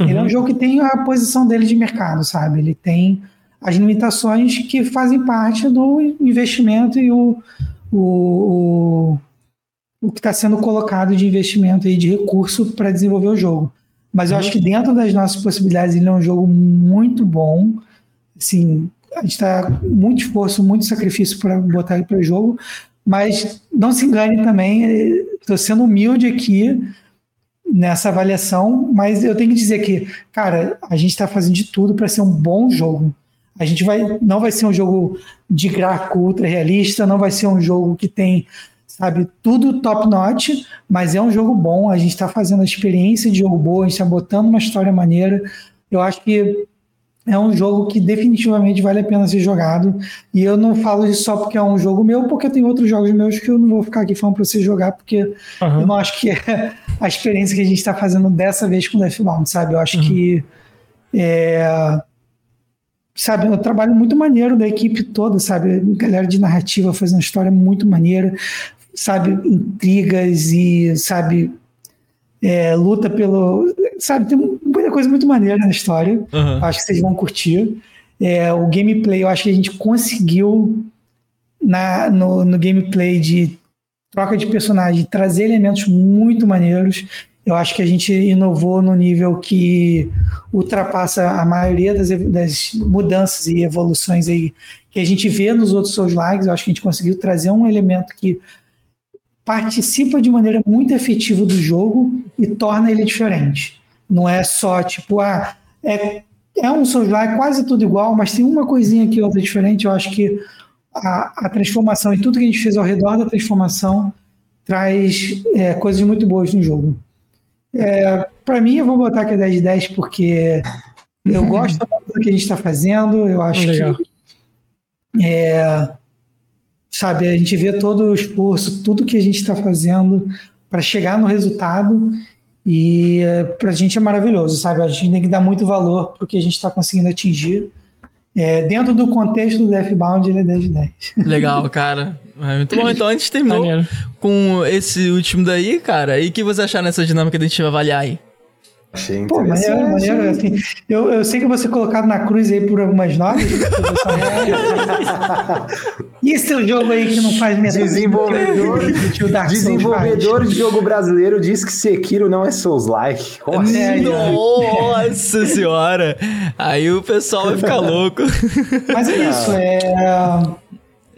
Ele é um jogo que tem a posição dele de mercado, sabe? Ele tem as limitações que fazem parte do investimento e o, o, o, o que está sendo colocado de investimento e de recurso para desenvolver o jogo. Mas eu acho que dentro das nossas possibilidades ele é um jogo muito bom. Assim, a gente está muito esforço, muito sacrifício para botar ele para o jogo. Mas não se engane também, estou sendo humilde aqui nessa avaliação, mas eu tenho que dizer que, cara, a gente está fazendo de tudo para ser um bom jogo. A gente vai, não vai ser um jogo de gráfico ultra realista, não vai ser um jogo que tem, sabe, tudo top notch, mas é um jogo bom. A gente está fazendo a experiência de jogo boa, a gente está botando uma história maneira. Eu acho que é um jogo que definitivamente vale a pena ser jogado. E eu não falo isso só porque é um jogo meu, porque tem outros jogos meus que eu não vou ficar aqui falando para você jogar, porque Uhum. eu não acho que é a experiência que a gente está fazendo dessa vez com Deathbound, sabe? Eu acho que é, sabe, eu trabalho muito maneiro da equipe toda, sabe? Galera de narrativa fazendo uma história muito maneira, sabe? Intrigas e, sabe, é, luta pelo. Sabe, tem muita coisa muito maneira na história. Uhum. Acho que vocês vão curtir. É, o gameplay, eu acho que a gente conseguiu na, no, no gameplay de troca de personagem trazer elementos muito maneiros. Eu acho que a gente inovou no nível que ultrapassa a maioria das, das mudanças e evoluções aí que a gente vê nos outros Souls likes. Eu acho que a gente conseguiu trazer um elemento que participa de maneira muito efetiva do jogo e torna ele diferente. Não é só tipo, ah, é, é um Souls like quase tudo igual, mas tem uma coisinha aqui outra diferente. Eu acho que a, a transformação e tudo que a gente fez ao redor da transformação traz é, coisas muito boas no jogo. É, para mim, eu vou botar aqui 10 de 10 porque eu gosto do que a gente está fazendo. Eu acho Legal. que é, sabe, a gente vê todo o esforço, tudo que a gente está fazendo para chegar no resultado e para a gente é maravilhoso, sabe? A gente tem que dar muito valor para o que a gente está conseguindo atingir. é, dentro do contexto do Deathbound, ele é 10 de 10. Legal, cara. É muito bom. Então a gente terminou Maneiro. com esse último daí, cara. E o que você achar nessa dinâmica da gente avaliar aí? Achei Pô, interessante. maneiro, maneiro. Assim, eu, eu sei que eu vou ser colocado na cruz aí por algumas notas. e esse seu jogo aí que não faz metade Desenvolvedor, o desenvolvedor de jogo brasileiro diz que Sekiro não é Souls-like. Assim? É, Nossa senhora! Aí o pessoal vai ficar louco. Mas é isso, é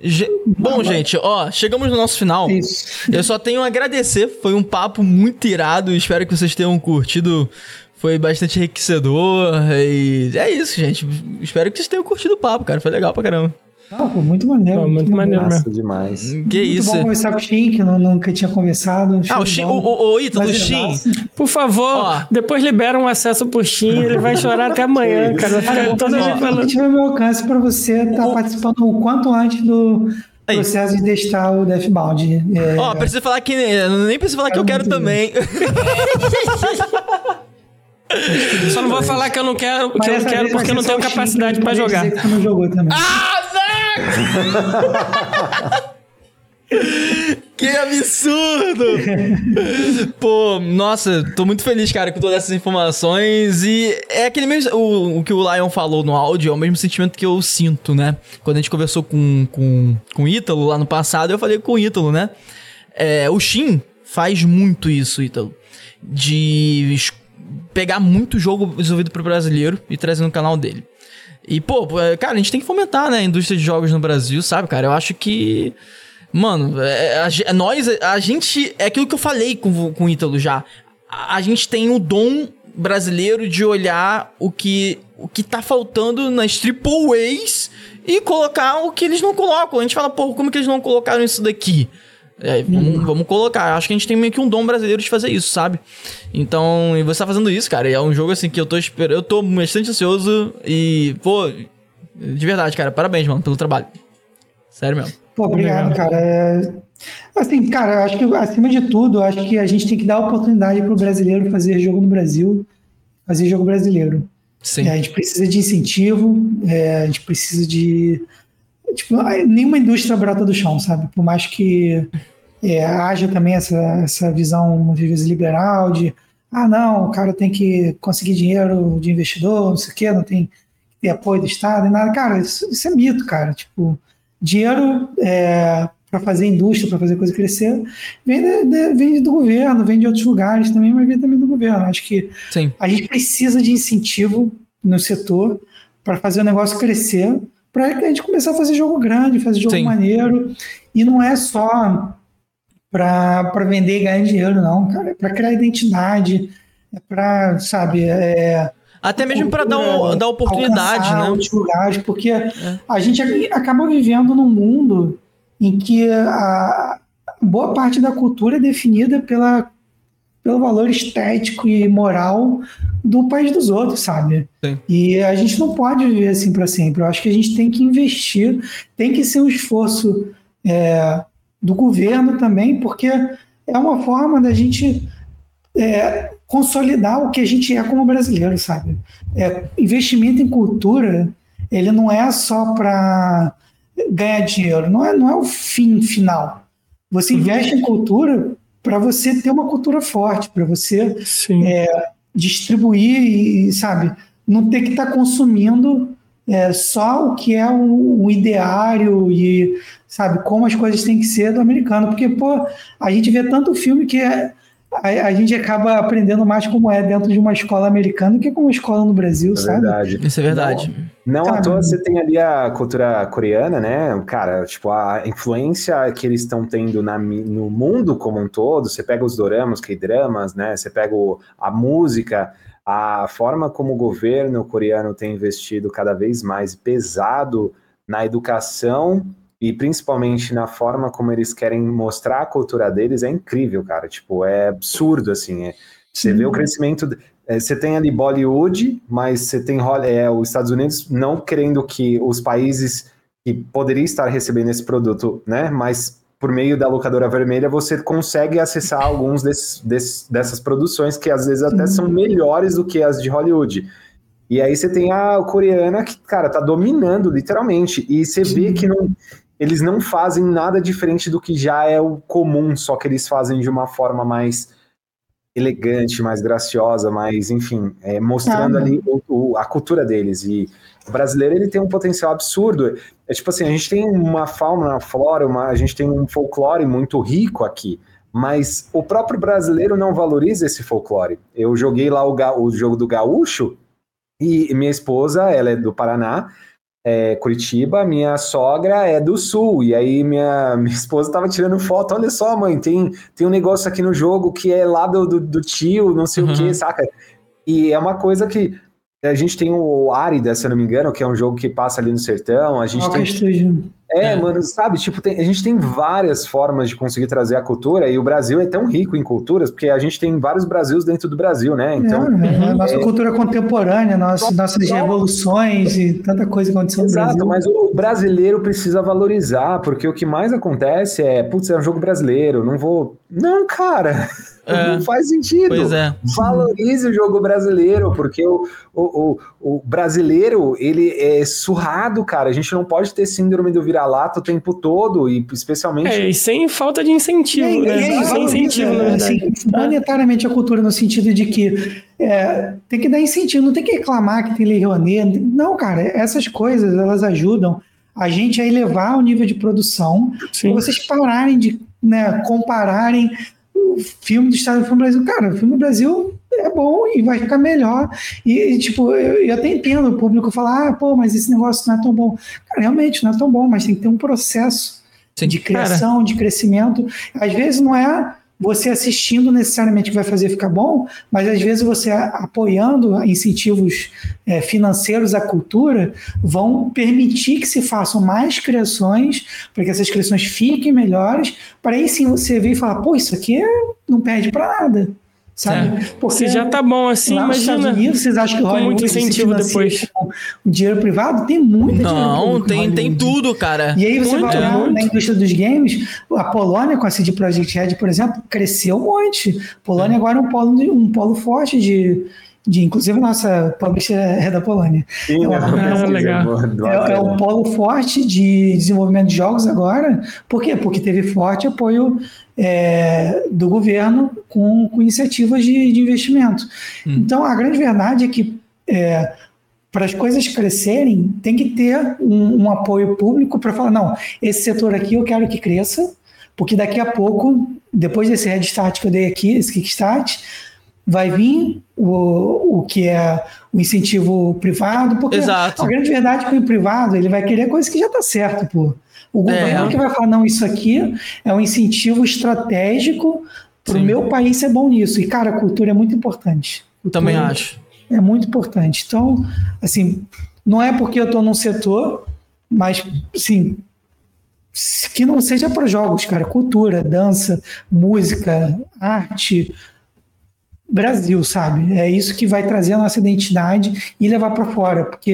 Ge- Bom, gente, ó, chegamos no nosso final. isso. Eu só tenho a agradecer, foi um papo muito irado, espero que vocês tenham curtido. Foi bastante enriquecedor e é isso, gente. Espero que vocês tenham curtido o papo, cara. Foi legal pra caramba. Não, pô, muito maneiro. Pô, muito maneiro mesmo. Massa demais. Que Muito isso. bom conversar com o Shin, que eu nu- nunca tinha conversado. Ah, o Shin, o, o, o Ítalo, o Shin. Por favor, Ó. depois libera um acesso pro Shin, ele vai chorar até amanhã, cara. Ficar toda que falando. tiver meu alcance para você estar participando o quanto antes do Aí. processo de testar o Deathbound. É, Ó, precisa falar que. Nem precisa falar que eu quero muito também. Só não vou falar que eu não quero, que mas eu não quero porque eu não tenho capacidade pra vai jogar. dizer que você não jogou também. Que absurdo! Pô, nossa, tô muito feliz, cara, com todas essas informações. E é aquele mesmo. O, o que o Lion falou no áudio é o mesmo sentimento que eu sinto, né? Quando a gente conversou com, com, com o Ítalo lá no passado, eu falei com o Ítalo, né? É, o Shin faz muito isso, Ítalo. De pegar muito jogo desenvolvido pro brasileiro e trazer no canal dele. E, pô, é, cara, a gente tem que fomentar, né, a indústria de jogos no Brasil, sabe, cara? Eu acho que. Mano, é, a, é nós, a gente. É aquilo que eu falei com, com o Ítalo já. A, a gente tem o dom brasileiro de olhar o que, o que tá faltando nas triple A's e colocar o que eles não colocam. A gente fala, pô, como que eles não colocaram isso daqui? É, vamos, vamos colocar. Acho que a gente tem meio que um dom brasileiro de fazer isso, sabe? Então, e você tá fazendo isso, cara. E é um jogo assim que eu tô esperando. Eu tô bastante ansioso e, pô, de verdade, cara, parabéns, mano, pelo trabalho. Sério mesmo. Pô, obrigado, cara. É, Assim, cara, acho que acima de tudo, eu acho que a gente tem que dar oportunidade pro brasileiro fazer jogo no Brasil, fazer jogo brasileiro. Sim. É, a gente precisa de incentivo, é, a gente precisa de. Tipo, ah, nenhuma indústria brota do chão, sabe? Por mais que é, haja também essa, essa visão, muitas vezes, liberal de ah, não, o cara tem que conseguir dinheiro de investidor, não sei o quê, não tem ter apoio do Estado e nada. Cara, isso, isso é mito, cara. Tipo, dinheiro é, para fazer indústria, para fazer coisa crescer, vem, de- de- vem do governo, vem de outros lugares também, mas vem também do governo. Acho que Sim. a gente precisa de incentivo no setor para fazer o negócio crescer, para a gente começar a fazer jogo grande, fazer jogo Sim. maneiro. E não é só para vender e ganhar dinheiro, não, cara. É para criar identidade, é para, sabe, é, Até mesmo pra dar, um, dar oportunidade, né? outros lugares, porque a gente ac- acaba vivendo num mundo em que a boa parte da cultura é definida pela, pelo valor estético e moral do país dos outros, sabe? Sim. E a gente não pode viver assim para sempre. Eu acho que a gente tem que investir, tem que ser um esforço é, do governo também, porque é uma forma da gente é, consolidar o que a gente é como brasileiro, sabe? É, investimento em cultura, ele não é só para ganhar dinheiro, não é, não é o fim final. Você investe em cultura para você ter uma cultura forte, para você Sim. distribuir e, sabe, não ter que estar consumindo é, só o que é o, o ideário e, sabe, como as coisas têm que ser do americano. Porque, pô, a gente vê tanto filme que é- a, gente acaba aprendendo mais como é dentro de uma escola americana do que como uma escola no Brasil, É sabe? verdade. Isso é verdade. Não à Cara, toa você tem ali a cultura coreana, né? Cara, tipo, a influência que eles estão tendo na, no mundo como um todo. Você pega os doramas, K-dramas, né? Você pega o- a música, a forma como o governo coreano tem investido cada vez mais pesado na educação e principalmente na forma como eles querem mostrar a cultura deles é incrível, cara. Tipo, é absurdo, assim. é- você vê o crescimento. é, Você tem ali Bollywood, mas você tem é, os Estados Unidos não querendo que os países que poderiam estar recebendo esse produto, né? Mas por meio da locadora vermelha você consegue acessar alguns desses, desses- dessas produções que às vezes até são melhores do que as de Hollywood. E aí você tem a coreana que, cara, tá dominando, literalmente. E você vê que não, eles não fazem nada diferente do que já é o comum, só que eles fazem de uma forma mais elegante, mais graciosa, mais, enfim, é, mostrando ah, ali o, o, a cultura deles. E o brasileiro ele tem um potencial absurdo. É tipo assim, a gente tem uma fauna, uma flora, uma, a gente tem um folclore muito rico aqui, mas o próprio brasileiro não valoriza esse folclore. Eu joguei lá o, o jogo do gaúcho e minha esposa, ela é do Paraná, é, Curitiba, minha sogra é do sul, e aí minha, minha esposa tava tirando foto, olha só, mãe, tem, tem um negócio aqui no jogo que é lá do, do, do tio, não sei uhum. o que, saca? E é uma coisa que a gente tem o Árida, se eu não me engano, que é um jogo que passa ali no sertão. A gente tem. É, é, mano, sabe? Tipo, tem, a gente tem várias formas de conseguir trazer a cultura, e o Brasil é tão rico em culturas, porque a gente tem vários Brasils dentro do Brasil, né? Então. É, é, nossa é... cultura contemporânea, nossa, nossas revoluções e tanta coisa aconteceu no Exato, Brasil. mas o brasileiro precisa valorizar, porque o que mais acontece é, putz, é um jogo brasileiro, não vou. Não, cara. É. Não faz sentido. Pois é. Valorize o jogo brasileiro, porque o, o, o, o, brasileiro, ele é surrado, cara. A gente não pode ter síndrome do vira-lata o tempo todo, e especialmente... É, e sem falta de incentivo, é, né? É, sem incentivo, né? Assim, monetariamente a cultura no sentido de que é, tem que dar incentivo, não tem que reclamar que tem Lei Rouanet. Não, cara, essas coisas, elas ajudam a gente a elevar o nível de produção, Sim. vocês pararem de né, compararem filme do Estado do filme do Brasil, cara, o filme do Brasil é bom e vai ficar melhor. E, tipo, eu, eu, até entendo o público falar, ah, pô, mas esse negócio não é tão bom. Cara, realmente não é tão bom, mas tem que ter um processo Sim, de criação, cara. de crescimento. Às vezes não é você assistindo necessariamente vai fazer ficar bom, mas às vezes você apoiando incentivos é, financeiros à cultura vão permitir que se façam mais criações, para que essas criações fiquem melhores, para aí sim você ver e falar, pô, isso aqui não perde para nada sabe? É. Porque já tá bom assim, lá imagina. Nos Estados Unidos, vocês acham que com muito incentivo depois? O dinheiro privado tem muito Não, tem, tem tudo, cara. E aí você muito, vai olhar na indústria dos games, a Polônia com a CD Projekt Red, por exemplo, cresceu um monte. A Polônia é. agora é um polo, um polo forte de de inclusive nossa publisher é da Polônia. Sim, é, ah, legal. É, é um polo forte de desenvolvimento de jogos agora. Por quê? Porque teve forte apoio é, do governo com, com iniciativas de, de investimento. Hum. Então, a grande verdade é que é, para as coisas crescerem, tem que ter um, um apoio público para falar: não, esse setor aqui eu quero que cresça, porque daqui a pouco, depois desse Head Start que eu dei aqui, esse Kickstart, vai vir o, o que é o incentivo privado, porque Exato. a grande verdade é que o privado ele vai querer coisa que já está certo, pô. O governo é. que vai falar, não, isso aqui é um incentivo estratégico para o meu país ser bom nisso. E, cara, a cultura é muito importante. Cultura Também acho. É muito importante. Então, assim, não é porque eu estou num setor, mas, assim, que não seja para jogos, cara. Cultura, dança, música, arte, Brasil, sabe? É isso que vai trazer a nossa identidade e levar para fora, porque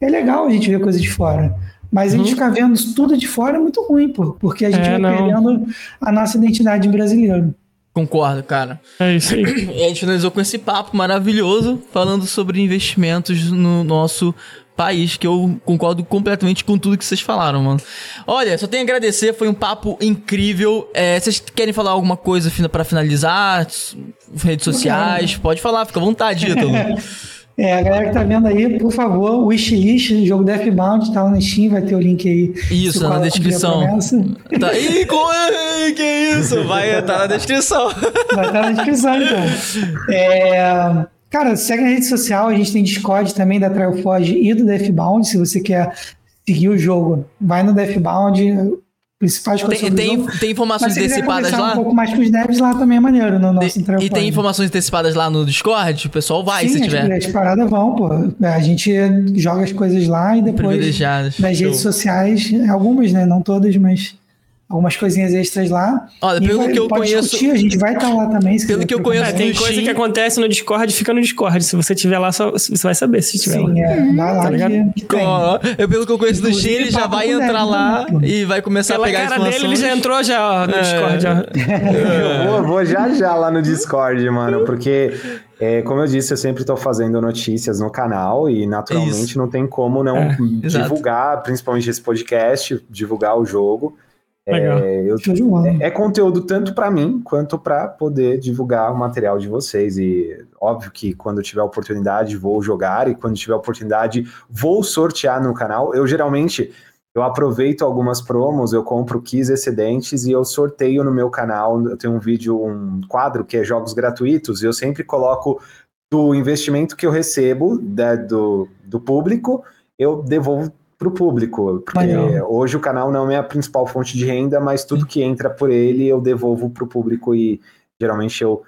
é legal a gente ver coisa de fora. Mas a gente uhum. ficar vendo tudo de fora é muito ruim, pô, porque a gente é, vai não. perdendo a nossa identidade brasileira. Concordo, cara. É isso aí. a gente finalizou com esse papo maravilhoso, falando sobre investimentos no nosso país, que eu concordo completamente com tudo que vocês falaram, mano. Olha, só tenho a agradecer, foi um papo incrível. É, vocês querem falar alguma coisa para finalizar? Redes sociais? Pode falar, fica à vontade, Ítalo. É, a galera que tá vendo aí, por favor, wishlist, jogo Deathbound, tá lá no Steam, vai ter o link aí. Isso, na descrição. Tá, ih, que isso? Vai estar tá na descrição. Vai estar tá na descrição, então. É, cara, segue na rede social, a gente tem Discord também da Trialforge e do Deathbound, se você quer seguir o jogo, vai no Deathbound, principais coisas tem, tem, tem informações antecipadas lá? um pouco mais com os devs lá também é maneiro no nosso E tem informações antecipadas lá no Discord? O pessoal vai, Sim, se tiver. As, as paradas vão, pô. A gente joga as coisas lá e depois nas redes sociais, algumas, né? Não todas, mas algumas coisinhas extras lá. Olha, pelo vai- que eu conheço. discutir, a gente vai estar lá também. se Pelo que eu conheço É, tem coisa que acontece no Discord, fica no Discord. Se você tiver lá, só, você vai saber se tiver lá. Sim, é, vai lá Tá ligado? que. Ó, eu, pelo que eu conheço do Steam, ele já vai entrar deve, lá né? e vai começar Pela a pegar cara dele, ele já entrou já no É. Discord. Já. Eu vou, vou já já lá no Discord, mano, porque, é, como eu disse, eu sempre tô fazendo notícias no canal e naturalmente Isso. não tem como não É, exato. divulgar, principalmente esse podcast, divulgar o jogo. É, eu- bola. é conteúdo tanto para mim quanto para poder divulgar o material de vocês. E óbvio que quando tiver oportunidade vou jogar e quando tiver oportunidade vou sortear no canal. Eu geralmente eu aproveito algumas promos, eu compro keys excedentes e eu sorteio no meu canal. Eu tenho um vídeo, um quadro que é jogos gratuitos e eu sempre coloco do investimento que eu recebo né, do, do público, eu devolvo para o público. Porque Legal. hoje o canal não é a principal fonte de renda, mas tudo que entra por ele eu devolvo para o público e geralmente eu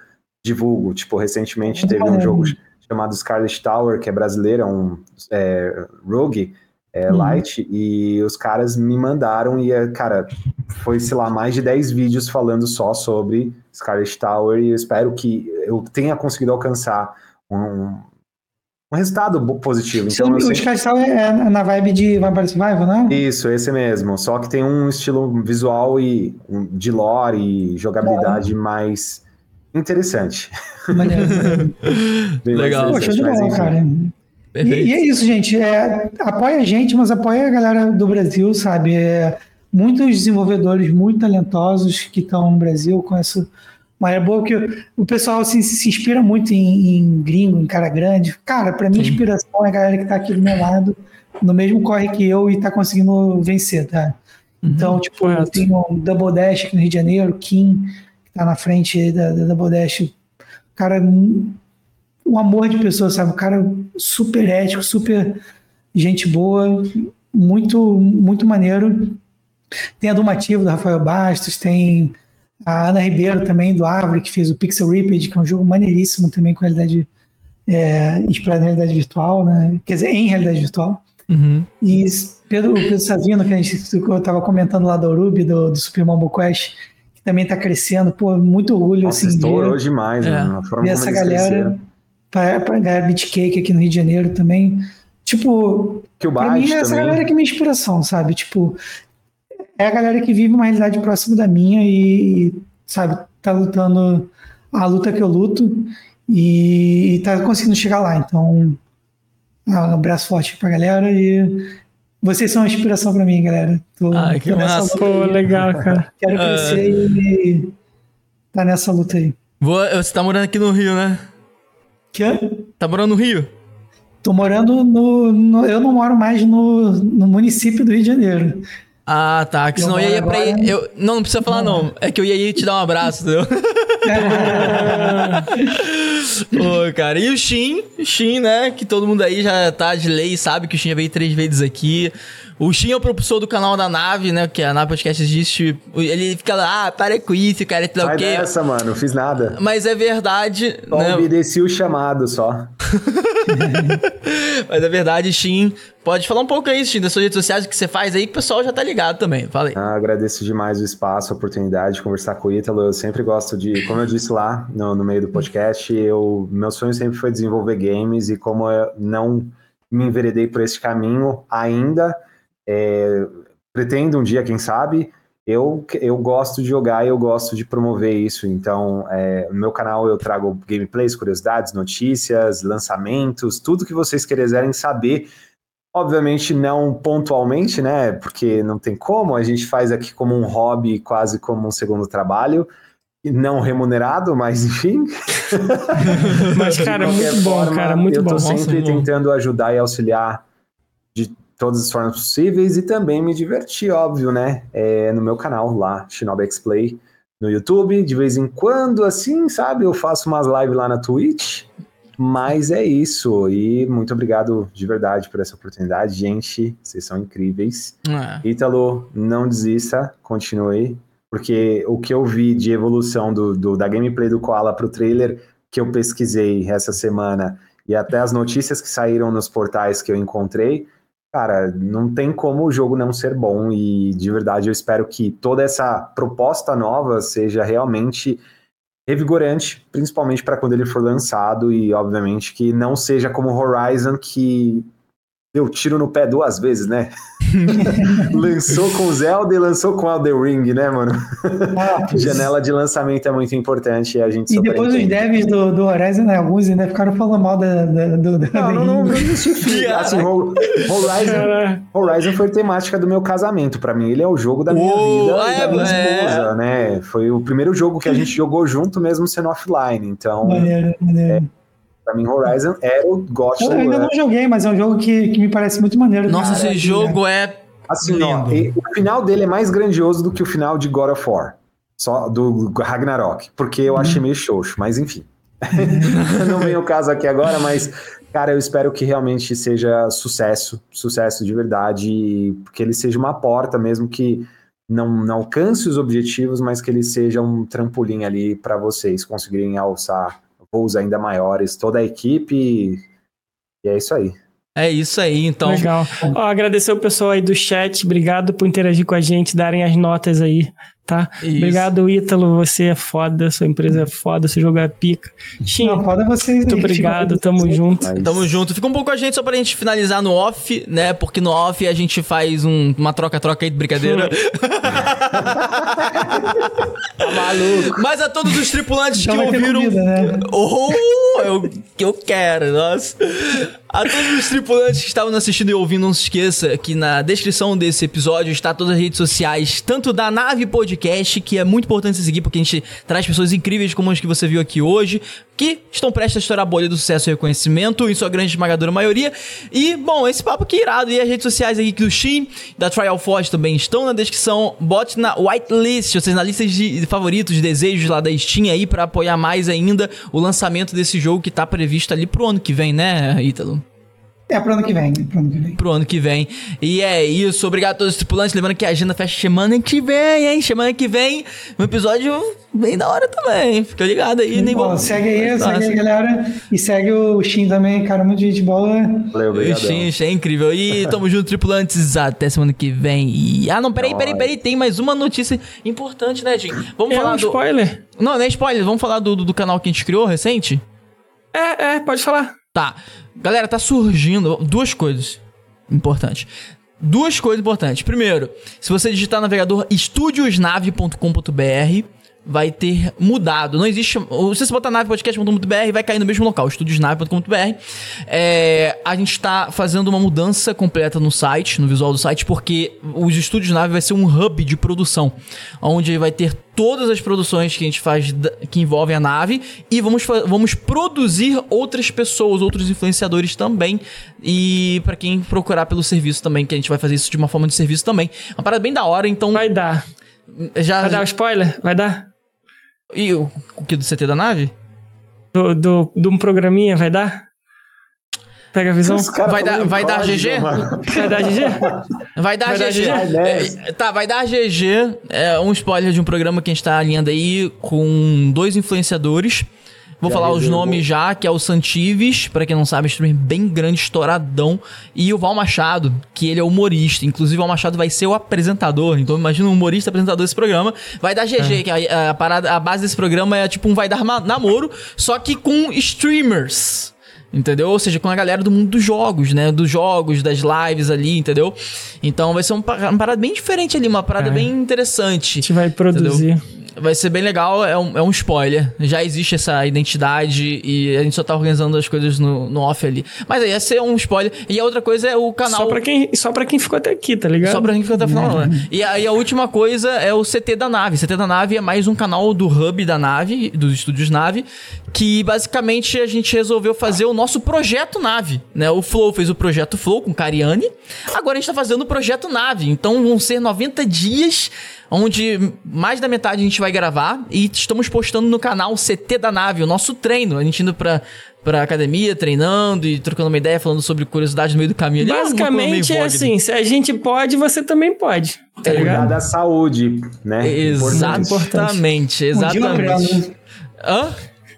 divulgo. Tipo, recentemente teve um jogo chamado Scarlet Tower, que é brasileiro, é um é, rogue, é, Uhum. light, e os caras me mandaram e, é, cara, foi, sei lá, mais de 10 vídeos falando só sobre Scarlet Tower e eu espero que eu tenha conseguido alcançar um, um resultado positivo. Então, o eu o sempre- Sky é, é na vibe de Vampire Survival, né? isso, esse mesmo. Só que tem um estilo visual e de lore e jogabilidade mais interessante. Legal. Poxa, de bola, cara. E, e é isso, gente. É, apoia a gente, mas apoia a galera do Brasil, sabe? É, muitos desenvolvedores muito talentosos que estão no Brasil com essa maneira boa que o- pessoal assim, se inspira muito em, em gringo, em cara grande. Cara, para mim, inspiração é a galera que tá aqui do meu lado, no mesmo corre que eu e tá conseguindo vencer, tá? Então, tipo, correto. tem um Double Dash aqui no Rio de Janeiro, Kim, que tá na frente da, da Double Dash. Cara, um um amor de pessoa, sabe? Um cara super ético, super gente boa, muito, muito maneiro. Tem a Domativo, do Rafael Bastos, tem a Ana Ribeiro também, do Árvore, que fez o Pixel Ripped, que é um jogo maneiríssimo também com realidade é, inspirado em realidade virtual, né? Quer dizer, em realidade virtual. Uhum. E Pedro, o Pedro Savino, que a gente que eu tava comentando lá da Urubi, do, do Super Mario Quest, que também tá crescendo, pô, muito orgulho, Nossa, assim, de estourou demais, É. ver como essa galera pra, pra galera Beatcake aqui no Rio de Janeiro também. Tipo, Que o pra mim é essa também. galera que é minha inspiração, sabe? Tipo, é a galera que vive uma realidade próxima da minha e, sabe, tá lutando a luta que eu luto e, e tá conseguindo chegar lá. Então, um abraço forte pra galera e vocês são uma inspiração pra mim, galera. Tô, Ai, que massa. Pô, legal, cara. Quero crescer e tá nessa luta aí. Vou- você tá morando aqui no Rio, né? Que? Tá morando no Rio? Tô morando no, no- Eu não moro mais no, no município do Rio de Janeiro. Ah, tá. Que senão eu ia pra agora- ir. Eu, não, não precisa falar, não. É que eu ia ir te dar um abraço, entendeu? Pô, cara. E o Shin, o Shin, né? Que todo mundo aí já tá de lei, sabe que o Shin já veio três vezes aqui. O Shin é o propulsor do canal da nave, né? Que a nave podcast existe. Ele fica lá, ah, para com isso, cara, lá Sai o quê. dessa, mano. Não fiz nada. Mas é verdade, Só né? obedeci o chamado só. Mas é verdade, Shin. Pode falar um pouco aí, Shin, das suas redes sociais, o que você faz aí, que o pessoal já tá ligado também. Fala aí. Ah, agradeço demais o espaço, a oportunidade de conversar com o Ítalo. Eu sempre gosto de, como eu disse lá no, no meio do podcast, eu, meu sonho sempre foi desenvolver games e como eu não me enveredei por esse caminho ainda, é, pretendo um dia, quem sabe, eu, eu gosto de jogar e eu gosto de promover isso. Então, é, no meu canal eu trago gameplays, curiosidades, notícias, lançamentos, tudo que vocês quiserem saber Obviamente não pontualmente, né? Porque não tem como, a gente faz aqui como um hobby, quase como um segundo trabalho, não remunerado, mas enfim. Mas, cara, muito bom, forma, cara, muito eu bom. tô Nossa, sempre tentando ajudar e auxiliar de todas as formas possíveis e também me divertir, óbvio, né? É, no meu canal lá, Shinobi X-Play, no YouTube, de vez em quando, assim, sabe? Eu faço umas lives lá na Twitch, mas é isso. E muito obrigado de verdade por essa oportunidade, gente. Vocês são incríveis. É. Ítalo, não desista, continue, porque o que eu vi de evolução do, do- da gameplay do Koala pro trailer que eu pesquisei essa semana e até as notícias que saíram nos portais que eu encontrei, cara, não tem como o jogo não ser bom e de verdade eu espero que toda essa proposta nova seja realmente revigorante, principalmente para quando ele for lançado e obviamente que não seja como Horizon que deu tiro no pé duas vezes, né? lançou com Zelda e lançou com Elden Ring, né, mano? Ah, Janela de lançamento é muito importante e a gente E depois os devs do, do Horizon, né, alguns ainda ficaram falando mal da, da, do, do Não, não, não, não justifica. assim, Horizon, Horizon foi temática do meu casamento. Pra mim, ele é o jogo da minha vida é, e da minha esposa, é. né? Foi o primeiro jogo que a gente jogou junto, mesmo sendo offline. Então, maneiro, maneiro. É, Pra mim, Horizon era o GOT Eu ainda não joguei, mas é um jogo que, que me parece muito maneiro. Nossa, esse aqui, jogo né? é. Assim. Ó, o final dele é mais grandioso do que o final de God of War. Só do Ragnarok. Porque eu uhum. achei meio xoxo, mas enfim. não vem o caso aqui agora, mas, cara, eu espero que realmente seja sucesso, sucesso de verdade, porque ele seja uma porta mesmo que não, não alcance os objetivos, mas que ele seja um trampolim ali para vocês conseguirem alçar voos ainda maiores, toda a equipe. E é isso aí. É isso aí, então. Legal. Ó, agradecer o pessoal aí do chat, obrigado por interagir com a gente, darem as notas aí, tá? Isso. Obrigado, Ítalo, você é foda, sua empresa é foda, seu jogo é pica. Xinha, Não, foda vocês. Muito obrigado, tamo junto. Tamo junto. Fica um pouco com a gente só pra gente finalizar no off, né? Porque no off a gente faz um, uma troca-troca aí de brincadeira. tá maluco. Mas a todos os tripulantes então que ouviram. Comida, né? Oh, eu, eu quero, nossa. A todos os tripulantes que estavam assistindo e ouvindo, não se esqueça que na descrição desse episódio está todas as redes sociais, tanto da Nave Podcast, que é muito importante você seguir, porque a gente traz pessoas incríveis como as que você viu aqui hoje, que estão prestes a estourar a bolha do sucesso e reconhecimento, em sua grande esmagadora maioria. E, bom, esse papo aqui irado. E as redes sociais aqui do Steam, da Trial Force também estão na descrição. Bote na whitelist, ou seja, na lista de favoritos, de desejos lá da Steam aí, para apoiar mais ainda o lançamento desse jogo que tá previsto ali pro ano que vem, né, Ítalo? É pro ano que vem, pro ano que vem. Pro ano que vem. E é isso. Obrigado a todos os tripulantes. Lembrando que a agenda fecha semana que vem, hein? Semana que vem, um episódio bem da hora também. Fica ligado aí. Nem Bom, segue aí, segue aí, galera. E segue o Shin também, cara. Muito gente boa. Valeu, obrigado. O Shin, é incrível. E tamo junto, tripulantes. Até semana que vem. E... Ah, não, peraí, peraí, peraí. Tem mais uma notícia importante, né, Jim? Vamos é falar um do... spoiler. Não, não é spoiler. Vamos falar do, do, do canal que a gente criou recente? É, é, pode falar. Tá. Galera, tá surgindo duas coisas importantes. Duas coisas importantes. Primeiro, se você digitar no navegador estudiosnave.com.br, vai ter mudado. Não existe. Se você botar navepodcast.com.br, vai cair no mesmo local, estudiosnave.com.br. É, a gente está fazendo uma mudança completa no site, no visual do site, porque os Estúdios Nave vai ser um hub de produção, onde vai ter todas as produções que a gente faz que envolvem a nave e vamos, vamos produzir outras pessoas, outros influenciadores também. E para quem procurar pelo serviço também, que a gente vai fazer isso de uma forma de serviço também. Uma parada bem da hora, então. Vai dar. Já, vai dar um spoiler? Vai dar? E o, o que do CT da nave? Do, do, de um programinha, vai dar? Pega a visão. Vai dar, vai dar GG? Vai dar GG? Vai dar vai GG. Dar é, tá, vai dar GG. É um spoiler de um programa que a gente tá alinhando aí com dois influenciadores. Vou falar os nomes já, que é o Santives, para quem não sabe, é um streamer bem grande, estouradão, e o Val Machado, que ele é humorista. Inclusive, o Val Machado vai ser o apresentador. Então, imagina um humorista apresentador desse programa. Vai dar GG, é. que a, a, parada, a base desse programa é tipo um vai dar namoro, só que com streamers. Entendeu? Ou seja, com a galera do mundo dos jogos, né? Dos jogos, das lives ali, entendeu? Então vai ser uma, uma parada bem diferente ali, uma parada é. bem interessante. A gente vai produzir. Entendeu? Vai ser bem legal, é um, é um spoiler. Já existe essa identidade e a gente só tá organizando as coisas no, no off ali. Mas aí, esse é um spoiler. E a outra coisa é o canal. Só pra quem, só pra quem ficou até aqui, tá ligado? Só pra quem ficou até o final, né? E aí a última coisa é o CT da nave. CT da nave é mais um canal do hub da nave, dos estúdios nave, que basicamente a gente resolveu fazer o nosso projeto nave, né? O Flow fez o projeto Flow com Cariani. Agora a gente tá fazendo o projeto nave. Então vão ser 90 dias onde mais da metade a gente vai gravar e estamos postando no canal CT da Nave, o nosso treino. A gente indo pra, pra academia, treinando e trocando uma ideia, falando sobre curiosidade no meio do caminho. Ali, Basicamente é assim, se a gente pode, você também pode. Tá é cuidar da saúde, né? Exatamente, exatamente. Um dia eu aprendo. Hã?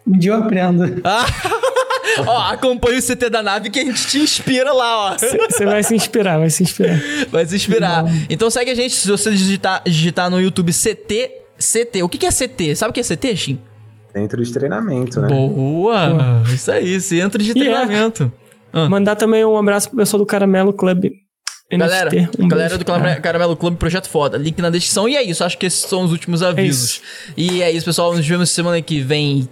Um dia eu aprendo. ó, acompanha o CT da nave que a gente te inspira lá, ó. Você vai se inspirar, vai se inspirar. Vai se inspirar. Então segue a gente, se você digitar, digitar no YouTube CT, CT. O que, que é CT? Sabe o que é CT, Shin? Centro de treinamento, né? Boa! Isso aí, centro de é. treinamento. Ah. Mandar também um abraço pro pessoal do Caramelo Club. Galera, NFT. Um galera beijo. do Caramelo, Caramelo Clube, projeto foda. Link na descrição. E é isso, acho que esses são os últimos avisos. isso. E é isso, pessoal. Nos vemos semana que vem.